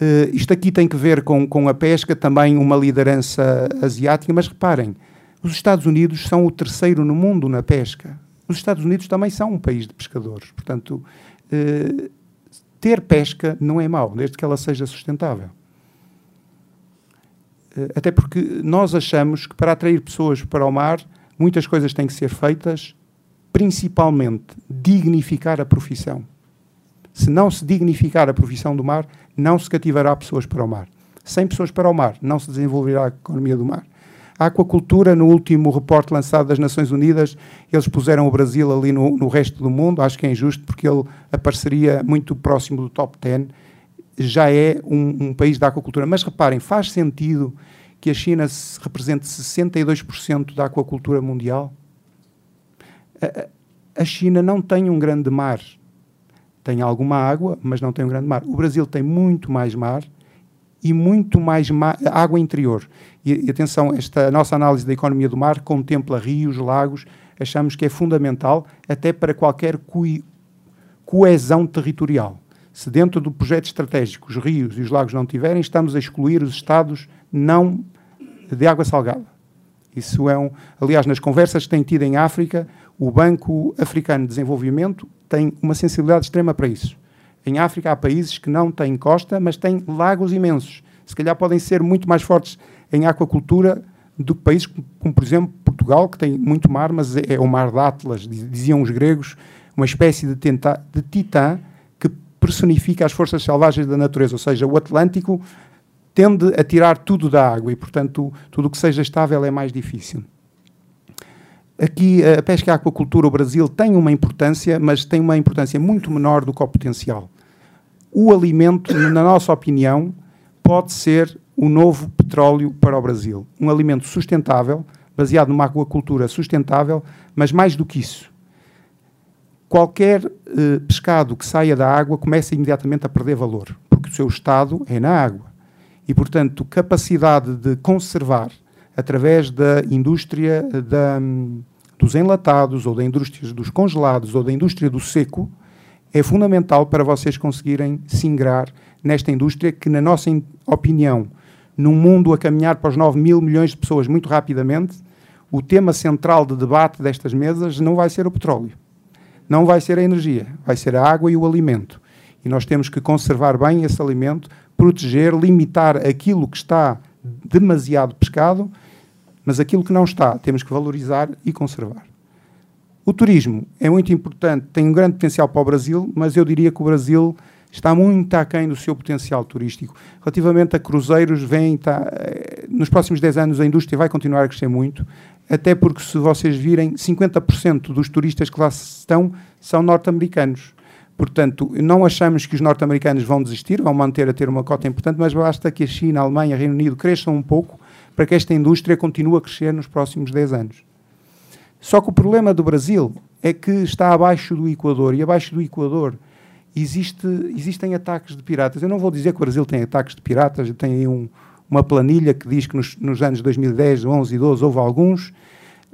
Uh, isto aqui tem que ver com, com a pesca, também uma liderança asiática, mas reparem, os Estados Unidos são o terceiro no mundo na pesca. Os Estados Unidos também são um país de pescadores. Portanto, uh, ter pesca não é mau, desde que ela seja sustentável. Uh, até porque nós achamos que para atrair pessoas para o mar, muitas coisas têm que ser feitas, principalmente dignificar a profissão. Se não se dignificar a profissão do mar, não se cativará pessoas para o mar. Sem pessoas para o mar, não se desenvolverá a economia do mar. A aquacultura, no último reporte lançado das Nações Unidas, eles puseram o Brasil ali no, no resto do mundo. Acho que é injusto porque ele apareceria muito próximo do top 10. Já é um, um país da aquacultura. Mas reparem, faz sentido que a China represente 62% da aquacultura mundial? A, a China não tem um grande mar tem alguma água, mas não tem um grande mar. O Brasil tem muito mais mar e muito mais água interior. E, e, atenção, esta nossa análise da economia do mar contempla rios, lagos, achamos que é fundamental até para qualquer coesão territorial. Se dentro do projeto estratégico os rios e os lagos não tiverem, estamos a excluir os estados não de água salgada. Isso é um, aliás, nas conversas que têm tido em África, o Banco Africano de Desenvolvimento tem uma sensibilidade extrema para isso. Em África há países que não têm costa, mas têm lagos imensos. Se calhar podem ser muito mais fortes em aquacultura do que países como, por exemplo, Portugal, que tem muito mar, mas é, é o mar de Atlas, diziam os gregos, uma espécie de, tenta, de titã que personifica as forças selvagens da natureza. Ou seja, o Atlântico tende a tirar tudo da água e, portanto, tudo o que seja estável é mais difícil. Aqui a pesca e a aquacultura, o Brasil tem uma importância, mas tem uma importância muito menor do que o potencial. O alimento, na nossa opinião, pode ser o novo petróleo para o Brasil. Um alimento sustentável, baseado numa aquacultura sustentável, mas mais do que isso. Qualquer eh, pescado que saia da água começa imediatamente a perder valor, porque o seu estado é na água. E, portanto, capacidade de conservar através da indústria da, dos enlatados, ou da indústria dos congelados, ou da indústria do seco, é fundamental para vocês conseguirem se ingrar nesta indústria que, na nossa opinião, num mundo a caminhar para os 9 mil milhões de pessoas muito rapidamente, o tema central de debate destas mesas não vai ser o petróleo, não vai ser a energia, vai ser a água e o alimento. E nós temos que conservar bem esse alimento, proteger, limitar aquilo que está demasiado pescado mas aquilo que não está, temos que valorizar e conservar. O turismo é muito importante, tem um grande potencial para o Brasil, mas eu diria que o Brasil está muito aquém do seu potencial turístico. Relativamente a cruzeiros, vem, está, eh, nos próximos 10 anos a indústria vai continuar a crescer muito, até porque se vocês virem, 50% dos turistas que lá estão são norte-americanos. Portanto, não achamos que os norte-americanos vão desistir, vão manter a ter uma cota importante, mas basta que a China, a Alemanha, Reino Unido cresçam um pouco para que esta indústria continue a crescer nos próximos 10 anos. Só que o problema do Brasil é que está abaixo do Equador e abaixo do Equador existe, existem ataques de piratas. Eu não vou dizer que o Brasil tem ataques de piratas, tem aí um, uma planilha que diz que nos, nos, anos 2010, 11 e 12 houve alguns.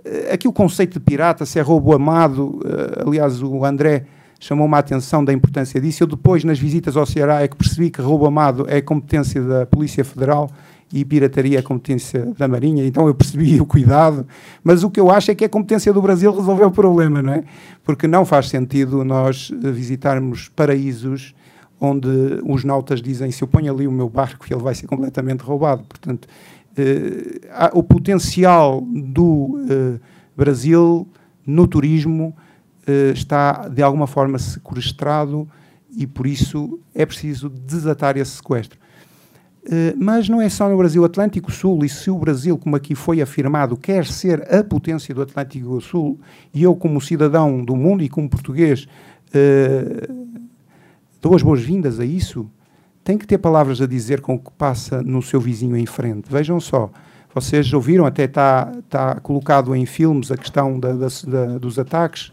Eh, aqui o conceito de pirata, se é roubo amado, uh, aliás, o André chamou-me a atenção da importância disso. Eu depois, nas visitas ao Ceará, é que percebi que roubo amado é competência da Polícia Federal e pirataria é competência da Marinha, então eu percebi o cuidado, mas o que eu acho é que é competência do Brasil resolver o problema, não é? Porque não faz sentido nós eh, visitarmos paraísos onde os nautas dizem se eu ponho ali o meu barco ele vai ser completamente roubado. Portanto, eh, o potencial do eh, Brasil no turismo eh, está de alguma forma sequestrado e por isso é preciso desatar esse sequestro. Eh, mas não é só no Brasil Atlântico Sul, e se o Brasil, como aqui foi afirmado, quer ser a potência do Atlântico Sul, e eu, como cidadão do mundo e como português, uh, dou as boas-vindas a isso, tem que ter palavras a dizer com o que passa no seu vizinho em frente. Vejam só, vocês ouviram, até está tá colocado em filmes a questão da, da, da, dos ataques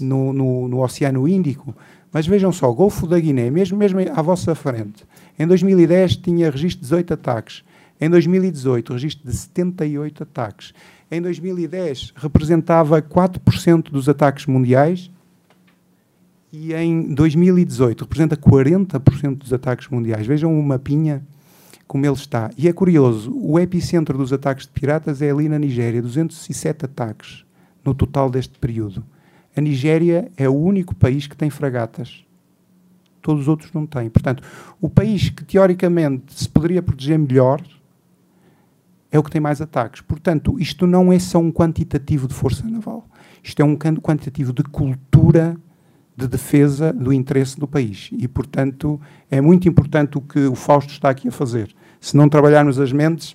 no, no, no, Oceano Índico, mas vejam só, o Golfo da Guiné, mesmo, mesmo à vossa frente, em 2010 tinha registro de 18 ataques. Em 2018, registro de 78 ataques. Em 2010, representava 4% dos ataques mundiais. E em 2018, representa 40% dos ataques mundiais. Vejam o mapinha como ele está. E é curioso, o epicentro dos ataques de piratas é ali na Nigéria, 207 ataques no total deste período. A Nigéria é o único país que tem fragatas todos os outros não têm. Portanto, o país que teoricamente se poderia proteger melhor é o que tem mais ataques. Portanto, isto não é só um quantitativo de força naval. Isto é um quantitativo de cultura de defesa do interesse do país. E, portanto, é muito importante o que o Fausto está aqui a fazer. Se não trabalharmos as mentes,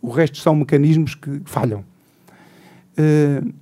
o resto são mecanismos que falham. Uh,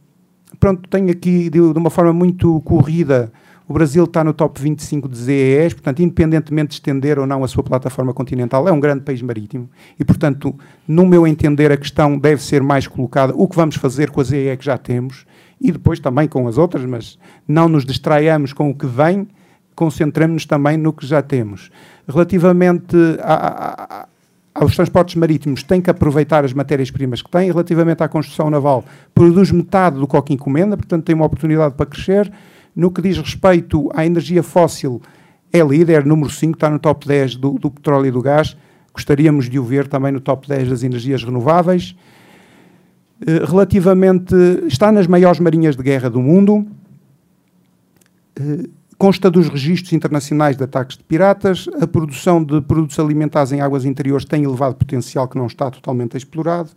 pronto, tenho aqui, de, de uma forma muito corrida, o Brasil está no top 25 de ZES, portanto, independentemente de estender ou não a sua plataforma continental, é um grande país marítimo e, portanto, no meu entender, a questão deve ser mais colocada o que vamos fazer com a ZEE que já temos e depois também com as outras, mas não nos distraiamos com o que vem, concentremos-nos também no que já temos. Relativamente a, a, aos transportes marítimos, tem que aproveitar as matérias-primas que tem. Relativamente à construção naval, produz metade do que encomenda, portanto, tem uma oportunidade para crescer. No que diz respeito à energia fóssil, é líder, número 5, está no top 10 do, do petróleo e do gás. Gostaríamos de o ver também no top 10 das energias renováveis. Eh, relativamente, está nas maiores marinhas de guerra do mundo. Eh, consta dos registros internacionais de ataques de piratas. A produção de produtos alimentares em águas interiores tem elevado potencial que não está totalmente explorado.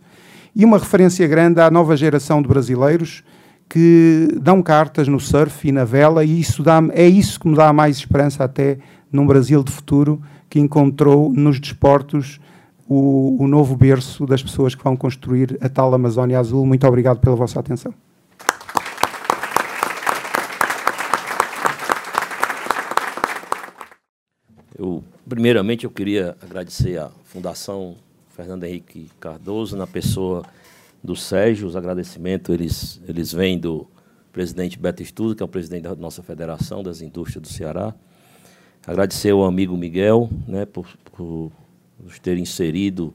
E uma referência grande à nova geração de brasileiros que dão cartas no surf e na vela, e isso dá, é isso que me dá mais esperança até num Brasil de futuro que encontrou nos desportos o, o novo berço das pessoas que vão construir a tal Amazónia Azul. Muito obrigado pela vossa atenção. Eu, primeiramente, eu queria agradecer à Fundação Fernando Henrique Cardoso, na pessoa do Sérgio, os agradecimentos eles, eles vêm do presidente Beto Estudo, que é o presidente da nossa Federação das Indústrias do Ceará. Agradecer ao amigo Miguel né, por, por nos ter inserido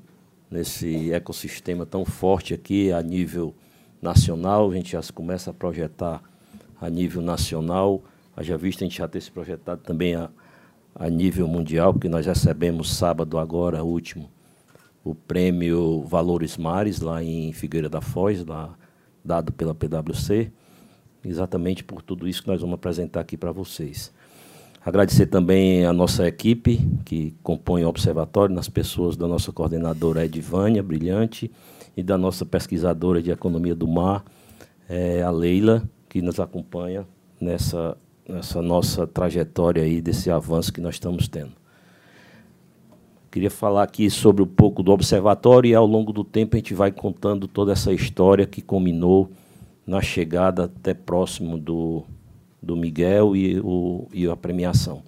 nesse ecossistema tão forte aqui a nível nacional. A gente já começa a projetar a nível nacional. Haja visto a gente já ter se projetado também a, a nível mundial, porque nós recebemos sábado agora, último, o prêmio Valores Mares, lá em Figueira da Foz, lá, dado pela PwC, exatamente por tudo isso que nós vamos apresentar aqui para vocês. Agradecer também a nossa equipe, que compõe o Observatório, nas pessoas da nossa coordenadora Edvânia, brilhante, e da nossa pesquisadora de Economia do Mar, é, a Leila, que nos acompanha nessa, nessa nossa trajetória aí, desse avanço que nós estamos tendo. Queria falar aqui sobre um pouco do observatório e ao longo do tempo a gente vai contando toda essa história que culminou na chegada até próximo do, do Miguel e, o, e a premiação.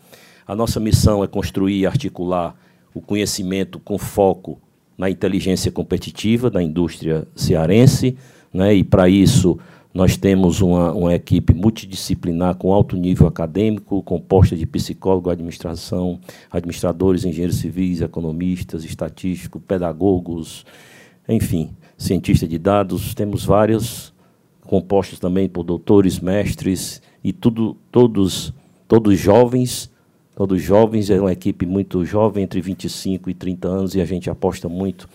A nossa missão é construir e articular o conhecimento com foco na inteligência competitiva da indústria cearense, né? e para isso nós temos uma, uma equipe multidisciplinar com alto nível acadêmico, composta de psicólogo, administração, administradores, engenheiros civis, economistas, estatísticos, pedagogos, enfim, cientistas de dados. Temos vários compostos também por doutores, mestres e tudo, todos, todos jovens. Todos jovens, é uma equipe muito jovem, entre 25 e 30 anos, e a gente aposta muito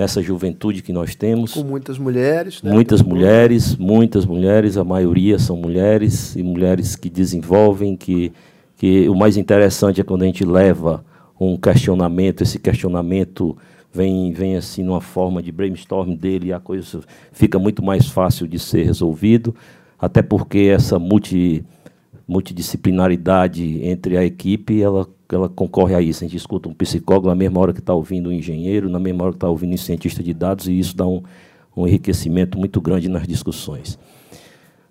nessa juventude que nós temos. Com muitas mulheres. Né? Muitas mulheres, muitas mulheres, a maioria são mulheres, e mulheres que desenvolvem, que, que o mais interessante é quando a gente leva um questionamento, esse questionamento vem, vem assim numa forma de brainstorm dele e a coisa fica muito mais fácil de ser resolvido, até porque essa multi, multidisciplinaridade entre a equipe, ela ela concorre a isso. A gente escuta um psicólogo na mesma hora que está ouvindo um engenheiro, na mesma hora que está ouvindo um cientista de dados, e isso dá um, um enriquecimento muito grande nas discussões.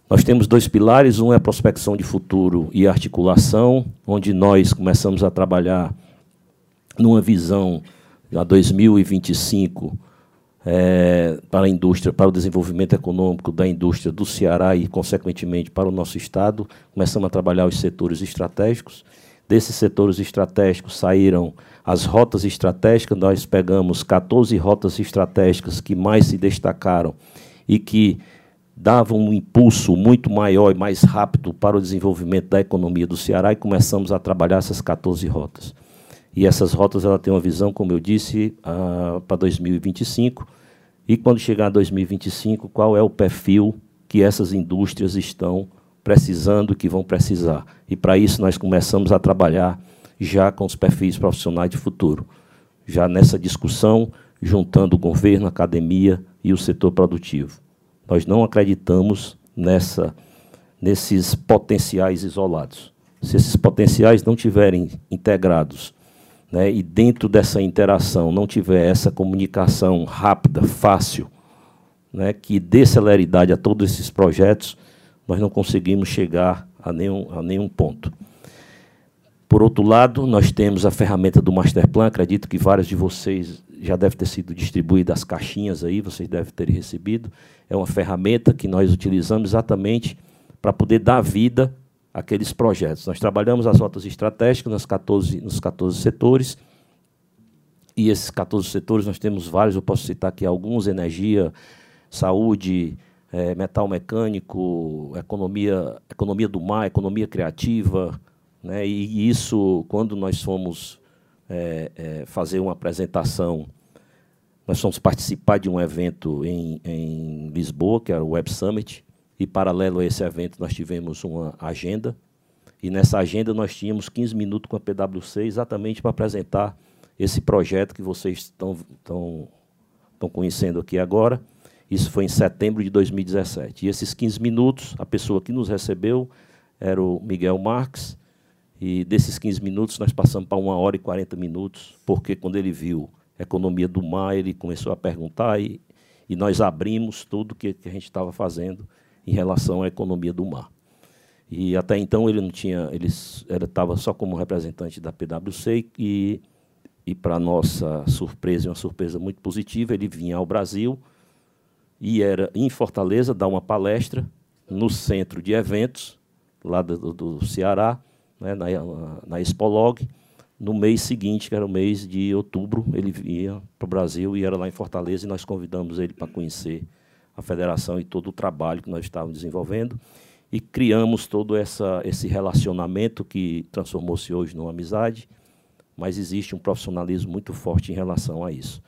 Nós temos dois pilares, um é a prospecção de futuro e articulação, onde nós começamos a trabalhar numa visão a 2025 é, para a indústria, para o desenvolvimento econômico da indústria do Ceará e, consequentemente, para o nosso Estado. Começamos a trabalhar os setores estratégicos. Desses setores estratégicos saíram as rotas estratégicas, nós pegamos 14 rotas estratégicas que mais se destacaram e que davam um impulso muito maior e mais rápido para o desenvolvimento da economia do Ceará e começamos a trabalhar essas 14 rotas. E essas rotas ela têm uma visão, como eu disse, uh, para 2025. E quando chegar a 2025, qual é o perfil que essas indústrias estão precisando, que vão precisar. E para isso nós começamos a trabalhar já com os perfis profissionais de futuro. Já nessa discussão, juntando o governo, a academia e o setor produtivo. Nós não acreditamos nessa, nesses potenciais isolados. Se esses potenciais não tiverem integrados né, e dentro dessa interação não tiver essa comunicação rápida, fácil, né, que dê celeridade a todos esses projetos, nós não conseguimos chegar a nenhum, a nenhum ponto. Por outro lado, nós temos a ferramenta do Masterplan, acredito que vários de vocês já devem ter sido distribuídas as caixinhas aí, vocês devem ter recebido. É uma ferramenta que nós utilizamos exatamente para poder dar vida àqueles projetos. Nós trabalhamos as rotas estratégicas nas 14, nos 14 setores, e esses 14 setores nós temos vários, eu posso citar aqui alguns, energia, saúde, é, metal mecânico, economia, economia do mar, economia criativa. Né? E isso, quando nós fomos é, é, fazer uma apresentação, nós fomos participar de um evento em, em Lisboa, que era o Web Summit, e paralelo a esse evento nós tivemos uma agenda, e nessa agenda nós tínhamos 15 minutos com a PwC exatamente para apresentar esse projeto que vocês estão, estão, estão conhecendo aqui agora, isso foi em setembro de 2017. E esses 15 minutos, a pessoa que nos recebeu era o Miguel Marques, e desses 15 minutos nós passamos para uma hora e 40 minutos, porque quando ele viu a economia do mar, ele começou a perguntar e, e nós abrimos tudo que, que a gente estava fazendo em relação à economia do mar. E até então ele não tinha, ele estava só como representante da PwC e, e para nossa surpresa, uma surpresa muito positiva, ele vinha ao Brasil e era em Fortaleza dar uma palestra no centro de eventos, lá do, do Ceará, né, na, na Expolog. No mês seguinte, que era o mês de outubro, ele ia para o Brasil e era lá em Fortaleza, e nós convidamos ele para conhecer a federação e todo o trabalho que nós estávamos desenvolvendo. E criamos todo essa, esse relacionamento que transformou-se hoje numa amizade, mas existe um profissionalismo muito forte em relação a isso.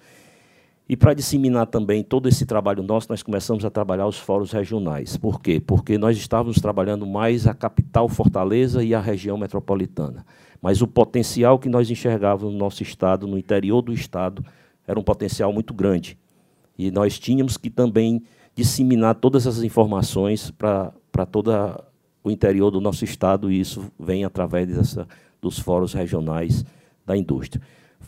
E para disseminar também todo esse trabalho nosso, nós começamos a trabalhar os fóruns regionais. Por quê? Porque nós estávamos trabalhando mais a capital Fortaleza e a região metropolitana. Mas o potencial que nós enxergávamos no nosso estado, no interior do estado, era um potencial muito grande. E nós tínhamos que também disseminar todas essas informações para todo o interior do nosso estado, e isso vem através dessa, dos fóruns regionais da indústria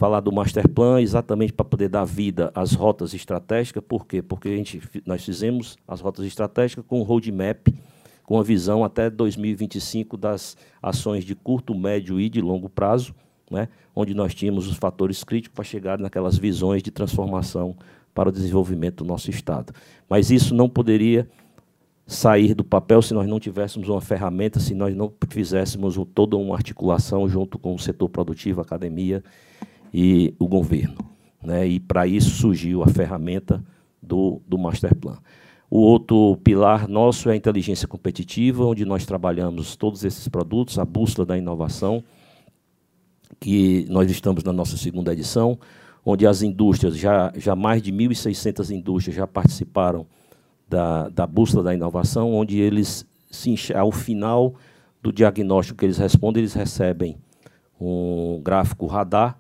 falar do master plan exatamente para poder dar vida às rotas estratégicas. Por quê? Porque a gente, nós fizemos as rotas estratégicas com um roadmap com a visão até 2025 das ações de curto, médio e de longo prazo, né, onde nós tínhamos os fatores críticos para chegar naquelas visões de transformação para o desenvolvimento do nosso Estado. Mas isso não poderia sair do papel se nós não tivéssemos uma ferramenta, se nós não fizéssemos toda uma articulação junto com o setor produtivo, academia e o governo. Né? E para isso surgiu a ferramenta do, do Master Plan. O outro pilar nosso é a inteligência competitiva, onde nós trabalhamos todos esses produtos, a bússola da inovação, que nós estamos na nossa segunda edição, onde as indústrias, já, já mais de 1.600 indústrias já participaram da, da bússola da inovação, onde eles, ao final do diagnóstico que eles respondem, eles recebem um gráfico radar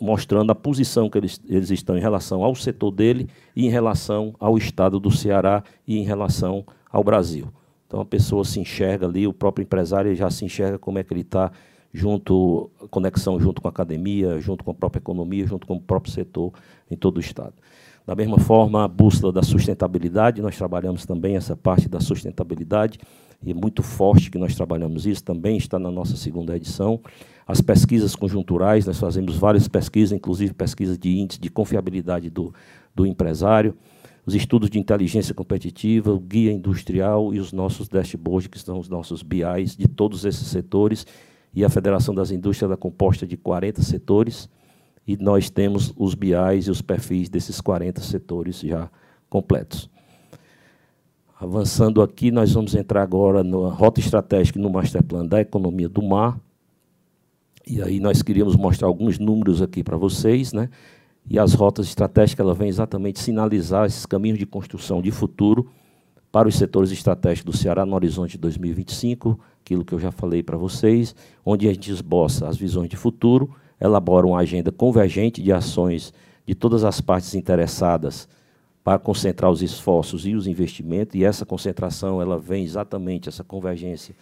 mostrando a posição que eles, eles estão em relação ao setor dele e em relação ao estado do Ceará e em relação ao Brasil. Então a pessoa se enxerga ali, o próprio empresário já se enxerga como é que ele está junto, conexão junto com a academia, junto com a própria economia, junto com o próprio setor em todo o estado. Da mesma forma, a bússola da sustentabilidade, nós trabalhamos também essa parte da sustentabilidade, e é muito forte que nós trabalhamos isso, também está na nossa segunda edição. As pesquisas conjunturais, nós fazemos várias pesquisas, inclusive pesquisas de índice de confiabilidade do, do empresário, os estudos de inteligência competitiva, o guia industrial e os nossos dashboards, que são os nossos BIs de todos esses setores, e a Federação das Indústrias é composta de 40 setores, e nós temos os BIs e os perfis desses 40 setores já completos. Avançando aqui, nós vamos entrar agora na rota estratégica no master plan da economia do mar. E aí nós queríamos mostrar alguns números aqui para vocês, né? E as rotas estratégicas ela vem exatamente sinalizar esses caminhos de construção de futuro para os setores estratégicos do Ceará no horizonte de 2025, aquilo que eu já falei para vocês, onde a gente esboça as visões de futuro elabora uma agenda convergente de ações de todas as partes interessadas para concentrar os esforços e os investimentos, e essa concentração ela vem exatamente, essa convergência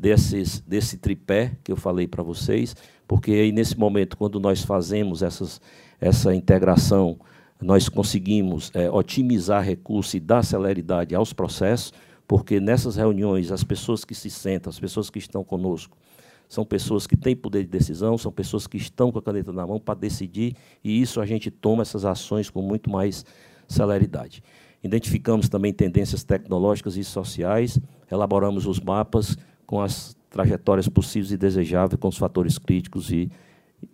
desses, desse tripé que eu falei para vocês, porque aí nesse momento, quando nós fazemos essas, essa integração, nós conseguimos é, otimizar recursos e dar celeridade aos processos, porque nessas reuniões, as pessoas que se sentam, as pessoas que estão conosco, são pessoas que têm poder de decisão, são pessoas que estão com a caneta na mão para decidir, e isso a gente toma essas ações com muito mais celeridade. Identificamos também tendências tecnológicas e sociais, elaboramos os mapas com as trajetórias possíveis e desejáveis, com os fatores críticos e,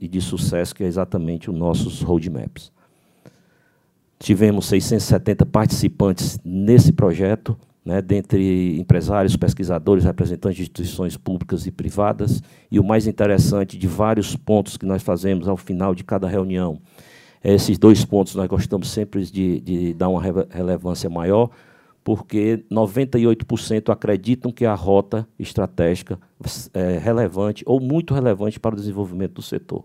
e de sucesso, que é exatamente os nossos roadmaps. Tivemos 670 participantes nesse projeto, né, dentre empresários, pesquisadores, representantes de instituições públicas e privadas, e o mais interessante de vários pontos que nós fazemos ao final de cada reunião, é esses dois pontos nós gostamos sempre de, de dar uma relevância maior, porque 98% acreditam que a rota estratégica é relevante ou muito relevante para o desenvolvimento do setor.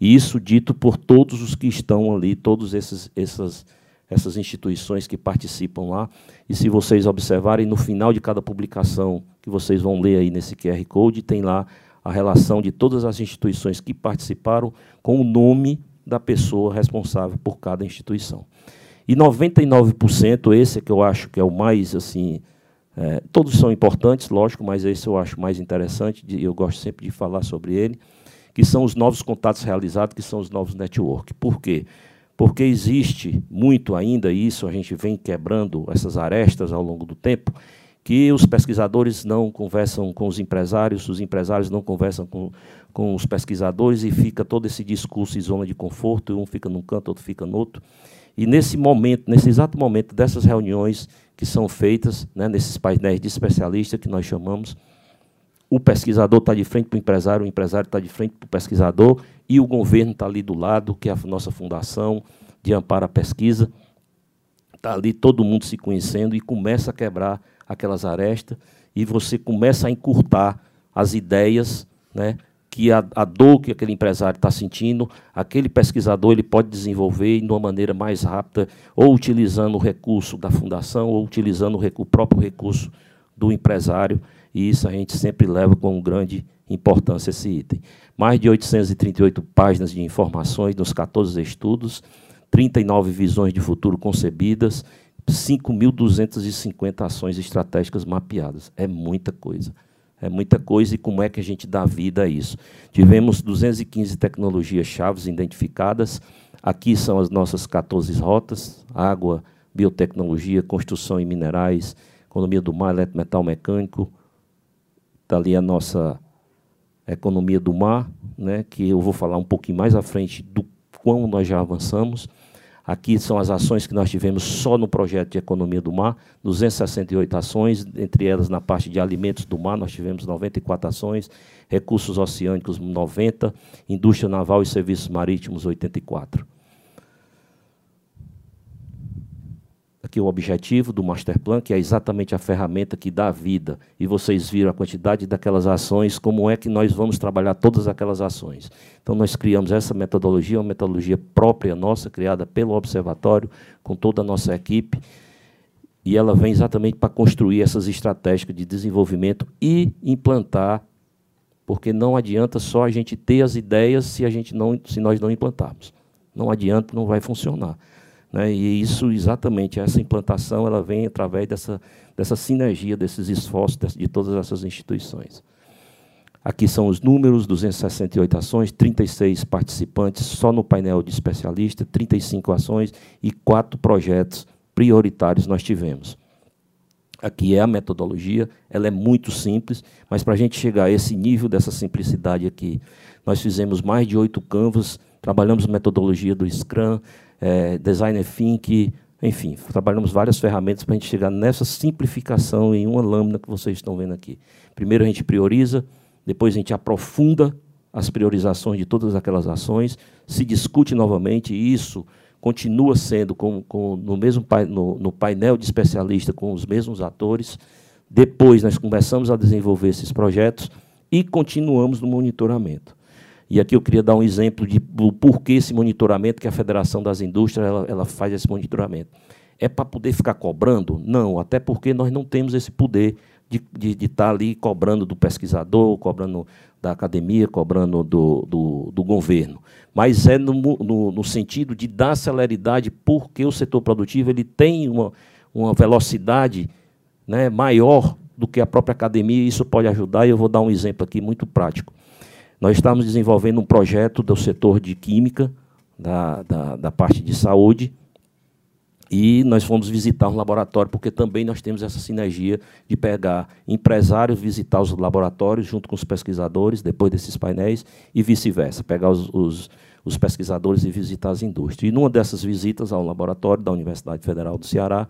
Isso dito por todos os que estão ali, esses, essas essas instituições que participam lá. E se vocês observarem, no final de cada publicação que vocês vão ler aí nesse QR Code, tem lá a relação de todas as instituições que participaram com o nome da pessoa responsável por cada instituição. E 99%, esse é que eu acho que é o mais, assim, é, todos são importantes, lógico, mas esse eu acho mais interessante, e eu gosto sempre de falar sobre ele, que são os novos contatos realizados, que são os novos network. Por quê? porque existe muito ainda isso, a gente vem quebrando essas arestas ao longo do tempo, que os pesquisadores não conversam com os empresários, os empresários não conversam com, com os pesquisadores e fica todo esse discurso em zona de conforto, um fica num canto, outro fica no outro. E nesse momento, nesse exato momento dessas reuniões que são feitas, né, nesses painéis de especialistas que nós chamamos, o pesquisador está de frente para o empresário, o empresário está de frente para o pesquisador, e o governo está ali do lado, que é a nossa fundação de amparo à pesquisa. Está ali todo mundo se conhecendo e começa a quebrar aquelas arestas, e você começa a encurtar as ideias, né, que a, a dor que aquele empresário está sentindo, aquele pesquisador ele pode desenvolver de uma maneira mais rápida, ou utilizando o recurso da fundação, ou utilizando o, o próprio recurso do empresário, e isso a gente sempre leva com grande importância esse item. Mais de 838 páginas de informações nos 14 estudos, 39 visões de futuro concebidas, 5.250 ações estratégicas mapeadas. É muita coisa. É muita coisa e como é que a gente dá vida a isso. Tivemos 215 tecnologias chaves identificadas. Aqui são as nossas 14 rotas: água, biotecnologia, construção e minerais, economia do mar, eletrometal mecânico. Está ali a nossa economia do mar, né, que eu vou falar um pouquinho mais à frente do quão nós já avançamos. Aqui são as ações que nós tivemos só no projeto de economia do mar, 268 ações, entre elas na parte de alimentos do mar, nós tivemos 94 ações, recursos oceânicos 90, indústria naval e serviços marítimos 84. Aqui o objetivo do Master Plan, que é exatamente a ferramenta que dá vida. E vocês viram a quantidade daquelas ações, como é que nós vamos trabalhar todas aquelas ações. Então, nós criamos essa metodologia, uma metodologia própria nossa, criada pelo Observatório, com toda a nossa equipe, e ela vem exatamente para construir essas estratégias de desenvolvimento e implantar, porque não adianta só a gente ter as ideias se, a gente não, se nós não implantarmos. Não adianta, não vai funcionar. Né? E isso, exatamente, essa implantação, ela vem através dessa, dessa sinergia, desses esforços de todas essas instituições. Aqui são os números, 268 ações, 36 participantes só no painel de especialista, 35 ações e quatro projetos prioritários nós tivemos. Aqui é a metodologia, ela é muito simples, mas para a gente chegar a esse nível dessa simplicidade aqui, nós fizemos mais de oito canvas, trabalhamos metodologia do Scrum, é, designer think, enfim, trabalhamos várias ferramentas para a gente chegar nessa simplificação em uma lâmina que vocês estão vendo aqui. Primeiro a gente prioriza, depois a gente aprofunda as priorizações de todas aquelas ações, se discute novamente, e isso continua sendo com, com, no mesmo no, no painel de especialista com os mesmos atores. Depois nós começamos a desenvolver esses projetos e continuamos no monitoramento. E aqui eu queria dar um exemplo de do porquê esse monitoramento, que a Federação das Indústrias ela, ela faz esse monitoramento. É para poder ficar cobrando? Não, até porque nós não temos esse poder de, de, de estar tá ali cobrando do pesquisador, cobrando da academia, cobrando do, do, do governo. Mas é no, no, no, sentido de dar celeridade, porque o setor produtivo ele tem uma, uma velocidade né, maior do que a própria academia, e isso pode ajudar, e eu vou dar um exemplo aqui muito prático. Nós estamos desenvolvendo um projeto do setor de química, da, da, da parte de saúde, e nós fomos visitar um laboratório, porque também nós temos essa sinergia de pegar empresários, visitar os laboratórios junto com os pesquisadores, depois desses painéis, e vice-versa, pegar os, os, os, pesquisadores e visitar as indústrias. E numa dessas visitas ao laboratório da Universidade Federal do Ceará,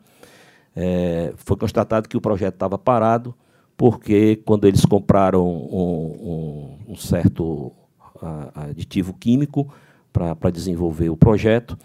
é, foi constatado que o projeto estava parado, porque quando eles compraram um, um, um certo aditivo químico para desenvolver o projeto,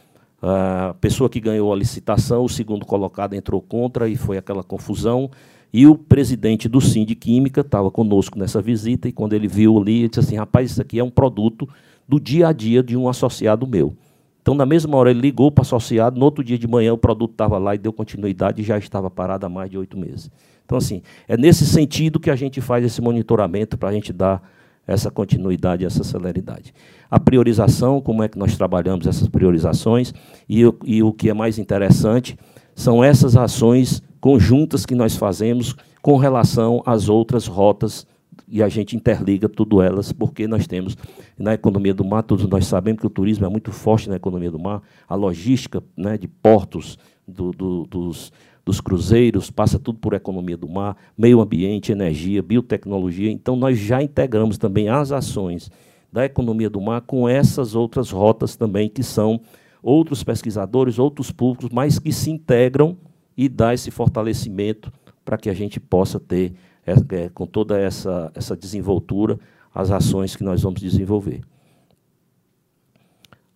a pessoa que ganhou a licitação, o segundo colocado entrou contra e foi aquela confusão. E o presidente do Sim de Química estava conosco nessa visita e quando ele viu ali, ele disse assim, rapaz, isso aqui é um produto do dia a dia de um associado meu. Então, na mesma hora, ele ligou para o associado, no outro dia de manhã o produto estava lá e deu continuidade e já estava parado há mais de oito meses. Então, assim, é nesse sentido que a gente faz esse monitoramento para a gente dar essa continuidade, essa celeridade. A priorização, como é que nós trabalhamos essas priorizações, e, e o que é mais interessante são essas ações conjuntas que nós fazemos com relação às outras rotas e a gente interliga tudo elas, porque nós temos na economia do mar, todos nós sabemos que o turismo é muito forte na economia do mar, a logística né, de portos, do, do, dos, dos cruzeiros, passa tudo por economia do mar, meio ambiente, energia, biotecnologia. Então, nós já integramos também as ações da economia do mar com essas outras rotas também, que são outros pesquisadores, outros públicos, mas que se integram e dá esse fortalecimento para que a gente possa ter, é, com toda essa, essa desenvoltura, as ações que nós vamos desenvolver.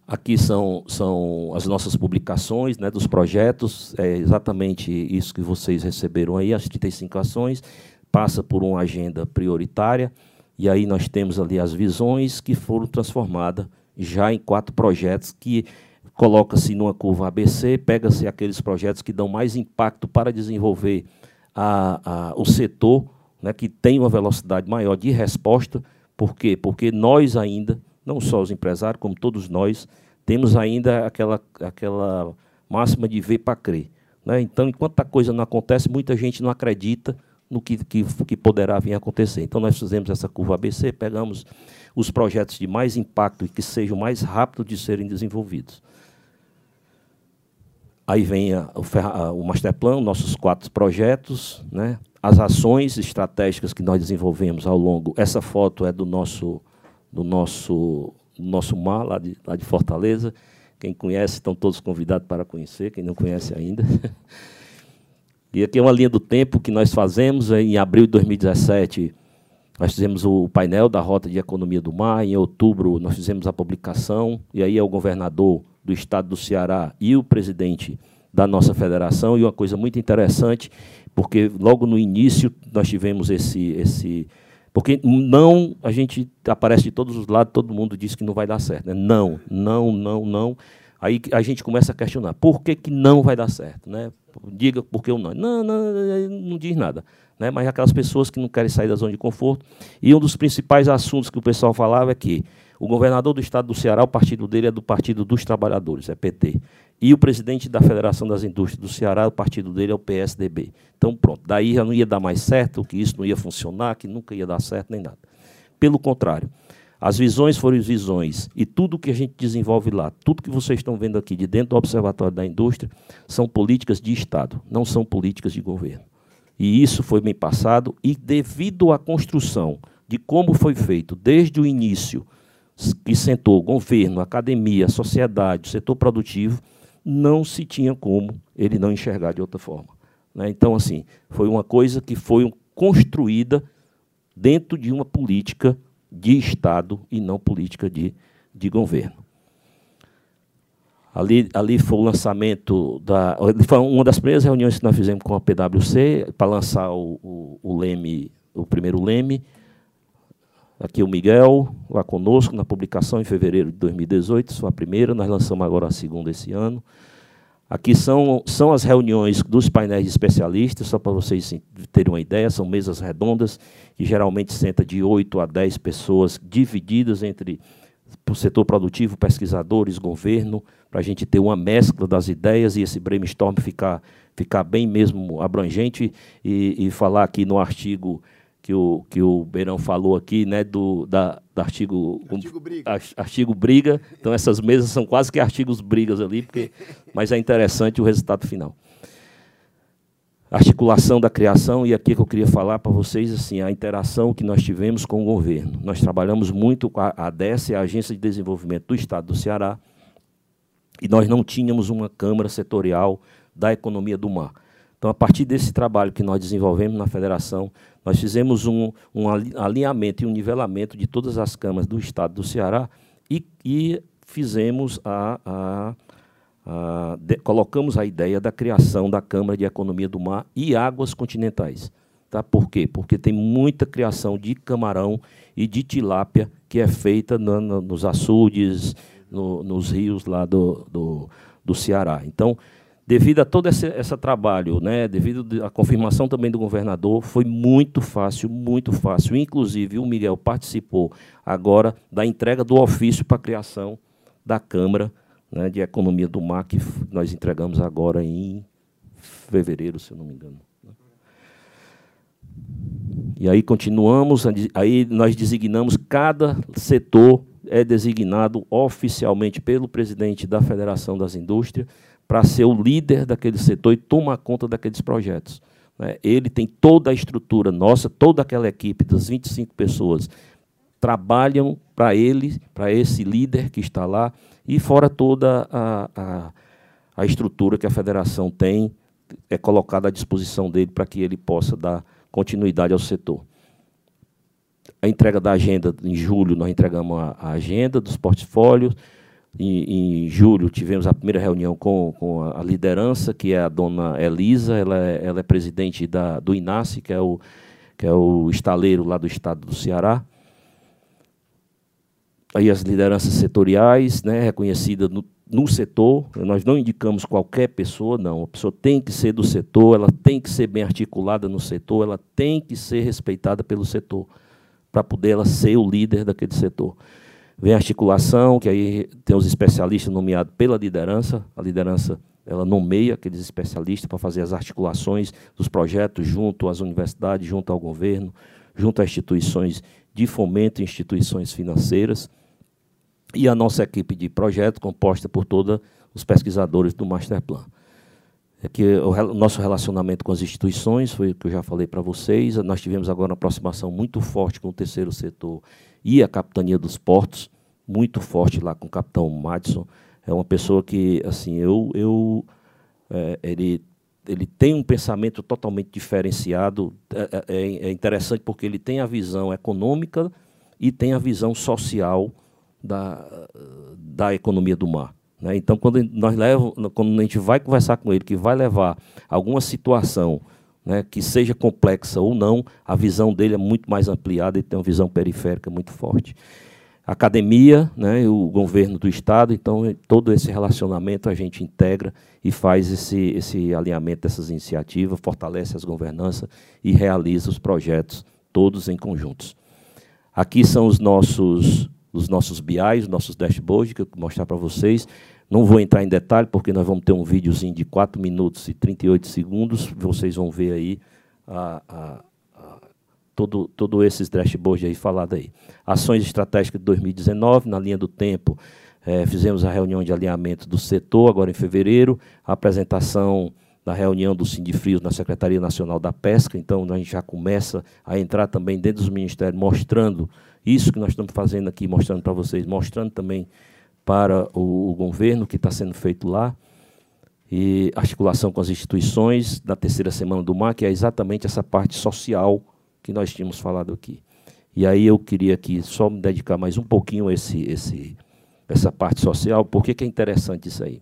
Aqui são, são as nossas publicações né, dos projetos, é exatamente isso que vocês receberam aí, as 35 ações, passa por uma agenda prioritária, e aí nós temos ali as visões que foram transformadas já em quatro projetos que coloca-se numa curva ABC, pega-se aqueles projetos que dão mais impacto para desenvolver a, a, o setor, né, que tem uma velocidade maior de resposta. Por quê? Porque nós ainda não só os empresários, como todos nós, temos ainda aquela, aquela máxima de ver para crer. Né? Então, enquanto a coisa não acontece, muita gente não acredita no que, que, que poderá vir a acontecer. Então, nós fizemos essa curva ABC, pegamos os projetos de mais impacto e que sejam mais rápidos de serem desenvolvidos. Aí vem a, o, o Masterplan, nossos quatro projetos, né? as ações estratégicas que nós desenvolvemos ao longo. Essa foto é do nosso, do nosso, do nosso mar, lá de, lá de Fortaleza. Quem conhece, estão todos convidados para conhecer, quem não conhece ainda. E aqui é uma linha do tempo que nós fazemos. Em abril de 2017, nós fizemos o painel da Rota de Economia do Mar. Em outubro, nós fizemos a publicação. E aí é o governador do estado do Ceará e o presidente da nossa federação. E uma coisa muito interessante, porque logo no início nós tivemos esse. esse porque não, a gente aparece de todos os lados, todo mundo diz que não vai dar certo. Né? Não, não, não, não. Aí a gente começa a questionar, por que, que não vai dar certo? Né? Diga por que ou não. Não, não, não diz nada. Né? Mas aquelas pessoas que não querem sair da zona de conforto. E um dos principais assuntos que o pessoal falava é que o governador do estado do Ceará, o partido dele é do Partido dos Trabalhadores, é PT. E o presidente da Federação das Indústrias do Ceará, o partido dele é o PSDB. Então, pronto, daí já não ia dar mais certo, que isso não ia funcionar, que nunca ia dar certo nem nada. Pelo contrário, as visões foram as visões, e tudo que a gente desenvolve lá, tudo que vocês estão vendo aqui de dentro do Observatório da Indústria, são políticas de Estado, não são políticas de governo. E isso foi bem passado, e devido à construção de como foi feito desde o início, que sentou governo, academia, sociedade, setor produtivo, não se tinha como ele não enxergar de outra forma. Né? Então, assim, foi uma coisa que foi construída dentro de uma política de Estado e não política de, de governo. Ali, ali foi o lançamento da. Foi uma das primeiras reuniões que nós fizemos com a PwC para lançar o, o, o leme, o primeiro leme. Aqui o Miguel, lá conosco, na publicação em fevereiro de 2018, foi a primeira, nós lançamos agora a segunda esse ano. Aqui são, são as reuniões dos painéis de especialistas, só para vocês terem uma ideia, são mesas redondas, que geralmente senta de 8 a 10 pessoas, divididas entre o setor produtivo, pesquisadores, governo, para a gente ter uma mescla das ideias e esse brainstorm ficar, ficar bem mesmo abrangente e, e falar aqui no artigo que o, que o Beirão falou aqui, né, do, da, do artigo, artigo, briga. artigo briga. Então, essas mesas são quase que artigos brigas ali, porque, mas é interessante o resultado final. Articulação da criação, e aqui que eu queria falar para vocês, assim, a interação que nós tivemos com o governo. Nós trabalhamos muito com a ADES, a Agência de Desenvolvimento do Estado do Ceará, e nós não tínhamos uma Câmara Setorial da Economia do Mar. Então, a partir desse trabalho que nós desenvolvemos na federação, nós fizemos um, um alinhamento e um nivelamento de todas as câmaras do estado do Ceará e, e fizemos a, a, a de, colocamos a ideia da criação da Câmara de Economia do Mar e Águas Continentais. Tá? Por quê? Porque tem muita criação de camarão e de tilápia que é feita no, no, nos açudes, no, nos rios lá do, do, do Ceará. Então, devido a todo esse, esse trabalho, né, devido à confirmação também do governador, foi muito fácil, muito fácil. Inclusive, o Miguel participou agora da entrega do ofício para a criação da Câmara né, de Economia do Mar, que nós entregamos agora em fevereiro, se eu não me engano. Né. E aí continuamos, aí nós designamos cada setor é designado oficialmente pelo presidente da Federação das Indústrias para ser o líder daquele setor e tomar conta daqueles projetos. Né? Ele tem toda a estrutura nossa, toda aquela equipe das 25 pessoas trabalham para ele, para esse líder que está lá, e fora toda a, a, a estrutura que a federação tem, é colocada à disposição dele para que ele possa dar continuidade ao setor. A entrega da agenda, em julho, nós entregamos a, a agenda dos portfólios, em, em, julho tivemos a primeira reunião com, com a liderança, que é a dona Elisa, ela é, ela é presidente da, do INASE, que é, o, que é o estaleiro lá do estado do Ceará. Aí as lideranças setoriais, né, reconhecidas no, no setor, nós não indicamos qualquer pessoa, não. A pessoa tem que ser do setor, ela tem que ser bem articulada no setor, ela tem que ser respeitada pelo setor, para poder ela ser o líder daquele setor. Vem a articulação, que aí tem os especialistas nomeados pela liderança, a liderança ela nomeia aqueles especialistas para fazer as articulações dos projetos junto às universidades, junto ao governo, junto a instituições de fomento instituições financeiras. E a nossa equipe de projeto, composta por todos os pesquisadores do Masterplan. É que o nosso relacionamento com as instituições, foi o que eu já falei para vocês, nós tivemos agora uma aproximação muito forte com o terceiro setor e a capitania dos portos, muito forte lá com o capitão Madison, é uma pessoa que, assim, eu, eu é, ele, ele tem um pensamento totalmente diferenciado. É, é, é, interessante porque ele tem a visão econômica e tem a visão social da, da economia do mar. Né? Então, quando nós levam, quando a gente vai conversar com ele, que vai levar alguma situação né, que seja complexa ou não, a visão dele é muito mais ampliada e tem uma visão periférica muito forte academia, né, o governo do estado, então todo esse relacionamento a gente integra e faz esse, esse alinhamento dessas iniciativas, fortalece as governanças e realiza os projetos todos em conjuntos. Aqui são os nossos os nossos BIs, os nossos dashboards que eu vou mostrar para vocês. Não vou entrar em detalhe porque nós vamos ter um videozinho de 4 minutos e 38 segundos, vocês vão ver aí a, a todo, todo esses dashboards aí falado aí. Ações estratégicas de 2019, na linha do tempo, é, fizemos a reunião de alinhamento do setor, agora em fevereiro, a apresentação da reunião do Sindifrios na Secretaria Nacional da Pesca, então a gente já começa a entrar também dentro dos ministérios, mostrando isso que nós estamos fazendo aqui, mostrando para vocês, mostrando também para o, o governo que está sendo feito lá, e articulação com as instituições da terceira semana do mar, que é exatamente essa parte social que nós tínhamos falado aqui. E aí eu queria aqui só me dedicar mais um pouquinho a esse, esse, essa parte social, porque que é interessante isso aí.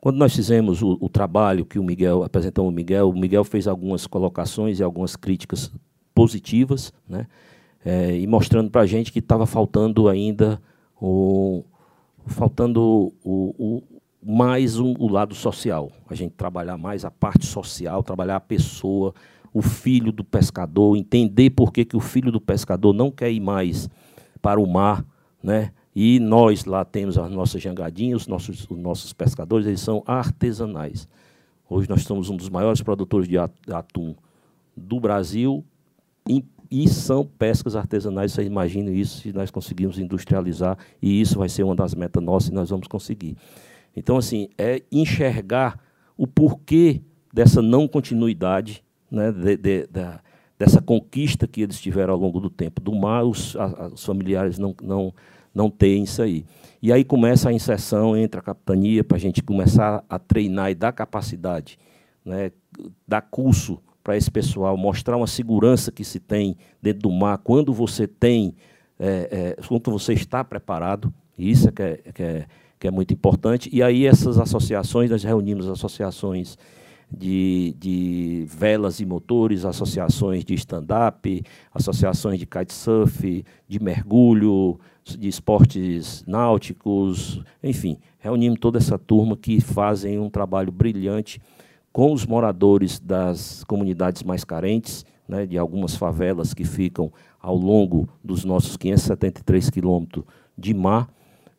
Quando nós fizemos o, o trabalho que o Miguel, apresentamos o Miguel, o Miguel fez algumas colocações e algumas críticas positivas, né? É, e mostrando para a gente que estava faltando ainda o, faltando o, o mais um, o lado social. A gente trabalhar mais a parte social, trabalhar a pessoa, o filho do pescador, entender por que, que o filho do pescador não quer ir mais para o mar, né? E nós lá temos as nossas jangadinhas, os nossos, os nossos pescadores, eles são artesanais. Hoje nós somos um dos maiores produtores de atum do Brasil e, são pescas artesanais. Você imagina isso se nós conseguirmos industrializar e isso vai ser uma das metas nossas e nós vamos conseguir. Então, assim, é enxergar o porquê dessa não continuidade né, de, de, da, dessa conquista que eles tiveram ao longo do tempo. Do mar, os, os familiares não, não, não têm isso aí. E aí começa a inserção entre a capitania para a gente começar a treinar e dar capacidade, né, dar curso para esse pessoal, mostrar uma segurança que se tem dentro do mar, quando você tem, é, é, quando você está preparado, isso é que é, que é, que é muito importante. E aí essas associações, nós reunimos associações de, de velas e motores, associações de stand-up, associações de kitesurf, de mergulho, de esportes náuticos, enfim, reunimos toda essa turma que fazem um trabalho brilhante com os moradores das comunidades mais carentes, né, de algumas favelas que ficam ao longo dos nossos 573 quilômetros de mar,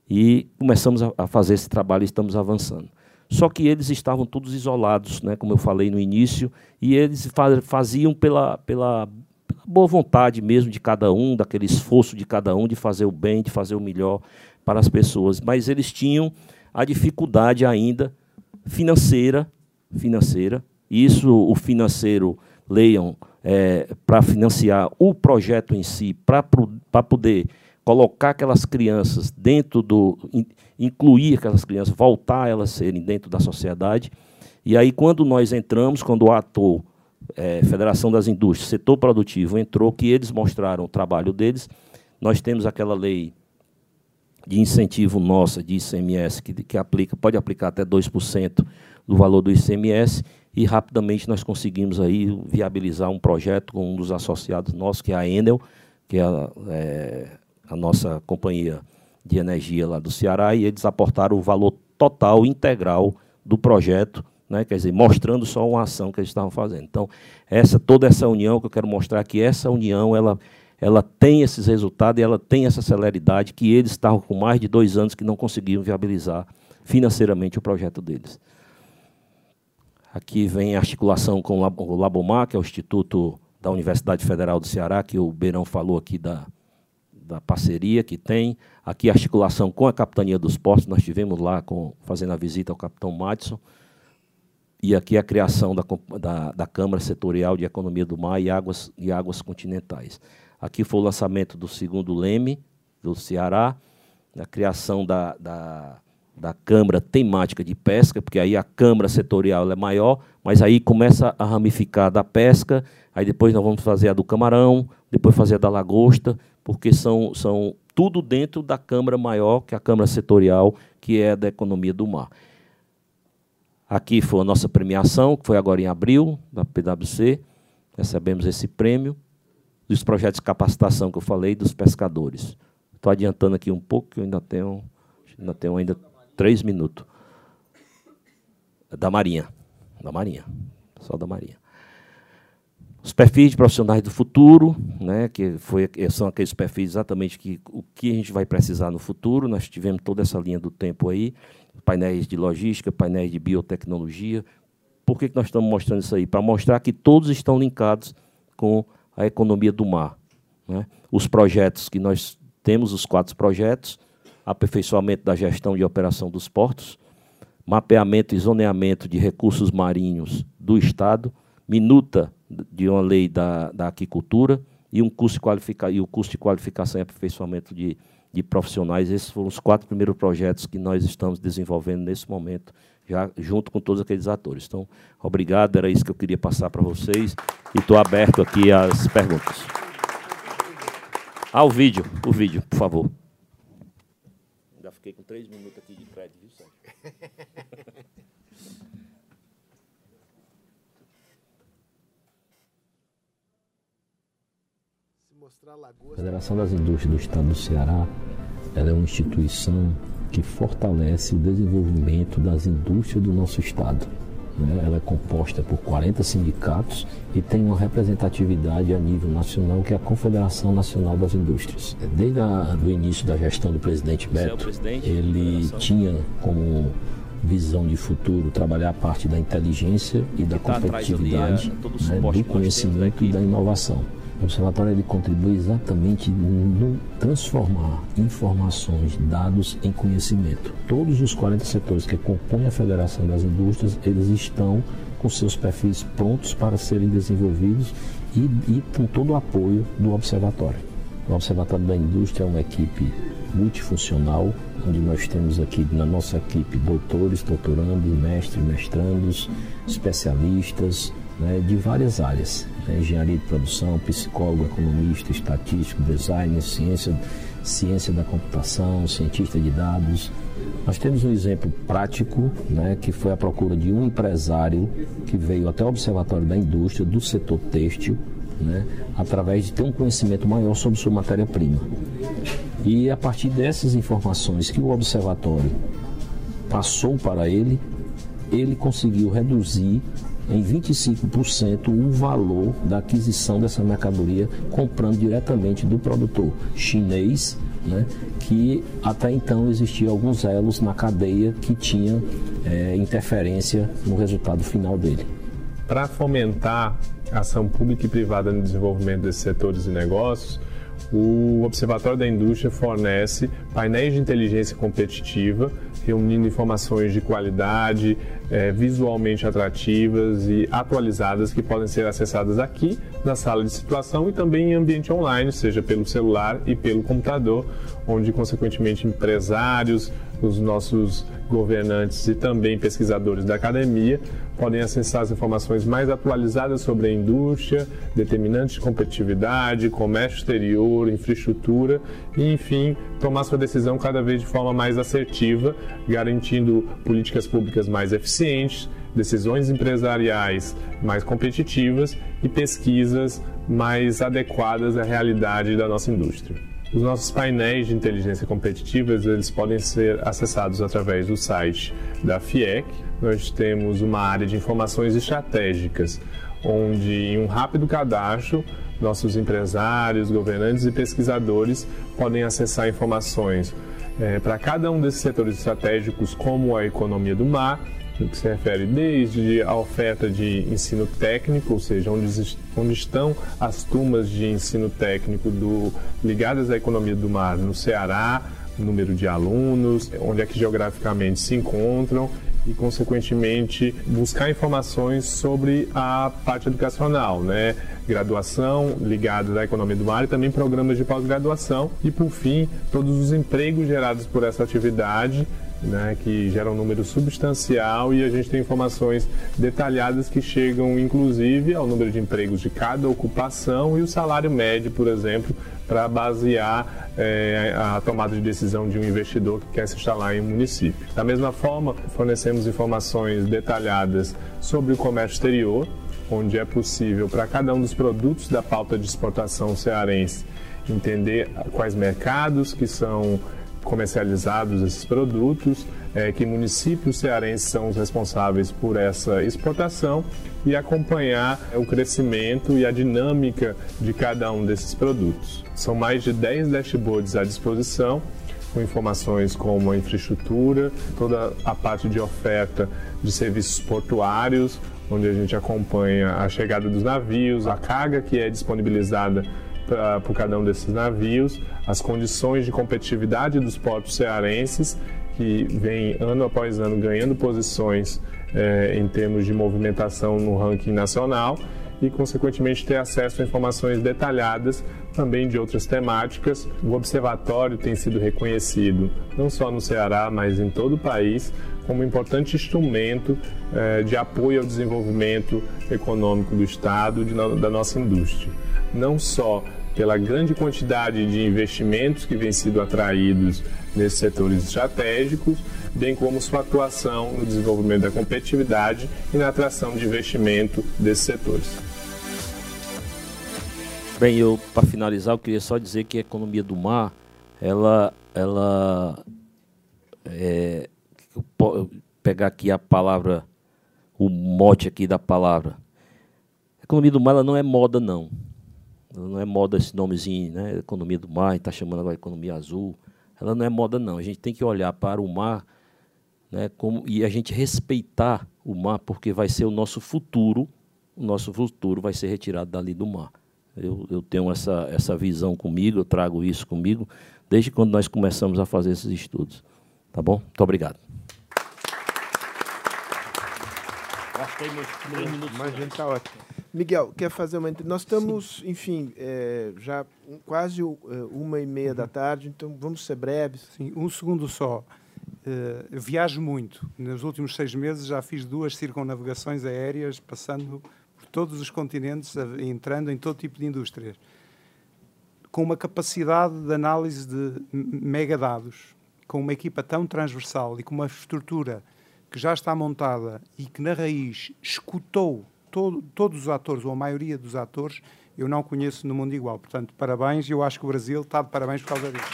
e começamos a fazer esse trabalho e estamos avançando. Só que eles estavam todos isolados, né, como eu falei no início, e eles faziam pela, pela, pela boa vontade mesmo de cada um, daquele esforço de cada um de fazer o bem, de fazer o melhor para as pessoas. Mas eles tinham a dificuldade ainda financeira, financeira. Isso o financeiro leiam é, para financiar o projeto em si, para poder colocar aquelas crianças dentro do. incluir aquelas crianças, voltar elas serem dentro da sociedade. E aí, quando nós entramos, quando o ator, é, Federação das Indústrias, setor produtivo, entrou, que eles mostraram o trabalho deles, nós temos aquela lei de incentivo nossa, de ICMS, que, que aplica, pode aplicar até 2% do valor do ICMS, e rapidamente nós conseguimos aí viabilizar um projeto com um dos associados nossos, que é a Enel, que é, é a nossa companhia de energia lá do Ceará, e eles aportaram o valor total, integral do projeto, né, quer dizer, mostrando só uma ação que eles estavam fazendo. Então, essa, toda essa união que eu quero mostrar que essa união, ela, ela tem esses resultados e ela tem essa celeridade que eles estavam com mais de dois anos que não conseguiam viabilizar financeiramente o projeto deles. Aqui vem a articulação com o Labomar, que é o Instituto da Universidade Federal do Ceará, que o Beirão falou aqui da, da parceria que tem. Aqui a articulação com a Capitania dos Portos, nós tivemos lá com, fazendo a visita ao capitão Madison. E aqui a criação da, da, da, Câmara Setorial de Economia do Mar e Águas, e Águas Continentais. Aqui foi o lançamento do segundo leme do Ceará, a criação da, da, da Câmara Temática de Pesca, porque aí a Câmara Setorial é maior, mas aí começa a ramificar da pesca, aí depois nós vamos fazer a do camarão, depois fazer a da lagosta, porque são, são tudo dentro da Câmara maior, que é a Câmara Setorial, que é da Economia do Mar. Aqui foi a nossa premiação, que foi agora em abril, da PwC. Recebemos esse prêmio dos projetos de capacitação que eu falei dos pescadores. Estou adiantando aqui um pouco, que eu ainda tenho, ainda tenho ainda três minutos. Da Marinha. Da Marinha. Só da Marinha. Os perfis de profissionais do futuro, né, que foi, são aqueles perfis exatamente que o que a gente vai precisar no futuro. Nós tivemos toda essa linha do tempo aí painéis de logística, painéis de biotecnologia. Por que, que nós estamos mostrando isso aí? Para mostrar que todos estão linkados com a economia do mar. Né? Os projetos que nós temos, os quatro projetos, aperfeiçoamento da gestão de operação dos portos, mapeamento e zoneamento de recursos marinhos do Estado, minuta de uma lei da, da aquicultura e, um curso de e o curso de qualificação e aperfeiçoamento de de profissionais. Esses foram os quatro primeiros projetos que nós estamos desenvolvendo nesse momento, já junto com todos aqueles atores. Então, obrigado, era isso que eu queria passar para vocês e estou aberto aqui às perguntas. Ah, o vídeo, o vídeo, por favor. Fiquei com três minutos aqui de crédito, viu, Sérgio? A Federação das Indústrias do Estado do Ceará ela é uma instituição que fortalece o desenvolvimento das indústrias do nosso estado. Né? Ela é composta por 40 sindicatos e tem uma representatividade a nível nacional, que é a Confederação Nacional das Indústrias. Desde o início da gestão do presidente é Beto, ele tinha como visão de futuro trabalhar a parte da inteligência e da tá competitividade, né, do conhecimento e da inovação. O observatório ele contribui exatamente no transformar informações, dados em conhecimento. Todos os 40 setores que compõem a Federação das Indústrias, eles estão com seus perfis prontos para serem desenvolvidos e, e com todo o apoio do observatório. O Observatório da Indústria é uma equipe multifuncional, onde nós temos aqui na nossa equipe doutores, doutorandos, mestres, mestrandos, especialistas né, de várias áreas engenharia de produção, psicólogo, economista, estatístico, designer, ciência, ciência da computação, cientista de dados. Nós temos um exemplo prático, né, que foi a procura de um empresário que veio até o Observatório da Indústria do setor têxtil, né, através de ter um conhecimento maior sobre sua matéria-prima. E a partir dessas informações que o observatório passou para ele, ele conseguiu reduzir em 25% o valor da aquisição dessa mercadoria comprando diretamente do produtor chinês, né, que até então existia alguns elos na cadeia que tinha é, interferência no resultado final dele. Para fomentar a ação pública e privada no desenvolvimento desses setores e negócios, o Observatório da Indústria fornece painéis de inteligência competitiva, reunindo informações de qualidade, é, visualmente atrativas e atualizadas que podem ser acessadas aqui na sala de situação e também em ambiente online, seja pelo celular e pelo computador, onde, consequentemente, empresários, os nossos governantes e também pesquisadores da academia podem acessar as informações mais atualizadas sobre a indústria, determinantes de competitividade, comércio exterior, infraestrutura e, enfim, tomar sua decisão cada vez de forma mais assertiva, garantindo políticas públicas mais eficientes, decisões empresariais mais competitivas e pesquisas mais adequadas à realidade da nossa indústria. Os nossos painéis de inteligência competitiva eles podem ser acessados através do site da FIEC. Nós temos uma área de informações estratégicas, onde em um rápido cadastro nossos empresários, governantes e pesquisadores podem acessar informações é, para cada um desses setores estratégicos, como a economia do mar, no que se refere desde a oferta de ensino técnico, ou seja, onde, onde estão as turmas de ensino técnico do, ligadas à economia do mar no Ceará, número de alunos, onde é que geograficamente se encontram e, consequentemente, buscar informações sobre a parte educacional, né? Graduação ligada à economia do mar e também programas de pós-graduação. E, por fim, todos os empregos gerados por essa atividade né, que gera um número substancial e a gente tem informações detalhadas que chegam, inclusive, ao número de empregos de cada ocupação e o salário médio, por exemplo, para basear é, a tomada de decisão de um investidor que quer se instalar em um município. Da mesma forma, fornecemos informações detalhadas sobre o comércio exterior, onde é possível para cada um dos produtos da pauta de exportação cearense entender quais mercados que são comercializados esses produtos, é, que municípios cearenses são os responsáveis por essa exportação e acompanhar o crescimento e a dinâmica de cada um desses produtos. São mais de 10 dashboards à disposição com informações como a infraestrutura, toda a parte de oferta de serviços portuários, onde a gente acompanha a chegada dos navios, a carga que é disponibilizada por cada um desses navios, as condições de competitividade dos portos cearenses, que vem ano após ano ganhando posições é, em termos de movimentação no ranking nacional e, consequentemente, ter acesso a informações detalhadas também de outras temáticas. O observatório tem sido reconhecido não só no Ceará, mas em todo o país como um importante instrumento eh, de apoio ao desenvolvimento econômico do Estado da nossa indústria. Não só pela grande quantidade de investimentos que vêm sido atraídos nesses setores estratégicos, bem como sua atuação no desenvolvimento da competitividade e na atração de investimento desses setores. Bem, eu para finalizar, eu queria só dizer que a economia do mar, ela, ela é, pegar aqui a palavra, o mote aqui da palavra. A economia do mar ela não é moda não. Ela não é moda esse nomezinho, né? Economia do mar, está chamando agora economia azul. Ela não é moda, não. A gente tem que olhar para o mar né, como, e a gente respeitar o mar, porque vai ser o nosso futuro. O nosso futuro vai ser retirado dali do mar. Eu, eu tenho essa, essa visão comigo, eu trago isso comigo, desde quando nós começamos a fazer esses estudos. Tá bom? Muito obrigado. Gastei meus três minutos. Imagina, está ótimo. Miguel, quer fazer uma Nós estamos, Sim. enfim, é, já quase uma e meia da tarde, então vamos ser breves. Sim, um segundo só. Uh, viajo muito. Nos últimos seis meses já fiz duas circunnavegações aéreas, passando por todos os continentes, entrando em todo tipo de indústrias. Com uma capacidade de análise de megadados, com uma equipa tão transversal e com uma estrutura que já está montada e que na raiz escutou todo, todos os atores, ou a maioria dos atores, eu não conheço no mundo igual. Portanto, parabéns, e eu acho que o Brasil está de parabéns por causa disso.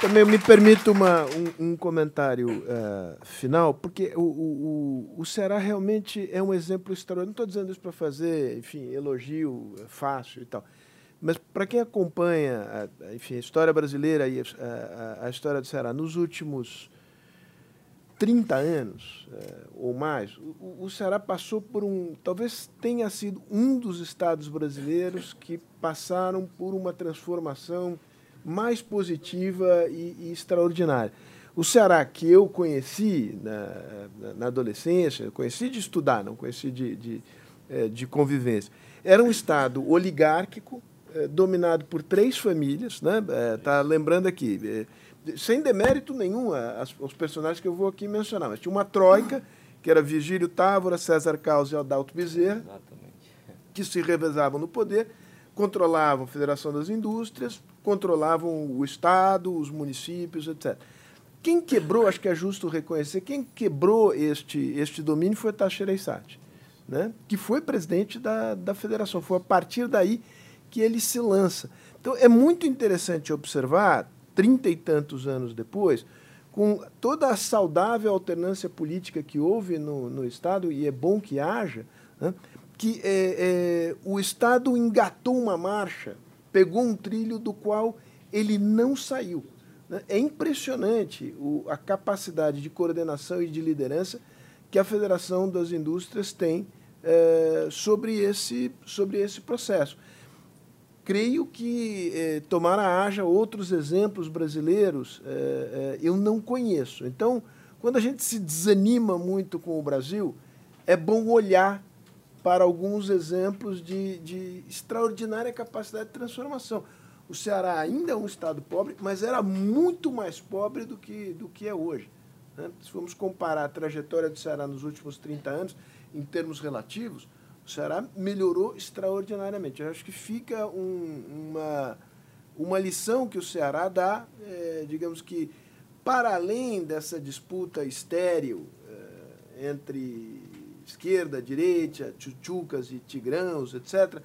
Também me permito uma, um, um comentário uh, final, porque o, o, o, Ceará realmente é um exemplo extraordinário. Não estou dizendo isso para fazer, enfim, elogio é fácil e tal. Mas para quem acompanha, a, enfim, a história brasileira e a, a, a história do Ceará nos últimos 30 anos é, ou mais, o, o Ceará passou por um. Talvez tenha sido um dos estados brasileiros que passaram por uma transformação mais positiva e, e extraordinária. O Ceará que eu conheci na, na, adolescência, conheci de estudar, não conheci de, de, é, de convivência, era um estado oligárquico, é, dominado por três famílias. Está né? Tá lembrando aqui sem demérito nenhum as, os personagens que eu vou aqui mencionar, mas tinha uma troika, que era Vigílio Távora, César Caos e Adalto Bezerra, Exatamente. que se revezavam no poder, controlavam a Federação das Indústrias, controlavam o Estado, os municípios, etc. Quem quebrou, acho que é justo reconhecer, quem quebrou este, este domínio foi Teixeira Issati, né? que foi presidente da, da federação. Foi a partir daí que ele se lança. Então, é muito interessante observar trinta e tantos anos depois, com toda a saudável alternância política que houve no, no Estado, e é bom que haja, né, que é, é, o Estado engatou uma marcha, pegou um trilho do qual ele não saiu. Né? É impressionante o, a capacidade de coordenação e de liderança que a Federação das Indústrias tem é, sobre, esse, sobre esse processo. Creio que, é, tomara haja outros exemplos brasileiros, é, eu não conheço. Então, quando a gente se desanima muito com o Brasil, é bom olhar para alguns exemplos de, de extraordinária capacidade de transformação. O Ceará ainda é um estado pobre, mas era muito mais pobre do que, do que é hoje. Né? Se formos comparar a trajetória do Ceará nos últimos 30 anos, em termos relativos, o Ceará melhorou extraordinariamente. Eu acho que fica um, uma, uma lição que o Ceará dá, é, digamos que, para além dessa disputa estéril é, entre esquerda, direita, tchutchucas e tigrãos, etc.,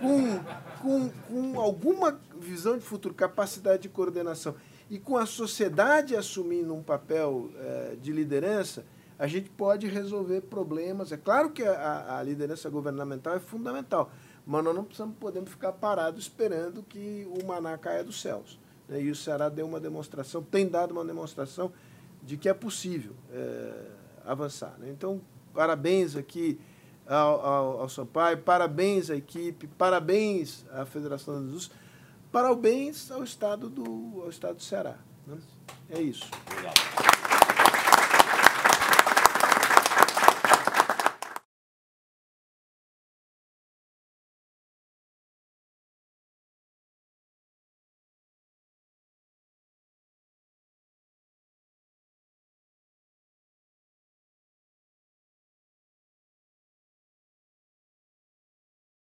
com, com, com alguma visão de futuro, capacidade de coordenação e com a sociedade assumindo um papel é, de liderança, a gente pode resolver problemas. É claro que a, a, liderança governamental é fundamental, mas nós não precisamos, podemos ficar parados esperando que o maná caia dos céus. Né? E o Ceará deu uma demonstração, tem dado uma demonstração de que é possível é, avançar. Né? Então, parabéns aqui ao, ao, ao parabéns à equipe, parabéns à Federação das Indústrias, parabéns ao Estado do, ao estado do Ceará. Né? É isso. Obrigado.